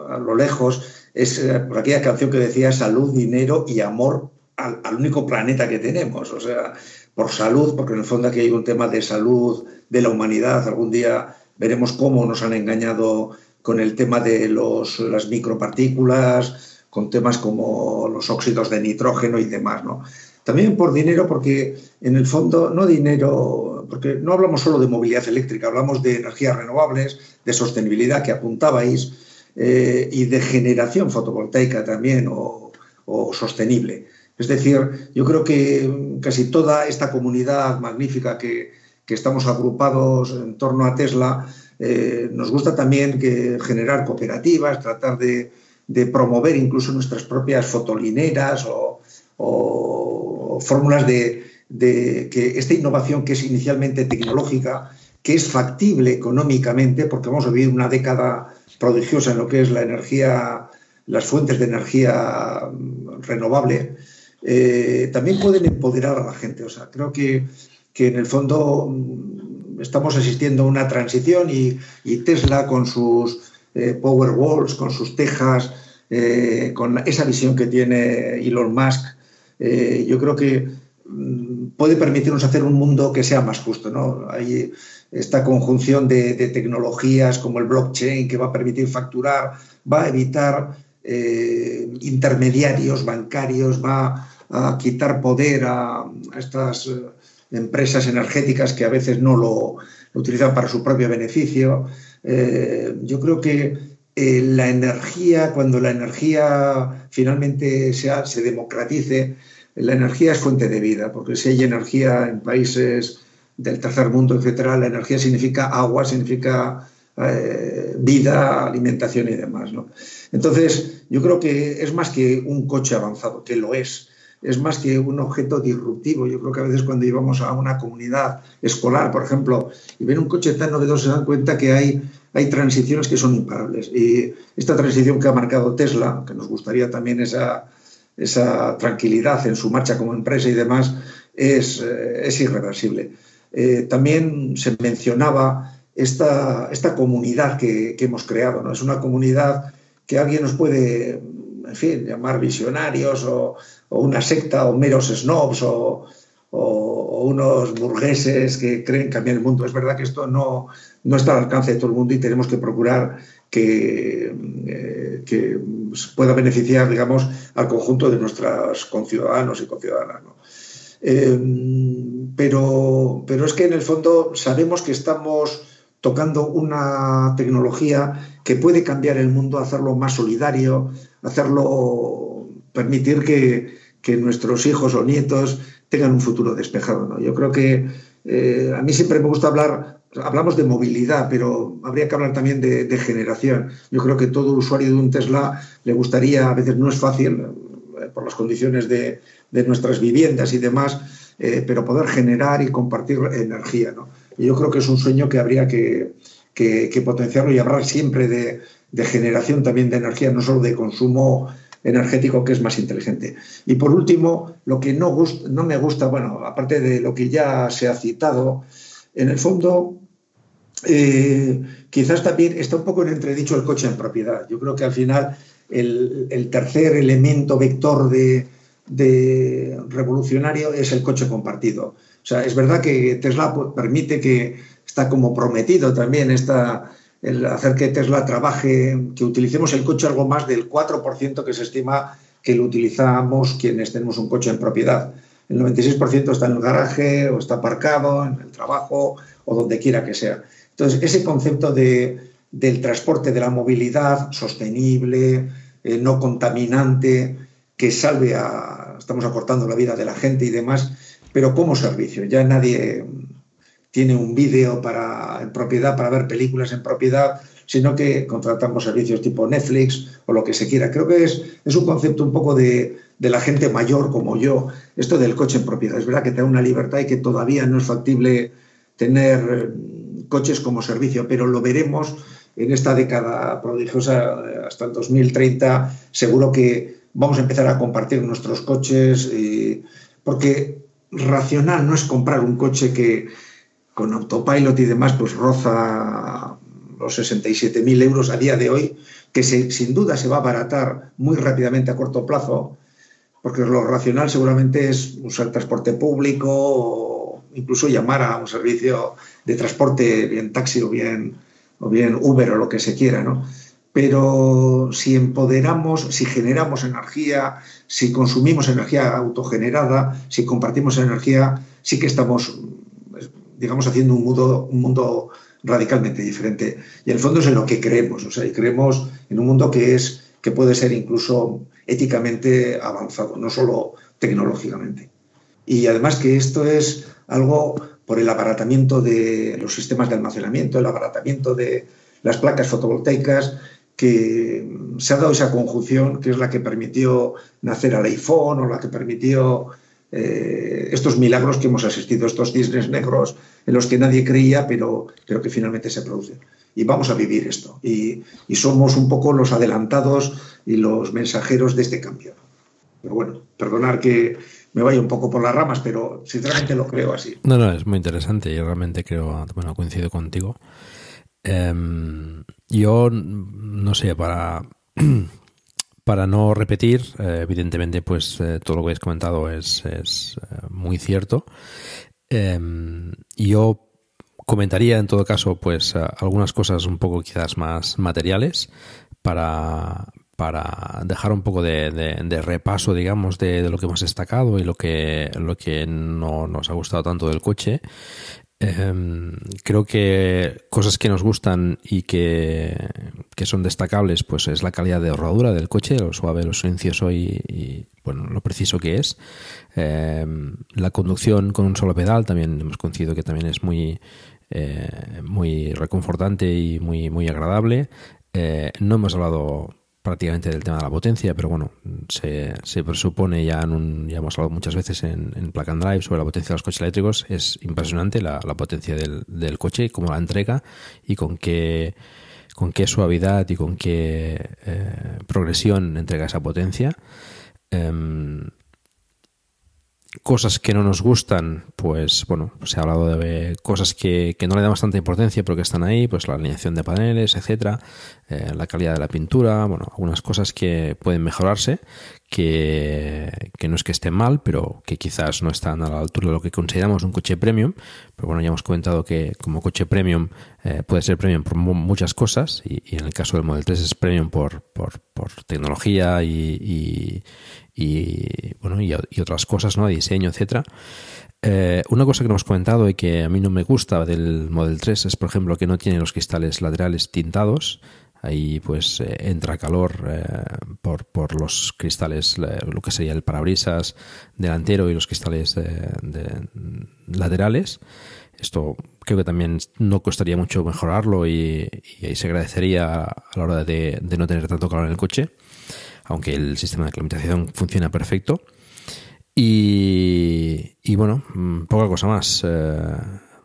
a lo lejos, es eh, por aquella canción que decía salud, dinero y amor al, único planeta que tenemos. O sea, por salud, porque en el fondo aquí hay un tema de salud de la humanidad. Algún día veremos cómo nos han engañado con el tema de los, las micropartículas, con temas como los óxidos de nitrógeno y demás. ¿no? También por dinero, porque en el fondo, no dinero, porque no hablamos solo de movilidad eléctrica, hablamos de energías renovables, de sostenibilidad que apuntabais, eh, y de generación fotovoltaica también o, o sostenible. Es decir, yo creo que casi toda esta comunidad magnífica que, que estamos agrupados en torno a Tesla, eh, nos gusta también que generar cooperativas, tratar de, de, promover incluso nuestras propias fotolineras o, fórmulas de, de, que esta innovación que es inicialmente tecnológica, que es factible económicamente, porque vamos a vivir una década prodigiosa en lo que es la energía, las fuentes de energía renovable, eh, también pueden empoderar a la gente. O sea, creo que, que en el fondo mm, estamos asistiendo a una transición y, Tesla con sus eh, power walls, con sus tejas, eh, con esa visión que tiene Elon Musk, yo creo que mm, puede permitirnos hacer un mundo que sea más justo. ¿no? Hay esta conjunción de, tecnologías como el blockchain que va a permitir facturar, va a evitar intermediarios bancarios, va a quitar poder a, estas eh, empresas energéticas que a veces no lo, utilizan para su propio beneficio. Eh, yo creo que eh, la energía, cuando la energía finalmente sea, se democratice, la energía es fuente de vida, porque si hay energía en países del tercer mundo, etcétera, la energía significa agua, significa vida, alimentación y demás. ¿no? Entonces, yo creo que es más que un coche avanzado, que lo es, es más que un objeto disruptivo. Yo creo que a veces cuando llevamos a una comunidad escolar, por ejemplo, y ven un coche tan novedoso, se dan cuenta que hay, hay transiciones que son imparables. Y esta transición que ha marcado Tesla, que nos gustaría también esa, esa tranquilidad en su marcha como empresa y demás, es, eh, es irreversible. Eh, también se mencionaba esta, esta comunidad que, que, hemos creado. ¿no? Es una comunidad que alguien nos puede, en fin, llamar visionarios o, o una secta o meros snobs o, unos burgueses que creen cambiar el mundo. Es verdad que esto no, no está al alcance de todo el mundo y tenemos que procurar que, eh, que pueda beneficiar, digamos, al conjunto de nuestros conciudadanos y conciudadanas. ¿no? Eh, pero, pero es que en el fondo sabemos que estamos tocando una tecnología que puede cambiar el mundo, hacerlo más solidario, hacerlo, permitir que, que nuestros hijos o nietos tengan un futuro despejado. ¿no? Yo creo que eh, a mí siempre me gusta hablar, hablamos de movilidad, pero habría que hablar también de, generación. Yo creo que todo usuario de un Tesla le gustaría, a veces no es fácil eh, por las condiciones de, nuestras viviendas y demás, eh, pero poder generar y compartir energía. ¿no? Yo creo que es un sueño que habría que, potenciarlo y hablar siempre de generación también de energía, no solo de consumo energético que es más inteligente. Y por último, lo que no, no me gusta, bueno, aparte de lo que ya se ha citado, en el fondo, eh, quizás también está un poco en entredicho el coche en propiedad. Yo creo que al final el, tercer elemento vector de, revolucionario es el coche compartido. O sea, es verdad que Tesla permite que está como prometido también esta el hacer que Tesla trabaje, que utilicemos el coche algo más del 4% que se estima que lo utilizamos quienes tenemos un coche en propiedad. El 96% está en el garaje o está aparcado, en el trabajo o donde quiera que sea. Entonces, ese concepto de, del transporte, de la movilidad sostenible, eh, no contaminante, que salve a, estamos acortando la vida de la gente y demás, pero como servicio. Ya nadie tiene un vídeo para, en propiedad para ver películas en propiedad, sino que contratamos servicios tipo Netflix o lo que se quiera. Creo que es, es un concepto un poco de, de, la gente mayor como yo, esto del coche en propiedad. Es verdad que te da una libertad y que todavía no es factible tener coches como servicio, pero lo veremos en esta década prodigiosa hasta el 2030. Seguro que vamos a empezar a compartir nuestros coches, porque racional no es comprar un coche que con autopilot y demás, pues roza los 67.000 euros a día de hoy, que se, sin duda se va a abaratar muy rápidamente a corto plazo, porque lo racional seguramente es usar transporte público o incluso llamar a un servicio de transporte, bien taxi o bien, o bien Uber o lo que se quiera, ¿no? Pero si empoderamos, si generamos energía, si consumimos energía autogenerada, si compartimos energía, sí que estamos, digamos, haciendo un mundo, un mundo radicalmente diferente. Y en el fondo es en lo que creemos, o sea, y creemos en un mundo que es que puede ser incluso éticamente avanzado, no solo tecnológicamente. Y además que esto es algo por el abaratamiento de los sistemas de almacenamiento, el abaratamiento de las placas fotovoltaicas, que se ha dado esa conjunción que es la que permitió nacer al iPhone o la que permitió eh, estos milagros que hemos asistido, estos cisnes negros en los que nadie creía, pero, pero que finalmente se producen. Y vamos a vivir esto. Y, somos un poco los adelantados y los mensajeros de este cambio. Pero bueno, perdonar que me vaya un poco por las ramas, pero sinceramente lo creo así. No, no, es muy interesante. Yo realmente creo, bueno, coincido contigo. Em, yo, no sé, para, para no repetir, eh, evidentemente, pues eh, todo lo que habéis comentado es, es eh, muy cierto. Em, yo comentaría, en todo caso, pues algunas cosas un poco quizás más materiales para, para dejar un poco de, de, repaso, digamos, de, de, lo que hemos destacado y lo que, lo que no nos ha gustado tanto del coche. Eh, creo que cosas que nos gustan y que, que, son destacables, pues es la calidad de rodadura del coche, lo suave, lo silencioso y, y bueno, lo preciso que es. Eh, la conducción con un solo pedal también hemos coincidido que también es muy, eh, muy reconfortante y muy, muy agradable. Eh, no hemos hablado prácticamente del tema de la potencia, pero bueno, se, se presupone ya, en un, ya hemos hablado muchas veces en, en and Drive sobre la potencia de los coches eléctricos, es impresionante la, la potencia del, del, coche, cómo la entrega y con qué, con qué suavidad y con qué eh, progresión entrega esa potencia. Eh, cosas que no nos gustan, pues bueno, se ha hablado de cosas que, que, no le damos tanta importancia pero que están ahí, pues la alineación de paneles, etcétera, eh, la calidad de la pintura, bueno, algunas cosas que pueden mejorarse, que, no es que estén mal, pero que quizás no están a la altura de lo que consideramos un coche premium. Pero bueno, ya hemos comentado que como coche premium eh, puede ser premium por muchas cosas, y, en el caso del Model 3 es premium por, por, por tecnología y, y bueno y, otras cosas, ¿no? diseño, etcétera. Eh, una cosa que no hemos comentado y que a mí no me gusta del Model 3 es, por ejemplo, que no tiene los cristales laterales tintados. Ahí pues eh, entra calor eh, por, por, los cristales, lo que sería el parabrisas delantero y los cristales de, laterales. Esto creo que también no costaría mucho mejorarlo y, ahí se agradecería a la hora de, de no tener tanto calor en el coche aunque el sistema de climatización funciona perfecto. Y, y bueno, mm, poca cosa más. Eh,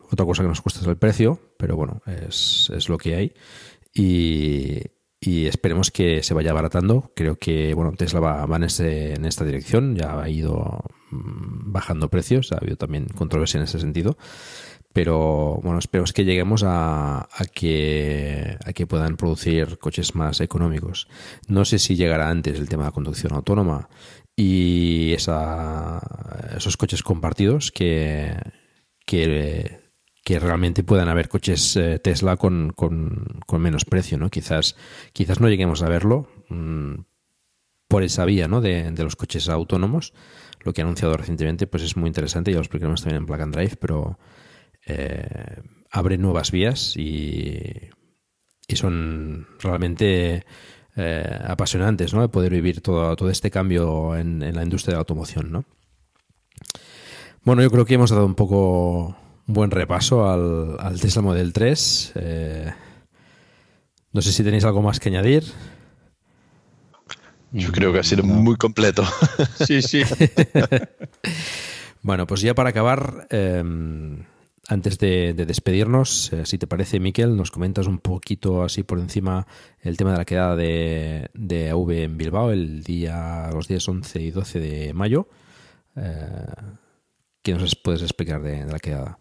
otra cosa que nos cuesta es el precio, pero bueno, es, es lo que hay. Y, esperemos que se vaya abaratando. Creo que bueno, Tesla va, va en, esta dirección, ya ha ido mm, bajando precios, ha habido también controversia en ese sentido. Pero bueno, esperemos que lleguemos a, a, que, a que puedan producir coches más económicos. No sé si llegará antes el tema de la conducción autónoma y esa, esos coches compartidos que, que, que, realmente puedan haber coches eh, Tesla con, con, menos precio, ¿no? Quizás, quizás no lleguemos a verlo mmm, por esa vía, ¿no? De, los coches autónomos. Lo que ha anunciado recientemente, pues es muy interesante, ya lo explicaremos también en Plug and Drive, pero eh, abre nuevas vías y, y son realmente eh, apasionantes, ¿no? Poder vivir todo, todo este cambio en, en, la industria de la automoción, ¿no? Bueno, yo creo que hemos dado un poco un buen repaso al, al Tesla Model 3. Eh, no sé si tenéis algo más que añadir. Yo creo que ha sido muy completo. Sí, sí. bueno, pues ya para acabar, eh, antes de, de despedirnos, eh, si te parece, Miquel, nos comentas un poquito así por encima el tema de la quedada de, de AV en Bilbao el día, los días 11 y 12 de mayo. Eh, ¿Qué nos puedes explicar de, de la quedada?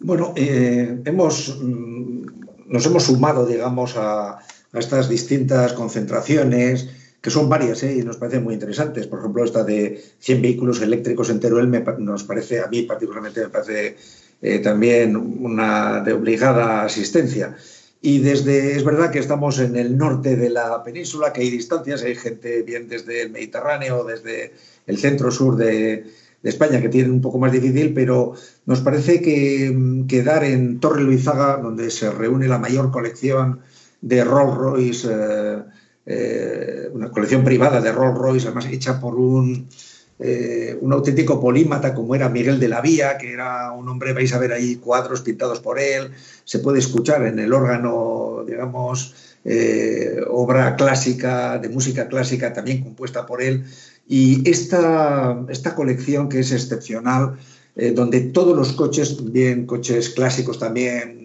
Bueno, eh, hemos, nos hemos sumado, digamos, a, estas distintas concentraciones que son varias ¿eh? y nos parecen muy interesantes. Por ejemplo, esta de 100 vehículos eléctricos en Teruel me, nos parece, a mí particularmente me parece eh, también una de obligada asistencia. Y desde, es verdad que estamos en el norte de la península, que hay distancias, hay gente bien desde el Mediterráneo, desde el centro-sur de, de España, que tienen un poco más difícil, pero nos parece que quedar en Torre Luizaga, donde se reúne la mayor colección de Rolls Royce, eh, eh, una colección privada de Rolls Royce, además hecha por un, eh, un auténtico polímata como era Miguel de la Vía, que era un hombre, vais a ver ahí cuadros pintados por él, se puede escuchar en el órgano, digamos, obra clásica, de música clásica también compuesta por él. Y esta, esta colección que es excepcional, donde todos los coches, bien coches clásicos también,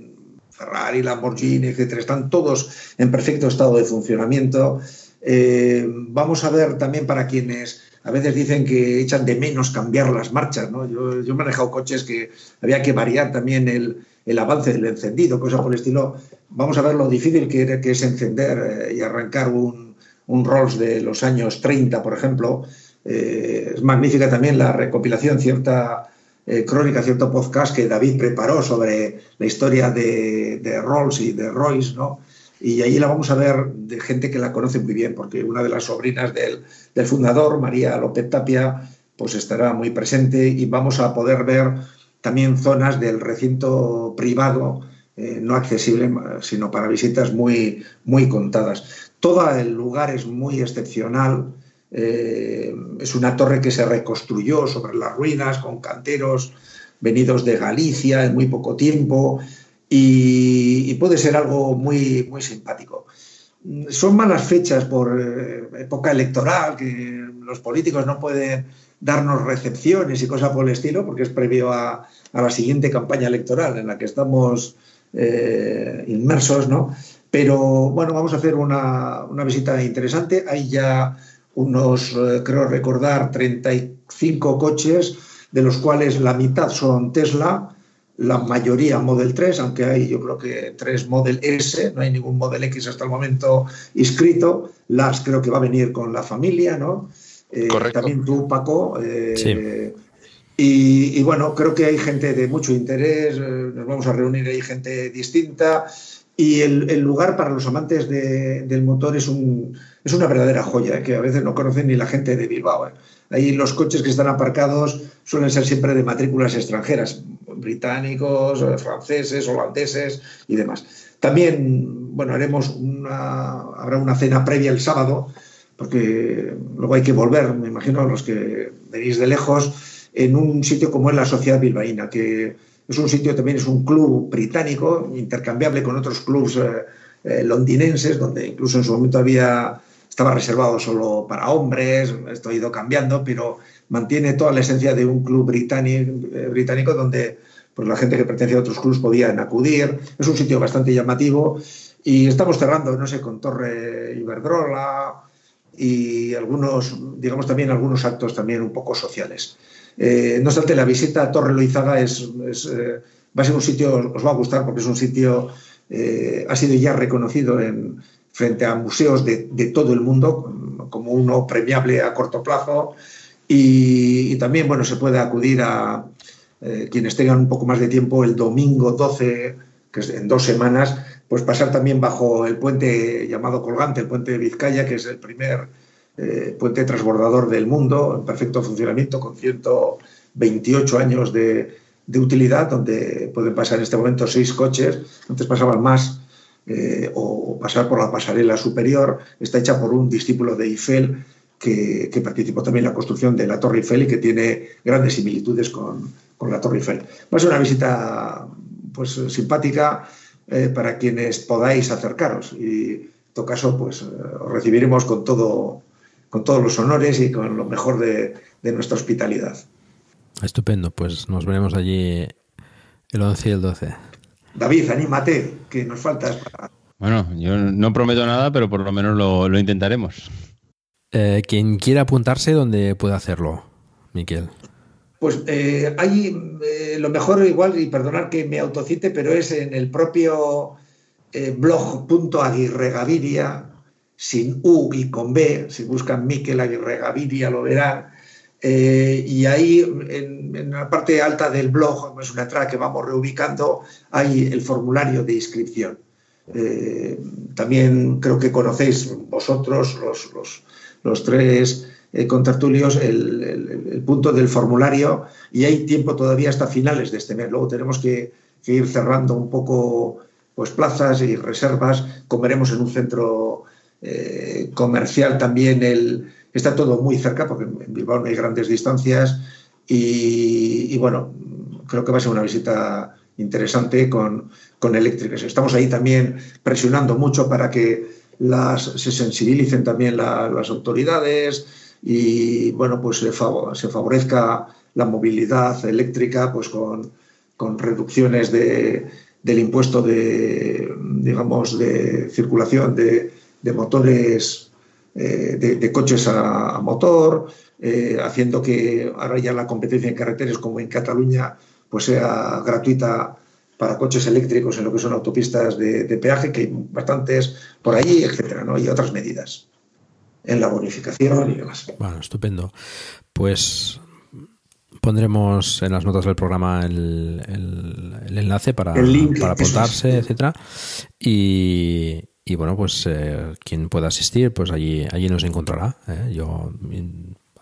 Ferrari, Lamborghini, etcétera, están todos en perfecto estado de funcionamiento. Eh, vamos a ver también para quienes a veces dicen que echan de menos cambiar las marchas. ¿no? Yo, yo, he manejado coches que había que variar también el, el, avance del encendido, cosas por el estilo. Vamos a ver lo difícil que, que es encender eh, y arrancar un, un, Rolls de los años 30, por ejemplo. Eh, es magnífica también la recopilación, cierta eh, crónica, cierto podcast que David preparó sobre la historia de, de Rolls y de Royce, ¿no? Y allí la vamos a ver de gente que la conoce muy bien, porque una de las sobrinas del, del fundador, María López Tapia, pues estará muy presente y vamos a poder ver también zonas del recinto privado eh, no accesible, sino para visitas muy, muy contadas. Todo el lugar es muy excepcional, eh, es una torre que se reconstruyó sobre las ruinas con canteros venidos de Galicia en muy poco tiempo y, puede ser algo muy, muy simpático. Son malas fechas por eh, época electoral, que los políticos no pueden darnos recepciones y cosas por el estilo, porque es previo a, a la siguiente campaña electoral en la que estamos eh, inmersos, ¿no? Pero bueno, vamos a hacer una, una visita interesante. Hay ya unos, eh, creo recordar, 35 coches, de los cuales la mitad son Tesla, la mayoría Model 3, aunque hay yo creo que tres Model S, no hay ningún Model X hasta el momento inscrito. Las creo que va a venir con la familia, ¿no? Eh, también tú, Paco. Eh, Sí. y, y, bueno, creo que hay gente de mucho interés, nos vamos a reunir, hay gente distinta. Y el, el lugar para los amantes de, del motor es, un, es una verdadera joya, ¿eh? que a veces no conocen ni la gente de Bilbao. ¿eh? Ahí los coches que están aparcados suelen ser siempre de matrículas extranjeras, británicos, eh, franceses, holandeses y demás. También, bueno, haremos una, habrá una cena previa el sábado, porque luego hay que volver, me imagino, los que venís de lejos, en un sitio como es la Sociedad Bilbaína, que es un sitio también, es un club británico, intercambiable con otros clubes londinenses, donde incluso en su momento había, estaba reservado solo para hombres, esto ha ido cambiando, pero mantiene toda la esencia de un club británico, eh, británico donde pues, la gente que pertenecía a otros clubes podían acudir. Es un sitio bastante llamativo y estamos cerrando, no sé, con Torre Iberdrola y algunos, digamos también algunos actos también un poco sociales. Eh, no obstante, la visita a Torre Loizaga es, eh, va a ser un sitio, os va a gustar porque es un sitio, eh, ha sido ya reconocido en, frente a museos de, todo el mundo como uno premiable a corto plazo. Y, y también, bueno, se puede acudir a eh, quienes tengan un poco más de tiempo el domingo 12, que es en dos semanas, pues pasar también bajo el puente llamado Colgante, el puente de Vizcaya, que es el primer eh, puente transbordador del mundo, en perfecto funcionamiento, con 128 años de, de, utilidad, donde pueden pasar en este momento seis coches, antes pasaban más, eh, o, pasar por la pasarela superior, está hecha por un discípulo de Eiffel que, participó también en la construcción de la Torre Eiffel y que tiene grandes similitudes con, con la Torre Eiffel. Va a ser una visita pues, simpática eh, para quienes podáis acercaros y en todo caso pues os recibiremos con todo con todos los honores y con lo mejor de, de, nuestra hospitalidad. Estupendo, pues nos veremos allí el 11 y el 12. David, anímate, que nos falta para... Bueno, yo no prometo nada, pero por lo menos lo, lo intentaremos. Eh, quien quiera apuntarse, ¿dónde puede hacerlo, Miquel? Pues eh, hay eh, lo mejor igual, y perdonar que me autocite, pero es en el propio eh, blog.aguirregaviria sin U y con B. Si buscan Miquel Aguirre Gaviria lo verán. Eh, y ahí, en, la parte alta del blog, es una entrada que vamos reubicando, hay el formulario de inscripción. Eh, también creo que conocéis vosotros, los, los, los tres eh, contertulios, el, el, el, punto del formulario y hay tiempo todavía hasta finales de este mes. Luego tenemos que, que ir cerrando un poco pues, plazas y reservas. Comeremos en un centro eh, comercial también el está todo muy cerca porque en Bilbao no hay grandes distancias y, bueno, creo que va a ser una visita interesante con, con eléctricas. Estamos ahí también presionando mucho para que las, se sensibilicen también la, las autoridades y bueno, pues se, fav se, favorezca la movilidad eléctrica pues con, con reducciones de, del impuesto de, digamos, de circulación de, de motores eh, de, de, coches a, a motor, eh, haciendo que ahora ya la competencia en carreteras como en Cataluña pues sea gratuita para coches eléctricos en lo que son autopistas de, de peaje, que hay bastantes por allí, etcétera, ¿no? y otras medidas en la bonificación y demás. Bueno, estupendo. Pues pondremos en las notas del programa el, el, el enlace para, el link, para apuntarse, etcétera. Y, y bueno, pues eh, quien pueda asistir, pues allí, allí nos encontrará. ¿eh? Yo,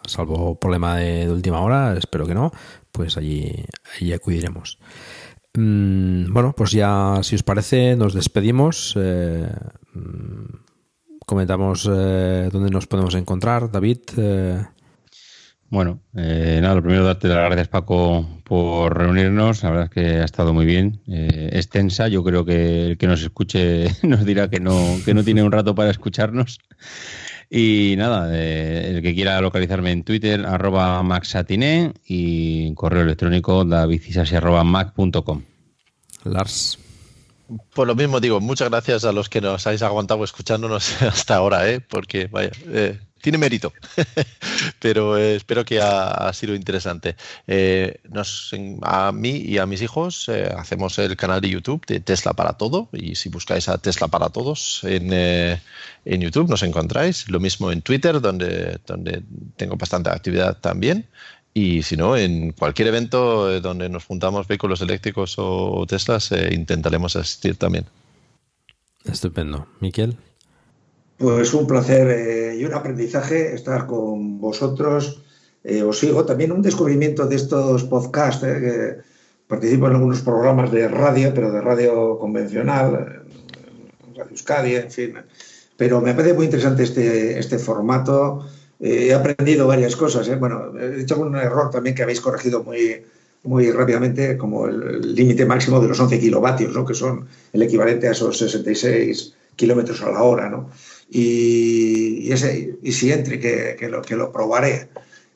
salvo problema de, última hora, espero que no, pues allí, allí acudiremos. Mm, bueno, pues ya, si os parece, nos despedimos. Eh, comentamos eh, dónde nos podemos encontrar. David. Bueno, eh, nada, lo primero darte las gracias Paco por reunirnos, la verdad es que ha estado muy bien, eh, extensa, yo creo que el que nos escuche nos dirá que no, que no tiene un rato para escucharnos. Y nada, eh, el que quiera localizarme en Twitter, arroba maxatiné y correo electrónico davidisasi arroba mac.com. Lars. Por lo mismo digo, muchas gracias a los que nos habéis aguantado escuchándonos hasta ahora, ¿eh? porque vaya, eh, tiene mérito, pero eh, espero que ha, sido interesante. Eh, nos, a mí y a mis hijos eh, hacemos el canal de YouTube de Tesla para Todo y si buscáis a Tesla para Todos en, en YouTube nos encontráis. Lo mismo en Twitter, donde, donde tengo bastante actividad también. Y si no, en cualquier evento donde nos juntamos vehículos eléctricos o Teslas, intentaremos asistir también. Estupendo. Miquel. Pues un placer eh, y un aprendizaje estar con vosotros. Eh, os sigo también un descubrimiento de estos podcasts, eh, participo en algunos programas de radio, pero de radio convencional, Radio Euskadi, en fin. Pero me parece muy interesante este, este formato. He aprendido varias cosas. Bueno, he hecho un error también que habéis corregido muy, muy rápidamente, como el límite máximo de los 11 kilovatios, ¿no? que son el equivalente a esos 66 kilómetros a la hora. ¿no? Y, y, ese, y si entre, que, que, lo, que lo probaré.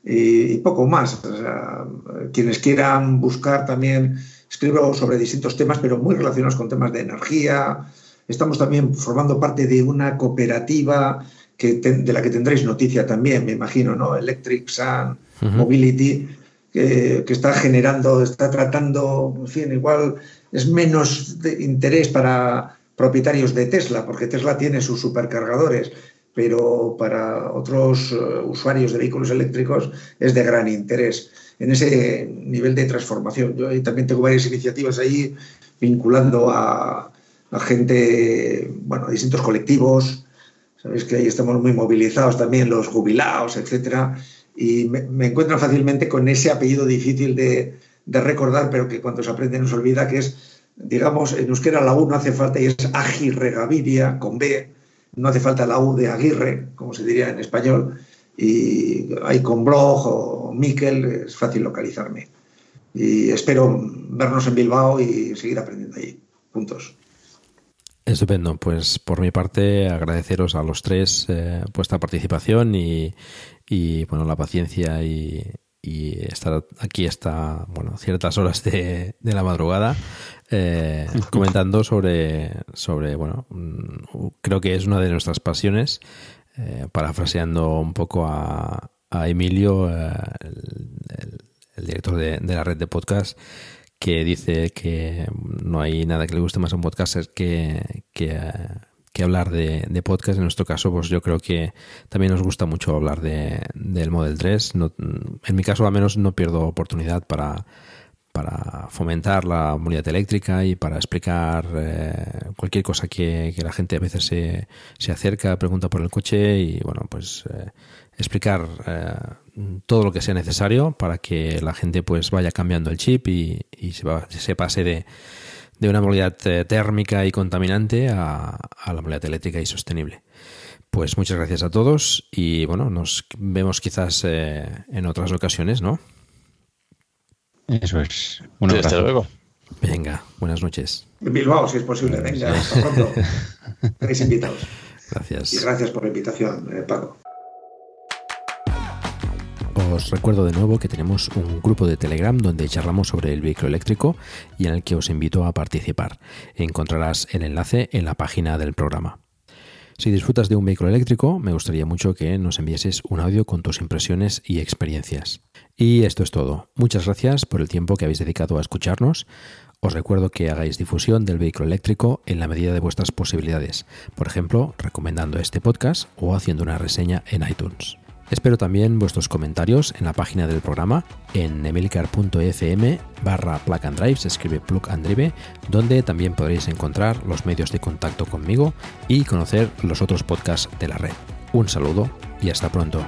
Y, y poco más. O sea, quienes quieran buscar también, escribo sobre distintos temas, pero muy relacionados con temas de energía. Estamos también formando parte de una cooperativa que ten, de la que tendréis noticia también, me imagino, ¿no? Electric Sun, uh -huh. Mobility, que, que, está generando, está tratando, en fin, igual es menos de interés para propietarios de Tesla, porque Tesla tiene sus supercargadores, pero para otros uh, usuarios de vehículos eléctricos es de gran interés en ese nivel de transformación. Yo también tengo varias iniciativas ahí vinculando a, gente, bueno, a distintos colectivos. Sabéis que ahí estamos muy movilizados también, los jubilados, etcétera. Y me, me encuentran fácilmente con ese apellido difícil de, de, recordar, pero que cuando se aprende no se olvida, que es, digamos, en euskera la U no hace falta y es Agirre Gaviria, con B, no hace falta la U de Aguirre, como se diría en español, y hay con blog o Miquel, es fácil localizarme. Y espero vernos en Bilbao y seguir aprendiendo allí. Puntos. Estupendo, pues por mi parte agradeceros a los tres eh, vuestra participación y, y, bueno la paciencia y, y, estar aquí hasta bueno ciertas horas de, de la madrugada eh, comentando sobre sobre bueno mm, creo que es una de nuestras pasiones eh, parafraseando un poco a, a Emilio eh, el, director de, la red de podcast que dice que no hay nada que le guste más a un podcaster que, que, que hablar de, de, podcast. En nuestro caso, pues yo creo que también nos gusta mucho hablar de, del Model 3. No, en mi caso, al menos, no pierdo oportunidad para, para fomentar la movilidad eléctrica y para explicar eh, cualquier cosa que, que, la gente a veces se, se, acerca, pregunta por el coche y bueno, pues eh, explicar eh, todo lo que sea necesario para que la gente pues vaya cambiando el chip y, y se, va, se pase de de una movilidad térmica y contaminante a, a, la movilidad eléctrica y sostenible. Pues muchas gracias a todos y bueno, nos vemos quizás en otras ocasiones, ¿no? Eso es. Un sí, hasta luego. Venga, buenas noches. En Bilbao, si es posible. Venga, hasta pronto. Estáis invitados. Gracias. Y gracias por la invitación, eh, Paco. Os recuerdo de nuevo que tenemos un grupo de Telegram donde charlamos sobre el vehículo eléctrico y en el que os invito a participar. Encontrarás el enlace en la página del programa. Si disfrutas de un vehículo eléctrico, me gustaría mucho que nos envieses un audio con tus impresiones y experiencias. Y esto es todo. Muchas gracias por el tiempo que habéis dedicado a escucharnos. Os recuerdo que hagáis difusión del vehículo eléctrico en la medida de vuestras posibilidades, por ejemplo, recomendando este podcast o haciendo una reseña en iTunes. Espero también vuestros comentarios en la página del programa en emilcar.fm barra plug and drive, se escribe plug and drive, donde también podréis encontrar los medios de contacto conmigo y conocer los otros podcasts de la red. Un saludo y hasta pronto.